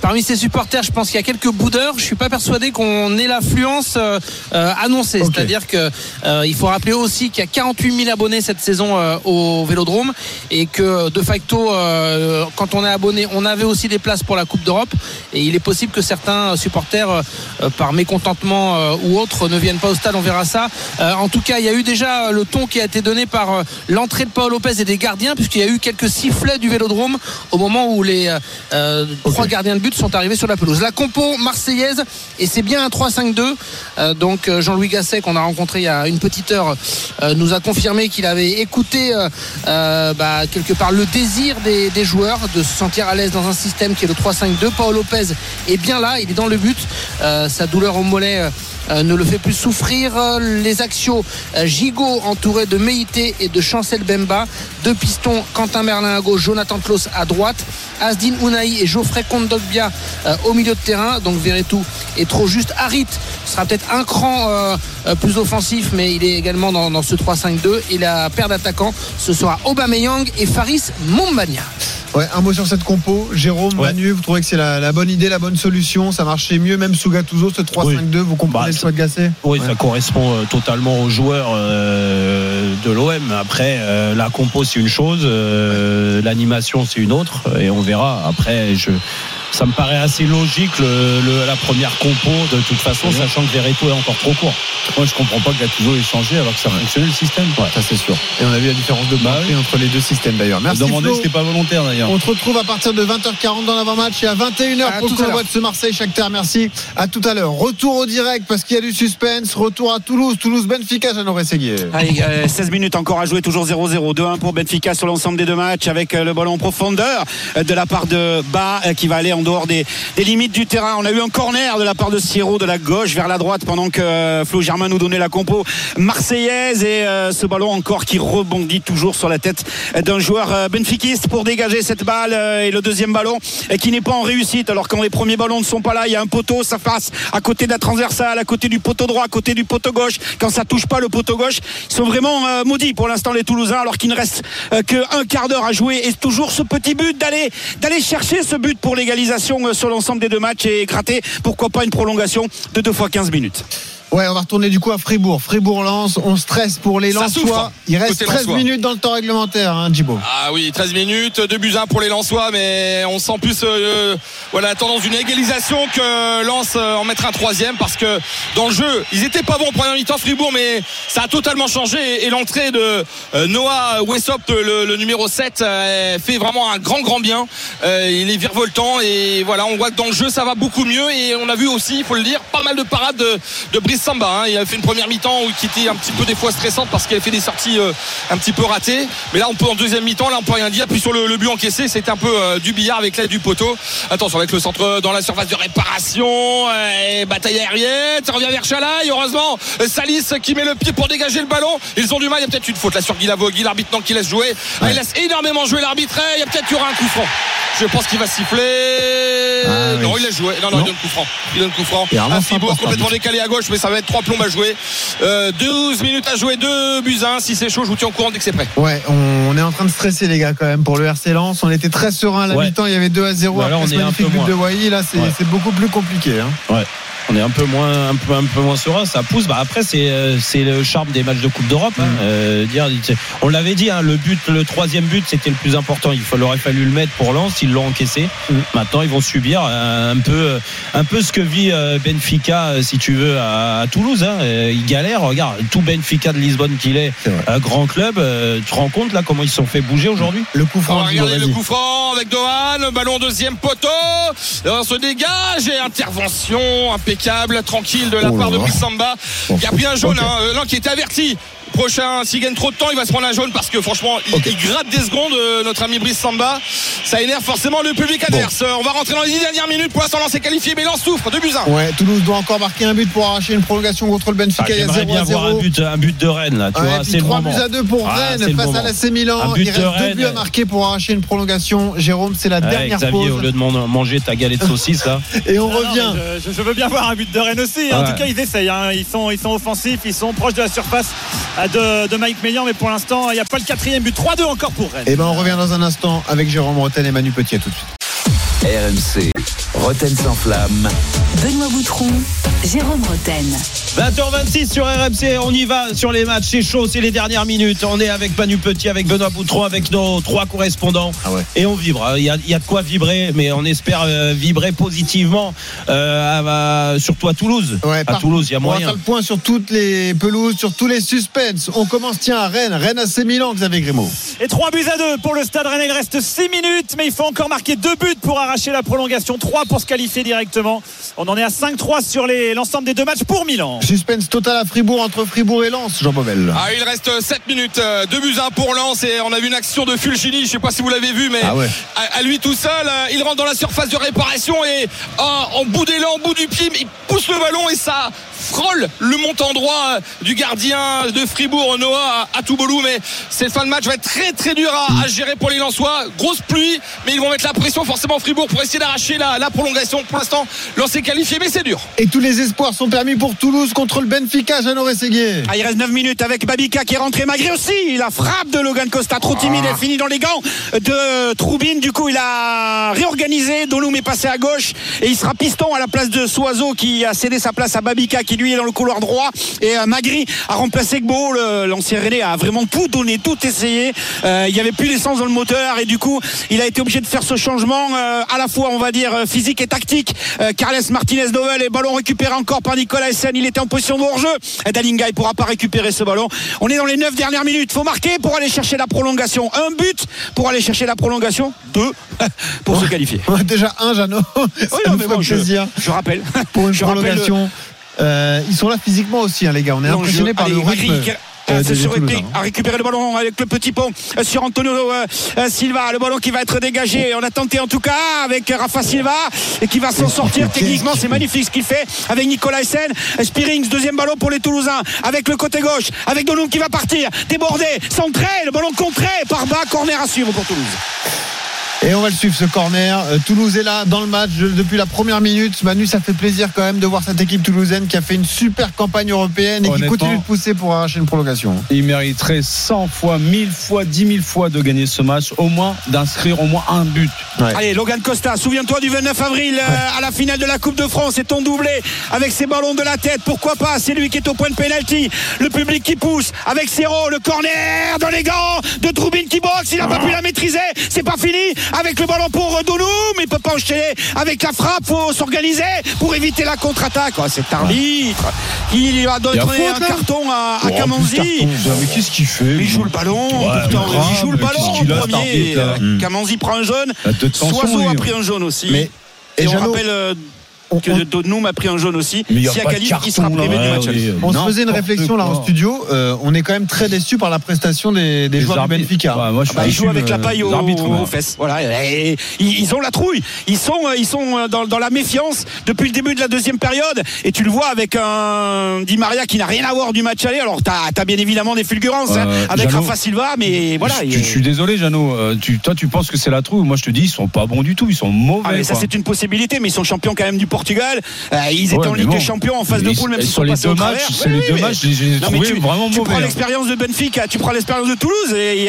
Speaker 14: Parmi ces supporters, je pense qu'il y a quelques boudeurs. Je suis pas persuadé qu'on ait l'affluence euh, euh, annoncée. C'est-à-dire que euh, il faut rappeler aussi qu'il y a 48 000 abonnés cette saison euh, au Vélodrome et que de facto, euh, quand on est abonné, on avait aussi des places pour la Coupe d'Europe. Et il est possible que certains supporters, euh, par mécontentement ou autre, ne viennent pas au stade. On verra ça. En tout cas, il y a eu déjà le ton qui a été donné par l'entrée de Paul Lopez et des gardiens, puisqu'il y a eu quelques sifflets du Vélodrome au moment où les euh, trois gardiens de but sont arrivés sur la pelouse. La compo marseillaise, et c'est bien un 3-5-2. Euh, donc Jean-Louis Gasset, qu'on a rencontré il y a une petite heure, euh, nous a confirmé qu'il avait écouté euh, euh, bah, quelque part le désir des, joueurs de se sentir à l'aise dans un système qui est le 3-5-2. Paul Lopez est bien là, il est dans le but. Euh, sa douleur au mollet. Euh, ne le fait plus souffrir. Les Axios, euh, Gigot entouré de Meïté et de Chancel Bemba. Deux pistons, Quentin Merlin à gauche, Jonathan Klaus à droite. Asdin Ounaï et Geoffrey Kondogbia euh, au milieu de terrain. Donc Verretou est trop juste. Harit sera peut-être un cran plus offensif, mais il est également dans, dans ce 3-5-2. Et la paire d'attaquants, ce sera Aubameyang et Faris Mombagna.
Speaker 4: Ouais, un mot sur cette compo. Jérôme, Manu, vous trouvez que c'est la, la bonne idée, la bonne solution? Ça marchait mieux, même sous Gattuso, ce 3-5-2. Vous comprenez
Speaker 3: Bah,
Speaker 4: choix de Gasset
Speaker 3: Oui, ça correspond euh, totalement aux joueurs euh, de l'OM. Après, euh, la compo, c'est une chose, euh, l'animation, c'est une autre, et on verra. Après, je, ça me paraît assez logique le, le- la première compo, de toute façon, sachant que Verreto est encore trop court.
Speaker 5: Moi, je comprends pas que Gattuso ait changé alors que ça fonctionnait le système.
Speaker 4: ça c'est sûr. Et on a vu la différence de marché entre les deux systèmes d'ailleurs. Merci.
Speaker 5: Demandez, c'était pas volontaire d'ailleurs.
Speaker 4: On te retrouve à partir de 20h40 dans l'avant-match et à 21h
Speaker 14: À
Speaker 4: pour
Speaker 14: tout
Speaker 4: le convoi de ce Marseille Shakhtar. Merci. À tout à l'heure. Retour au direct parce qu'il y a du suspense. Retour à Toulouse. Toulouse Benfica, Jeannot Rességuier.
Speaker 12: Allez, euh, 16 minutes encore à jouer, toujours 0-0. 2-1 pour Benfica sur l'ensemble des deux matchs avec euh, le ballon en profondeur euh, de la part de Bas euh, qui va aller en dehors des, limites du terrain. On a eu un corner de la part de Sierro de la gauche vers la droite pendant que euh, Flo Germain nous donnait la compo marseillaise. Et euh, ce ballon encore qui rebondit toujours sur la tête d'un joueur euh, benfiquiste pour dégager cette balle et le deuxième ballon qui n'est pas en réussite. Alors quand les premiers ballons ne sont pas là il y a un poteau ça passe à côté de la transversale à côté du poteau droit à côté du poteau gauche. Quand ça touche pas le poteau gauche ils sont vraiment maudits pour l'instant les Toulousains alors qu'il ne reste qu'un quart d'heure à jouer. Et toujours ce petit but d'aller d'aller chercher ce but pour l'égalisation euh, sur l'ensemble des deux matchs et gratter pourquoi pas une prolongation de 2 fois 15 minutes
Speaker 4: Ouais, on va retourner du coup à Fribourg. Fribourg-Lens, on stresse pour les Lensois.
Speaker 9: souffre,
Speaker 4: Il reste
Speaker 9: côté
Speaker 4: 13
Speaker 9: Lensois.
Speaker 4: minutes dans le temps réglementaire, hein, Djibo.
Speaker 9: Ah oui, 13 minutes, 2 buts 1 pour les Lensois, mais on sent plus euh, voilà, la tendance d'une égalisation que Lens euh, en mettre un troisième parce que dans le jeu, ils étaient pas bons en première mi-temps Fribourg, mais ça a totalement changé et, et l'entrée de euh, Noah Wessop, le, le numéro 7, euh, fait vraiment un grand grand bien. Euh, il est virevoltant et voilà, on voit que dans le jeu ça va beaucoup mieux et on a vu aussi, il faut le dire, pas mal de parades de, de Brice Samba. hein. Il a fait une première mi-temps où- qui était un petit peu des fois stressante parce qu'il a fait des sorties euh, un petit peu ratées. Mais là, on peut en deuxième mi-temps, là, on peut rien dire. Puis sur le, le but encaissé, c'était un peu euh, du billard avec l'aide du poteau. Attention avec le centre dans la surface de réparation, euh, et bataille aérienne, ça revient vers Chalaï. Heureusement, euh, Salis qui met le pied pour dégager le ballon. Ils ont du mal. Il y a peut-être une faute là sur Guy Lavogui, l'arbitre non qui laisse jouer. Il laisse énormément jouer l'arbitre. Et Il y a peut-être y aura un coup franc. Je pense qu'il va siffler.
Speaker 4: Ah,
Speaker 9: non,
Speaker 4: oui.
Speaker 9: il laisse joué. Non, non,
Speaker 4: Non.
Speaker 9: il donne coup franc. Il donne coup franc. Un Fribourg complètement décalé à gauche, mais ça va être trois plombes à jouer. Euh, 12 minutes à jouer, 2 buts à 1. Si c'est chaud, je vous tiens au courant dès que c'est prêt.
Speaker 4: Ouais, on est en train de stresser les gars quand même pour le RC Lens. On était très serein à la
Speaker 3: Ouais.
Speaker 4: mi-temps, il y avait 2 à 0
Speaker 3: Bah là,
Speaker 4: après
Speaker 3: on est un peu
Speaker 4: but
Speaker 3: moins.
Speaker 4: de Wai. Là, c'est
Speaker 3: Ouais.
Speaker 4: c'est beaucoup plus compliqué. hein.
Speaker 3: Ouais. On est un peu moins, un peu, un peu moins serein. Ça pousse. Bah après, c'est, euh, c'est le charme des matchs de Coupe d'Europe. hein. Euh, dire, on l'avait dit, hein, le but, le troisième but, c'était le plus important. Il aurait fallu le mettre pour Lens. Ils l'ont encaissé. Maintenant, ils vont subir euh, un peu, un peu ce que vit euh, Benfica, euh, si tu veux, à, à Toulouse. Hein. Euh, Ils galèrent. Regarde, tout Benfica de Lisbonne qu'il est, un grand club. euh, tu te rends compte là comment ils se sont fait bouger aujourd'hui?
Speaker 4: Le coup
Speaker 9: On va regarder le coup franc avec Dohan, le ballon deuxième poteau, on se dégage et intervention impeccable, tranquille de la
Speaker 4: Oh
Speaker 9: part de
Speaker 4: là.
Speaker 9: Brice Samba. Il a pris un jaune, hein, euh, non, qui était averti. Prochain, s'il gagne trop de temps, il va se prendre un jaune parce que franchement, il, il gratte des secondes, euh, notre ami Brice Samba. Ça énerve forcément le public adverse. Euh, On va rentrer dans les dix dernières minutes. Pour l'instant, Lens est qualifié, mais Lens souffre. 2 buts 1.
Speaker 4: Ouais, Toulouse doit encore marquer un but pour arracher une prolongation contre le Benfica.
Speaker 3: Ah,
Speaker 4: il y a
Speaker 3: J'aimerais
Speaker 4: 0
Speaker 3: bien
Speaker 4: à
Speaker 3: voir un
Speaker 4: 0.
Speaker 3: but, un but de Rennes là. Tu
Speaker 4: Ouais,
Speaker 3: vois, c'est le
Speaker 4: 3
Speaker 3: moment.
Speaker 4: buts à 2 pour
Speaker 3: Ah, c'est
Speaker 4: Rennes face à l'AC Milan.
Speaker 3: Un but
Speaker 4: Il reste
Speaker 3: de
Speaker 4: 2
Speaker 3: Rennes.
Speaker 4: buts à marquer pour arracher une prolongation. Jérôme, c'est la
Speaker 3: Ouais,
Speaker 4: dernière
Speaker 3: Xavier,
Speaker 4: pause.
Speaker 3: au lieu de man- manger ta galette de saucisse là. *laughs*
Speaker 4: Et on
Speaker 13: non,
Speaker 4: revient.
Speaker 13: je, je veux bien voir un but de Rennes aussi. En
Speaker 3: Ouais.
Speaker 13: tout cas, ils essayent. hein. Ils, sont, ils sont offensifs, ils sont proches de la surface de, de Mike Meillan. Mais pour l'instant, il n'y a pas le quatrième but. 3-2 encore pour Rennes.
Speaker 4: Et ben on revient dans un instant avec Jérôme Rotel et Manu Petit. À tout de suite.
Speaker 2: RMC, Roten sans flamme.
Speaker 1: Benoît Boutron, Jérôme Roten.
Speaker 3: 20h26 sur RMC, on y va sur les matchs, c'est chaud, c'est les dernières minutes. On est avec Manu Petit, avec Benoît Boutron, avec nos trois correspondants.
Speaker 4: Ah ouais.
Speaker 3: Et on vibre. Il y, a, il y a de quoi vibrer, mais on espère euh, vibrer positivement, euh, à- à- surtout à Toulouse.
Speaker 4: Ouais,
Speaker 3: à
Speaker 4: par-
Speaker 3: Toulouse, il y a
Speaker 4: On va
Speaker 3: moyen.
Speaker 4: faire le point sur toutes les pelouses, sur tous les suspens. On commence tiens à Rennes. Rennes AC Milan, Xavier Grimaud.
Speaker 13: Et 3 buts à 2 pour le Stade Rennais. Il reste 6 minutes, mais il faut encore marquer 2 buts pour arracher la prolongation. 3 pour se qualifier directement. On en est à 5-3 sur l'ensemble des deux matchs pour Milan.
Speaker 4: Suspense total à Fribourg entre Fribourg et Lens, Jean Bobel.
Speaker 9: Ah, il reste 7 minutes, 2 buts 1 pour Lens et on a vu une action de Fulgini, je sais pas si vous l'avez vu mais
Speaker 4: Ah ouais.
Speaker 9: à, à lui tout seul, euh, il rentre dans la surface de réparation et ah, en bout d'élan, en bout du pied, il pousse le ballon et ça frôle le montant droit euh, du gardien de Fribourg, Noah à, à Touboulou mais cette fin de match va être très très dur à, à gérer pour les Lensois, grosse pluie mais ils vont mettre la pression forcément Fribourg pour essayer d'arracher la, la prolongation pour l'instant est qualifié mais c'est dur
Speaker 4: Et tous les espoirs sont permis pour Toulouse contre le Benfica, Jeannot Rességuier.
Speaker 12: Ah, il reste 9 minutes avec Babika qui est rentré Magri aussi. La frappe de Logan Costa, trop timide, elle finit dans les gants de Troubine. Du coup, il a réorganisé. Doloum est passé à gauche et il sera piston à la place de Soiseau qui a cédé sa place à Babika qui lui est dans le couloir droit. Et euh, Magri a remplacé Gbo. L'ancien René a vraiment tout donné, tout essayé. Euh, il n'y avait plus d'essence dans le moteur et du coup, il a été obligé de faire ce changement euh, à la fois, on va dire, physique et tactique. Carles Martinez Dovel et ballon récupéré encore par Nicolas Essen. Il était en position de hors-jeu. Et Dalinga, il pourra pas récupérer ce ballon. On est dans les 9 dernières minutes. Faut marquer pour aller chercher la prolongation. Un but pour aller chercher la prolongation. Deux *laughs* pour se qualifier.
Speaker 4: Ouais, Déjà un, Jeannot. *laughs* Ça
Speaker 12: Oui, non,
Speaker 4: nous
Speaker 12: mais
Speaker 4: ferait
Speaker 12: bon, je,
Speaker 4: plaisir
Speaker 12: je rappelle.
Speaker 4: pour une
Speaker 12: je rappelle,
Speaker 4: prolongation. Euh, ils sont là physiquement aussi, hein, les gars. On est impressionnés par
Speaker 12: allez,
Speaker 4: le rythme. euh,
Speaker 12: sur a récupéré le ballon avec le petit pont euh, sur Antonio euh, Silva. Le ballon qui va être dégagé. On a tenté en tout cas avec Rafa Silva et qui va s'en sortir techniquement. c'est magnifique ce qu'il fait avec Nicolas Essen. Spirings deuxième ballon pour les Toulousains avec le côté gauche avec Donoum qui va partir débordé centré le ballon contré par bas corner à suivre pour Toulouse
Speaker 4: Et on va le suivre ce corner. Euh, Toulouse est là dans le match depuis la première minute. Manu, ça fait plaisir quand même de voir cette équipe toulousaine qui a fait une super campagne européenne et qui continue de pousser pour arracher une prolongation.
Speaker 5: Il mériterait 100 fois, 1000 fois, 10 000 fois de gagner ce match, au moins d'inscrire au moins un but.
Speaker 12: Allez, Logan Costa, souviens-toi du 29 avril euh, à la finale de la Coupe de France et ton doublé avec ses ballons de la tête. Pourquoi pas? C'est lui qui est au point de pénalty. Le public qui pousse avec Serrault, le corner dans les gants de Troubine qui boxe. Il n'a pas pu la maîtriser. C'est pas fini avec le ballon pour Donoum. Il peut pas enchaîner avec la frappe. Faut s'organiser pour éviter la contre-attaque. Oh, cet arbitre, il va donner un
Speaker 5: là
Speaker 12: carton à, à
Speaker 5: Oh. Mais qu'est-ce qu'il fait
Speaker 12: Il joue le ballon,
Speaker 5: Ouais,
Speaker 12: pourtant,
Speaker 5: mais grave,
Speaker 12: il joue le
Speaker 5: mais
Speaker 12: ballon en premier. Euh,
Speaker 5: Mm.
Speaker 12: Kamanzi prend un jaune. Soiseau a pris un jaune aussi.
Speaker 4: Mais-
Speaker 12: et,
Speaker 4: et
Speaker 12: on
Speaker 4: Jeannot,
Speaker 12: rappelle euh, que
Speaker 4: on-
Speaker 12: Dodnoum a pris un jaune aussi. Si Cali, il sera privé
Speaker 5: là.
Speaker 12: du match.
Speaker 5: Oui.
Speaker 4: On se faisait une réflexion là en studio. Euh, on est quand même très déçus par la prestation des, joueurs du. Benfica.
Speaker 5: Ouais, moi, je
Speaker 12: Ah bah, ils jouent
Speaker 5: déçu,
Speaker 12: avec la paille aux, aux fesses. Voilà. Et ils, ont la trouille. Ils sont, euh, ils sont euh, dans, dans la méfiance depuis le début de la deuxième période. Et tu le vois avec un Di Maria qui n'a rien à voir du match aller. Alors, tu as, bien évidemment des fulgurances hein, avec
Speaker 5: Jeannot.
Speaker 12: Rafa Silva, mais voilà.
Speaker 5: je, suis désolé, Jeannot. Tu, toi, tu penses que c'est la trouille. Moi, je te dis, ils sont pas bons du tout. Ils sont mauvais.
Speaker 12: Ah, mais ça, c'est une possibilité, mais ils sont champions quand même du Portugal. Euh, ils étaient
Speaker 5: Ouais,
Speaker 12: en
Speaker 5: mais
Speaker 12: Ligue
Speaker 5: bon.
Speaker 12: des Champions en phase de poule, même
Speaker 5: sur
Speaker 12: s'ils sont
Speaker 5: les
Speaker 12: passés
Speaker 5: deux
Speaker 12: au
Speaker 5: matchs,
Speaker 12: travers.
Speaker 5: sur
Speaker 12: Oui,
Speaker 5: les
Speaker 12: oui,
Speaker 5: deux
Speaker 12: mais-
Speaker 5: matchs, je les ai
Speaker 12: Non, mais
Speaker 5: trouvés
Speaker 12: tu,
Speaker 5: vraiment
Speaker 12: tu
Speaker 5: mauvais,
Speaker 12: prends
Speaker 5: hein.
Speaker 12: l'expérience de Benfica, tu prends l'expérience de Toulouse et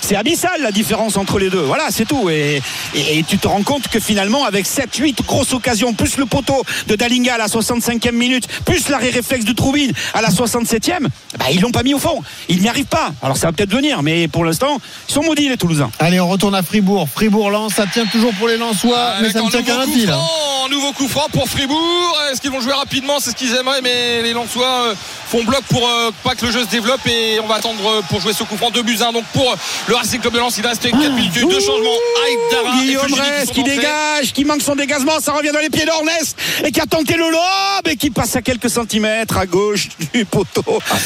Speaker 12: c'est abyssal la différence entre les deux. Voilà, c'est tout. Et, et- et tu te rends compte que finalement, avec 7-8 grosses occasions, plus le poteau de Dalinga à la 65e minute, plus l'arrêt réflexe de Troubine à la 67e, bah, ils l'ont pas mis au fond. Ils n'y arrivent pas. Alors ça va peut-être venir, mais pour l'instant, ils sont maudits les Toulousains.
Speaker 4: Allez, on retourne à Fribourg. Fribourg-Lens, ça tient toujours pour les Lensois, mais
Speaker 9: Avec
Speaker 4: ça ne tient qu'à un fil.
Speaker 9: Nouveau coup franc pour Fribourg. Est-ce qu'ils vont jouer rapidement? C'est ce qu'ils aimeraient, mais les Lensois euh, font bloc pour euh, pas que le jeu se développe et on va attendre euh, pour jouer ce coup franc. 2 buts 1 donc pour le Racing Club de Lens. Il reste 4 minutes. Deux changements. Aïdara et
Speaker 12: Guillaume
Speaker 9: qui
Speaker 12: Rest qui dégage, qui manque son dégagement, ça revient dans les pieds d'Ornest et qui a tenté le lob et qui passe à quelques centimètres à gauche du poteau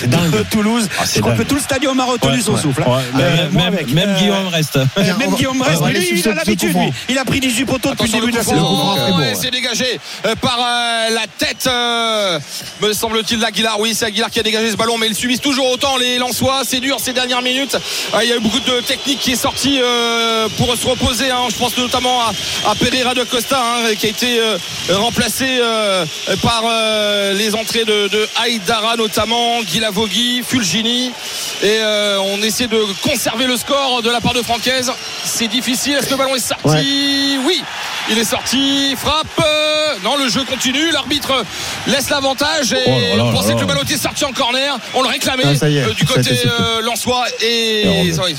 Speaker 12: de Toulouse. Je crois que tout le stadium a retenu
Speaker 3: Ouais,
Speaker 12: son
Speaker 3: ouais.
Speaker 12: souffle. hein.
Speaker 3: Ouais,
Speaker 12: Euh,
Speaker 3: même,
Speaker 12: avec.
Speaker 3: même
Speaker 12: Euh,
Speaker 3: Guillaume reste.
Speaker 12: même Guillaume
Speaker 4: on
Speaker 12: Rest,
Speaker 4: va
Speaker 12: mais
Speaker 4: aller
Speaker 12: lui,
Speaker 4: sur
Speaker 12: il a l'habitude. Il a pris 18 poteaux depuis le début de la saison.
Speaker 9: c'est dégagé euh, par euh, la tête euh, me semble-t-il d'Aguilar. Oui c'est Aguilar qui a dégagé ce ballon mais ils subissent toujours autant les Lensois. C'est dur ces dernières minutes. Il y a eu beaucoup de technique qui est sortie pour se reposer hein. je pense notamment à, Pereira de Costa hein, qui a été remplacé par les entrées de, Haïdara notamment Guilavogui Fulgini. Et on essaie de conserver le score de la part de Francaise. C'est difficile. Est-ce que le ballon est sorti?
Speaker 4: Ouais.
Speaker 9: oui il est sorti frappe euh, non le jeu continue l'arbitre laisse l'avantage et
Speaker 5: Oh là là
Speaker 9: on pensait
Speaker 5: là
Speaker 9: que le ballon était sorti en corner on le réclamait
Speaker 4: Ah, est,
Speaker 9: euh, du côté euh, Lensois et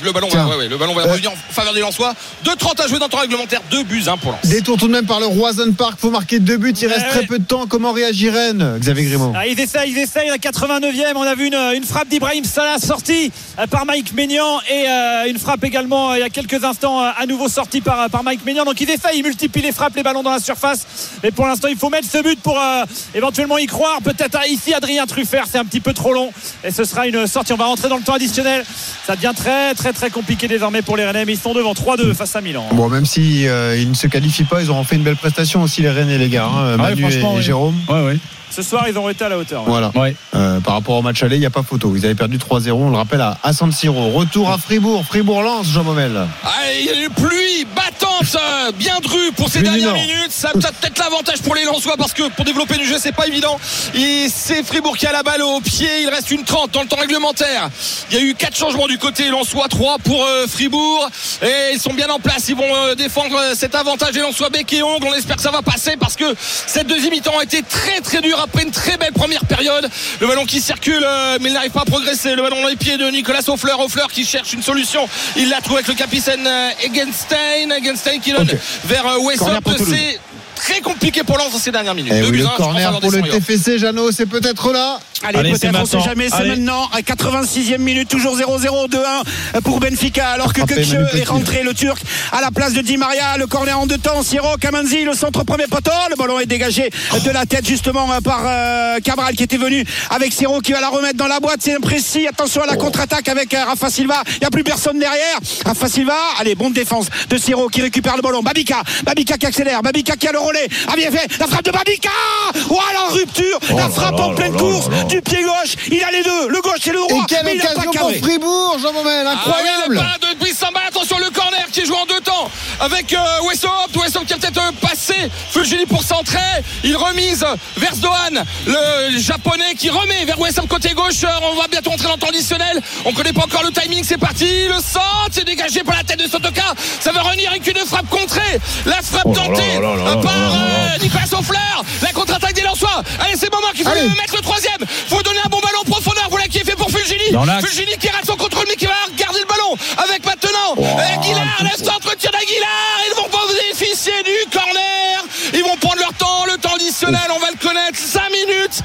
Speaker 9: le ballon va, ouais, ouais, le ballon va
Speaker 4: Euh,
Speaker 9: revenir en faveur des Lensois 2-30 à jouer dans le temps réglementaire 2 buts 1 pour Lens
Speaker 4: Détour tout de même par le Roison Park. Faut marquer deux buts. Il reste
Speaker 13: Ouais.
Speaker 4: très peu de temps. Comment réagit Rennes, Xavier Grimaud
Speaker 13: Ah, ils essayent, ils essayent. À 89e, on a vu une, une frappe d'Ibrahim Salah sortie par Mike Maignan et euh, une frappe également il y a quelques instants à nouveau sortie par, par Mike Maignan. Donc ils essayent, ils multiplient les frappes, les ballons dans la surface. Mais pour l'instant, il faut mettre ce but pour euh, éventuellement y croire. Peut-être ici Adrien Truffert, c'est un petit peu trop long et ce sera une sortie. On va rentrer dans le temps additionnel. Ça devient très très très compliqué désormais pour les Rennais. Mais ils sont devant 3-2 face à Milan.
Speaker 4: Bon, même si euh, ils ne se qualifient pas, ils auront fait une belle prestation aussi les Rennais les gars. hein,
Speaker 5: Ah
Speaker 4: Manu et,
Speaker 5: franchement,
Speaker 4: et
Speaker 5: oui.
Speaker 4: Jérôme.
Speaker 5: Ouais, ouais.
Speaker 13: Ce soir, ils ont été à la hauteur. ouais.
Speaker 4: Voilà.
Speaker 5: Ouais.
Speaker 4: Euh, par rapport au match aller, il n'y a pas photo. Ils avaient perdu 3-0, on le rappelle, à, à San Siro. Retour à Fribourg. Fribourg-Lens, Jean Momel.
Speaker 9: Ah, il y a une pluie battante, euh, bien drue pour ces dernières minutes. Ça a peut-être l'avantage pour les Lensois parce que pour développer du jeu, c'est pas évident. Et c'est Fribourg qui a la balle au pied. Il reste une 30 dans le temps réglementaire. Il y a eu quatre changements du côté Lensois, 3 pour euh, Fribourg. Et ils sont bien en place. Ils vont euh, défendre cet avantage des Lensois bec et ongle. On espère que ça va passer parce que cette deuxième mi-temps a été très très dure après une très belle première période. Le ballon qui circule, euh, mais il n'arrive pas à progresser. Le ballon dans les pieds de Nicolas Offleur. Offleur qui cherche une solution. Il l'a trouvé avec le capitaine euh, Egenstein. Egenstein qui donne
Speaker 4: Ok.
Speaker 9: vers euh, Très compliqué pour Lens dans ces dernières minutes.
Speaker 4: Eh oui, le corner pour le. TFC, Jeannot, c'est peut-être là.
Speaker 12: Allez, peut-être, on sait jamais, c'est maintenant. À 86e minute, toujours 0-0, 2-1 pour Benfica, alors que Kökçe est rentré, le Turc, à la place de Di Maria. Le corner en deux temps, Siro, Kamanzi, le centre premier poteau. Le ballon est dégagé de la tête, justement, par euh, Cabral qui était venu avec Siro qui va la remettre dans la boîte. C'est imprécis. Attention à la contre-attaque avec euh, Rafa Silva. Il n'y a plus personne derrière. Rafa Silva, allez, bonne défense de Siro qui récupère le ballon. Babika, Babika qui accélère, Babika qui a le Ah bien fait, la frappe de Babika. Oh, la rupture, la frappe en pleine course du pied gauche. Il a les deux, le gauche et le
Speaker 4: Et
Speaker 12: droit.
Speaker 4: quelle
Speaker 12: mais il pas
Speaker 4: occasion pour
Speaker 12: cadré.
Speaker 4: Fribourg, Jean Momel,
Speaker 9: Ah oui,
Speaker 4: incroyable.
Speaker 9: le pas de attention le corner qui est joué en deux temps avec euh, Wessop, Wessop qui a peut-être euh, Fulgini pour centrer, il remise vers Dohan, le japonais qui remet vers Wessop côté gauche, Euh, on va bientôt entrer dans le temps additionnel, on connaît pas encore le timing, c'est parti, le centre, c'est dégagé par la tête de Sotoka, ça va revenir avec une frappe contrée, la frappe
Speaker 5: Oh là
Speaker 9: tentée
Speaker 5: là là là là
Speaker 9: par euh, Nicolas la contre-attaque des Lensois, allez c'est le moment qu'il faut
Speaker 4: Allez.
Speaker 9: mettre le troisième, faut donner un bon ballon en profondeur, voilà qui est fait pour Fulgini. Fulgini qui rate son contrôle mais qui va garder le ballon avec maintenant euh, Aguilar, le centre tir d'Aguilar, ils vont pas on va le connaître, 5 minutes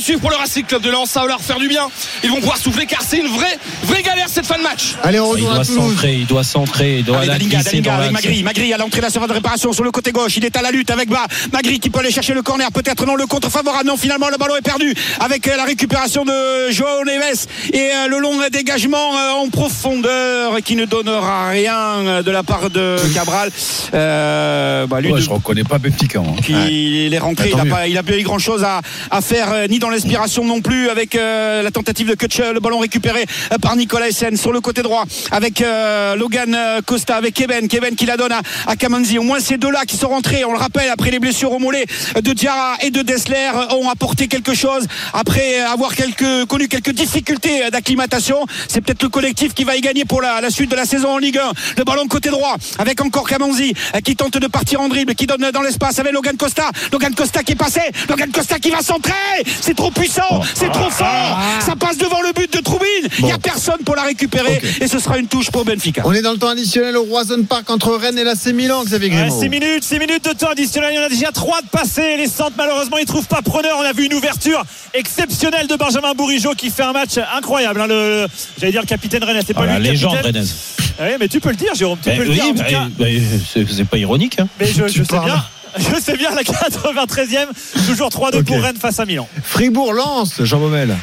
Speaker 9: à suivre pour le Racing Club de Lens, ça va leur faire du bien, ils vont pouvoir souffler car c'est une vraie, vraie galère cette fin de match.
Speaker 4: Allez, on
Speaker 5: Il
Speaker 4: retourne
Speaker 5: doit
Speaker 4: à Toulouse.
Speaker 5: centrer, il doit centrer, il doit
Speaker 12: Avec
Speaker 5: la
Speaker 12: Dalinga, Dalinga avec. Magri, Magri à l'entrée de la de réparation sur le côté gauche, il est à la lutte avec Bas, Magri qui peut aller chercher le corner, peut-être non le contre favorable, non finalement le ballon est perdu avec euh, la récupération de Joao Neves et euh, le long dégagement euh, en profondeur qui ne donnera rien de la part de Cabral. Euh, bah, lui,
Speaker 5: Ouais,
Speaker 12: de-
Speaker 5: je reconnais pas Benfica. hein.
Speaker 12: puis il est rentré,
Speaker 4: Bah,
Speaker 12: il n'a pas, il a pas eu grand chose à, à faire, ni dans l'inspiration non plus, avec euh, la tentative de Kutch, le ballon récupéré euh, par Nicolas Essen sur le côté droit avec euh, Logan Costa, avec Kevin, Kevin qui la donne à, à Kamanzi. Au moins ces deux-là qui sont rentrés, on le rappelle, après les blessures au mollet de Diarra et de Dessler, ont apporté quelque chose après avoir quelques, connu quelques difficultés d'acclimatation. C'est peut-être le collectif qui va y gagner pour la, suite de la saison en Ligue 1. Le ballon côté droit avec encore Kamanzi qui tente de partir en dribble, qui donne dans l'espace avec Logan Costa. Logan Costa qui est passé, Logan Costa qui va centrer. C'est trop puissant, c'est trop fort. Ça passe devant le but de Troubine. Il n'y a personne pour la récupérer et ce sera une touche pour Benfica.
Speaker 4: On est dans le temps additionnel au Roison Park entre Rennes et l'AC Milan, Xavier
Speaker 13: Ouais,
Speaker 4: Grimaud.
Speaker 13: 6 minutes, 6 minutes de temps additionnel. Il y en a déjà 3 de passés. Les centres, malheureusement, ils ne trouvent pas preneur. On a vu une ouverture exceptionnelle de Benjamin Bourigeau qui fait un match incroyable. hein. Le, le- J'allais dire le capitaine Rennes. C'est pas
Speaker 3: Ah,
Speaker 13: lui
Speaker 3: la légende
Speaker 13: capitaine.
Speaker 3: rennaise.
Speaker 13: Ouais, mais tu peux le dire, Jérôme. Tu
Speaker 3: Ben
Speaker 13: peux le
Speaker 3: oui,
Speaker 13: dire.
Speaker 3: ben, ben, c'est c'est pas ironique. hein.
Speaker 13: Mais je, sais
Speaker 4: parles.
Speaker 13: bien. *laughs* Je sais bien la 93e. Toujours 3-2 pour
Speaker 4: Ok.
Speaker 13: Rennes face à Milan.
Speaker 4: Fribourg lance, Jean Baumel.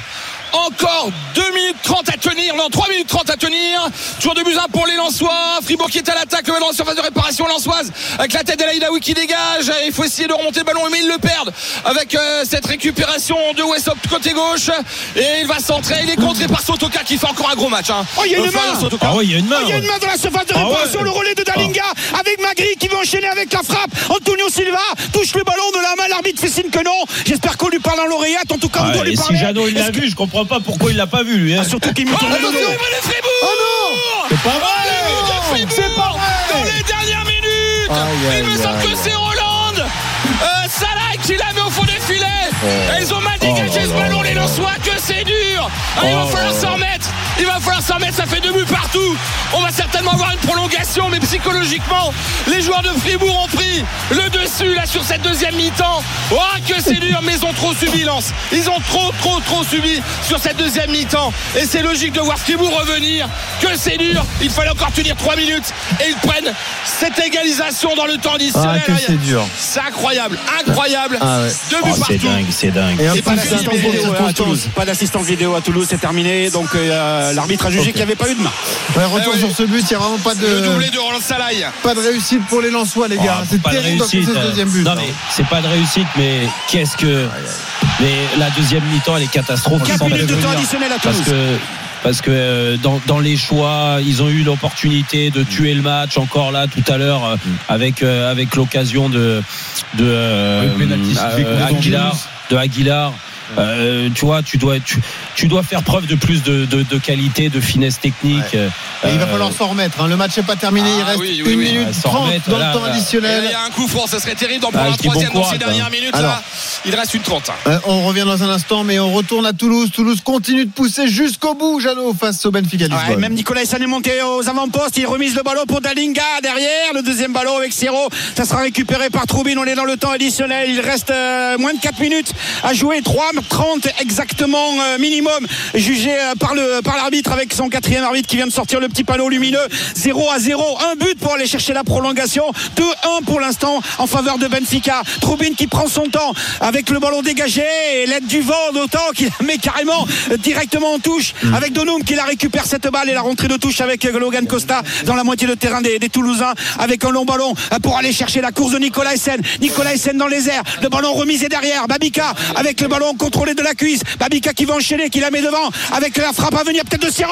Speaker 9: Encore 2 minutes 30 à tenir, non 3 minutes 30 à tenir. Toujours de buts 1 pour les Lensois. Fribourg qui est à l'attaque, le ballon en surface de réparation Lensoise avec la tête d'Elaïdaoui qui dégage. Il faut essayer de remonter le ballon, mais ils le perdent avec euh, cette récupération de Westop côté gauche. Et il va centrer. Il est contré par Sotoka qui fait encore un gros match. hein.
Speaker 12: Oh, il y a une main.
Speaker 3: Ah ouais, il y a une main.
Speaker 12: Oh, il y a
Speaker 3: ouais.
Speaker 12: une main dans la surface de
Speaker 3: Ah
Speaker 12: réparation,
Speaker 3: ouais.
Speaker 12: le relais de Dalinga avec Magri qui va enchaîner avec la frappe. Antonio Silva touche le ballon de la main, l'arbitre fait signe que non. J'espère qu'on lui parle dans l'oreillette. En tout cas, on
Speaker 3: Ah,
Speaker 12: doit lui
Speaker 3: et si
Speaker 12: parler.
Speaker 3: Jeannot il l'a vu, je comprends pas pourquoi il l'a pas vu lui. hein.
Speaker 12: Ah, surtout qu'il me
Speaker 9: Oh,
Speaker 12: le dos.
Speaker 9: de Fribourg
Speaker 3: C'est pas vrai.
Speaker 9: Oh, de Fribourg Dans les dernières minutes Il me semble que c'est Roland euh, Salah qui la Et Ils ont mal dégagé
Speaker 3: Oh
Speaker 9: ce ballon, les. Lensois, que c'est dur Il va
Speaker 3: Oh
Speaker 9: falloir s'en remettre Il va falloir s'en remettre, ça fait deux buts partout On va certainement avoir une prolongation, mais psychologiquement, les joueurs de Fribourg ont pris le dessus là sur cette deuxième mi-temps. Oh que c'est dur, mais ils ont trop subi Lens. Ils ont trop, trop, trop subi sur cette deuxième mi-temps. Et c'est logique de voir Fribourg revenir. Que c'est dur. Il fallait encore tenir 3 minutes. Et ils prennent cette égalisation dans le temps additionnel.
Speaker 4: Ah, que c'est dur.
Speaker 9: C'est incroyable, incroyable.
Speaker 4: Ah ouais.
Speaker 9: Deux
Speaker 3: Oh,
Speaker 9: buts partout.
Speaker 3: C'est dingue.
Speaker 4: Et un
Speaker 12: Et pas d'assistance vidéo à. Toulouse. Pas d'assistance vidéo à Toulouse, c'est terminé. Donc euh, l'arbitre a jugé qu'il n'y avait pas eu de main.
Speaker 4: Ouais, retour
Speaker 9: Eh oui.
Speaker 4: sur ce but, il n'y a vraiment pas
Speaker 9: Le doublé
Speaker 4: de,
Speaker 9: de Roland Salaï.
Speaker 4: pas de réussite pour les Lensois, les gars.
Speaker 3: Oh,
Speaker 4: c'est
Speaker 3: pas de
Speaker 4: terrible
Speaker 3: réussite.
Speaker 4: ce deuxième but.
Speaker 3: Non mais c'est pas de réussite, mais qu'est-ce que. Mais la deuxième mi-temps, elle est catastrophique.
Speaker 12: 4
Speaker 3: sans
Speaker 12: minutes de temps
Speaker 3: prévenir.
Speaker 12: additionnel à
Speaker 3: Parce
Speaker 12: Toulouse.
Speaker 3: que parce que euh, dans, dans les choix, ils ont eu l'opportunité de tuer le match encore là tout à l'heure euh, avec euh, avec l'occasion de de euh, euh, Aguilar. De Aguilar. Euh, tu vois, tu dois tu, tu dois faire preuve de plus de, de, de qualité, de finesse technique.
Speaker 4: Et il va
Speaker 3: Euh,
Speaker 4: falloir s'en remettre. hein. Le match n'est pas terminé. il
Speaker 9: Ah
Speaker 4: reste
Speaker 9: oui, oui,
Speaker 4: 1
Speaker 9: oui.
Speaker 4: minute
Speaker 3: Ouais, s'en
Speaker 4: 30
Speaker 3: remettre,
Speaker 4: dans
Speaker 3: là,
Speaker 4: le temps
Speaker 3: là.
Speaker 4: Additionnel.
Speaker 9: il y a un coup franc, ça serait terrible d'en prendre
Speaker 3: Ah,
Speaker 9: un
Speaker 3: dis bon
Speaker 9: troisième dans ces dernières
Speaker 3: hein.
Speaker 9: minutes.
Speaker 4: Alors.
Speaker 9: là. Il reste une 30.
Speaker 4: Euh, on revient dans un instant, mais on retourne à Toulouse. Toulouse continue de pousser jusqu'au bout, Jeannot, face au Benfica
Speaker 12: Ouais, même Nicolas Hassan est monté aux avant-postes. Il remise le ballon pour Dalinga derrière. Le deuxième ballon avec Siro. Ça sera récupéré par Troubine. On est dans le temps additionnel. Il reste euh, moins de 4 minutes à jouer. 3-30 exactement euh, minimum. Jugé euh, par le par l'arbitre avec son quatrième arbitre qui vient de sortir le petit panneau lumineux. 0 à 0. Un but pour aller chercher la prolongation. 2-1 pour l'instant en faveur de Benfica. Troubine qui prend son temps avec le ballon dégagé et l'aide du vent d'autant qu'il met carrément euh, directement en touche avec Donum qui la récupère cette balle et la rentrée de touche avec Logan Costa dans la moitié de terrain des, des Toulousains avec un long ballon pour aller chercher la course de Nicolas Essen. Nicolas Essen dans les airs. Le ballon remisé derrière. Babika avec le ballon contrôlé de la cuisse. Babika qui va enchaîner, qui la met devant avec la frappe à venir peut-être de Siro.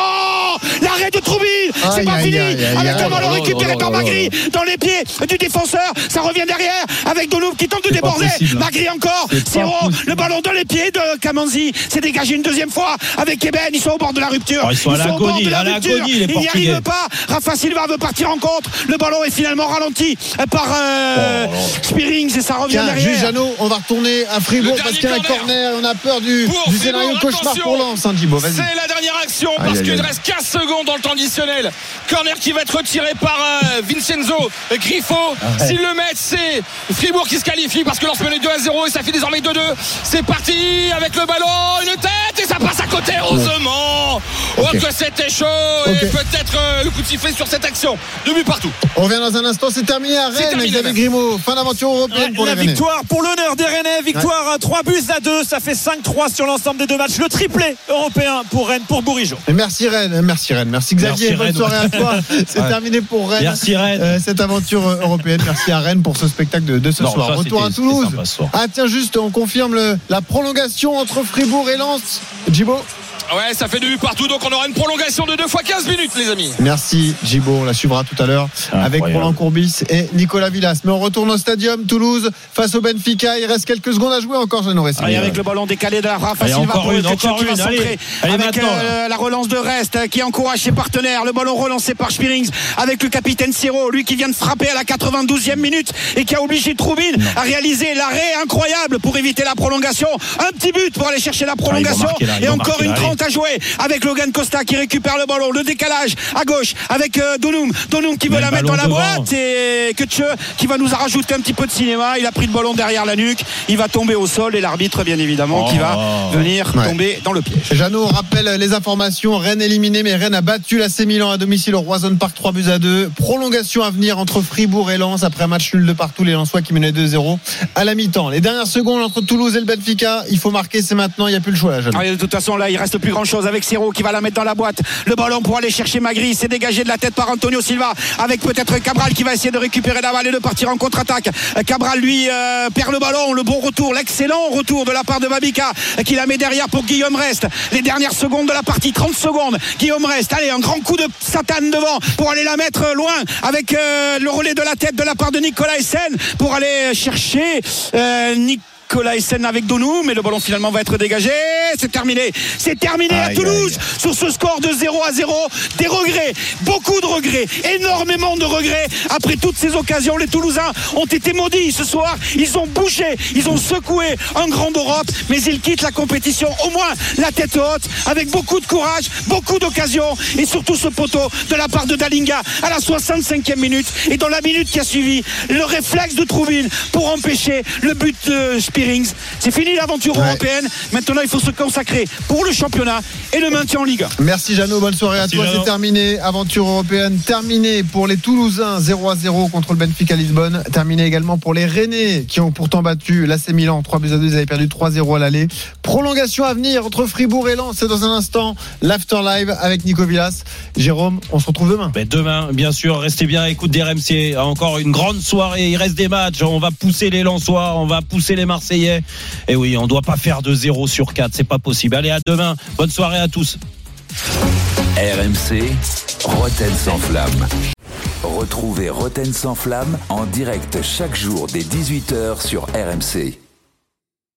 Speaker 12: L'arrêt de Troubine. C'est pas fini. Avec le ballon
Speaker 3: Oh,
Speaker 12: récupéré
Speaker 3: oh,
Speaker 12: par
Speaker 3: oh, oh,
Speaker 12: Magri dans les pieds du défenseur. Ça revient derrière avec Donum qui tente de déborder. Magri encore.
Speaker 5: Possible.
Speaker 12: le ballon dans les pieds de Kamanzi. C'est dégagé une deuxième fois avec Eben. Ils sont au bord de la rupture.
Speaker 3: Oh, ils sont à
Speaker 12: au bord
Speaker 3: l'agonie,
Speaker 12: Ils n'y arrivent pas. Rafa Silva veut partir en contre. Le ballon est finalement ralenti par euh, Spearings et ça revient derrière.
Speaker 4: Jeannot, on va retourner à Fribourg parce qu'il y a un
Speaker 9: dernier
Speaker 4: corner. On a peur du,
Speaker 9: Pour
Speaker 4: du
Speaker 9: Fribourg,
Speaker 4: scénario cauchemar
Speaker 9: attention.
Speaker 4: pour Lens, hein.
Speaker 9: C'est la dernière action
Speaker 4: Aïe,
Speaker 9: parce qu'il reste 15 secondes dans le temps additionnel. Corner qui va être retiré par euh, Vincenzo Griffo.
Speaker 4: Ah
Speaker 9: S'ils le mettent, c'est Fribourg qui se qualifie parce que Lens menait 2 à 0 et ça fait désormais 2-2. C'est parti avec le ballon, une tête et ça passe à côté, heureusement. Oh
Speaker 4: Ok.
Speaker 9: que c'était chaud
Speaker 4: Ok.
Speaker 9: et peut-être euh, le coup de sifflet sur cette action. Deux buts partout.
Speaker 4: On revient dans un instant. C'est terminé à Rennes.
Speaker 9: terminé,
Speaker 4: Xavier
Speaker 9: même.
Speaker 4: Grimaud. Fin d'aventure européenne
Speaker 13: Ouais,
Speaker 4: pour
Speaker 13: la
Speaker 4: les Rennais.
Speaker 13: victoire pour l'honneur des Rennais, victoire à 3 buts à 2, ça fait 5-3 sur l'ensemble des deux matchs. Le triplé européen pour Rennes, pour Bourigeau.
Speaker 4: Et Merci Rennes, merci Rennes, merci Xavier,
Speaker 3: Merci
Speaker 4: bonne
Speaker 3: Rennes.
Speaker 4: soirée à toi. *laughs* C'est
Speaker 3: Ouais.
Speaker 4: terminé pour Rennes.
Speaker 3: Merci Rennes.
Speaker 4: Euh, cette aventure euh, européenne. Merci à Rennes pour ce spectacle de, de ce
Speaker 3: Non,
Speaker 4: soir.
Speaker 3: ça,
Speaker 4: Retour à Toulouse.
Speaker 3: c'était sympa ce soir.
Speaker 4: Ah tiens juste, on confirme le- la prolongation entre Fribourg et Lens. Djibo
Speaker 9: Ouais, ça fait deux buts partout, donc on aura une prolongation de 2 fois 15 minutes, les amis.
Speaker 4: Merci Gibo, on la suivra tout à l'heure avec Roland Courbis et Nicolas Villas. Mais on retourne au stadium Toulouse face au Benfica. Il reste quelques secondes à jouer encore, Jeannot Ressi.
Speaker 12: Allez, avec le ballon décalé de Rafa
Speaker 3: Allez,
Speaker 12: Silva
Speaker 3: encore
Speaker 12: pour
Speaker 3: une, encore une, allez. Allez,
Speaker 12: avec
Speaker 3: maintenant.
Speaker 12: euh, la relance de Rest euh, qui encourage ses partenaires. Le ballon relancé par Spirings avec le capitaine Siro, lui qui vient de frapper à la 92e minute et qui a obligé Troubine à réaliser l'arrêt incroyable pour éviter la prolongation. Un petit but pour aller chercher la prolongation
Speaker 3: marquer, là, ils
Speaker 12: et encore
Speaker 3: marquer,
Speaker 12: une
Speaker 3: là,
Speaker 12: 30 à jouer avec Logan Costa qui récupère le ballon. Le décalage à gauche avec euh, Donum. Donum qui veut la mettre dans la boîte et Kutche qui va nous a rajouté un petit peu de cinéma. Il a pris le ballon derrière la nuque. Il va tomber au sol et l'arbitre, bien évidemment, qui va
Speaker 3: Oh.
Speaker 12: venir
Speaker 4: Ouais.
Speaker 12: tomber dans le piège.
Speaker 4: Jeannot rappelle les informations. Rennes éliminé, mais Rennes a battu l'AC Milan à domicile au Roison Park 3 buts à 2. Prolongation à venir entre Fribourg et Lens après un match nul de partout. Les Lensois qui menaient 2-0 à la mi-temps. Les dernières secondes entre Toulouse et le Benfica. Il faut marquer, c'est maintenant. Il n'y a plus le choix là, Jeannot.
Speaker 12: Ah, de toute façon, là, il reste plus grand chose avec Siro qui va la mettre dans la boîte. Le ballon pour aller chercher Magri. C'est dégagé de la tête par Antonio Silva avec peut-être Cabral qui va essayer de récupérer la balle et de partir en contre-attaque. Euh, Cabral, lui, euh, perd le ballon. Le bon retour, l'excellent retour de la part de Babika euh, qui la met derrière pour Guillaume Reste. Les dernières secondes de la partie, 30 secondes. Guillaume Reste. Allez, un grand coup de satane devant pour aller la mettre loin avec le relais de la tête de la part de Nicolas Essen pour aller chercher Nicolas Essen avec Donou, mais le ballon finalement va être dégagé. C'est terminé. C'est terminé à
Speaker 3: Aïe,
Speaker 12: Toulouse sur ce score de 0 à 0. Des regrets, beaucoup de regrets, énormément de regrets. Après toutes ces occasions, les Toulousains ont été maudits ce soir. Ils ont bougé, ils ont secoué un grand d'Europe, mais ils quittent la compétition au moins la tête haute, avec beaucoup de courage, beaucoup d'occasions et surtout ce poteau de la part de Dalinga à la 65e minute et dans la minute qui a suivi, le réflexe de Trouville pour empêcher le but de Spearings. C'est fini l'aventure
Speaker 4: Ouais.
Speaker 12: européenne. Maintenant, il faut se consacrer pour le championnat et le maintien en Ligue 1.
Speaker 4: Merci Jeannot, bonne soirée
Speaker 3: Merci,
Speaker 4: à toi. C'est terminé. Aventure européenne terminée pour les Toulousains 0 à 0 contre le Benfica Lisbonne. Terminé également pour les Rennais qui ont pourtant battu l'AC Milan 3 buts à 2. Ils avaient perdu 3-0 à l'aller. Prolongation à venir entre Fribourg et Lens. C'est dans un instant l'After Live avec Nico Villas. Jérôme, on se retrouve demain.
Speaker 3: Ben, demain, bien sûr, restez bien à l'écoute des RMC. Encore une grande soirée. Il reste des matchs. On va pousser les Lensois, on va pousser les Marseillais. Et oui, on doit pas faire de 0 sur 4. C'est pas possible. Allez, à demain. Bonne soirée à tous.
Speaker 2: RMC, Roten sans flamme. Retrouvez Roten sans flamme en direct chaque jour dès 18h sur RMC.